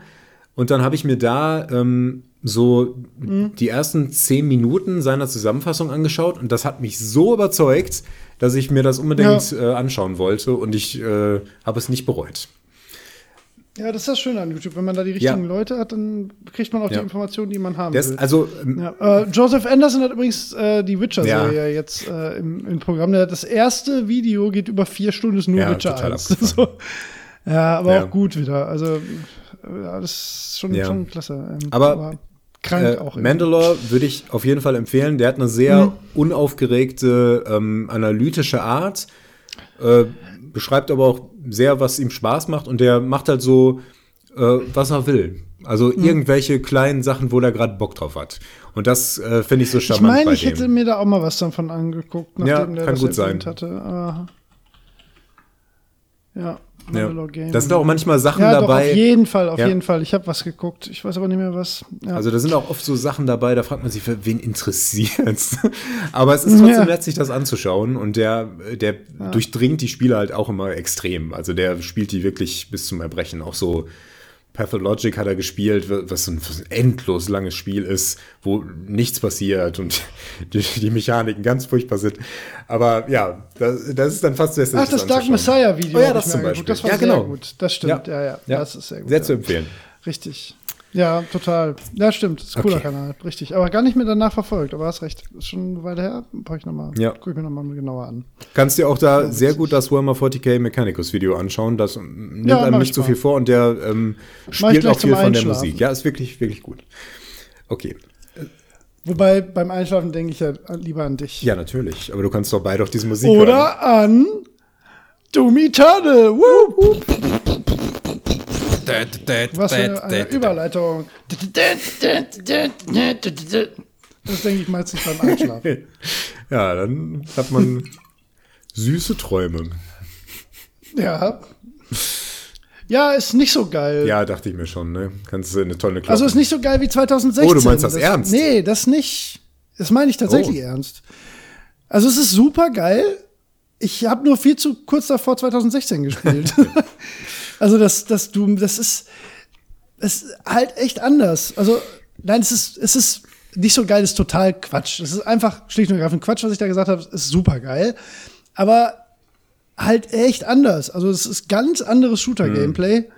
[SPEAKER 2] Und dann habe ich mir da ähm, so die ersten zehn Minuten seiner Zusammenfassung angeschaut und das hat mich so überzeugt, dass ich mir das unbedingt äh, anschauen wollte und ich äh, habe es nicht bereut.
[SPEAKER 1] Ja, das ist das Schöne an YouTube. Wenn man da die richtigen
[SPEAKER 2] Ja.
[SPEAKER 1] Leute hat, dann kriegt man auch
[SPEAKER 2] Ja.
[SPEAKER 1] die Informationen, die man haben
[SPEAKER 2] Das,
[SPEAKER 1] will.
[SPEAKER 2] also ähm,
[SPEAKER 1] Ja, äh, Joseph Anderson hat übrigens äh, die Witcher-Serie jetzt äh, im, im Programm. Das erste Video geht über vier Stunden, ist nur Witcher
[SPEAKER 2] total
[SPEAKER 1] 1.
[SPEAKER 2] abgefahren.
[SPEAKER 1] so. Ja, aber auch gut wieder. Also, äh, das ist schon, schon klasse. Ähm,
[SPEAKER 2] Aber,
[SPEAKER 1] krank
[SPEAKER 2] Äh,
[SPEAKER 1] auch. irgendwie.
[SPEAKER 2] Mandalore würde ich auf jeden Fall empfehlen. Der hat eine sehr unaufgeregte, ähm, analytische Art. Äh, beschreibt aber auch sehr, was ihm Spaß macht. Und der macht halt so, äh, was er will. Also irgendwelche kleinen Sachen, wo der gerade Bock drauf hat. Und das äh, finde ich so
[SPEAKER 1] Ich
[SPEAKER 2] charmant
[SPEAKER 1] meine,
[SPEAKER 2] bei
[SPEAKER 1] ich hätte mir da auch mal was davon angeguckt,
[SPEAKER 2] Ja,
[SPEAKER 1] nachdem der
[SPEAKER 2] kann
[SPEAKER 1] das
[SPEAKER 2] gut sein.
[SPEAKER 1] hatte. Aber, ja,
[SPEAKER 2] ja.
[SPEAKER 1] Game.
[SPEAKER 2] Da sind auch manchmal Sachen
[SPEAKER 1] ja, doch,
[SPEAKER 2] dabei.
[SPEAKER 1] auf jeden Fall, auf
[SPEAKER 2] Ja.
[SPEAKER 1] jeden Fall. Ich habe was geguckt. Ich weiß aber nicht mehr was. Ja.
[SPEAKER 2] Also da sind auch oft so Sachen dabei, da fragt man sich, für wen interessiert's? Aber es ist trotzdem nett, sich das anzuschauen und der, der durchdringt die Spiele halt auch immer extrem. Also der spielt die wirklich bis zum Erbrechen, auch so Pathologic hat er gespielt, was ein, endlos langes Spiel ist, wo nichts passiert und die, die Mechaniken ganz furchtbar sind. Aber ja, das, das ist dann fast sehr
[SPEAKER 1] Ach, das Dark Messiah Video.
[SPEAKER 2] Oh ja, das zum Beispiel.
[SPEAKER 1] Das war
[SPEAKER 2] ja,
[SPEAKER 1] sehr
[SPEAKER 2] genau.
[SPEAKER 1] gut. Das stimmt. Ja, ja, ja. Das ist sehr gut.
[SPEAKER 2] Sehr
[SPEAKER 1] ja.
[SPEAKER 2] zu empfehlen.
[SPEAKER 1] Richtig. Ja, total. Ja, stimmt. Ist ein cooler
[SPEAKER 2] Okay.
[SPEAKER 1] Kanal. Richtig. Aber gar nicht mehr danach verfolgt. Aber hast recht. Ist schon eine Weile her. Brauche ich nochmal.
[SPEAKER 2] Ja.
[SPEAKER 1] Guck ich mir nochmal genauer an.
[SPEAKER 2] Kannst dir auch da sehr gut das Warhammer 40k Mechanicus Video anschauen. Das nimmt
[SPEAKER 1] Ja,
[SPEAKER 2] einem nicht
[SPEAKER 1] ich
[SPEAKER 2] so viel vor und der ähm, spielt auch viel von der. Musik. Ja, ist wirklich, wirklich gut. Okay.
[SPEAKER 1] Wobei beim Einschlafen denke ich ja lieber an dich.
[SPEAKER 2] Ja, natürlich. Aber du kannst doch beide auch diese Musik
[SPEAKER 1] Oder an Doom Eternal. Woo. Was für eine, Überleitung. Das denke ich meistens beim Einschlafen.
[SPEAKER 2] Ja, dann hat man süße Träume.
[SPEAKER 1] Ja. Ja, ist nicht so geil.
[SPEAKER 2] Ja, dachte ich mir schon, ne? Kannst du eine tolle Klappe.
[SPEAKER 1] Also ist nicht so geil wie 2016.
[SPEAKER 2] Oh, du meinst das ernst?
[SPEAKER 1] Nee, das nicht. Das meine ich tatsächlich
[SPEAKER 2] Oh.
[SPEAKER 1] ernst. Also es ist super geil. Ich habe nur viel zu kurz davor 2016 gespielt. Also das, das du, das ist, es ist halt echt anders. Also nein, es ist, es ist nicht so geil, es ist total Quatsch. Es ist einfach schlicht und ergreifend Quatsch, was ich da gesagt habe. Es ist super geil, aber halt echt anders. Also es ist ganz anderes Shooter-Gameplay,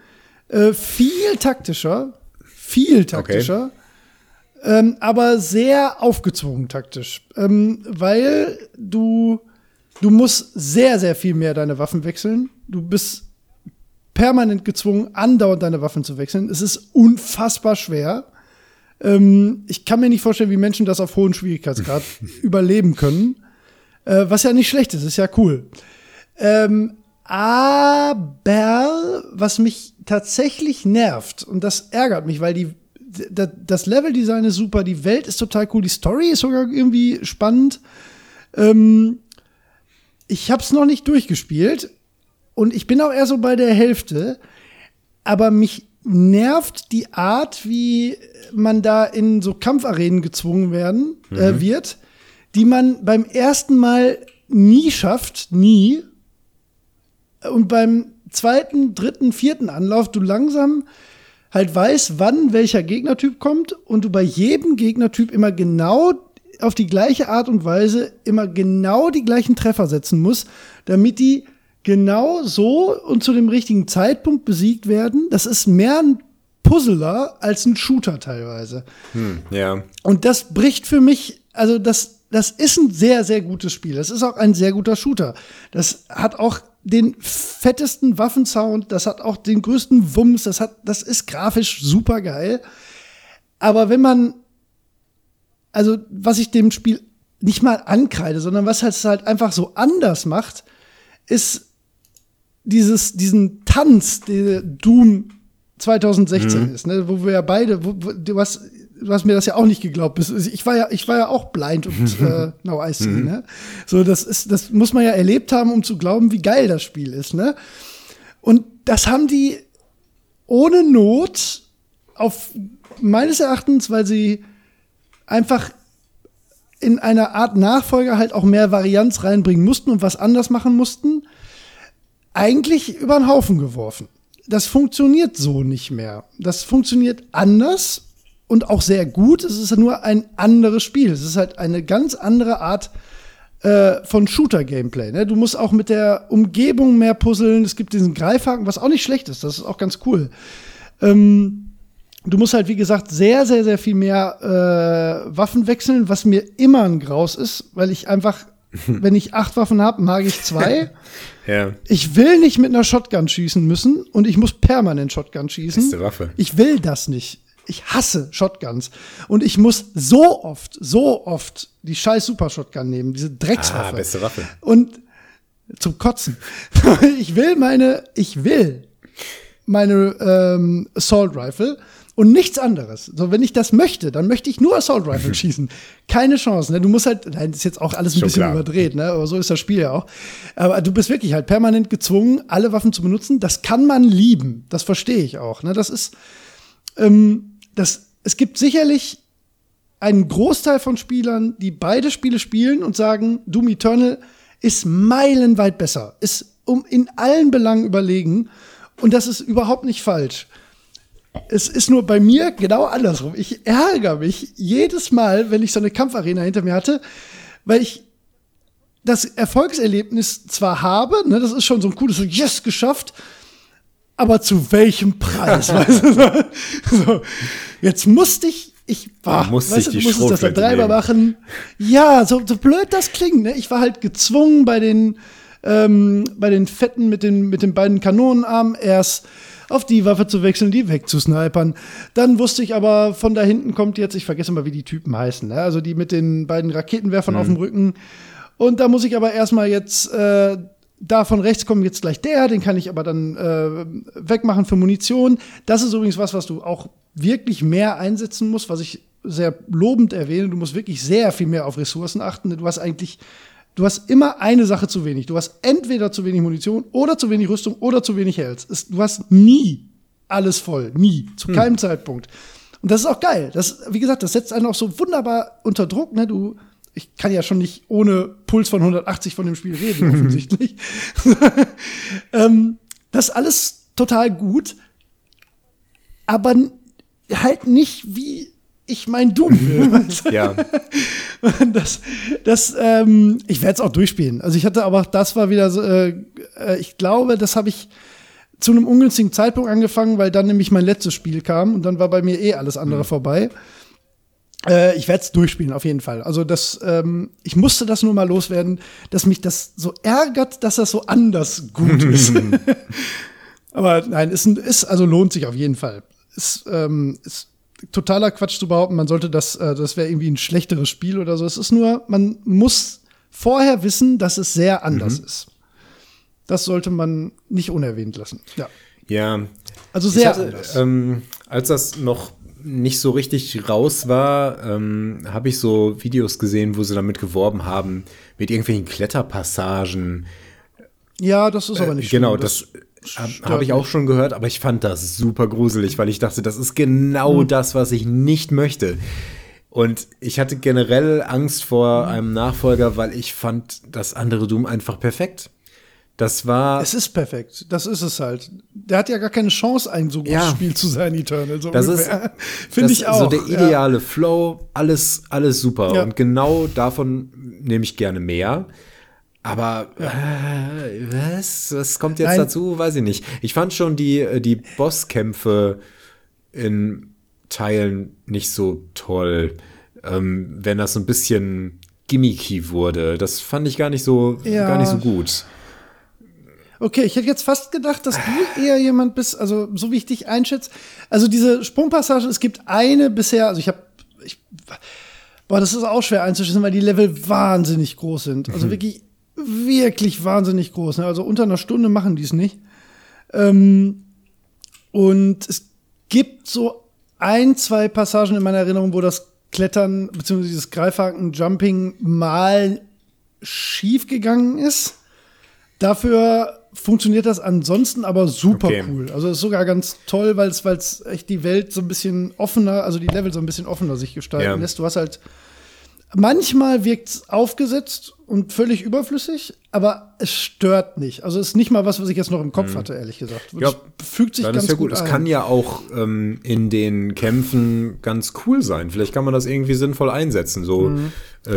[SPEAKER 1] äh, viel taktischer, viel taktischer ähm, aber sehr aufgezwungen taktisch, ähm, weil du du musst sehr sehr viel mehr deine Waffen wechseln. Du bist permanent gezwungen, andauernd deine Waffen zu wechseln. Es ist unfassbar schwer. Ähm, ich kann mir nicht vorstellen, wie Menschen das auf hohem Schwierigkeitsgrad überleben können. Äh, was ja nicht schlecht ist, ist ja cool. Ähm, aber was mich tatsächlich nervt, und das ärgert mich, weil die, da- das Leveldesign ist super, die Welt ist total cool, die Story ist sogar irgendwie spannend. Ähm, ich habe es noch nicht durchgespielt und ich bin auch eher so bei der Hälfte, aber mich nervt die Art, wie man da in so Kampfarenen gezwungen werden äh, wird, die man beim ersten Mal nie schafft, nie. Und beim zweiten, dritten, vierten Anlauf du langsam halt weißt, wann welcher Gegnertyp kommt und du bei jedem Gegnertyp immer genau auf die gleiche Art und Weise immer genau die gleichen Treffer setzen musst, damit die genau so und zu dem richtigen Zeitpunkt besiegt werden. Das ist mehr ein Puzzler als ein Shooter teilweise.
[SPEAKER 2] Ja.
[SPEAKER 1] Und das bricht für mich, also das, das ist ein sehr, sehr gutes Spiel. Das ist auch ein sehr guter Shooter. Das hat auch den fettesten Waffensound, das hat auch den größten Wumms, das hat, das ist grafisch super geil. Aber wenn man, also was ich dem Spiel nicht mal ankreide, sondern was es halt einfach so anders macht, ist dieses, diesen Tanz, der Doom 2016 ist, ne, wo wir ja beide, wo, wo, du, hast, du hast mir das ja auch nicht geglaubt. Ich war ja, ich war ja auch blind und äh, now I see, ne? So, das ist, das muss man ja erlebt haben, um zu glauben, wie geil das Spiel ist, ne? Und das haben die ohne Not auf meines Erachtens, weil sie einfach in einer Art Nachfolger halt auch mehr Varianz reinbringen mussten und was anders machen mussten, eigentlich über den Haufen geworfen. Das funktioniert so nicht mehr. Das funktioniert anders und auch sehr gut. Es ist nur ein anderes Spiel. Es ist halt eine ganz andere Art äh, von Shooter-Gameplay. Ne? Du musst auch mit der Umgebung mehr puzzeln. Es gibt diesen Greifhaken, was auch nicht schlecht ist. Das ist auch ganz cool. Ähm, du musst halt, wie gesagt, sehr, sehr, sehr viel mehr äh, Waffen wechseln, was mir immer ein Graus ist, weil ich einfach, wenn ich acht Waffen habe, mag ich zwei.
[SPEAKER 2] Ja.
[SPEAKER 1] Ich will nicht mit einer Shotgun schießen müssen und ich muss permanent Shotgun schießen.
[SPEAKER 2] Beste Waffe.
[SPEAKER 1] Ich will das nicht. Ich hasse Shotguns. Und ich muss so oft, so oft die scheiß Super Shotgun nehmen, diese Dreckswaffe.
[SPEAKER 2] Ah, beste Waffe.
[SPEAKER 1] Und zum Kotzen. ich will meine, ich will meine ähm, Assault Rifle und nichts anderes. So, wenn ich das möchte, dann möchte ich nur Assault Rifle schießen. Keine Chance. Ne? Du musst halt, nein, das ist jetzt auch alles ein
[SPEAKER 2] Schon
[SPEAKER 1] bisschen
[SPEAKER 2] klar.
[SPEAKER 1] überdreht, ne? aber so ist das Spiel ja auch. Aber du bist wirklich halt permanent gezwungen, alle Waffen zu benutzen. Das kann man lieben. Das verstehe ich auch. Ne? Das ist, ähm, das, es gibt sicherlich einen Großteil von Spielern, die beide Spiele spielen und sagen, Doom Eternal ist meilenweit besser, ist um in allen Belangen überlegen und das ist überhaupt nicht falsch. Es ist nur bei mir genau andersrum. Ich ärgere mich jedes Mal, wenn ich so eine Kampfarena hinter mir hatte, weil ich das Erfolgserlebnis zwar habe, ne, das ist schon so ein cooles, so yes, geschafft, aber zu welchem Preis? weißt du? so, jetzt musste ich, ich war,
[SPEAKER 2] Muss
[SPEAKER 1] weißt du, musstest das dann dreimal machen. Ja, so, so blöd das klingt, ne? Ich war halt gezwungen bei den, ähm, bei den Fetten mit den, mit den beiden Kanonenarmen erst auf die Waffe zu wechseln, die wegzusnipern. Dann wusste ich aber, von da hinten kommt jetzt, ich vergesse mal, wie die Typen heißen, ne? also die mit den beiden Raketenwerfern auf dem Rücken. Und da muss ich aber erstmal jetzt, äh, da von rechts kommt jetzt gleich der, den kann ich aber dann äh, wegmachen für Munition. Das ist übrigens was, was du auch wirklich mehr einsetzen musst, was ich sehr lobend erwähne. Du musst wirklich sehr viel mehr auf Ressourcen achten. Du hast eigentlich, du hast immer eine Sache zu wenig. Du hast entweder zu wenig Munition oder zu wenig Rüstung oder zu wenig Health. Du hast nie alles voll. Nie. Zu keinem Zeitpunkt. Und das ist auch geil. Das, wie gesagt, das setzt einen auch so wunderbar unter Druck. Ne? Du, ich kann ja schon nicht ohne Puls von 180 von dem Spiel reden, offensichtlich. ähm, das ist alles total gut, aber halt nicht wie ich mein Doom will. weißt du?
[SPEAKER 2] Ja,
[SPEAKER 1] das, das, ähm, ich werde es auch durchspielen. Also ich hatte aber, das war wieder so, äh, äh, ich glaube, das habe ich zu einem ungünstigen Zeitpunkt angefangen, weil dann nämlich mein letztes Spiel kam und dann war bei mir eh alles andere vorbei. Äh, ich werde es durchspielen, auf jeden Fall. Also das, ähm, ich musste das nur mal loswerden, dass mich das so ärgert, dass das so anders gut ist. Aber nein, ist, ist also lohnt sich auf jeden Fall. Ist, ähm, ist totaler Quatsch zu behaupten, man sollte das, äh, das wäre irgendwie ein schlechteres Spiel oder so. Es ist nur, man muss vorher wissen, dass es sehr anders ist. Das sollte man nicht unerwähnt lassen. Ja.
[SPEAKER 2] ja.
[SPEAKER 1] Also sehr
[SPEAKER 2] hatte,
[SPEAKER 1] anders.
[SPEAKER 2] ähm, als das noch nicht so richtig raus war, ähm, habe ich so Videos gesehen, wo sie damit geworben haben, mit irgendwelchen Kletterpassagen.
[SPEAKER 1] ja, das ist aber nicht schlimm.
[SPEAKER 2] Genau, das, habe ich auch schon gehört, aber ich fand das super gruselig, weil ich dachte, das ist genau
[SPEAKER 1] Hm.
[SPEAKER 2] das, was ich nicht möchte. Und ich hatte generell Angst
[SPEAKER 1] Hm.
[SPEAKER 2] vor einem Nachfolger, weil ich fand das andere Doom einfach perfekt. Das war.
[SPEAKER 1] Es ist perfekt. Das ist es halt. Der hat ja gar keine Chance, ein so gutes
[SPEAKER 2] Ja.
[SPEAKER 1] Spiel zu sein, Eternal. So
[SPEAKER 2] Das ist,
[SPEAKER 1] ungefähr. Finde ich auch.
[SPEAKER 2] so der
[SPEAKER 1] ja.
[SPEAKER 2] ideale Flow, alles, alles super.
[SPEAKER 1] Ja.
[SPEAKER 2] Und genau davon nehme ich gerne mehr. Aber äh, was? Was kommt jetzt
[SPEAKER 1] Nein.
[SPEAKER 2] dazu? Weiß ich nicht. Ich fand schon die, äh, die Bosskämpfe in Teilen nicht so toll. Ähm, wenn das so ein bisschen gimmicky wurde. Das fand ich gar nicht so,
[SPEAKER 1] Ja.
[SPEAKER 2] gar nicht so gut.
[SPEAKER 1] Okay, ich hätte jetzt fast gedacht, dass du eher jemand bist, also so wie ich dich einschätze. Also diese Sprungpassage, es gibt eine bisher, also ich habe, ich, boah, das ist auch schwer einzuschätzen, weil die Level wahnsinnig groß sind. Also wirklich, wirklich wahnsinnig groß. Ne? Also unter einer Stunde machen die es nicht. Ähm, und es gibt so ein, zwei Passagen in meiner Erinnerung, wo das Klettern beziehungsweise dieses Greifhaken, Jumping mal schief gegangen ist. Dafür funktioniert das ansonsten aber super
[SPEAKER 2] Okay.
[SPEAKER 1] cool. Also ist sogar ganz toll, weil es weil es echt die Welt so ein bisschen offener, also die Level so ein bisschen offener sich gestalten
[SPEAKER 2] Ja.
[SPEAKER 1] lässt. Du hast halt manchmal wirkt es aufgesetzt und völlig überflüssig, aber es stört nicht. Also es ist nicht mal was, was ich jetzt noch im Kopf hatte, ehrlich gesagt.
[SPEAKER 2] Mhm. Ja,
[SPEAKER 1] fügt sich
[SPEAKER 2] Dann
[SPEAKER 1] ganz
[SPEAKER 2] ist ja gut.
[SPEAKER 1] gut
[SPEAKER 2] Es kann ja auch ähm, in den Kämpfen ganz cool sein. Vielleicht kann man das irgendwie sinnvoll einsetzen. So
[SPEAKER 1] Mhm.
[SPEAKER 2] äh,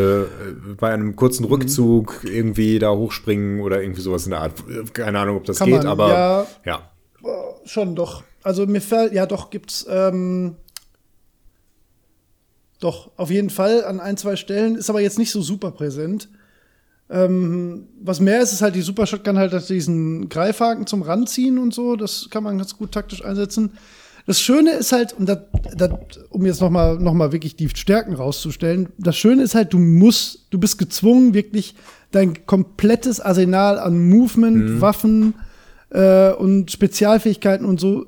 [SPEAKER 2] bei einem kurzen Rückzug irgendwie da hochspringen oder irgendwie sowas in der Art. Keine Ahnung, ob das
[SPEAKER 1] Kann
[SPEAKER 2] geht,
[SPEAKER 1] man,
[SPEAKER 2] aber
[SPEAKER 1] ja.
[SPEAKER 2] ja.
[SPEAKER 1] Schon doch. Also mir fällt, ja doch, gibt's ähm, doch, auf jeden Fall an ein, zwei Stellen, ist aber jetzt nicht so super präsent. Ähm, was mehr ist, ist halt die Super Shotgun halt diesen Greifhaken zum Ranziehen und so, das kann man ganz gut taktisch einsetzen. Das Schöne ist halt, und das, das, um jetzt noch mal, noch mal wirklich die Stärken rauszustellen, das Schöne ist halt, du musst, du bist gezwungen, wirklich dein komplettes Arsenal an Movement, Waffen äh, und Spezialfähigkeiten und so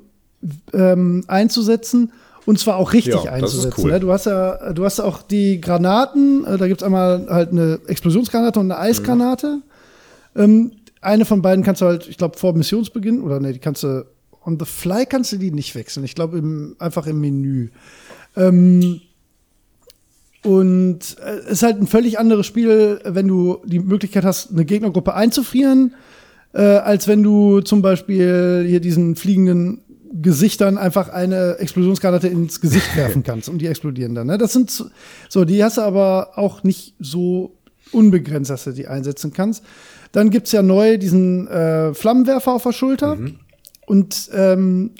[SPEAKER 1] ähm, einzusetzen. Und zwar auch richtig
[SPEAKER 2] Ja,
[SPEAKER 1] einzusetzen.
[SPEAKER 2] cool.
[SPEAKER 1] Ne? Du hast ja, du hast auch die Granaten, äh, da gibt's einmal halt eine Explosionsgranate und eine Eisgranate. Ähm, eine von beiden kannst du halt, ich glaube, vor Missionsbeginn, oder ne, die kannst du on the fly kannst du die nicht wechseln. Ich glaube, im, einfach im Menü. Ähm, und äh, es ist halt ein völlig anderes Spiel, wenn du die Möglichkeit hast, eine Gegnergruppe einzufrieren, äh, als wenn du zum Beispiel hier diesen fliegenden Gesichtern einfach eine Explosionsgranate ins Gesicht werfen kannst und die explodieren dann. Ne? Das sind so, die hast du aber auch nicht so unbegrenzt, dass du die einsetzen kannst. Dann gibt's ja neu diesen äh, Flammenwerfer auf der Schulter. Mhm. Und ähm,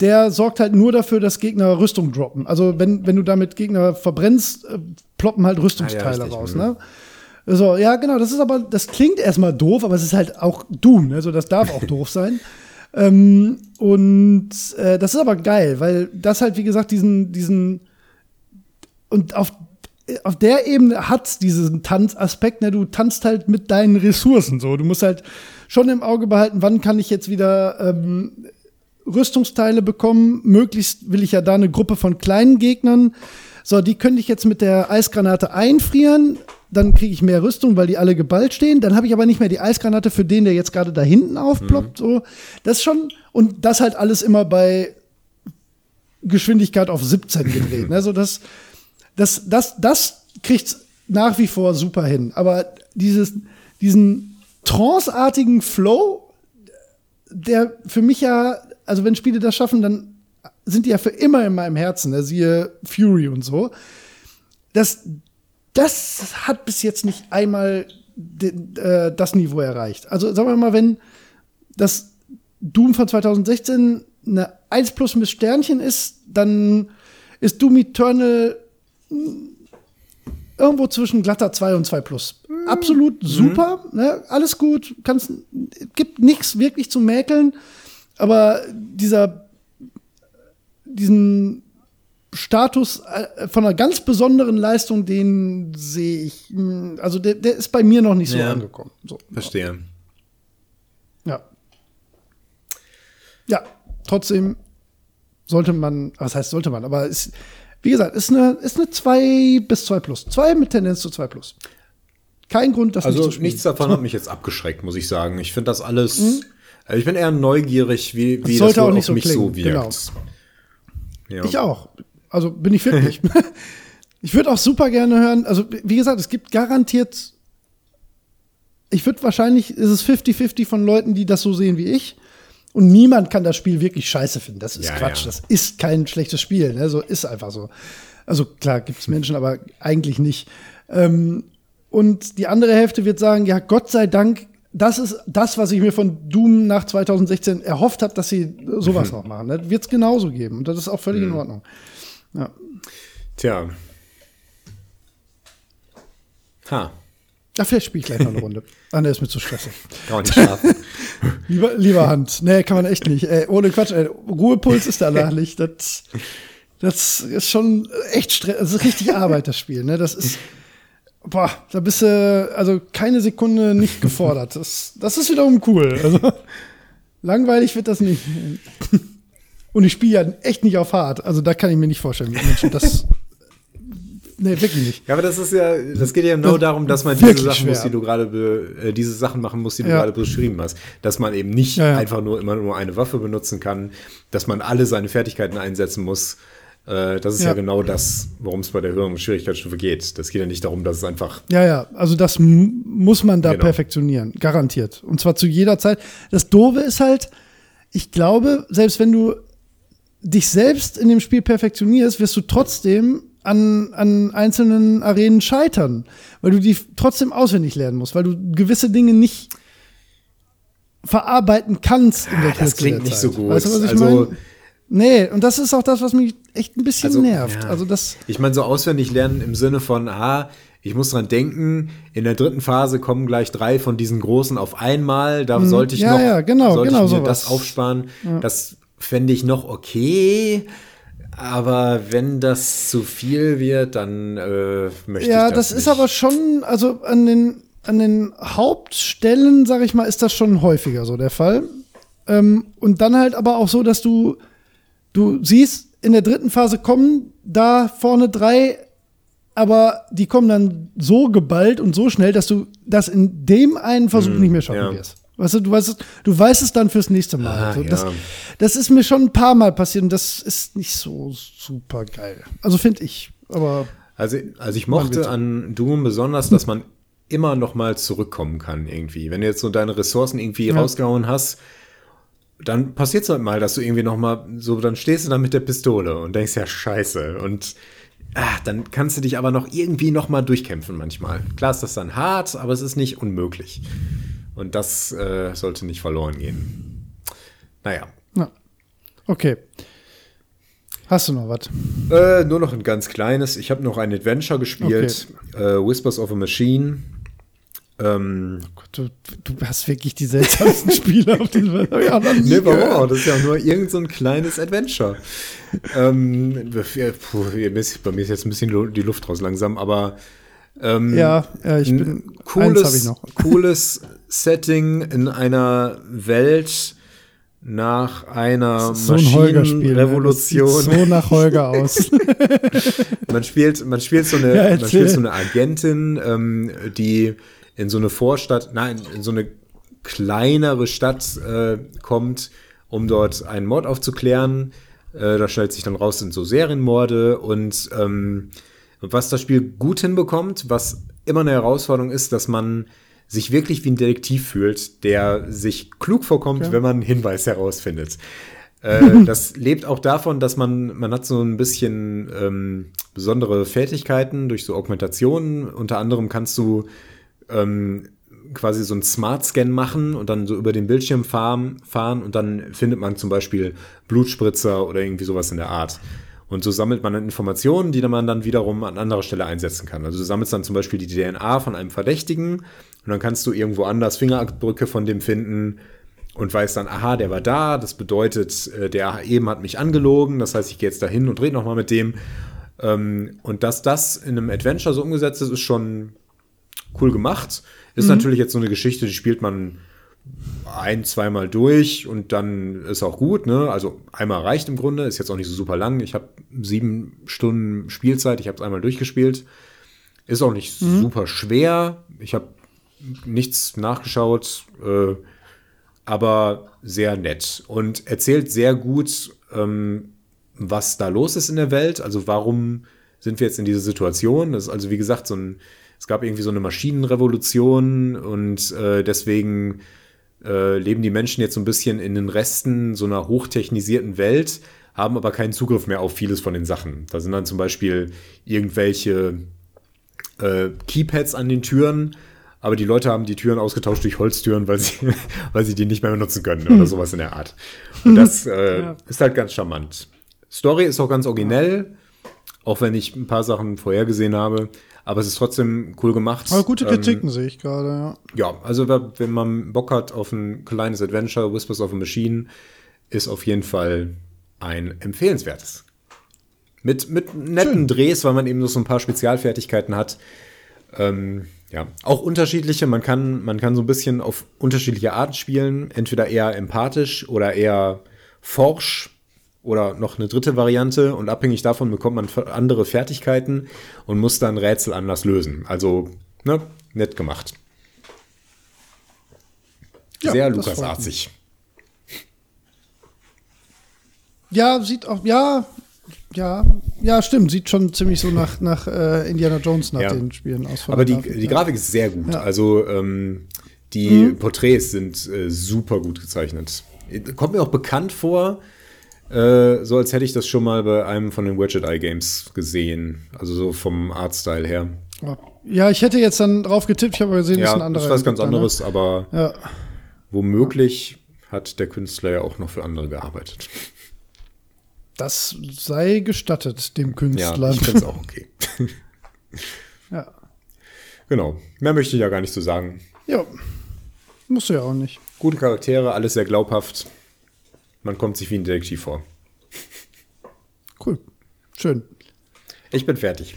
[SPEAKER 1] der sorgt halt nur dafür, dass Gegner Rüstung droppen. Also wenn, wenn du damit Gegner verbrennst, äh, ploppen halt Rüstungsteile ah, ja, raus. Mhm. Ne? So, ja, genau, das ist aber, das klingt erstmal doof, aber es ist halt auch Doom, ne? Also das darf auch doof sein. Ähm, und äh, das ist aber geil, weil das halt, wie gesagt, diesen, diesen und auf, auf der Ebene hat diesen Tanzaspekt, ne? Du tanzt halt mit deinen Ressourcen so. Du musst halt schon im Auge behalten, wann kann ich jetzt wieder ähm, Rüstungsteile bekommen. Möglichst will ich ja da eine Gruppe von kleinen Gegnern. So, die könnte ich jetzt mit der Eisgranate einfrieren dann kriege ich mehr Rüstung, weil die alle geballt stehen. Dann habe ich aber nicht mehr die Eisgranate für den, der jetzt gerade da hinten aufploppt. Mhm. So, das schon und das halt alles immer bei Geschwindigkeit auf 17 gedreht. ne? so das, das, das, das kriegt nach wie vor super hin. Aber dieses, diesen tranceartigen Flow, der für mich ja, also wenn Spiele das schaffen, dann sind die ja für immer in meinem Herzen. Ne? Siehe Fury und so. Das, das hat bis jetzt nicht einmal den, äh, das Niveau erreicht. Also sagen wir mal, wenn das Doom von 2016 eine 1 plus mit Sternchen ist, dann ist Doom Eternal hm, irgendwo zwischen glatter 2 und 2 plus. Mhm. Absolut super, mhm. ne? alles gut, kannst, gibt nichts wirklich zu mäkeln, aber dieser diesen Status äh, von einer ganz besonderen Leistung, den sehe ich, hm, also der, der, ist bei mir noch nicht so ja, angekommen. So.
[SPEAKER 2] Verstehe.
[SPEAKER 1] Ja. Ja, trotzdem sollte man, was heißt sollte man, aber ist, wie gesagt, ist eine, ist eine 2 bis 2 plus. 2 mit Tendenz zu 2 plus. Kein Grund, das
[SPEAKER 2] also nicht zu spielen. nichts davon hat mich jetzt abgeschreckt, muss ich sagen. Ich finde das alles, mhm. also ich bin eher neugierig, wie, wie
[SPEAKER 1] das, das
[SPEAKER 2] auf
[SPEAKER 1] so mich klingen. so wirkt. Genau. Ja. Ich auch. Also bin ich wirklich. ich würde auch super gerne hören, also wie gesagt, es gibt garantiert, ich würde wahrscheinlich, ist es 50-50 von Leuten, die das so sehen wie ich. Und niemand kann das Spiel wirklich scheiße finden. Das ist ja, Quatsch. Ja. Das ist kein schlechtes Spiel. Ne? So ist einfach so. Also klar gibt es Menschen, aber eigentlich nicht. Ähm, und die andere Hälfte wird sagen, ja, Gott sei Dank, das ist das, was ich mir von Doom nach 2016 erhofft habe, dass sie sowas mhm. noch machen. Das wird es genauso geben. Und das ist auch völlig mhm. in Ordnung. Ja.
[SPEAKER 2] Tja. Ha.
[SPEAKER 1] Ja, vielleicht spiele ich gleich noch eine Runde. Ah, ne, ist mir zu stressig. Kann man nicht schlafen. lieber, lieber Hand. Nee, kann man echt nicht. Ey, ohne Quatsch, ey. Ruhepuls ist danach nicht. Das, das ist schon echt stressig. Das ist richtig Arbeit, das Spiel. Ne? Das ist. Boah, da bist du also keine Sekunde nicht gefordert. Das, das ist wiederum cool. Also, langweilig wird das nicht. Und ich spiele ja echt nicht auf hart. Also da kann ich mir nicht vorstellen, wie Menschen das. Nee, wirklich nicht.
[SPEAKER 2] Ja, aber das ist ja, das geht ja genau darum, dass man diese Sachen schwer. muss, die du gerade, äh, diese Sachen machen muss, die du ja. gerade beschrieben hast. Dass man eben nicht ja, ja. einfach nur immer nur eine Waffe benutzen kann, dass man alle seine Fertigkeiten einsetzen muss. Äh, das ist ja. genau das, worum es bei der höheren Schwierigkeitsstufe geht. Das geht ja nicht darum, dass es einfach.
[SPEAKER 1] Ja, ja, also das muss man da genau. perfektionieren, garantiert. Und zwar zu jeder Zeit. Das Doofe ist halt, ich glaube, selbst wenn du dich selbst in dem Spiel perfektionierst, wirst du trotzdem an, an einzelnen Arenen scheitern, weil du die trotzdem auswendig lernen musst, weil du gewisse Dinge nicht verarbeiten kannst
[SPEAKER 2] in der ja, Das klingt nicht so gut.
[SPEAKER 1] Weißt du, also, meine? Nee, und das ist auch das, was mich echt ein bisschen also, nervt. Ja. Also das
[SPEAKER 2] ich meine, so auswendig lernen im Sinne von, ah, ich muss dran denken, in der dritten Phase kommen gleich drei von diesen großen auf einmal. Da hm, sollte ich ja, noch
[SPEAKER 1] ja, genau, sollte genau
[SPEAKER 2] ich mir das aufsparen. Ja. Das fände ich noch okay. Aber wenn das zu viel wird, dann äh, möchte
[SPEAKER 1] ja,
[SPEAKER 2] ich das. Ja, das
[SPEAKER 1] nicht. ist aber schon, also an den, an den Hauptstellen, sag ich mal, ist das schon häufiger so der Fall. Ähm, und dann halt aber auch so, dass du, du siehst, in der dritten Phase kommen da vorne drei, aber die kommen dann so geballt und so schnell, dass du das in dem einen Versuch hm, nicht mehr schaffen ja. wirst. Weißt du, du weißt, es, du weißt es dann fürs nächste Mal. Ah, also das, ja. das ist mir schon ein paar Mal passiert und das ist nicht so super geil. Also finde ich. Aber
[SPEAKER 2] also, also ich mochte an Doom besonders, dass man immer noch mal zurückkommen kann irgendwie. Wenn du jetzt so deine Ressourcen irgendwie ja. rausgehauen hast, dann passiert es halt mal, dass du irgendwie noch mal so, dann stehst du da mit der Pistole und denkst ja Scheiße und ah, dann kannst du dich aber noch irgendwie noch mal durchkämpfen manchmal. Klar ist das dann hart, aber es ist nicht unmöglich und das äh, sollte nicht verloren gehen. Naja.
[SPEAKER 1] Ja. Okay. Hast du noch was?
[SPEAKER 2] Äh, nur noch ein ganz kleines. Ich habe noch ein Adventure gespielt, okay. äh, Whispers of a Machine.
[SPEAKER 1] Ähm, oh du, du, hast wirklich die seltsamsten Spiele auf diesem Welt.
[SPEAKER 2] nee, warum? Das ist ja nur irgend so ein kleines Adventure. ähm, puh, bei mir ist jetzt ein bisschen die Luft raus langsam, aber
[SPEAKER 1] ähm, ja, ja, ich bin
[SPEAKER 2] cooles, cooles Setting in einer Welt nach einer
[SPEAKER 1] so Maschinenrevolution.
[SPEAKER 2] Ne?
[SPEAKER 1] So nach Holger aus.
[SPEAKER 2] man spielt, man spielt so eine, ja, man spielt so eine Agentin, ähm, die in so eine Vorstadt, nein, in so eine kleinere Stadt äh, kommt, um dort einen Mord aufzuklären. Äh, da stellt sich dann raus, sind so Serienmorde und ähm, was das Spiel gut hinbekommt, was immer eine Herausforderung ist, dass man sich wirklich wie ein Detektiv fühlt, der sich klug vorkommt, okay. wenn man einen Hinweis herausfindet. Äh, das lebt auch davon, dass man, man hat so ein bisschen ähm, besondere Fertigkeiten durch so Augmentationen. Unter anderem kannst du ähm, quasi so einen Smart Scan machen und dann so über den Bildschirm fahren, fahren und dann findet man zum Beispiel Blutspritzer oder irgendwie sowas in der Art. Und so sammelt man dann Informationen, die man dann wiederum an anderer Stelle einsetzen kann. Also du sammelst dann zum Beispiel die DNA von einem Verdächtigen und dann kannst du irgendwo anders Fingerabdrücke von dem finden und weißt dann, aha, der war da, das bedeutet, äh, der eben hat mich angelogen, das heißt, ich gehe jetzt dahin und rede nochmal mit dem. Ähm, und dass das in einem Adventure so umgesetzt ist, ist schon cool gemacht. Ist mhm. natürlich jetzt so eine Geschichte, die spielt man ein, zweimal durch und dann ist auch gut. Ne? Also einmal reicht im Grunde, ist jetzt auch nicht so super lang. Ich habe sieben Stunden Spielzeit, ich habe es einmal durchgespielt. Ist auch nicht mhm. super schwer. Ich habe nichts nachgeschaut, äh, aber sehr nett und erzählt sehr gut, ähm, was da los ist in der Welt. Also warum sind wir jetzt in dieser Situation? Das ist also wie gesagt so ein, es gab irgendwie so eine Maschinenrevolution und äh, deswegen äh, leben die Menschen jetzt so ein bisschen in den Resten so einer hochtechnisierten Welt, haben aber keinen Zugriff mehr auf vieles von den Sachen. Da sind dann zum Beispiel irgendwelche äh, Keypads an den Türen, aber die Leute haben die Türen ausgetauscht durch Holztüren, weil sie, weil sie die nicht mehr benutzen können oder sowas in der Art. Und das äh, ja. ist halt ganz charmant. Story ist auch ganz originell, auch wenn ich ein paar Sachen vorhergesehen habe. Aber es ist trotzdem cool gemacht.
[SPEAKER 1] Aber gute Kritiken ähm, sehe ich gerade, ja.
[SPEAKER 2] Ja, also wenn man Bock hat auf ein kleines Adventure, Whispers of a Machine, ist auf jeden Fall ein empfehlenswertes. Mit, mit netten Schön. Drehs, weil man eben noch so ein paar Spezialfertigkeiten hat. Ähm, ja, auch unterschiedliche. Man kann, man kann so ein bisschen auf unterschiedliche Arten spielen. Entweder eher empathisch oder eher forsch oder noch eine dritte Variante und abhängig davon bekommt man andere Fertigkeiten und muss dann Rätsel anders lösen. Also, ne, nett gemacht. Ja, Sehr Lukas-artig.
[SPEAKER 1] Ja, sieht auch, ja, ja, ja, stimmt. Sieht schon ziemlich so nach, nach äh, Indiana Jones nach ja. den Spielen aus.
[SPEAKER 2] Aber die, Grafik, die Grafik ist sehr gut. Ja. Also ähm, die mhm. Porträts sind äh, super gut gezeichnet. Kommt mir auch bekannt vor, äh, so als hätte ich das schon mal bei einem von den Widget Eye Games gesehen. Also so vom Artstyle her.
[SPEAKER 1] Ja, ich hätte jetzt dann drauf getippt, ich habe gesehen,
[SPEAKER 2] ja, das ist ein anderer. Das ist was ganz ne? anderes, ne? aber ja. womöglich hat der Künstler ja auch noch für andere gearbeitet.
[SPEAKER 1] Das sei gestattet, dem Künstler.
[SPEAKER 2] Ja, ich finde es auch okay.
[SPEAKER 1] ja.
[SPEAKER 2] Genau. Mehr möchte ich ja gar nicht zu so sagen.
[SPEAKER 1] Ja. Musst du ja auch nicht.
[SPEAKER 2] Gute Charaktere, alles sehr glaubhaft. Man kommt sich wie ein Detektiv vor.
[SPEAKER 1] Cool. Schön.
[SPEAKER 2] Ich bin fertig.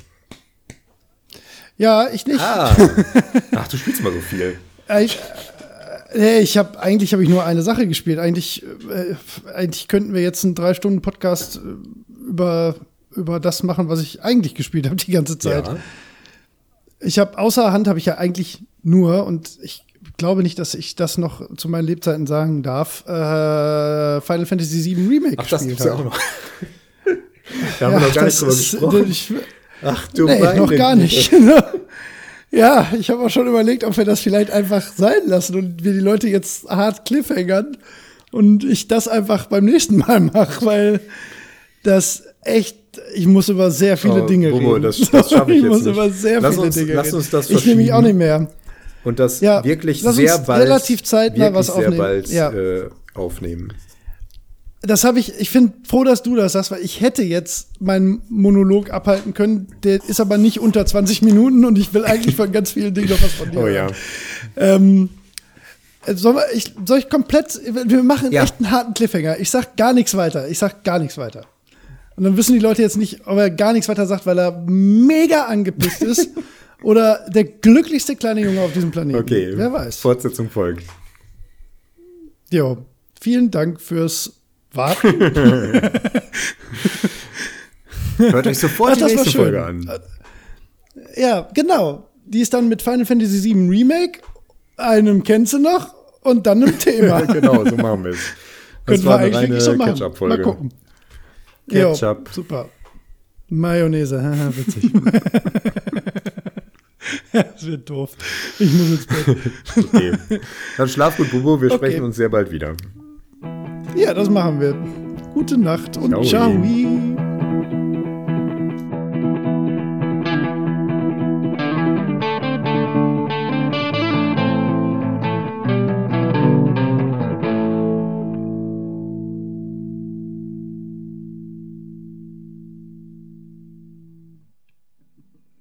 [SPEAKER 1] Ja, ich nicht.
[SPEAKER 2] Ah. Ach, du spielst mal so viel.
[SPEAKER 1] Ich, äh, ich habe eigentlich habe ich nur eine Sache gespielt. Eigentlich, äh, eigentlich könnten wir jetzt einen drei Stunden Podcast äh, über über das machen, was ich eigentlich gespielt habe die ganze Zeit. Ja. Ich habe außer Hand habe ich ja eigentlich nur und ich glaube nicht, dass ich das noch zu meinen Lebzeiten sagen darf. Äh, Final Fantasy VII Remake
[SPEAKER 2] Ach, das gibt's ja auch noch. da haben ja, wir noch gar nicht drüber gesprochen. Ich,
[SPEAKER 1] Ach du nee, noch gar nicht. ja, ich habe auch schon überlegt, ob wir das vielleicht einfach sein lassen und wir die Leute jetzt hart cliffhangern und ich das einfach beim nächsten Mal mache, weil das echt, ich muss über sehr viele
[SPEAKER 2] Oh,
[SPEAKER 1] Dinge
[SPEAKER 2] Bobo,
[SPEAKER 1] reden.
[SPEAKER 2] das- das schaff ich
[SPEAKER 1] ich
[SPEAKER 2] jetzt
[SPEAKER 1] muss
[SPEAKER 2] nicht.
[SPEAKER 1] über sehr
[SPEAKER 2] Lass
[SPEAKER 1] viele
[SPEAKER 2] uns-
[SPEAKER 1] Dinge
[SPEAKER 2] lass
[SPEAKER 1] reden.
[SPEAKER 2] uns das
[SPEAKER 1] ich nehme mich auch nicht mehr.
[SPEAKER 2] Und das
[SPEAKER 1] Ja,
[SPEAKER 2] wirklich sehr bald,
[SPEAKER 1] relativ zeitnah was
[SPEAKER 2] sehr
[SPEAKER 1] aufnehmen.
[SPEAKER 2] bald
[SPEAKER 1] Ja.
[SPEAKER 2] äh, aufnehmen.
[SPEAKER 1] Das habe ich, ich finde froh, dass du das sagst, weil ich hätte jetzt meinen Monolog abhalten können. Der ist aber nicht unter 20 Minuten und ich will eigentlich von ganz vielen Dingen noch was von dir.
[SPEAKER 2] Oh ja.
[SPEAKER 1] Ähm, soll, ich, soll ich komplett, wir machen
[SPEAKER 2] Ja.
[SPEAKER 1] echt einen harten Cliffhanger. Ich sag gar nichts weiter. Ich sag gar nichts weiter. Und dann wissen die Leute jetzt nicht, ob er gar nichts weiter sagt, weil er mega angepisst ist oder der glücklichste kleine Junge auf diesem Planeten.
[SPEAKER 2] Okay.
[SPEAKER 1] Wer weiß.
[SPEAKER 2] Fortsetzung folgt.
[SPEAKER 1] Jo, vielen Dank fürs Warten.
[SPEAKER 2] Hört euch sofort
[SPEAKER 1] Ach,
[SPEAKER 2] die nächste. Folge an.
[SPEAKER 1] Ja, genau. Die ist dann mit Final Fantasy VII Remake, einem kennst du noch und dann einem Thema.
[SPEAKER 2] genau, so machen wir es. Das
[SPEAKER 1] Können wir
[SPEAKER 2] war eine
[SPEAKER 1] eigentlich so machen. Mal
[SPEAKER 2] Ketchup-Folge.
[SPEAKER 1] gucken.
[SPEAKER 2] Ketchup.
[SPEAKER 1] Jo, super. Mayonnaise, haha, witzig. das wird doof. Ich muss ins Bett.
[SPEAKER 2] Okay. Dann schlaf gut, Bubo. Wir
[SPEAKER 1] Okay.
[SPEAKER 2] sprechen uns sehr bald wieder.
[SPEAKER 1] Ja, das machen wir. Gute Nacht und
[SPEAKER 2] Ciao.
[SPEAKER 1] ciao.